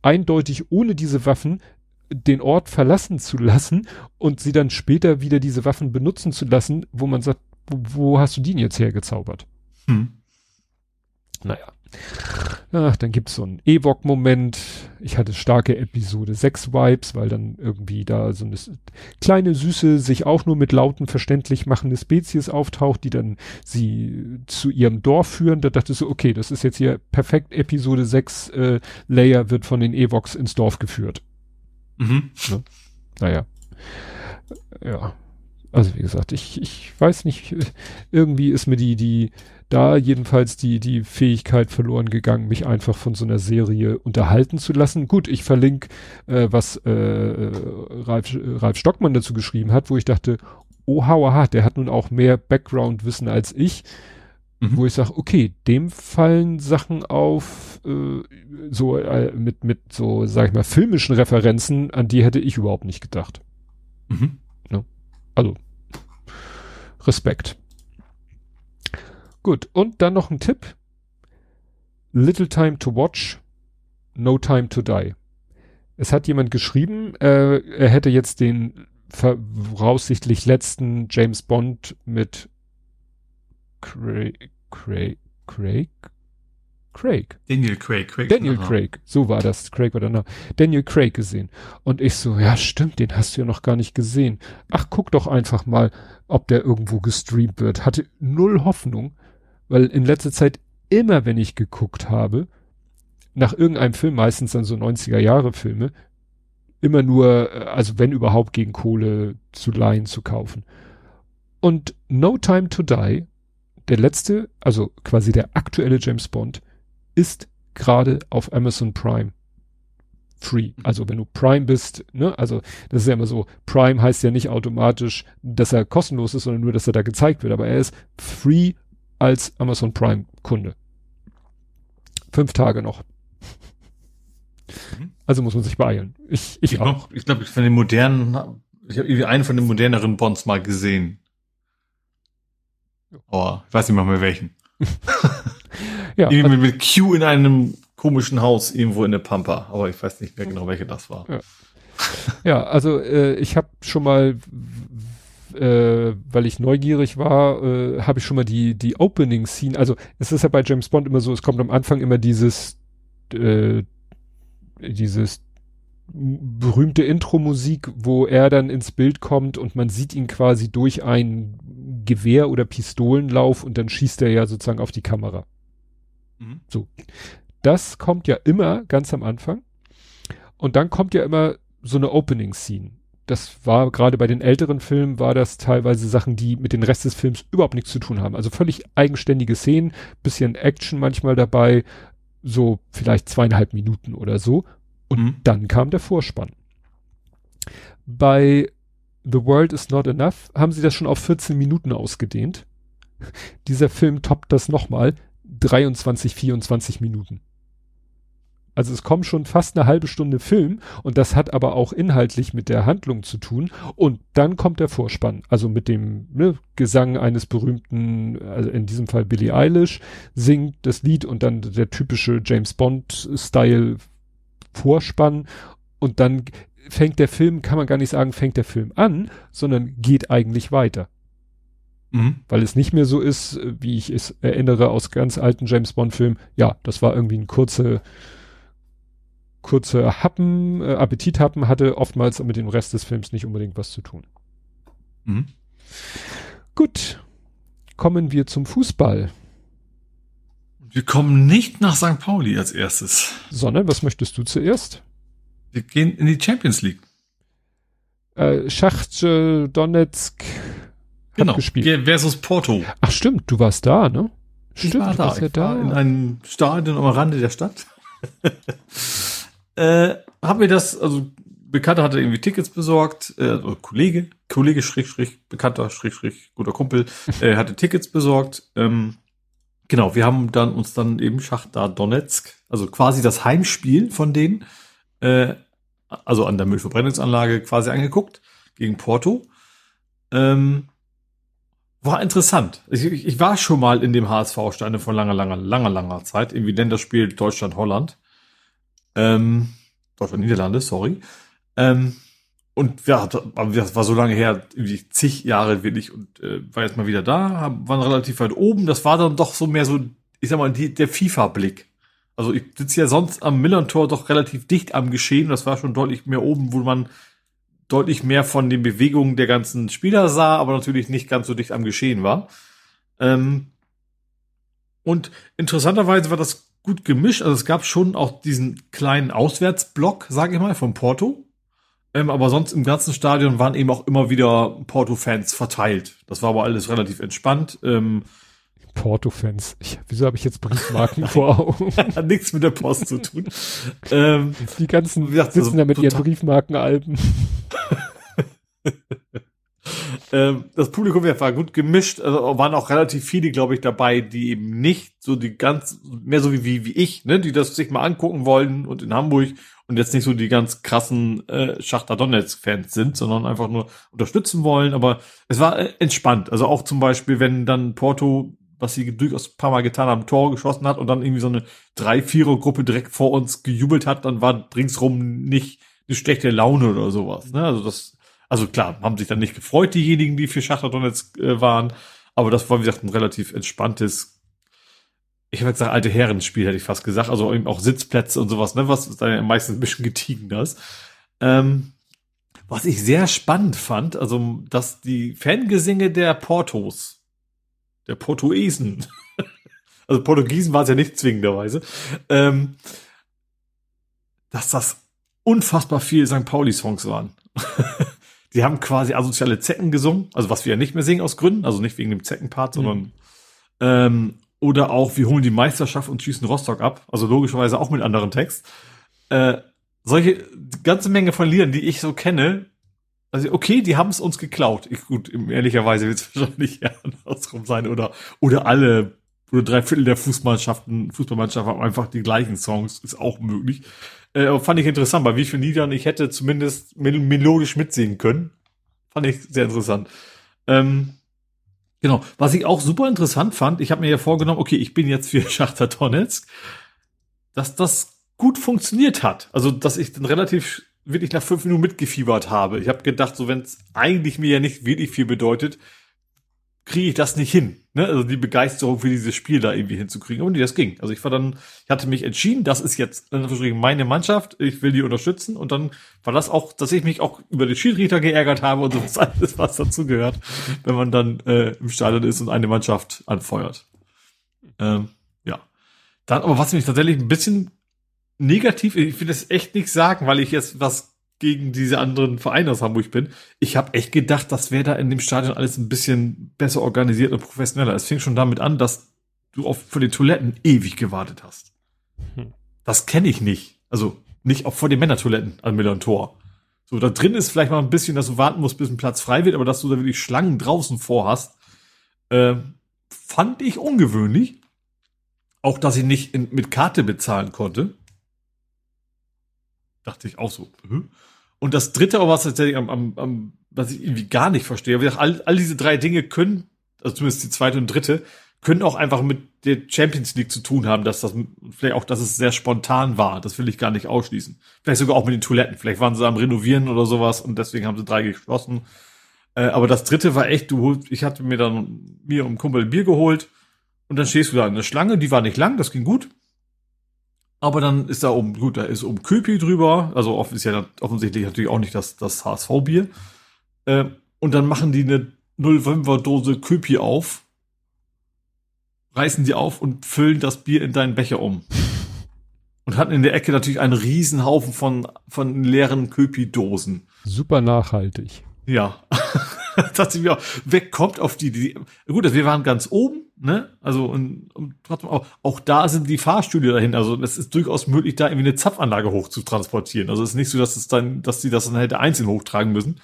eindeutig ohne diese Waffen den Ort verlassen zu lassen und sie dann später wieder diese Waffen benutzen zu lassen, wo man sagt, wo, wo hast du die jetzt hergezaubert? Hm. Naja. Ach, dann gibt's so einen Ewok-Moment. Ich hatte starke Episode 6 Vibes, weil dann irgendwie da so eine kleine, süße, sich auch nur mit Lauten verständlich machende Spezies auftaucht, die dann sie zu ihrem Dorf führen. Da dachte ich so, okay, das ist jetzt hier perfekt. Episode 6 äh, Layer wird von den Ewoks ins Dorf geführt. Mhm. Ne? Naja. Ja. Also wie gesagt, ich, ich weiß nicht, irgendwie ist mir die, die, da jedenfalls die, die Fähigkeit verloren gegangen, mich einfach von so einer Serie unterhalten zu lassen. Gut, ich verlinke, äh, was äh, Ralf, Ralf Stockmann dazu geschrieben hat, wo ich dachte, oh, hauaha, der hat nun auch mehr Background-Wissen als ich mhm. wo ich sage, okay, dem fallen Sachen auf, äh, so äh, mit, mit so, sag ich mal, filmischen Referenzen, an die hätte ich überhaupt nicht gedacht. Mhm. Ne? Also, Respekt. Gut, und dann noch ein Tipp. Little Time to Watch, No Time to Die. Es hat jemand geschrieben, äh, er hätte jetzt den voraussichtlich letzten James Bond mit Craig, Craig, Craig, Craig. Daniel Craig, Craig. Daniel aha. Craig, so war das. Craig war der Name. Daniel Craig gesehen. Und ich so, ja stimmt, den hast du ja noch gar nicht gesehen. Ach, guck doch einfach mal, ob der irgendwo gestreamt wird. Hatte null Hoffnung, weil in letzter Zeit immer, wenn ich geguckt habe, nach irgendeinem Film, meistens dann so 90er Jahre Filme, immer nur, äh, also wenn überhaupt gegen Kohle zu leihen zu kaufen. Und No Time to Die der letzte, also quasi der aktuelle James Bond, ist gerade auf Amazon Prime free. Mhm. Also wenn du Prime bist, ne, also das ist ja immer so, Prime heißt ja nicht automatisch, dass er kostenlos ist, sondern nur, dass er da gezeigt wird. Aber er ist free als Amazon Prime Kunde. Fünf Tage noch. Mhm. Also muss man sich beeilen. Ich, ich, ich auch. ich glaube, von den modernen, ich habe irgendwie einen von den moderneren Bonds mal gesehen. Oh, ich weiß nicht mal mehr welchen. [laughs] ja, Irgendwie also, mit Q in einem komischen Haus irgendwo in der Pampa, aber ich weiß nicht mehr genau, welche das war. Ja, ja also äh, ich habe schon mal, äh, weil ich neugierig war, äh, habe ich schon mal die die Opening Scene. Also es ist ja bei James Bond immer so, es kommt am Anfang immer dieses äh, dieses berühmte Intro-Musik, wo er dann ins Bild kommt und man sieht ihn quasi durch ein Gewehr- oder Pistolenlauf und dann schießt er ja sozusagen auf die Kamera. Mhm. So. Das kommt ja immer ganz am Anfang. Und dann kommt ja immer so eine Opening-Scene. Das war gerade bei den älteren Filmen war das teilweise Sachen, die mit dem Rest des Films überhaupt nichts zu tun haben. Also völlig eigenständige Szenen, bisschen Action manchmal dabei, so vielleicht zweieinhalb Minuten oder so. Und mhm. dann kam der Vorspann. Bei The World is Not Enough haben sie das schon auf 14 Minuten ausgedehnt. [laughs] Dieser Film toppt das nochmal. 23, 24 Minuten. Also es kommt schon fast eine halbe Stunde Film und das hat aber auch inhaltlich mit der Handlung zu tun. Und dann kommt der Vorspann, also mit dem ne, Gesang eines berühmten, also in diesem Fall Billie Eilish, singt das Lied und dann der typische James Bond-Style Vorspann und dann fängt der Film, kann man gar nicht sagen, fängt der Film an, sondern geht eigentlich weiter. Mhm. Weil es nicht mehr so ist, wie ich es erinnere aus ganz alten James Bond-Filmen. Ja, das war irgendwie ein kurze kurze Happen, äh, Appetithappen hatte oftmals mit dem Rest des Films nicht unbedingt was zu tun. Mhm. Gut, kommen wir zum Fußball. Wir kommen nicht nach St. Pauli als erstes. Sondern, was möchtest du zuerst? Wir gehen in die Champions League. Äh, Schachtje Donetsk genau, gespielt. versus Porto. Ach stimmt, du warst da, ne? Stimmt, ich war da. Ja ich da. War in einem Stadion am Rande der Stadt. [laughs] äh, hab mir das, also Bekannter hatte irgendwie Tickets besorgt, äh, oder Kollege, Kollege Strich, Strich, Bekannter Strich, Strich, guter Kumpel, äh, [laughs] hatte Tickets besorgt. Ähm, genau, wir haben dann uns dann eben Schachtar Donetsk, also quasi das Heimspiel von denen, äh, also an der Müllverbrennungsanlage quasi angeguckt gegen Porto. Ähm, war interessant. Ich, ich war schon mal in dem HSV-Steine von langer, langer, langer, langer Zeit, irgendwie Länderspiel Deutschland-Holland. Ähm, Deutschland, Niederlande, sorry. Ähm, und ja, das war so lange her, irgendwie zig Jahre wirklich und äh, war jetzt mal wieder da, waren relativ weit oben. Das war dann doch so mehr so, ich sag mal, die, der FIFA-Blick. Also ich sitze ja sonst am Millern-Tor doch relativ dicht am Geschehen. Das war schon deutlich mehr oben, wo man deutlich mehr von den Bewegungen der ganzen Spieler sah, aber natürlich nicht ganz so dicht am Geschehen war. Ähm, und interessanterweise war das gut gemischt. Also es gab schon auch diesen kleinen Auswärtsblock, sage ich mal, von Porto. Ähm, aber sonst im ganzen Stadion waren eben auch immer wieder Porto-Fans verteilt. Das war aber alles relativ entspannt. Ähm, Porto-Fans. Wieso habe ich jetzt Briefmarken [laughs] vor Augen? [laughs] Hat nichts mit der Post zu tun. ähm, Die ganzen gesagt, sitzen also, da mit ihren Briefmarkenalben. [laughs] ähm, das Publikum war gut gemischt, also waren auch relativ viele, glaube ich, dabei, die eben nicht so die ganz, mehr so wie, wie, wie ich, ne, die das sich mal angucken wollen und in Hamburg und jetzt nicht so die ganz krassen äh, Schachter Donetsk-Fans sind, sondern einfach nur unterstützen wollen. Aber es war äh, entspannt. Also auch zum Beispiel, wenn dann Porto, was sie durchaus ein paar Mal getan haben, Tor geschossen hat und dann irgendwie so eine Drei-Vierer-Gruppe direkt vor uns gejubelt hat, dann war ringsrum nicht eine schlechte Laune oder sowas. Ne? Also das also klar, haben sich dann nicht gefreut, diejenigen, die für Schachter Donetsk äh, waren. Aber das war, wie gesagt, ein relativ entspanntes, ich habe gesagt, alte Herrenspiel, hätte ich fast gesagt. Also eben auch Sitzplätze und sowas, ne, was dann meistens ein bisschen getiegen ist. Ähm, was ich sehr spannend fand, also, dass die Fangesinge der Portos, der Portuesen, [laughs] also Portugiesen war es ja nicht zwingenderweise, ähm, dass das unfassbar viel St. Pauli-Songs waren. [laughs] Sie haben quasi asoziale Zecken gesungen, also was wir ja nicht mehr singen aus Gründen, also nicht wegen dem Zeckenpart, sondern mhm. ähm, oder auch wir holen die Meisterschaft und schießen Rostock ab, also logischerweise auch mit anderen Text. Äh, solche ganze Menge von Liedern, die ich so kenne, also okay, die haben es uns geklaut. Ich, gut, ehrlicherweise wird es [laughs] wahrscheinlich eher andersrum sein oder oder alle oder drei Viertel der Fußballmannschaften, Fußballmannschaften haben einfach die gleichen Songs, ist auch möglich. Äh, fand ich interessant, bei wie vielen Liedern ich hätte zumindest mel melodisch mitsingen können. Fand ich sehr interessant. Ähm, genau. Was ich auch super interessant fand, ich habe mir ja vorgenommen, okay, ich bin jetzt für [laughs] Schachter Donetsk, dass das gut funktioniert hat. Also, dass ich dann relativ wirklich nach fünf Minuten mitgefiebert habe. Ich habe gedacht, so wenn es eigentlich mir ja nicht wirklich viel bedeutet, kriege ich das nicht hin. Ne? Also die Begeisterung für dieses Spiel da irgendwie hinzukriegen. Nee, das ging. Also ich war dann, ich hatte mich entschieden, das ist jetzt meine Mannschaft, ich will die unterstützen. Und dann war das auch, dass ich mich auch über den Schiedsrichter geärgert habe und so was [laughs] alles, was dazu gehört, wenn man dann äh, im Stadion ist und eine Mannschaft anfeuert. Ähm, ja. Dann, aber was mich tatsächlich ein bisschen negativ, ich will das echt nicht sagen, weil ich jetzt was gegen diese anderen Vereine aus Hamburg bin. Ich habe echt gedacht, das wäre da in dem Stadion alles ein bisschen besser organisiert und professioneller. Es fing schon damit an, dass du auf für die Toiletten ewig gewartet hast. Hm. Das kenne ich nicht. Also nicht auch vor den Männertoiletten an Miller Tor. So, da drin ist vielleicht mal ein bisschen, dass du warten musst, bis ein Platz frei wird, aber dass du da wirklich Schlangen draußen vorhast, äh, fand ich ungewöhnlich. Auch, dass ich nicht in, mit Karte bezahlen konnte. Dachte ich auch so. Hm? Und das dritte, was am, am, am, was ich irgendwie gar nicht verstehe, wie gesagt, all, all diese drei Dinge können, also zumindest die zweite und dritte, können auch einfach mit der Champions League zu tun haben, dass das vielleicht auch, dass es sehr spontan war. Das will ich gar nicht ausschließen. Vielleicht sogar auch mit den Toiletten. Vielleicht waren sie am Renovieren oder sowas und deswegen haben sie drei geschlossen. Äh, aber das dritte war echt, du ich hatte mir dann mir um Kumpel Bier geholt und dann stehst du da in der Schlange, die war nicht lang, das ging gut. Aber dann ist da oben, gut, da ist oben Köpi drüber, also ist ja offensichtlich natürlich auch nicht das, das HSV-Bier. Äh, und dann machen die eine 05er Dose Köpi auf reißen die auf und füllen das Bier in deinen Becher um. Und hatten in der Ecke natürlich einen riesen Haufen von, von leeren Köpi-Dosen. Super nachhaltig. Ja. [laughs] dachte ich mir auch, wer kommt auf die, die, gut, wir waren ganz oben, ne? Also, und, und trotzdem auch, auch da sind die Fahrstühle dahin. Also, es ist durchaus möglich, da irgendwie eine Zapfanlage hoch zu transportieren. Also, es ist nicht so, dass es dann, dass die das dann hätte einzeln hochtragen müssen.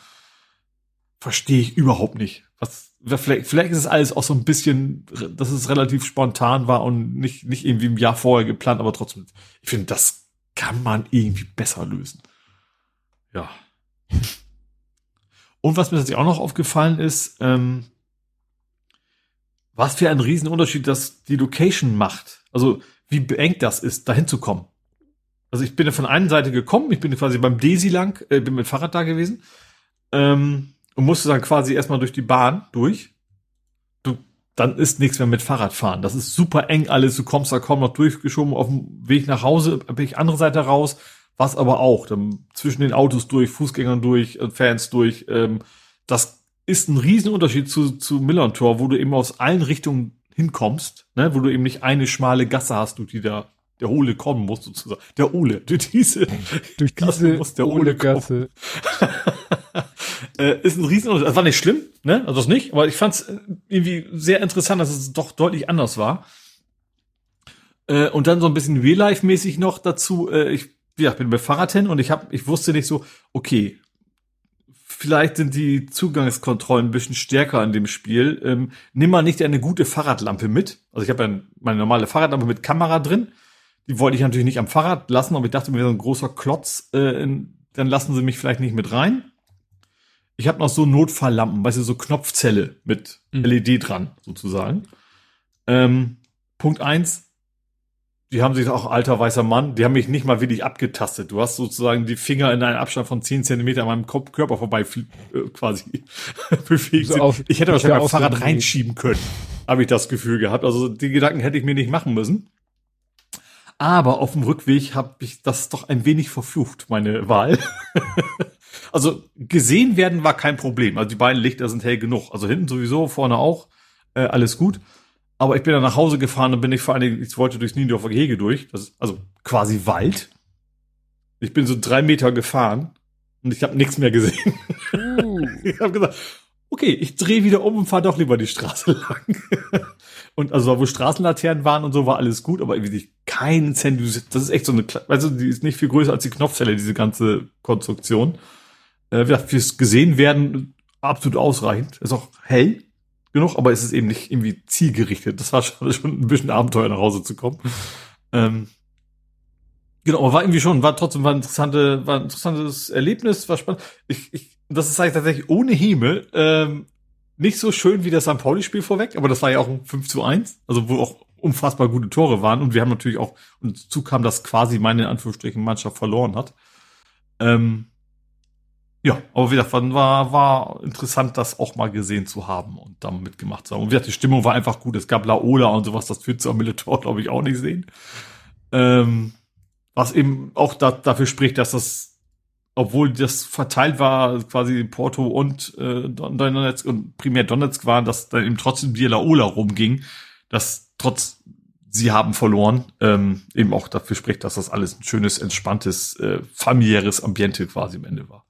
Verstehe ich überhaupt nicht. Was, vielleicht, vielleicht ist es alles auch so ein bisschen, dass es relativ spontan war und nicht, nicht irgendwie im Jahr vorher geplant, aber trotzdem, ich finde, das kann man irgendwie besser lösen. Ja. [laughs] Und was mir tatsächlich auch noch aufgefallen ist, ähm, was für einen Riesenunterschied das die Location macht. Also wie beengt das ist, dahin zu kommen. Also ich bin ja von einer Seite gekommen, ich bin quasi beim Desi lang, äh, bin mit Fahrrad da gewesen. Ähm, und musste dann quasi erstmal durch die Bahn durch. Du, dann ist nichts mehr mit Fahrradfahren. Das ist super eng alles. Du kommst da kaum noch durchgeschoben. Auf dem Weg nach Hause bin ich andere Seite raus. Was aber auch. Dann zwischen den Autos durch, Fußgängern durch, äh, Fans durch. Ähm, das ist ein Riesenunterschied zu, zu Millern Tor, wo du eben aus allen Richtungen hinkommst, ne, wo du eben nicht eine schmale Gasse hast, durch die da der Ole kommen muss sozusagen. Der Ole, [laughs] durch diese, durch diese muss der Ole Gasse. [laughs] äh, ist ein riesen, das war nicht schlimm, ne? Also das nicht, aber ich fand es irgendwie sehr interessant, dass es doch deutlich anders war. Äh, und dann so ein bisschen Real-Life-mäßig noch dazu, äh, ich, ja, bin mit Fahrrad hin und ich hab, ich wusste nicht so, okay, vielleicht sind die Zugangskontrollen ein bisschen stärker an dem Spiel. Ähm, nimm mal nicht eine gute Fahrradlampe mit. Also ich habe ja meine normale Fahrradlampe mit Kamera drin. Die wollte ich natürlich nicht am Fahrrad lassen, aber ich dachte mir, so ein großer Klotz, äh, dann lassen sie mich vielleicht nicht mit rein. Ich habe noch so Notfalllampen, weißt du, so Knopfzelle mit mhm. LED dran, sozusagen. Ähm, Punkt eins, die haben sich auch alter weißer Mann, die haben mich nicht mal wirklich abgetastet. Du hast sozusagen die Finger in einem Abstand von 10 Zentimeter an meinem Kopf, Körper vorbei äh, quasi [laughs] bewegt. So auf, ich hätte wahrscheinlich beim Fahrrad reinschieben können, habe ich das Gefühl gehabt. Also die Gedanken hätte ich mir nicht machen müssen. Aber auf dem Rückweg habe ich das doch ein wenig verflucht, meine Wahl. [laughs] also gesehen werden war kein Problem. Also die beiden Lichter sind hell genug. Also hinten sowieso, vorne auch. Äh, alles gut. Aber ich bin dann nach Hause gefahren und bin ich vor allen Dingen, ich wollte durchs Niendorfer Gehege durch. Das ist also quasi Wald. Ich bin so drei Meter gefahren und ich habe nichts mehr gesehen. Uh. [laughs] ich habe gesagt, okay, ich drehe wieder um und fahre doch lieber die Straße [laughs] lang. und also wo Straßenlaternen waren und so war alles gut, aber irgendwie keinen Cent. Das ist echt so eine, also die ist nicht viel größer als die Knopfzelle, diese ganze Konstruktion. Äh, fürs gesehen werden absolut ausreichend. Ist auch hell genug, aber es ist eben nicht irgendwie zielgerichtet. Das war schon, [laughs] schon ein bisschen Abenteuer nach Hause zu kommen. Ähm, genau, aber war irgendwie schon, war trotzdem war ein interessante, war ein interessantes Erlebnis, war spannend. Ich, ich das ist halt tatsächlich ohne Himmel ähm, nicht so schön wie das St. Pauli-Spiel vorweg, aber das war ja auch ein 5 zu 1, also wo auch unfassbar gute Tore waren und wir haben natürlich auch, und dazu kam, dass quasi meine in Anführungsstrichen Mannschaft verloren hat. Ähm, ja, aber wie gesagt, war, war interessant, das auch mal gesehen zu haben und da mitgemacht zu haben. Und wie gesagt, die Stimmung war einfach gut. Es gab Laola und sowas, das führt zu einem Militär, glaube ich, auch nicht sehen. Ähm, was eben auch da, dafür spricht, dass das obwohl das verteilt war, quasi Porto und äh, Donetsk und primär Donetsk waren, dass dann eben trotzdem die Laola rumging, dass trotz sie haben verloren, ähm, eben auch dafür spricht, dass das alles ein schönes, entspanntes, äh, familiäres Ambiente quasi am Ende war.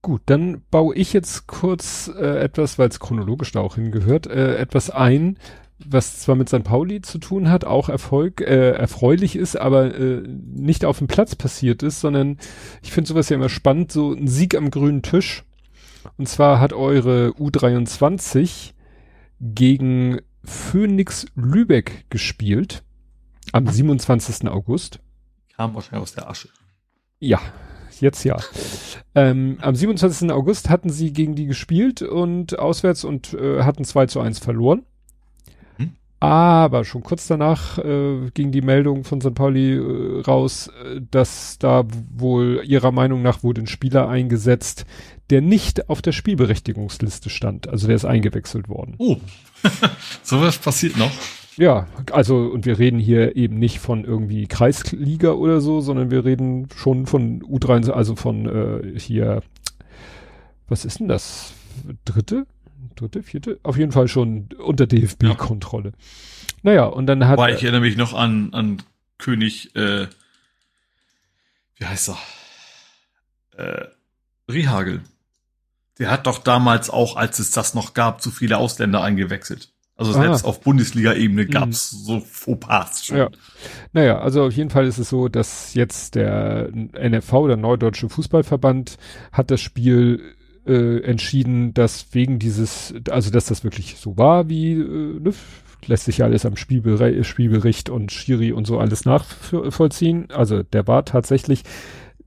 Gut, dann baue ich jetzt kurz äh, etwas, weil es chronologisch da auch hingehört, äh, etwas ein, was zwar mit St. Pauli zu tun hat, auch Erfolg, äh, erfreulich ist, aber äh, nicht auf dem Platz passiert ist, sondern ich finde sowas ja immer spannend, so ein Sieg am grünen Tisch. Und zwar hat eure U23 gegen Phoenix Lübeck gespielt. am 27. August. Kam wahrscheinlich aus der Asche. Ja, jetzt ja. Ähm, am 27. August hatten sie gegen die gespielt und auswärts und äh, hatten 2 zu 1 verloren. Hm? Aber schon kurz danach äh, ging die Meldung von St. Pauli äh, raus, äh, dass da wohl ihrer Meinung nach wurde ein Spieler eingesetzt, der nicht auf der Spielberechtigungsliste stand. Also der ist eingewechselt worden. Oh, [laughs] sowas passiert noch. Ja, also und wir reden hier eben nicht von irgendwie Kreisliga oder so, sondern wir reden schon von U3, also von äh, hier, was ist denn das? Dritte? Dritte, vierte? Auf jeden Fall schon unter DFB-Kontrolle. Ja. Naja, und dann hat. Weil ich erinnere mich noch an, an König, äh, wie heißt er? Äh, Rihagel. Der hat doch damals auch, als es das noch gab, zu viele Ausländer eingewechselt. Also selbst ah. auf Bundesliga-Ebene gab es mhm. so Fauxpas schon. Ja. Naja, also auf jeden Fall ist es so, dass jetzt der NFV, der Neudeutsche Fußballverband, hat das Spiel äh, entschieden, dass wegen dieses, also dass das wirklich so war, wie äh, ne, lässt sich ja alles am Spielbericht, Spielbericht und Schiri und so alles nachvollziehen. Also der war tatsächlich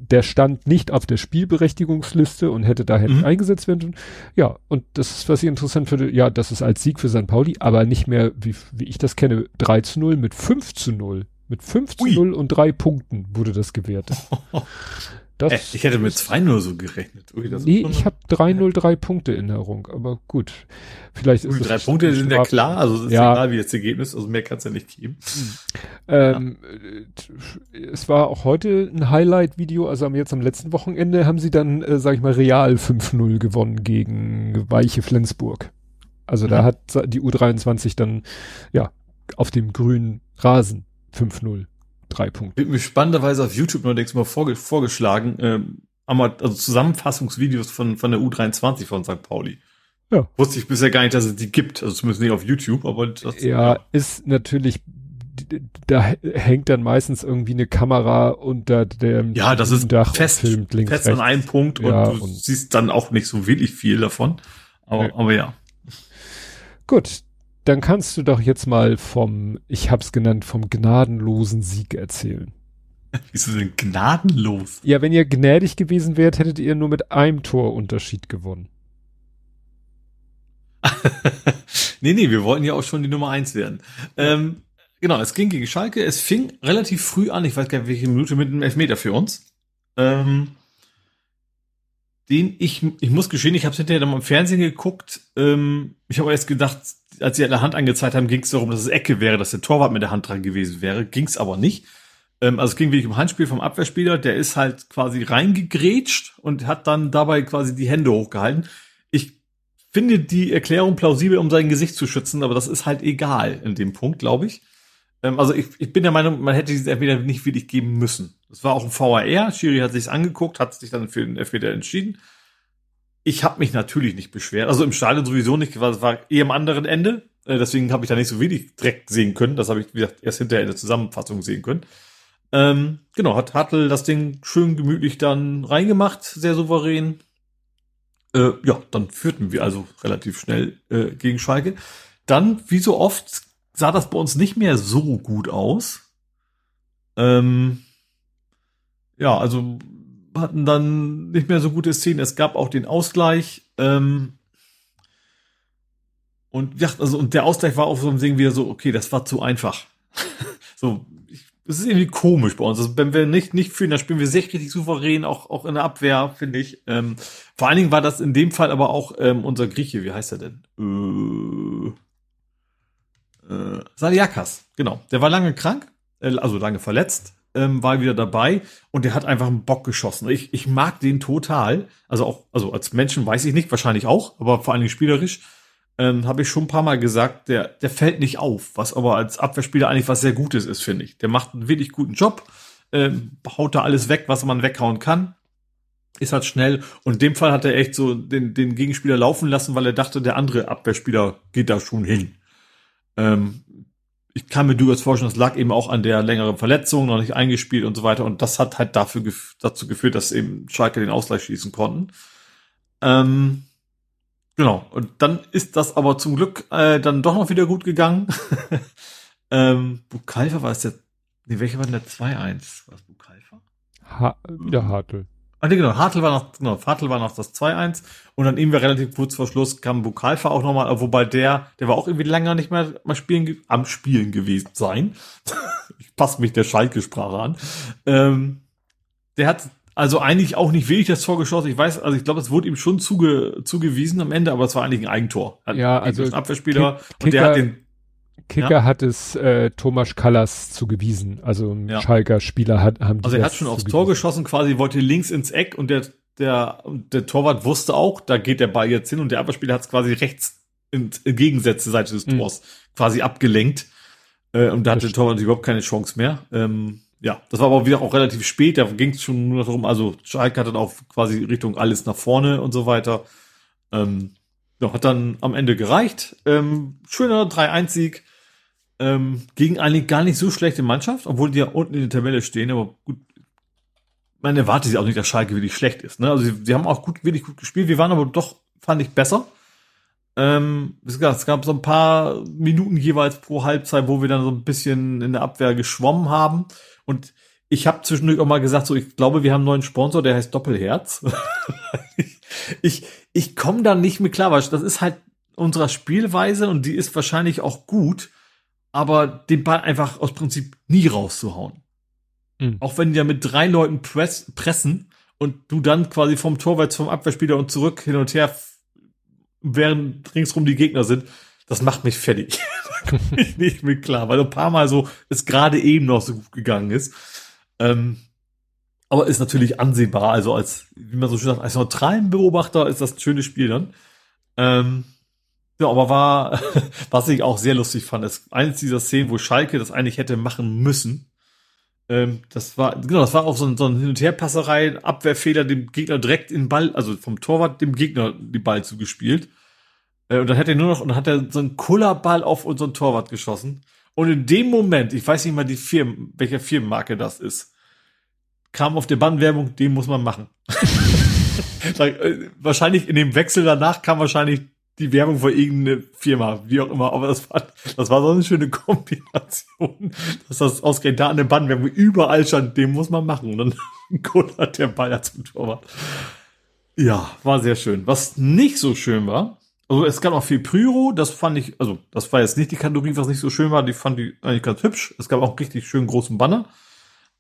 der stand nicht auf der Spielberechtigungsliste und hätte daher mhm. eingesetzt werden. Ja, und das ist, was ich interessant finde, ja, das ist als Sieg für St. Pauli, aber nicht mehr, wie, wie ich das kenne, 3 zu 0 mit 5 zu 0. Mit 5 zu 0 und drei Punkten wurde das gewertet. [laughs] Das äh, ich hätte mit 2-0 so gerechnet. Ui, nee, ich habe 3-0 drei Punkte in Erinnerung, aber gut. Vielleicht ist drei Punkte sind ja klar, also ist ja egal wie das Ergebnis, also mehr kann es ja nicht geben. Ähm, ja. Es war auch heute ein Highlight-Video, also jetzt am letzten Wochenende haben sie dann, äh, sag ich mal, real 5-0 gewonnen gegen Weiche Flensburg. Also mhm. da hat die U23 dann, ja, auf dem grünen Rasen 5-0 drei Punkte. Wird mir spannenderweise auf YouTube neuerdings mal vorge vorgeschlagen, ähm, also Zusammenfassungsvideos von, von der U23 von St. Pauli. Ja. Wusste ich bisher gar nicht, dass es die gibt, also zumindest nicht auf YouTube, aber das, ja, ja, ist natürlich, da hängt dann meistens irgendwie eine Kamera unter dem Ja, das ist Dach fest, filmt links, fest rechts. an einem Punkt und ja, du und siehst dann auch nicht so wirklich viel davon. Aber, ja. aber ja. Gut, dann kannst du doch jetzt mal vom, ich hab's genannt, vom gnadenlosen Sieg erzählen. [laughs] Wieso denn gnadenlos? Ja, wenn ihr gnädig gewesen wärt, hättet ihr nur mit einem Torunterschied gewonnen. [laughs] nee, nee, wir wollten ja auch schon die Nummer eins werden. Ähm, genau, es ging gegen Schalke. Es fing relativ früh an, ich weiß gar nicht, welche Minute mit einem Elfmeter für uns. Ähm, den ich, ich muss geschehen, ich habe hinterher dann mal im Fernsehen geguckt. Ähm, ich habe erst gedacht, als sie eine Hand angezeigt haben, ging es darum, dass es Ecke wäre, dass der Torwart mit der Hand dran gewesen wäre. Ging es aber nicht. Ähm, also es ging wirklich um Handspiel vom Abwehrspieler. Der ist halt quasi reingegrätscht und hat dann dabei quasi die Hände hochgehalten. Ich finde die Erklärung plausibel, um sein Gesicht zu schützen, aber das ist halt egal in dem Punkt, glaube ich. Ähm, also ich, ich bin der Meinung, man hätte dieses Elfmeter nicht wirklich geben müssen. Es war auch ein VAR. Schiri hat sich's angeguckt, hat sich dann für den Elfmeter entschieden ich habe mich natürlich nicht beschwert. Also im Stadion sowieso nicht, weil es war eh am anderen Ende. Äh, deswegen habe ich da nicht so wenig Dreck sehen können. Das habe ich, wie gesagt, erst hinterher in der Zusammenfassung sehen können. Ähm, genau, hat Hartl das Ding schön gemütlich dann reingemacht, sehr souverän. Äh, ja, dann führten wir also relativ schnell äh, gegen Schalke. Dann, wie so oft, sah das bei uns nicht mehr so gut aus. Ähm, ja, also hatten dann nicht mehr so gute Szenen. Es gab auch den Ausgleich. Ähm, und ja, also und der Ausgleich war auf so einem Ding wieder so, okay, das war zu einfach. [laughs] so, es ist irgendwie komisch bei uns. Also, wenn wir nicht nicht fühlen, dann spielen wir sehr richtig souverän, auch auch in der Abwehr, finde ich. Ähm, vor allen Dingen war das in dem Fall aber auch ähm, unser Grieche, wie heißt er denn? Äh, äh, Saliakas, genau. Der war lange krank, äh, also lange verletzt ähm, war wieder dabei und der hat einfach einen Bock geschossen. Ich, ich mag den total. Also auch, also als Menschen weiß ich nicht, wahrscheinlich auch, aber vor allen Dingen spielerisch ähm, habe ich schon ein paar Mal gesagt, der, der fällt nicht auf, was aber als Abwehrspieler eigentlich was sehr Gutes ist, finde ich. Der macht einen wirklich guten Job, ähm, haut da alles weg, was man weghauen kann. Ist halt schnell. Und in dem Fall hat er echt so den, den Gegenspieler laufen lassen, weil er dachte, der andere Abwehrspieler geht da schon hin. Ähm, ich kann mir durchaus vorstellen, das lag eben auch an der längeren Verletzung, noch nicht eingespielt und so weiter. Und das hat halt dafür gef dazu geführt, dass eben Schalke den Ausgleich schießen konnten. Ähm, genau. Und dann ist das aber zum Glück äh, dann doch noch wieder gut gegangen. [laughs] ähm, Bukalfa war es der Nee, welcher war denn der 2-1? War das Bukalfa? Ha wieder Hartl. Ah, nee, genau. Hartl war noch, genau, Hartl war noch das 2-1. Und dann irgendwie relativ kurz vor Schluss kam Bukalfa auch nochmal, wobei der, der war auch irgendwie länger nicht mehr mal spielen, am Spielen gewesen sein. [laughs] ich passe mich der Schalke-Sprache an. Ähm, der hat also eigentlich auch nicht wenig das Tor geschossen. Ich weiß, also ich glaube, es wurde ihm schon zuge, zugewiesen am Ende, aber es war eigentlich ein Eigentor. Hat ja, also ein Abwehrspieler Kicker, und der hat den Kicker ja? hat es äh, Thomas Kallas zugewiesen. Also ein ja. Schalker Spieler hat haben die Also er hat schon aufs Tor geschossen, quasi wollte links ins Eck und der der der Torwart wusste auch, da geht der Ball jetzt hin und der Abwehrspieler hat es quasi rechts in, in Gegensätze Seite des mhm. Tors mhm. quasi abgelenkt. Äh, und da hatte der Torwart überhaupt keine Chance mehr. Ähm, ja, das war aber wieder auch relativ spät, da ging es schon nur darum, also Schalke hat dann auch quasi Richtung alles nach vorne und so weiter. Ähm, ja, hat dann am Ende gereicht. Ähm, schöner 3-1-Sieg ähm, gegen eine gar nicht so schlechte Mannschaft, obwohl die ja unten in der Tabelle stehen, aber gut. Man erwartet sich auch nicht, dass Schalke wirklich schlecht ist. Ne? Also sie, sie haben auch gut, wirklich gut gespielt. Wir waren aber doch, fand ich, besser. Ähm, es, gab, es gab so ein paar Minuten jeweils pro Halbzeit, wo wir dann so ein bisschen in der Abwehr geschwommen haben. Und ich habe zwischendurch auch mal gesagt, so ich glaube, wir haben einen neuen Sponsor, der heißt Doppelherz. [laughs] ich ich, ich komme da nicht mehr klar, weil das ist halt unserer Spielweise und die ist wahrscheinlich auch gut aber den Ball einfach aus Prinzip nie rauszuhauen. Mhm. Auch wenn die ja mit drei Leuten press, pressen und du dann quasi vom Torwärts, vom Abwehrspieler und zurück hin und her, während ringsrum die Gegner sind, das macht mich fertig. [laughs] da komme [laughs] ich nicht mit klar, weil ein paar Mal so es gerade eben noch so gut gegangen ist. Ähm, aber ist natürlich ansehbar, also als, wie man so schön sagt, als neutralen Beobachter ist das ein schönes Spiel dann. Ähm, ja, aber war, [laughs] was ich auch sehr lustig fand, ist eines dieser Szenen, wo Schalke das eigentlich hätte machen müssen. Ähm, das war, genau, das war auch so ein, so ein Hin- und Herpasserei, Abwehrfehler, dem Gegner direkt in den Ball, also vom Torwart dem Gegner die Ball zugespielt. Äh, und dann hat er nur noch, und dann hat er so einen Kullerball auf unseren Torwart geschossen. Und in dem Moment, ich weiß nicht mal die Firmen, welcher Firmenmarke das ist, kam auf der Bandwerbung, den muss man machen. [laughs] Äh, wahrscheinlich in dem Wechsel danach kam wahrscheinlich die Werbung für irgendeine Firma, wie auch immer. Aber das war, das war so eine schöne Kombination, [laughs] dass das ausgerechnet da an der Bandwerbung überall stand, den muss man machen. Und dann [laughs] kullert der Ball zum Torwart. Ja, war sehr schön. Was nicht so schön war, also es gab auch viel Pyro, das fand ich, also das war jetzt nicht die Kategorie, was nicht so schön war, die fand ich eigentlich ganz hübsch. Es gab auch richtig schön großen Banner.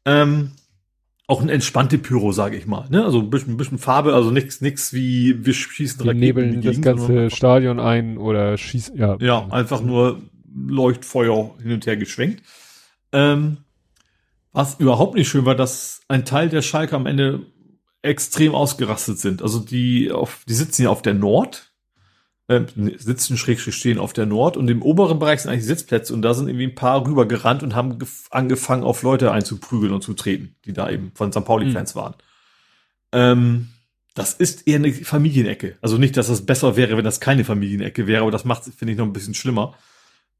Ähm, auch ein entspannte Pyro, sage ich mal. Ne? Also ein bisschen, ein bisschen Farbe, also nichts nix wie wir schießen Raketen. nebeln das ganze Stadion ein oder schießen, ja. Ja, einfach nur Leuchtfeuer hin und her geschwenkt. Ähm, was überhaupt nicht schön war, dass ein Teil der Schalke am Ende extrem ausgerastet sind. Also die auf, die sitzen ja auf der Nord, äh, sitzen schrägstrich stehen auf der Nord und im oberen Bereich sind eigentlich Sitzplätze und da sind irgendwie ein paar rübergerannt und haben angefangen, auf Leute einzuprügeln und zu treten, die da eben von St. Pauli-Fans mhm. waren. Ähm, das ist eher eine Familienecke. Also nicht, dass das besser wäre, wenn das keine Familienecke wäre, aber das macht finde ich, noch ein bisschen schlimmer.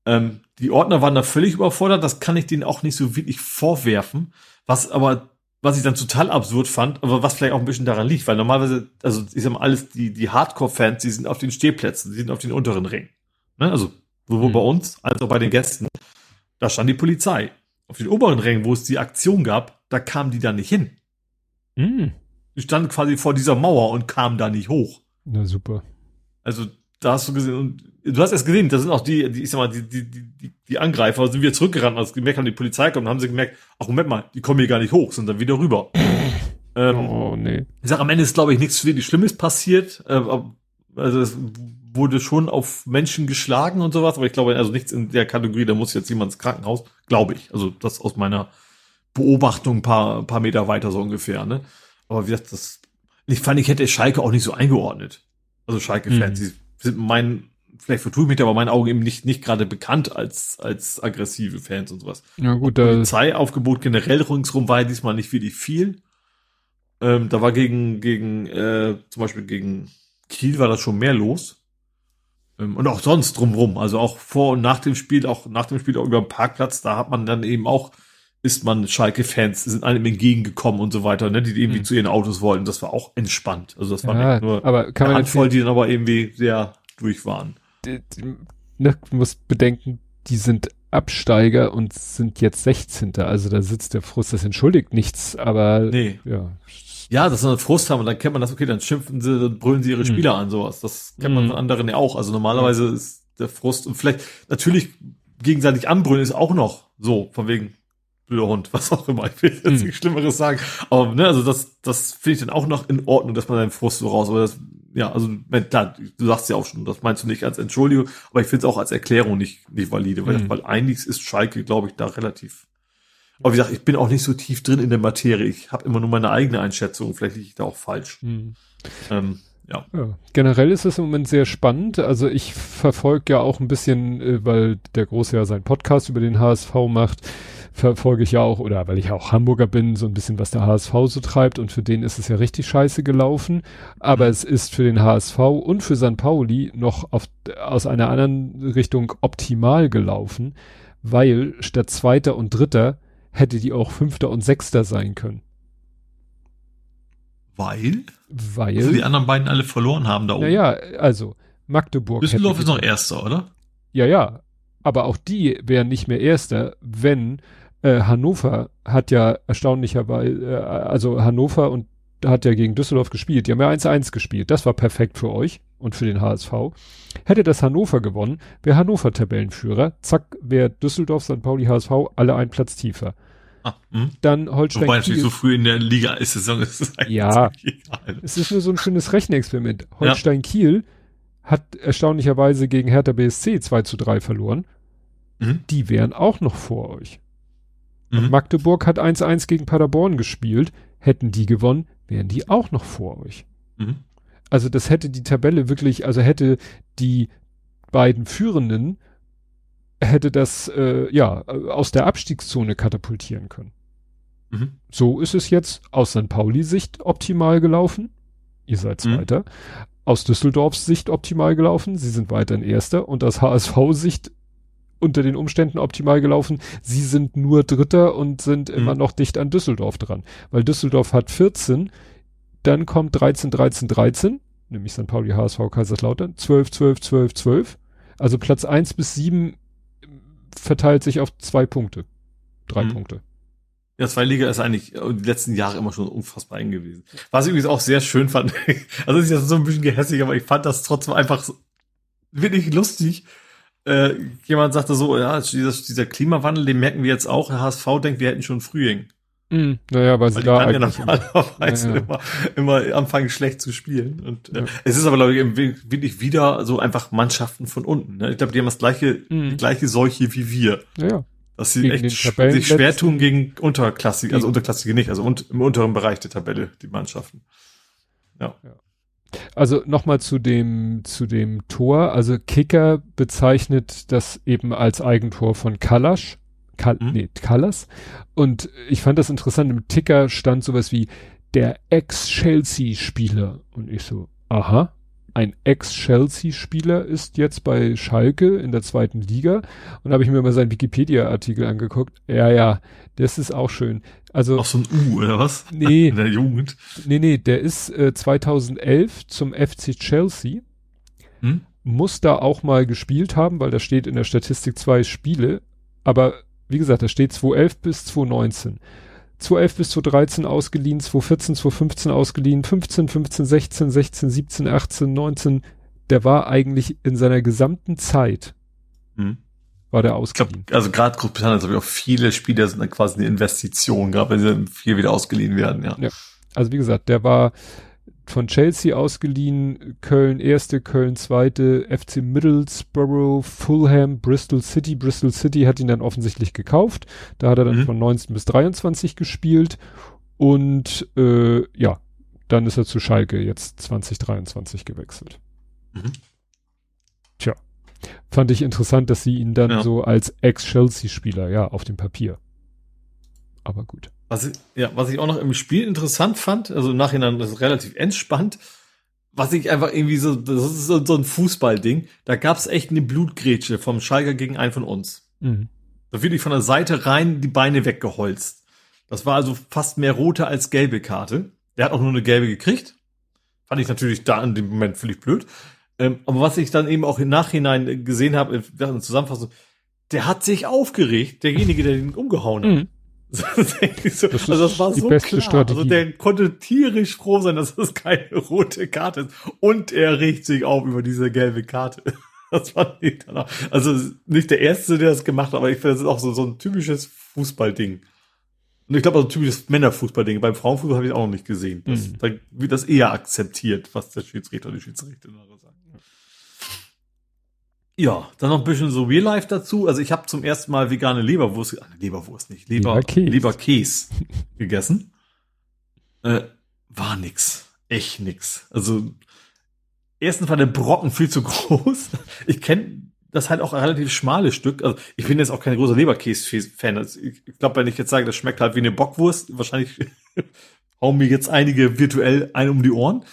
Ähm, die Ordner waren da völlig überfordert, das kann ich denen auch nicht so wirklich vorwerfen. Was aber was ich dann total absurd fand, aber was vielleicht auch ein bisschen daran liegt, weil normalerweise, also ich sag mal, alles, die, die Hardcore-Fans, die sind auf den Stehplätzen, die sind auf den unteren Ringen. Ne? Also sowohl mhm. bei uns als auch bei den Gästen. Da stand die Polizei. Auf den oberen Rängen, wo es die Aktion gab, da kamen die da nicht hin. Mhm. Die standen quasi vor dieser Mauer und kamen da nicht hoch. Na super. Also da hast du gesehen, und du hast erst gesehen, da sind auch die, die ich sag mal, die, die, die, die Angreifer, sind wir zurückgerannt, als gemerkt haben, die Polizei kommt, haben sie gemerkt, ach Moment mal, die kommen hier gar nicht hoch, sind dann wieder rüber. [laughs] ähm, oh, nee. Ich sag, am Ende ist, glaube ich, nichts wirklich Schlimmes passiert. Äh, also es wurde schon auf Menschen geschlagen und sowas, aber ich glaube, also nichts in der Kategorie, da muss jetzt jemand ins Krankenhaus, glaube ich. Also das aus meiner Beobachtung ein paar, paar Meter weiter so ungefähr, ne? Aber wie gesagt, das, ich fand, ich hätte Schalke auch nicht so eingeordnet. Also Schalke-Fans, mhm sind mein, vielleicht vertue ich mich, aber meinen Augen eben nicht, nicht gerade bekannt als, als aggressive Fans und sowas. Ja, gut, da. Polizeiaufgebot generell ringsrum war ja diesmal nicht wirklich viel. Ähm, da war gegen, gegen, äh, zum Beispiel gegen Kiel war das schon mehr los. Ähm, und auch sonst drumrum. Also auch vor und nach dem Spiel, auch nach dem Spiel auch über den Parkplatz, da hat man dann eben auch, ist man Schalke-Fans, sind einem entgegengekommen und so weiter, ne, die irgendwie hm. zu ihren Autos wollten. Das war auch entspannt. Also das war ja, nicht nur aber kann eine Handvoll, die dann aber irgendwie sehr durch waren. Ne, muss bedenken, die sind Absteiger und sind jetzt 16. Also da sitzt der Frust, das entschuldigt nichts, aber nee. ja. Ja, dass sie einen Frust haben und dann kennt man das, okay, dann schimpfen sie, dann brüllen sie ihre mhm. Spieler an, sowas. Das kennt man von anderen ja auch. Also normalerweise ist der Frust und vielleicht natürlich gegenseitig anbrüllen ist auch noch so, von wegen blöder Hund, [laughs] was auch immer. Ich will jetzt mhm. nichts Schlimmeres sagen. Aber ne, also das, das finde ich dann auch noch in Ordnung, dass man seinen Frust so raus. Aber das, ja, also klar, du sagst ja auch schon, das meinst du nicht als Entschuldigung, aber ich finde es auch als Erklärung nicht, nicht valide, weil, mhm. weil eigentlich ist Schalke, glaube ich, da relativ aber wie gesagt, ich bin auch nicht so tief drin in der Materie. Ich habe immer nur meine eigene Einschätzung. Vielleicht liege ich da auch falsch. Hm. Ähm, ja. ja. Generell ist es im Moment sehr spannend. Also ich verfolge ja auch ein bisschen, äh, weil der Große ja seinen Podcast über den HSV macht, verfolge ich ja auch, oder weil ich ja auch Hamburger bin, so ein bisschen, was der HSV so treibt. Und für den ist es ja richtig scheiße gelaufen. Aber es ist für den HSV und für St. Pauli noch auf, aus einer anderen Richtung optimal gelaufen, weil statt Zweiter und Dritter hätte die auch Fünfter und Sechster sein können. Weil? Weil. Also die anderen beiden alle verloren haben da oben. Naja, also Magdeburg. Düsseldorf ist noch Erster, oder? Ja, ja. Aber auch die wären nicht mehr Erster, wenn äh, Hannover hat ja erstaunlicherweise, äh, also Hannover und hat ja gegen Düsseldorf gespielt. Die haben ja 1-1 gespielt. Das war perfekt für euch und für den HSV. Hätte das Hannover gewonnen, wäre Hannover Tabellenführer. Zack, wäre Düsseldorf, St. Pauli, HSV alle ein Platz tiefer. Ah, hm. Dann Holstein Wobei natürlich so früh in der Liga ist Saison ist es Ja, es ist nur so ein schönes Rechenexperiment. Holstein ja. Kiel hat erstaunlicherweise gegen Hertha BSC 2 zu 3 verloren. Mhm. Die wären auch noch vor euch. Mhm. Magdeburg hat 1-1 gegen Paderborn gespielt. Hätten die gewonnen, wären die auch noch vor euch. Mhm. Also das hätte die Tabelle wirklich, also hätte die beiden Führenden, hätte das äh, ja aus der Abstiegszone katapultieren können. Mhm. So ist es jetzt aus St. Pauli-Sicht optimal gelaufen. Ihr seid mhm. Zweiter. Aus Düsseldorfs Sicht optimal gelaufen. Sie sind weiterhin Erster. Und aus HSV-Sicht unter den Umständen optimal gelaufen. Sie sind nur Dritter und sind mhm. immer noch dicht an Düsseldorf dran. Weil Düsseldorf hat 14, dann kommt 13, 13, 13, nämlich St. Pauli, HSV, Kaiserslautern, 12, 12, 12, 12. Also Platz 1 bis 7 verteilt sich auf zwei Punkte. Drei mhm. Punkte. Ja, zwei Liga ist eigentlich die letzten Jahre immer schon unfassbar eng gewesen. Was ich übrigens auch sehr schön fand, [laughs] also ist jetzt so ein bisschen gehässig, aber ich fand das trotzdem einfach wirklich lustig. Äh, jemand sagte so, ja, dieser, dieser Klimawandel, den merken wir jetzt auch. Der HSV denkt, wir hätten schon Frühling. Mm, naja, weil, weil sie da ja [laughs] normalerweise ja, ja. immer, immer anfangen schlecht zu spielen. Und äh, es ist aber, glaube ich, wirklich wieder so einfach Mannschaften von unten. Ne? Ich glaube, die haben das gleiche, mm. die gleiche Seuche wie wir. Ja. Dass sie echt sich schwer tun gegen Unterklassige, also Unterklassige nicht, also und, im unteren Bereich der Tabelle, die Mannschaften. Ja. Also nochmal zu dem, zu dem Tor. Also Kicker bezeichnet das eben als Eigentor von Kalasch. Kal mhm. nee, Callas. Und ich fand das interessant, im Ticker stand sowas wie der Ex-Chelsea-Spieler. Und ich so, aha, ein Ex-Chelsea-Spieler ist jetzt bei Schalke in der zweiten Liga. Und habe ich mir mal seinen Wikipedia-Artikel angeguckt. Ja, ja, das ist auch schön. Also auch so ein U oder was? Nee, [laughs] in der Jugend. Nee, nee, der ist äh, 2011 zum FC Chelsea. Hm? Muss da auch mal gespielt haben, weil da steht in der Statistik zwei Spiele. Aber wie gesagt, da steht 2011 bis 2019. 2011 bis 2013 ausgeliehen, 2014, 2015 ausgeliehen, 15, 15, 16, 16, 17, 18, 19. Der war eigentlich in seiner gesamten Zeit hm. war der ausgeliehen. Glaub, also gerade Großbritannien, also auch viele Spieler sind dann quasi eine Investition, gerade wenn sie viel wieder ausgeliehen werden, ja. ja. Also wie gesagt, der war von Chelsea ausgeliehen, Köln erste, Köln zweite, FC Middlesbrough, Fulham, Bristol City. Bristol City hat ihn dann offensichtlich gekauft. Da hat er dann mhm. von 19 bis 23 gespielt. Und äh, ja, dann ist er zu Schalke jetzt 2023 gewechselt. Mhm. Tja, fand ich interessant, dass sie ihn dann ja. so als Ex-Chelsea-Spieler, ja, auf dem Papier. Aber gut. Was ich, ja, was ich auch noch im Spiel interessant fand, also im Nachhinein das ist relativ entspannt, was ich einfach irgendwie so, das ist so, so ein Fußballding, da gab es echt eine Blutgrätsche vom Schalker gegen einen von uns. Mhm. Da wird ich von der Seite rein die Beine weggeholzt. Das war also fast mehr rote als gelbe Karte. Der hat auch nur eine gelbe gekriegt. Fand ich natürlich da in dem Moment völlig blöd. Ähm, aber was ich dann eben auch im Nachhinein gesehen habe, in der Zusammenfassung, der hat sich aufgeregt, derjenige, der den umgehauen hat. Mhm. So, Das ist also das war die so beste klar. Strategie. Also der konnte tierisch froh sein, dass das keine rote Karte ist. Und er regt sich auf über diese gelbe Karte. [laughs] Das war nicht danach. Also nicht der Erste, der das gemacht hat, aber ich finde, das ist auch so, so ein typisches Fußballding. Und ich glaube, also ein typisches Männerfußballding. Beim Frauenfußball habe ich es auch noch nicht gesehen. Das, Mhm. Da wird das eher akzeptiert, was der Schiedsrichter und die Schiedsrichterin sagen. Ja, dann noch ein bisschen so Real Life dazu. Also ich habe zum ersten Mal vegane Leberwurst, äh, Leberwurst nicht, Leber, Leberkäse. Leberkäse gegessen. Äh, war nix. Echt nix. Also erstens war der Brocken viel zu [laughs] groß. Ich kenne das halt auch ein relativ schmales Stück. Also ich bin jetzt auch kein großer Leberkäse-Fan. Also ich ich glaube, wenn ich jetzt sage, das schmeckt halt wie eine Bockwurst, wahrscheinlich [laughs] hauen mir jetzt einige virtuell ein um die Ohren.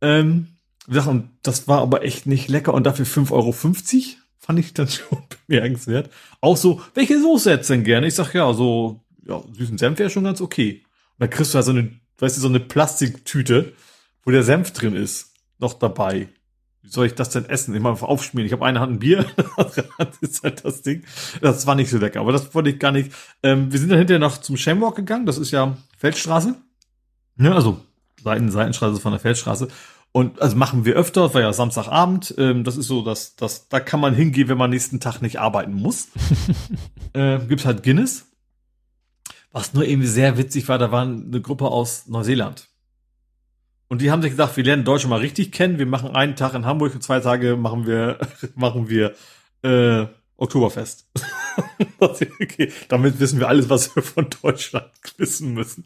Ähm, und das war aber echt nicht lecker und dafür 5,50 Euro fand ich dann [laughs] schon bemerkenswert. Auch so, welche Soße hättest du denn gerne? Ich sag ja, so, ja, süßen Senf wäre schon ganz okay. Und dann kriegst du halt so eine, weißt du, so eine Plastiktüte, wo der Senf drin ist, noch dabei. Wie soll ich das denn essen? Ich mal aufschmieren. Ich habe eine Hand ein Bier, [laughs] Hand ist halt das Ding. Das war nicht so lecker, aber das wollte ich gar nicht. Ähm, wir sind dann hinterher noch zum Shamrock gegangen. Das ist ja Feldstraße. Ja, also Seiten, Seitenstraße von der Feldstraße. Und also machen wir öfter, das war ja Samstagabend. Ähm, das ist so, dass, dass da kann man hingehen, wenn man nächsten Tag nicht arbeiten muss. [laughs] äh, gibt's halt Guinness. Was nur irgendwie sehr witzig war, da war eine Gruppe aus Neuseeland. Und die haben sich gedacht, wir lernen Deutsche mal richtig kennen. Wir machen einen Tag in Hamburg und zwei Tage machen wir, [laughs] machen wir äh, Oktoberfest. [laughs] Okay. Damit wissen wir alles, was wir von Deutschland wissen müssen.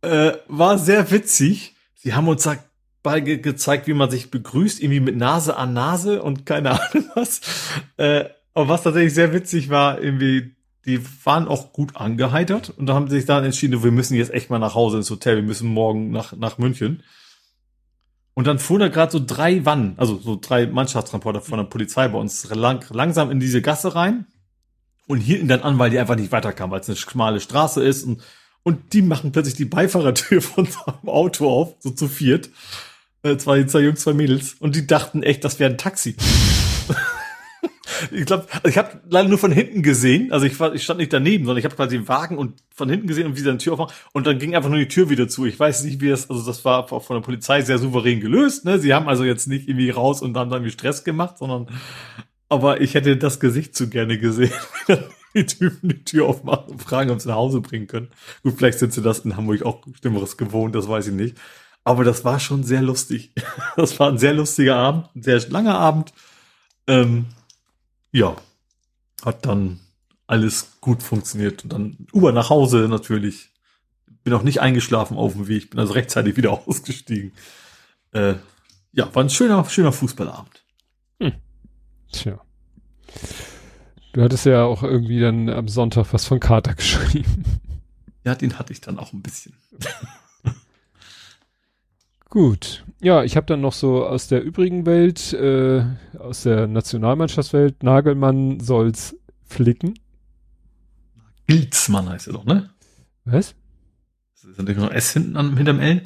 Äh, war sehr witzig. Sie haben uns da bei ge gezeigt, wie man sich begrüßt, irgendwie mit Nase an Nase und keine Ahnung was. Äh, aber was tatsächlich sehr witzig war, irgendwie, die waren auch gut angeheitert und da haben sie sich dann entschieden, wir müssen jetzt echt mal nach Hause ins Hotel, wir müssen morgen nach, nach München. Und dann fuhren da gerade so drei Wannen, also so drei Mannschaftstransporter von der Polizei bei uns lang, langsam in diese Gasse rein und hielten dann an, weil die einfach nicht weiterkamen, weil es eine schmale Straße ist und, und die machen plötzlich die Beifahrertür [laughs] von seinem Auto auf, so zu viert. Äh, zwei, zwei Jungs, zwei Mädels und die dachten echt, das wäre ein Taxi. ich glaube, also ich habe leider nur von hinten gesehen, also ich, war, ich stand nicht daneben, sondern ich habe quasi den Wagen und von hinten gesehen und wie sie eine Tür aufmachen und dann ging einfach nur die Tür wieder zu. Ich weiß nicht, wie das, also das war von der Polizei sehr souverän gelöst. Ne? Sie haben also jetzt nicht irgendwie raus und haben dann irgendwie Stress gemacht, sondern aber ich hätte das Gesicht zu gerne gesehen, [laughs] die Typen die Tür aufmachen und fragen, ob sie nach Hause bringen können. Gut, vielleicht sind sie das in Hamburg auch Schlimmeres gewohnt, das weiß ich nicht. Aber das war schon sehr lustig. [laughs] Das war ein sehr lustiger Abend, ein sehr langer Abend. Ähm, ja, hat dann alles gut funktioniert. Und dann Uber nach Hause natürlich. Bin auch nicht eingeschlafen auf dem Weg, bin also rechtzeitig wieder [laughs] ausgestiegen. Äh, ja, war ein schöner, schöner Fußballabend. Tja. Du hattest ja auch irgendwie dann am Sonntag was von Kater [laughs] geschrieben. Ja, den hatte ich dann auch ein bisschen. Gut. Ja, ich habe dann noch so aus der übrigen Welt, äh, aus der Nationalmannschaftswelt, Nagelmann soll's flicken. Gilzmann heißt er doch, ne? Was? Ist da nicht noch S hinten an, hinterm L?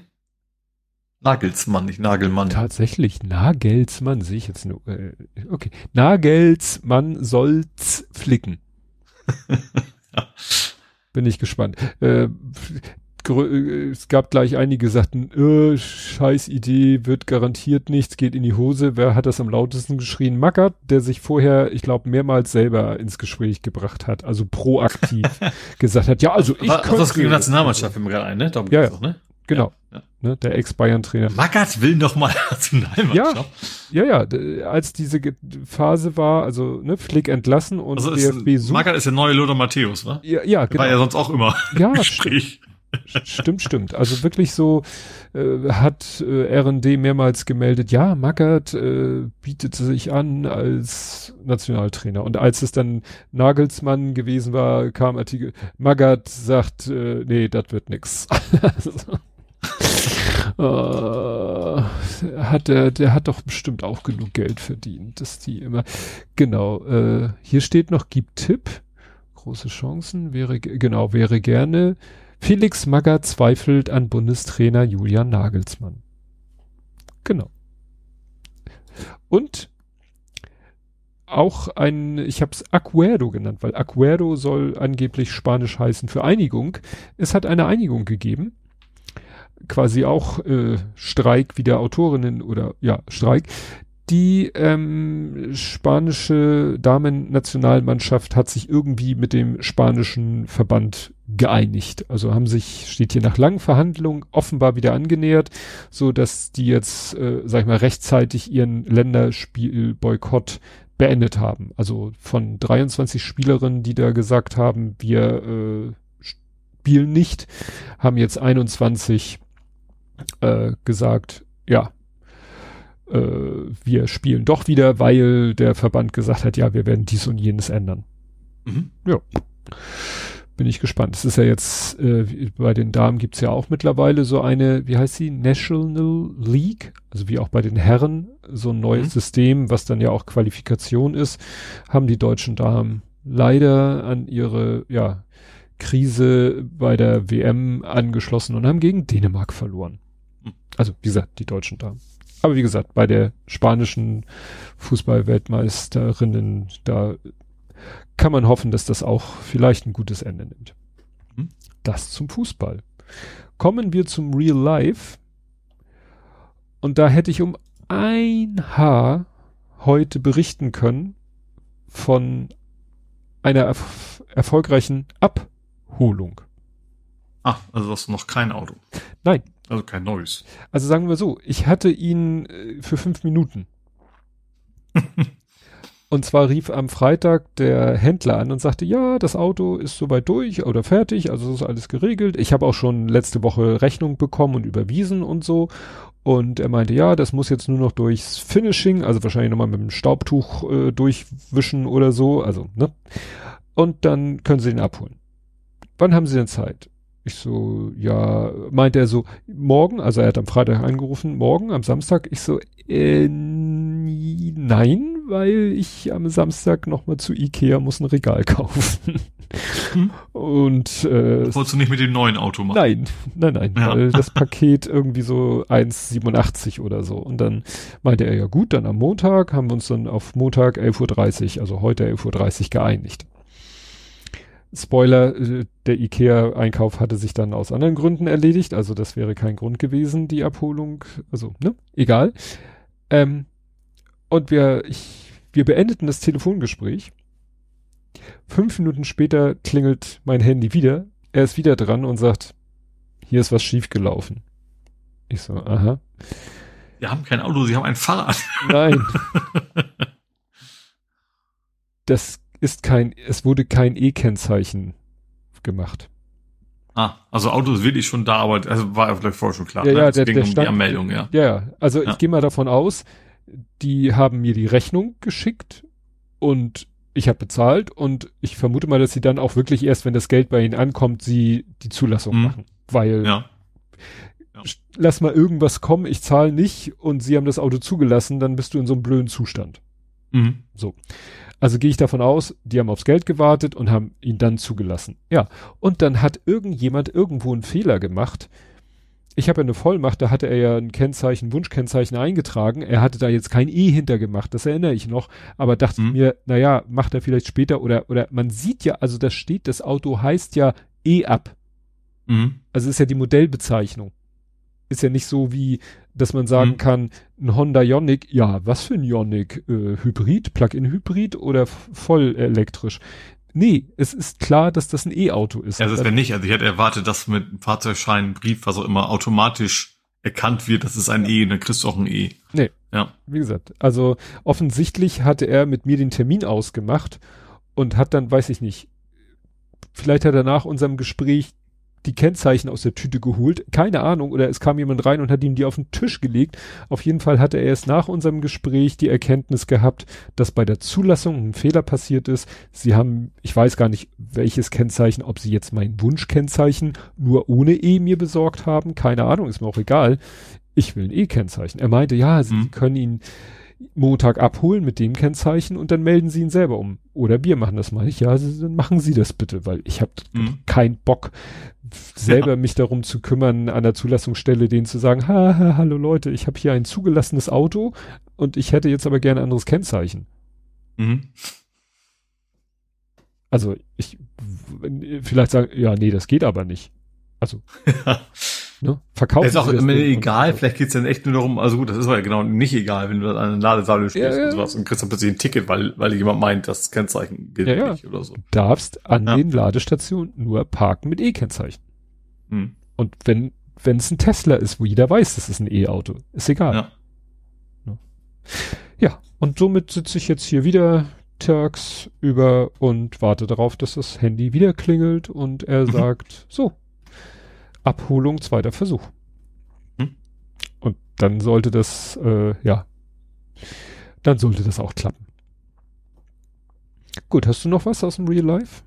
Nagelsmann, nicht Nagelmann. Tatsächlich, Nagelsmann sehe ich jetzt nur. Äh, okay. Nagelsmann soll's flicken. Ja. [laughs] Bin ich gespannt. Äh, es gab gleich einige, die sagten, äh, scheiß Idee, wird garantiert nichts, geht in die Hose. Wer hat das am lautesten geschrien? Mackert, der sich vorher, ich glaube, mehrmals selber ins Gespräch gebracht hat, also proaktiv [laughs] gesagt hat, ja, also ich War, könnte. das gegen Nationalmannschaft, mir gerade ein, ne? Darum Ja, ja. doch, ne? Genau, Ja. ne, der Ex-Bayern-Trainer. Magath will noch mal [laughs] Nationalmannschaft. Ja, ja, d- als diese Phase war, also ne, Flick entlassen und Also DFB ist, sucht. Magath ist der neue Lothar Matthäus, wa? Ja, ja, Der War ja genau. sonst auch immer Ja, im stimmt, Gespräch. Stimmt, stimmt. Also wirklich so äh, hat äh, R&D mehrmals gemeldet, ja, Magath äh, bietet sich an als Nationaltrainer. Und als es dann Nagelsmann gewesen war, kam Artikel, Magath sagt, äh, nee, das wird nix. [laughs] äh, hat der, der hat doch bestimmt auch genug Geld verdient, dass die immer, genau, äh, hier steht noch, gibt Tipp, große Chancen, wäre, ge- genau, wäre gerne, Felix Magger zweifelt an Bundestrainer Julian Nagelsmann. Genau. Und auch ein, ich habe es Acuerdo genannt, weil Acuerdo soll angeblich Spanisch heißen für Einigung. Es hat eine Einigung gegeben, quasi auch äh, Streik wie der Autorinnen oder ja Streik. Die ähm, spanische Damen-Nationalmannschaft hat sich irgendwie mit dem spanischen Verband geeinigt. Also haben sich, steht hier nach langen Verhandlungen, offenbar wieder angenähert, so dass die jetzt, äh, sag ich mal, rechtzeitig ihren Länderspielboykott beendet haben. Also von 23 Spielerinnen, die da gesagt haben, wir äh, spielen nicht, haben jetzt 21 äh, gesagt, ja, äh, wir spielen doch wieder, weil der Verband gesagt hat, ja, wir werden dies und jenes ändern. Mhm. Ja. Bin ich gespannt. Es ist ja jetzt, äh, bei den Damen gibt's ja auch mittlerweile so eine, wie heißt sie, National League, also wie auch bei den Herren, so ein neues mhm. System, was dann ja auch Qualifikation ist, haben die deutschen Damen leider an ihre, ja, Krise bei der WM angeschlossen und haben gegen Dänemark verloren. Mhm. Also, wie gesagt, die deutschen Damen. Aber wie gesagt, bei der spanischen Fußballweltmeisterinnen, da kann man hoffen, dass das auch vielleicht ein gutes Ende nimmt. Mhm. Das zum Fußball. Kommen wir zum Real Life. Und da hätte ich um ein Haar heute berichten können von einer erf erfolgreichen Abholung. Ah, also hast du noch kein Auto. Nein, also kein neues. Also sagen wir so, ich hatte ihn äh, für fünf Minuten. [laughs] und zwar rief am Freitag der Händler an und sagte, ja, das Auto ist soweit durch oder fertig, also ist alles geregelt. Ich habe auch schon letzte Woche Rechnung bekommen und überwiesen und so. Und er meinte, ja, das muss jetzt nur noch durchs Finishing, also wahrscheinlich nochmal mit dem Staubtuch äh, durchwischen oder so, also, ne? Und dann können Sie den abholen. Wann haben Sie denn Zeit? Ich so, ja, meint er so, morgen, also er hat am Freitag angerufen, morgen, am Samstag. Ich so, äh, nein, weil ich am Samstag nochmal zu Ikea muss ein Regal kaufen. Hm. Und äh, wolltest du nicht mit dem neuen Auto machen? Nein, nein, nein, ja. weil das Paket irgendwie so 1,87 oder so. Und dann meinte er, ja gut, dann am Montag haben wir uns dann auf Montag 11.30 Uhr, also heute 11.30 Uhr geeinigt. Spoiler, äh, der IKEA-Einkauf hatte sich dann aus anderen Gründen erledigt, also das wäre kein Grund gewesen, die Abholung, also, ne, egal. Ähm, und wir, ich, wir beendeten das Telefongespräch. Fünf Minuten später klingelt mein Handy wieder. Er ist wieder dran und sagt, hier ist was schiefgelaufen. Ich so, aha. Wir haben kein Auto, Sie haben ein Fahrrad. Nein. [laughs] das ist kein, es wurde kein E-Kennzeichen gemacht. Ah, also Auto ist wirklich schon da, aber also war vielleicht vorher schon klar. Ja, ne? ja, der, der um stand, die Anmeldung, ja. Ja, also ja. ich gehe mal davon aus, die haben mir die Rechnung geschickt und ich habe bezahlt und ich vermute mal, dass sie dann auch wirklich erst, wenn das Geld bei ihnen ankommt, sie die Zulassung mhm. machen. Weil ja. Ja. lass mal irgendwas kommen, ich zahle nicht und sie haben das Auto zugelassen, dann bist du in so einem blöden Zustand. Mhm. So. Also gehe ich davon aus, die haben aufs Geld gewartet und haben ihn dann zugelassen. Ja, und dann hat irgendjemand irgendwo einen Fehler gemacht. Ich habe ja eine Vollmacht, da hatte er ja ein Kennzeichen, Wunschkennzeichen eingetragen. Er hatte da jetzt kein E hintergemacht, das erinnere ich noch. Aber dachte mhm. mir, naja, macht er vielleicht später oder, oder man sieht ja, also das steht, das Auto heißt ja E ab. Mhm. Also ist ja die Modellbezeichnung. Ist ja nicht so wie dass man sagen mhm. kann, ein Honda Ioniq, ja, was für ein Ioniq? Äh, Hybrid, Plug-in-Hybrid oder voll elektrisch? Nee, es ist klar, dass das ein E-Auto ist. Ja, das wäre nicht. Also ich hätte erwartet, dass mit einem Fahrzeugschein, Brief, was auch immer, automatisch erkannt wird, das ist ein E, dann kriegst du auch ein E. Nee. Ja. Wie gesagt, also offensichtlich hatte er mit mir den Termin ausgemacht und hat dann, weiß ich nicht, vielleicht hat er nach unserem Gespräch die Kennzeichen aus der Tüte geholt. Keine Ahnung. Oder es kam jemand rein und hat ihm die auf den Tisch gelegt. Auf jeden Fall hatte er erst nach unserem Gespräch die Erkenntnis gehabt, dass bei der Zulassung ein Fehler passiert ist. Sie haben, ich weiß gar nicht, welches Kennzeichen, ob sie jetzt mein Wunschkennzeichen nur ohne E mir besorgt haben. Keine Ahnung, ist mir auch egal. Ich will ein E-Kennzeichen. Er meinte, ja, sie mhm. können ihn Montag abholen mit dem Kennzeichen und dann melden sie ihn selber um. Oder wir machen das mal. Ich, ja, dann machen Sie das bitte, weil ich habe mhm. keinen Bock, selber ja. mich darum zu kümmern, an der Zulassungsstelle denen zu sagen, ha, ha hallo Leute, ich habe hier ein zugelassenes Auto und ich hätte jetzt aber gerne ein anderes Kennzeichen. Mhm. Also ich vielleicht sagen, ja, nee, das geht aber nicht. Also, [laughs] ne? Verkaufen ist auch immer Ding egal, vielleicht geht's dann echt nur darum, also gut, das ist aber ja genau nicht egal, wenn du an eine Ladesäule stehst Ja, und sowas und kriegst dann plötzlich ein Ticket, weil, weil jemand meint, das Kennzeichen gilt Ja, ja. nicht oder so. darfst an den Ladestationen nur parken mit E-Kennzeichen. Hm. Und wenn wenn es ein Tesla ist, wo jeder weiß, das ist ein E-Auto, ist egal. Ja. Ja, und somit sitze ich jetzt hier wieder tags über und warte darauf, dass das Handy wieder klingelt und er Mhm. sagt, so, Abholung, zweiter Versuch. Mhm. Und dann sollte das, äh, ja, dann sollte das auch klappen. Gut, hast du noch was aus dem Real Life?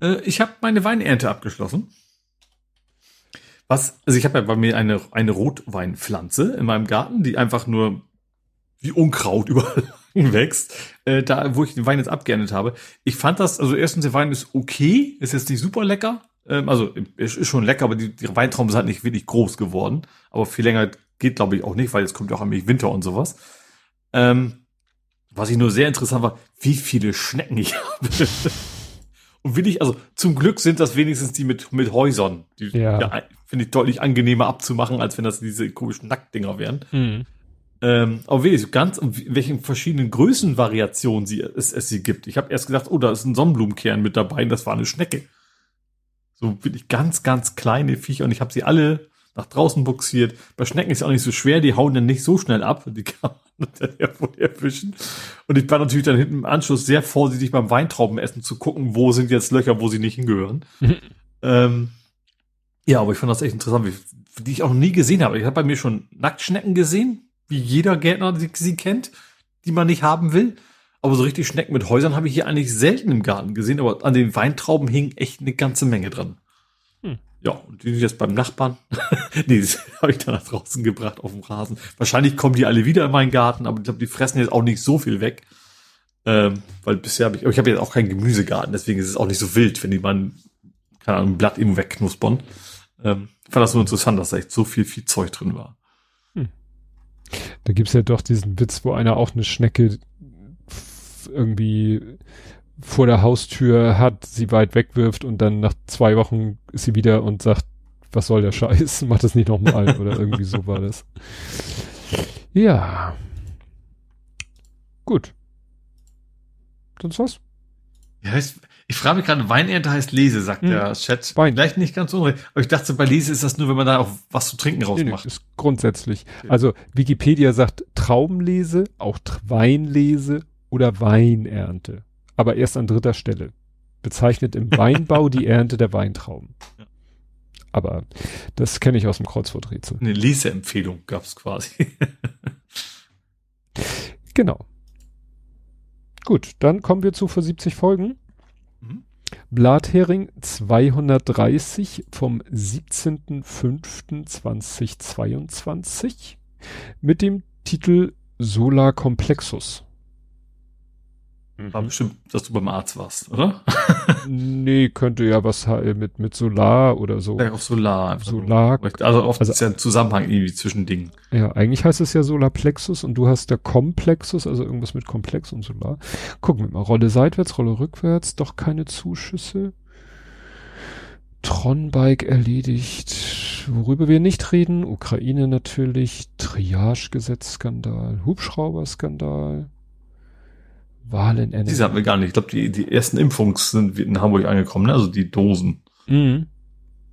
Äh, ich habe meine Weinernte abgeschlossen. Was, also ich habe ja bei mir eine, eine Rotweinpflanze in meinem Garten, die einfach nur wie Unkraut [laughs] überall wächst, äh, da wo ich den Wein jetzt abgeerntet habe. Ich fand das, also erstens, der Wein ist okay, ist jetzt nicht super lecker. Ähm, also ist, ist schon lecker, aber die, die Weintrauben sind halt nicht wirklich groß geworden. Aber viel länger geht, glaube ich, auch nicht, weil jetzt kommt ja auch allmählich Winter und sowas. Ähm, was ich nur sehr interessant war, wie viele Schnecken ich [laughs] habe. Und wirklich, also zum Glück sind das wenigstens die mit, mit Häusern. Die Ja. ja. finde ich deutlich angenehmer abzumachen, als wenn das diese komischen Nacktdinger wären. Mhm. Ähm, aber so ganz, und in welchen verschiedenen Größenvariationen sie, es, es sie gibt. Ich habe erst gedacht, oh, da ist ein Sonnenblumenkern mit dabei und das war eine Schnecke. So wirklich ganz, ganz kleine Viecher und ich habe sie alle nach draußen buxiert. Bei Schnecken ist ja auch nicht so schwer, die hauen dann nicht so schnell ab. Die kann man [laughs] dann ja wohl erwischen. Und ich war natürlich dann hinten im Anschluss sehr vorsichtig beim Weintraubenessen zu gucken, wo sind jetzt Löcher, wo sie nicht hingehören. [laughs] ähm, ja, aber ich fand das echt interessant, wie, die ich auch noch nie gesehen habe. Ich habe bei mir schon Nacktschnecken gesehen, wie jeder Gärtner die, sie kennt, die man nicht haben will. Aber so richtig Schnecken mit Häusern habe ich hier eigentlich selten im Garten gesehen, aber an den Weintrauben hing echt eine ganze Menge dran. Hm. Ja, und die sind jetzt beim Nachbarn. [laughs] nee, das [laughs] habe ich dann nach draußen gebracht auf dem Rasen. Wahrscheinlich kommen die alle wieder in meinen Garten, aber ich glaube, die fressen jetzt auch nicht so viel weg. Ähm, weil bisher habe ich, aber ich habe jetzt auch keinen Gemüsegarten, deswegen ist es auch nicht so wild, wenn die mal, ein, keine Ahnung, ein Blatt eben wegknuspern. Ähm, ich fand das so interessant, dass da echt so viel, viel Zeug drin war. Da gibt's ja doch diesen Witz, wo einer auch eine Schnecke irgendwie vor der Haustür hat, sie weit wegwirft und dann nach zwei Wochen ist sie wieder und sagt, was soll der Scheiß, [laughs] mach das nicht nochmal [laughs] oder irgendwie so war das. Ja. Gut. Sonst was? Ja, heißt, ich frage mich gerade, Weinernte heißt Lese, sagt Hm. der Chat. Wein. Vielleicht nicht ganz unrecht. Aber ich dachte, bei Lese ist das nur, wenn man da auch was zu trinken Nee, nee, rausmacht. ist grundsätzlich. Okay. Also Wikipedia sagt Traubenlese, auch Weinlese oder Weinernte. Aber erst an dritter Stelle. Bezeichnet im Weinbau die [laughs] Ernte der Weintrauben. Ja. Aber das kenne ich aus dem Kreuzworträtsel. Eine Leseempfehlung gab's quasi. [laughs] Genau. Gut, dann kommen wir zu vor 70 Folgen. Mhm. Blathering 230 vom 17.05.2022 mit dem Titel Solar Complexus. War bestimmt, dass du beim Arzt warst, oder? [laughs] nee, könnte ja was halt mit, mit Solar oder so. Ja, auf Solar. Solar. Also oft Also- ist ja ein Zusammenhang irgendwie zwischen Dingen. Ja, eigentlich heißt es ja Solarplexus und du hast der Komplexus, also irgendwas mit Komplex und Solar. Gucken wir mal. Rolle seitwärts, Rolle rückwärts, doch keine Zuschüsse. Tron-Bike erledigt. Worüber wir nicht reden, Ukraine natürlich, Triage-Gesetz-Skandal, Hubschrauber-Skandal, Wahlen in Diese hatten wir gar nicht. Ich glaube, die, die ersten Impfungs sind in Hamburg angekommen, ne? also die Dosen. Mhm.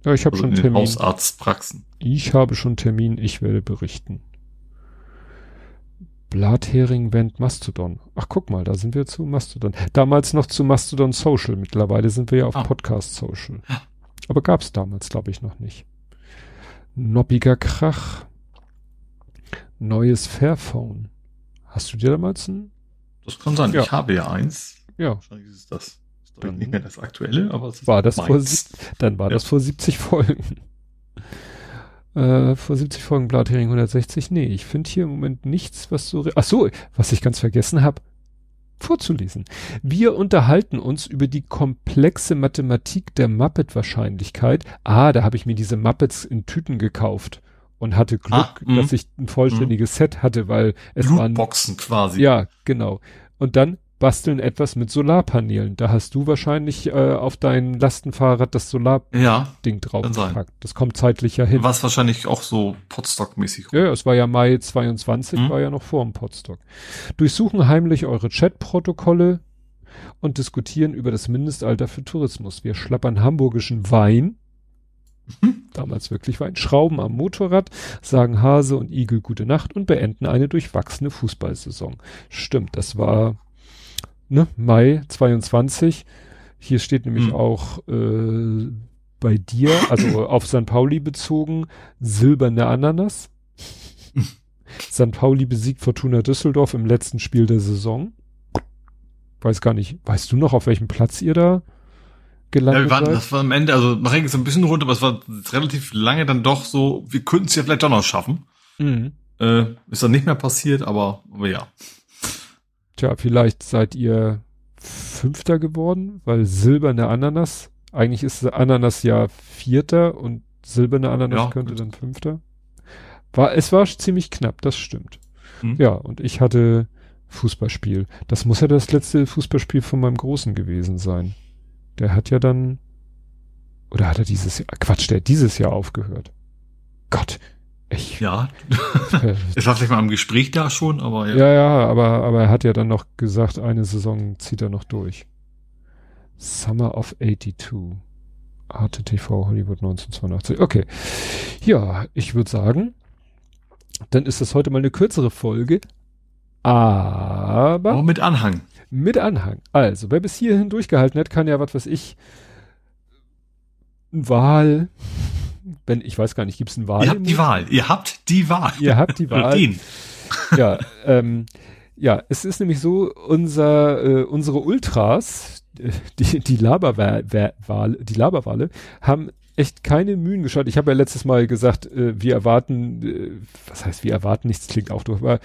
Ja, ich habe Also schon Termin. Hausarztpraxen. Ich habe schon Termin, ich werde berichten. Blathering Vent Mastodon. Ach, guck mal, da sind wir zu Mastodon. Damals noch zu Mastodon Social. Mittlerweile sind wir ja auf Ah. Podcast Social. Aber gab's damals, glaube ich, noch nicht. Noppiger Krach. Neues Fairphone. Hast du dir damals ein? Das kann sein. Ja. Ich habe ja eins. Ja, Wahrscheinlich ist es das. Ist Dann- ich nicht mehr das aktuelle, aber es ist war das vor, meins. sieb- dann war Ja. das vor 70 Folgen. [laughs] Äh, vor 70 Folgen Blathering 160. Nee, ich finde hier im Moment nichts, was so. Ach so, was ich ganz vergessen habe, vorzulesen. Wir unterhalten uns über die komplexe Mathematik der Muppet-Wahrscheinlichkeit. Ah, da habe ich mir diese Muppets in Tüten gekauft und hatte Glück, Ah, mhm. dass ich ein vollständiges Set hatte, weil es waren Blutboxen quasi. ja, genau. Und dann basteln etwas mit Solarpanelen. Da hast du wahrscheinlich äh, auf dein Lastenfahrrad das Solarding Ja, drauf kann sein. gepackt. Das kommt zeitlich ja hin. was wahrscheinlich auch so Potstock-mäßig. Ja, es war ja Mai 22, Mhm. war ja noch vor dem Podstock. Durchsuchen heimlich eure Chatprotokolle und diskutieren über das Mindestalter für Tourismus. Wir schlappern hamburgischen Wein, Mhm. Damals wirklich Wein, schrauben am Motorrad, sagen Hase und Igel gute Nacht und beenden eine durchwachsene Fußballsaison. Stimmt, das war ne, Mai 22. Hier steht nämlich Mhm. auch äh, bei dir, also auf St. Pauli bezogen, silberne Ananas. [laughs] St. Pauli besiegt Fortuna Düsseldorf im letzten Spiel der Saison. Weiß gar nicht, weißt du noch, auf welchem Platz ihr da Ja, gelandet wir waren, seid? das war am Ende, also man regelt es ein bisschen runter, aber es war relativ lange dann doch so, wir könnten es ja vielleicht doch noch schaffen. Mhm. Äh, ist dann nicht mehr passiert, aber, aber ja. Tja, vielleicht seid ihr Fünfter geworden, weil silberne Ananas, eigentlich ist Ananas ja Vierter und silberne Ananas Ja, könnte gut. dann Fünfter. War, es war ziemlich knapp, das stimmt. Hm. Ja, und ich hatte Fußballspiel. Das muss ja das letzte Fußballspiel von meinem Großen gewesen sein. Der hat ja dann, oder hat er dieses Jahr, Quatsch, der hat dieses Jahr aufgehört. Gott, ich, Ja, es [laughs] war vielleicht mal im Gespräch da schon, aber ja. ja, ja, aber, aber er hat ja dann noch gesagt, eine Saison zieht er noch durch. Summer of 82. Arte TV Hollywood 1982. Okay. Ja, ich würde sagen, dann ist das heute mal eine kürzere Folge. Aber Aber mit Anhang. Mit Anhang. Also, wer bis hierhin durchgehalten hat, kann ja, was weiß ich, ein Wahl, wenn, ich weiß gar nicht, gibt's ein Wahl? Ihr habt die Wahl. Ihr habt die Wahl. Ihr habt die [laughs] Wahl. den. ja, ähm, ja, es ist nämlich so, unser, äh, unsere Ultras, äh, die, die Laberwale, die Laberwale, haben echt keine Mühen geschaut. Ich habe ja letztes Mal gesagt, äh, wir erwarten, äh, was heißt, wir erwarten nichts, klingt auch durch, aber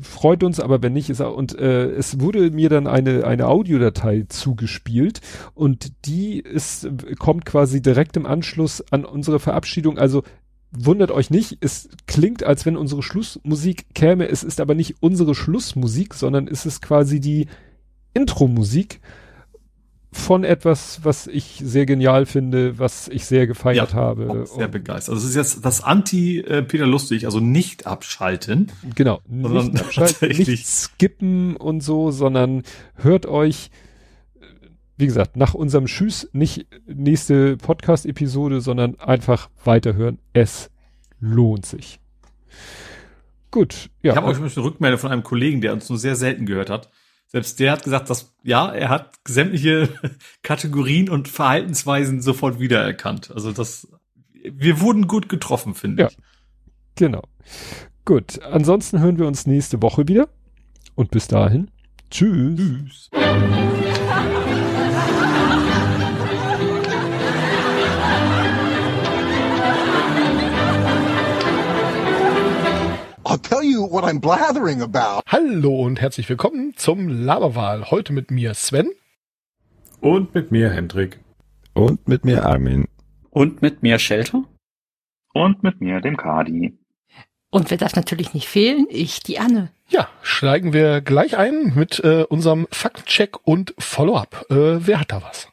freut uns, aber wenn nicht, ist auch, und äh, es wurde mir dann eine, eine Audiodatei zugespielt und die ist, kommt quasi direkt im Anschluss an unsere Verabschiedung, also wundert euch nicht, es klingt, als wenn unsere Schlussmusik käme, es ist aber nicht unsere Schlussmusik, sondern es ist quasi die Intro-Musik von etwas, was ich sehr genial finde, was ich sehr gefeiert habe. Auch sehr Und begeistert. Also es ist jetzt das Anti-Peter Lustig, also nicht abschalten. Genau, Sondern nicht [laughs] abschalten, nicht skippen und so, sondern hört euch, wie gesagt, nach unserem Tschüss nicht nächste Podcast-Episode, sondern einfach weiterhören. Es lohnt sich. Gut, ja. ich habe auch schon eine Rückmeldung von einem Kollegen, der uns nur sehr selten gehört hat. Selbst der hat gesagt, dass ja, er hat sämtliche [laughs] Kategorien und Verhaltensweisen sofort wiedererkannt. Also das, wir wurden gut getroffen, finde Ja. ich. Genau. Gut, ansonsten hören wir uns nächste Woche wieder. Und bis dahin, tschüss. Tschüss. Tell you what I'm blathering about. Hallo und herzlich willkommen zum Laberwahl. Heute mit mir Sven. Und mit mir Hendrik. Und mit mir Armin. Und mit mir Shelter? Und mit mir, dem Kadi. Und wer darf natürlich nicht fehlen? Ich, die Anne. Ja, steigen wir gleich ein mit äh, unserem Faktcheck und Follow-up. Äh, wer hat da was?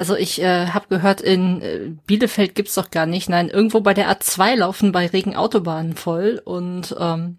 Also ich äh, habe gehört, in äh, Bielefeld gibt's doch gar nicht. Nein, irgendwo bei der A2 laufen bei Regen Autobahnen voll. Und ähm,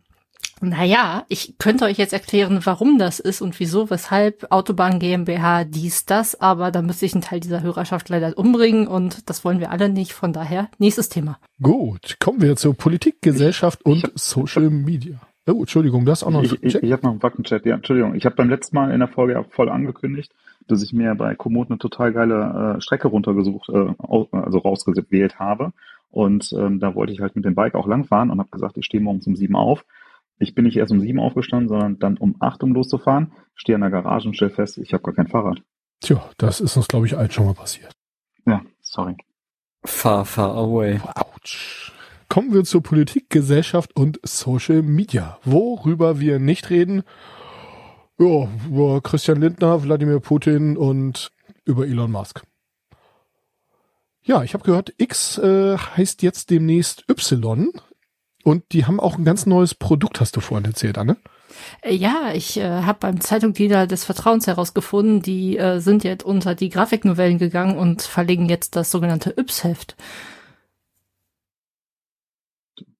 naja, ich könnte euch jetzt erklären, warum das ist und wieso, weshalb Autobahn GmbH dies, das, aber da müsste ich einen Teil dieser Hörerschaft leider umbringen und das wollen wir alle nicht. Von daher, nächstes Thema. Gut, kommen wir zur Politik, Gesellschaft und Social Media. Oh, Entschuldigung, du hast auch noch einen Ich, ich, ich habe noch einen Faktenchat. Ja, Entschuldigung. Ich habe beim letzten Mal in der Folge ja voll angekündigt, dass ich mir bei Komoot eine total geile äh, Strecke runtergesucht, äh, also rausgewählt habe. Und ähm, da wollte ich halt mit dem Bike auch langfahren und habe gesagt, ich stehe morgens um sieben auf. Ich bin nicht erst um sieben aufgestanden, sondern dann um acht, um loszufahren. Stehe in der Garage und stelle fest, ich habe gar kein Fahrrad. Tja, das ist uns, glaube ich, allen schon mal passiert. Ja, sorry. Far, far away. Autsch. Kommen wir zur Politik, Gesellschaft und Social Media. Worüber wir nicht reden, ja, über Christian Lindner, Wladimir Putin und über Elon Musk. Ja, ich habe gehört, X äh, heißt jetzt demnächst Y und die haben auch ein ganz neues Produkt, hast du vorhin erzählt, Anne? Äh, Ja, ich äh, habe beim Zeitungsdealer des Vertrauens herausgefunden, die äh, sind jetzt unter die Grafiknovellen gegangen und verlegen jetzt das sogenannte Yps-Heft.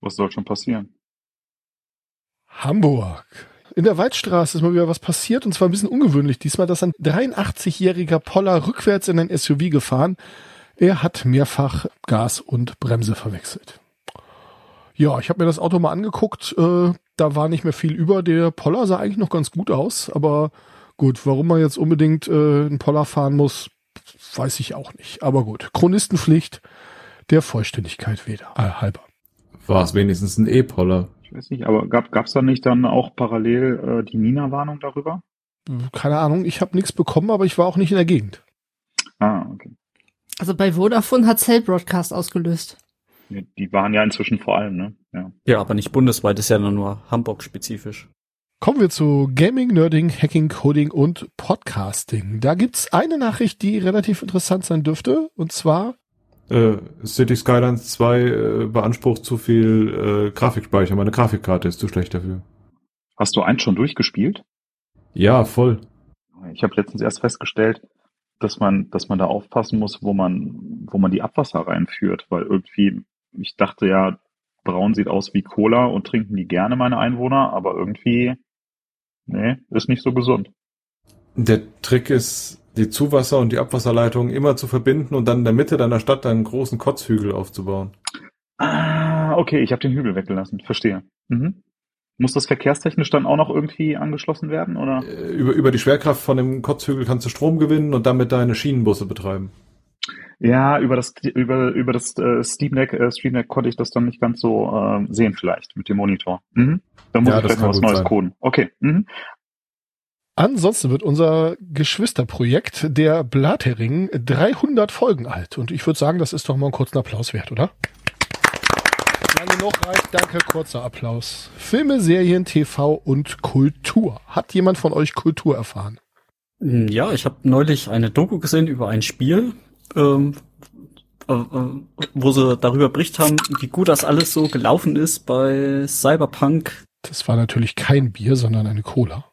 Was soll schon passieren? Hamburg. In der Waldstraße ist mal wieder was passiert und zwar ein bisschen ungewöhnlich. Diesmal ist ein 83-jähriger Poller rückwärts in ein SUV gefahren. Er hat mehrfach Gas und Bremse verwechselt. Ja, ich habe mir das Auto mal angeguckt. Äh, da war nicht mehr viel über. Der Poller sah eigentlich noch ganz gut aus, aber gut, warum man jetzt unbedingt äh, einen Poller fahren muss, weiß ich auch nicht. Aber gut, Chronistenpflicht der Vollständigkeit weder äh, halber. War es wenigstens ein E-Poller? Ich weiß nicht, aber gab gab's da nicht dann auch parallel äh, die Nina-Warnung darüber? Keine Ahnung, ich habe nichts bekommen, aber ich war auch nicht in der Gegend. Ah, okay. Also bei Vodafone hat Cell Broadcast ausgelöst. Die die waren ja inzwischen vor allem, ne? Ja. Ja, aber nicht bundesweit, ist ja nur Hamburg-spezifisch. Kommen wir zu Gaming, Nerding, Hacking, Coding und Podcasting. Da gibt's eine Nachricht, die relativ interessant sein dürfte, und zwar Äh, City Skylines 2 äh, beansprucht zu viel äh, Grafikspeicher. Meine Grafikkarte ist zu schlecht dafür. Hast du eins schon durchgespielt? Ja, voll. Ich habe letztens erst festgestellt, dass man, dass man da aufpassen muss, wo man, wo man die Abwasser reinführt, weil irgendwie, ich dachte ja, braun sieht aus wie Cola und trinken die gerne meine Einwohner, aber irgendwie, nee, ist nicht so gesund. Der Trick ist, die Zuwasser- und die Abwasserleitung immer zu verbinden und dann in der Mitte deiner Stadt einen großen Kotzhügel aufzubauen. Ah, okay, ich habe den Hügel weggelassen, verstehe. Mhm. Muss das verkehrstechnisch dann auch noch irgendwie angeschlossen werden, oder? Äh, Über, über die Schwerkraft von dem Kotzhügel kannst du Strom gewinnen und damit deine Schienenbusse betreiben. Ja, über das über über das äh, Steam Deck, äh, Stream Deck konnte ich das dann nicht ganz so äh, sehen vielleicht mit dem Monitor. Mhm. Da muss Ja, ich das vielleicht noch was Neues sein. coden. Okay. Mhm. Ansonsten wird unser Geschwisterprojekt, der Blathering, 300 Folgen alt. Und ich würde sagen, das ist doch mal einen kurzen Applaus wert, oder? Lange noch reicht, danke, kurzer Applaus. Filme, Serien, TV und Kultur. Hat jemand von euch Kultur erfahren? Hm, Ja, ich habe neulich eine Doku gesehen über ein Spiel, ähm, äh, äh, wo sie darüber berichtet haben, wie gut das alles so gelaufen ist bei Cyberpunk, Das war natürlich kein Bier, sondern eine Cola.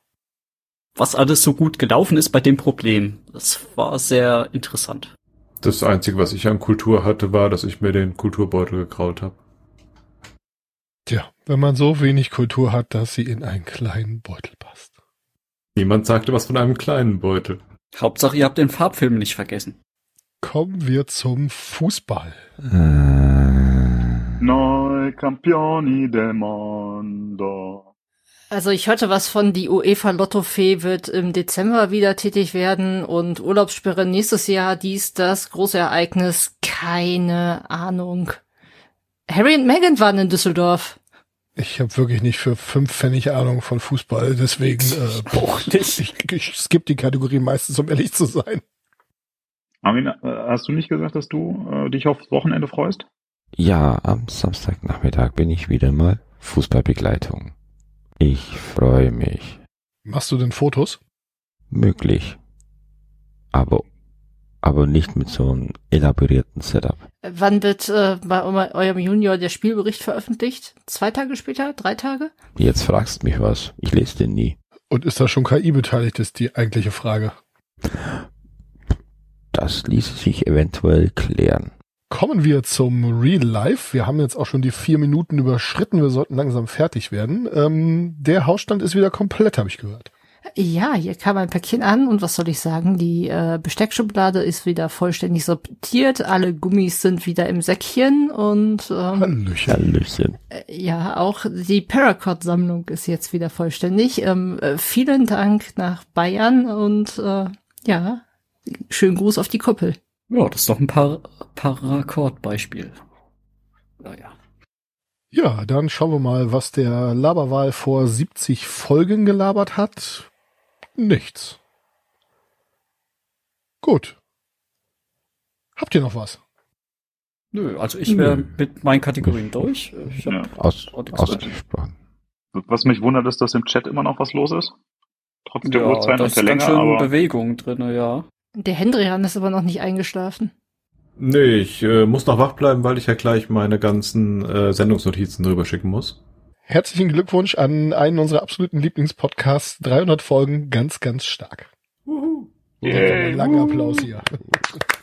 Was alles so gut gelaufen ist bei dem Problem. Das war sehr interessant. Das Einzige, was ich an Kultur hatte, war, dass ich mir den Kulturbeutel gekraut habe. Tja, wenn man so wenig Kultur hat, dass sie in einen kleinen Beutel passt. Niemand sagte was von einem kleinen Beutel. Hauptsache, ihr habt den Farbfilm nicht vergessen. Kommen wir zum Fußball. Äh, Noi campioni del mondo. Also ich hörte was von, die UEFA Lottofee wird im Dezember wieder tätig werden und Urlaubssperre nächstes Jahr, dies, das, große Ereignis, keine Ahnung. Harry und Meghan waren in Düsseldorf. Ich habe wirklich nicht für fünf Pfennig Ahnung von Fußball, deswegen äh, [laughs] Auch nicht. ich, ich skippe die Kategorie meistens, um ehrlich zu sein. Armin, äh, hast du nicht gesagt, dass du äh, dich aufs Wochenende freust? ja, am Samstagnachmittag bin ich wieder mal Fußballbegleitung. Ich freue mich. Machst du denn Fotos? Möglich. Aber, aber nicht mit so einem elaborierten Setup. Wann wird äh, bei eu- eurem Junior der Spielbericht veröffentlicht? Zwei Tage später? Drei Tage? Jetzt fragst mich was. Ich lese den nie. Und ist da schon KI beteiligt, ist die eigentliche Frage. Das ließe sich eventuell klären. Kommen wir zum Real Life. Wir haben jetzt auch schon die vier Minuten überschritten. Wir sollten langsam fertig werden. Ähm, der Hausstand ist wieder komplett, habe ich gehört. Ja, hier kam ein Päckchen an und was soll ich sagen? Die äh, Besteckschublade ist wieder vollständig sortiert, alle Gummis sind wieder im Säckchen und ähm, Hallöchen. Hallöchen. äh, ja, auch die Paracord-Sammlung ist jetzt wieder vollständig. Ähm, äh, vielen Dank nach Bayern und äh, ja, schönen Gruß auf die Kuppel. Ja, das ist doch ein Par Paracord-Beispiel. Naja. Ja, dann schauen wir mal, was der Laberwahl vor 70 Folgen gelabert hat. Nichts. Gut. Habt ihr noch was? Nö, also ich wäre mit meinen Kategorien durch. Ich hab Ja. Aus, ausgesprochen. Was mich wundert, ist, dass im Chat immer noch was los ist. Trotz der Ja, Uhrzeit da und ist der ganz Länge, schön aber Bewegung drinne, ja. Der Hendrian ist aber noch nicht eingeschlafen. Nee, ich äh, muss noch wach bleiben, weil ich ja gleich meine ganzen äh, Sendungsnotizen drüber schicken muss. Herzlichen Glückwunsch an einen unserer absoluten Lieblingspodcasts. 300 Folgen, ganz, ganz stark. Uhu. Yeah, langer Applaus hier. [laughs]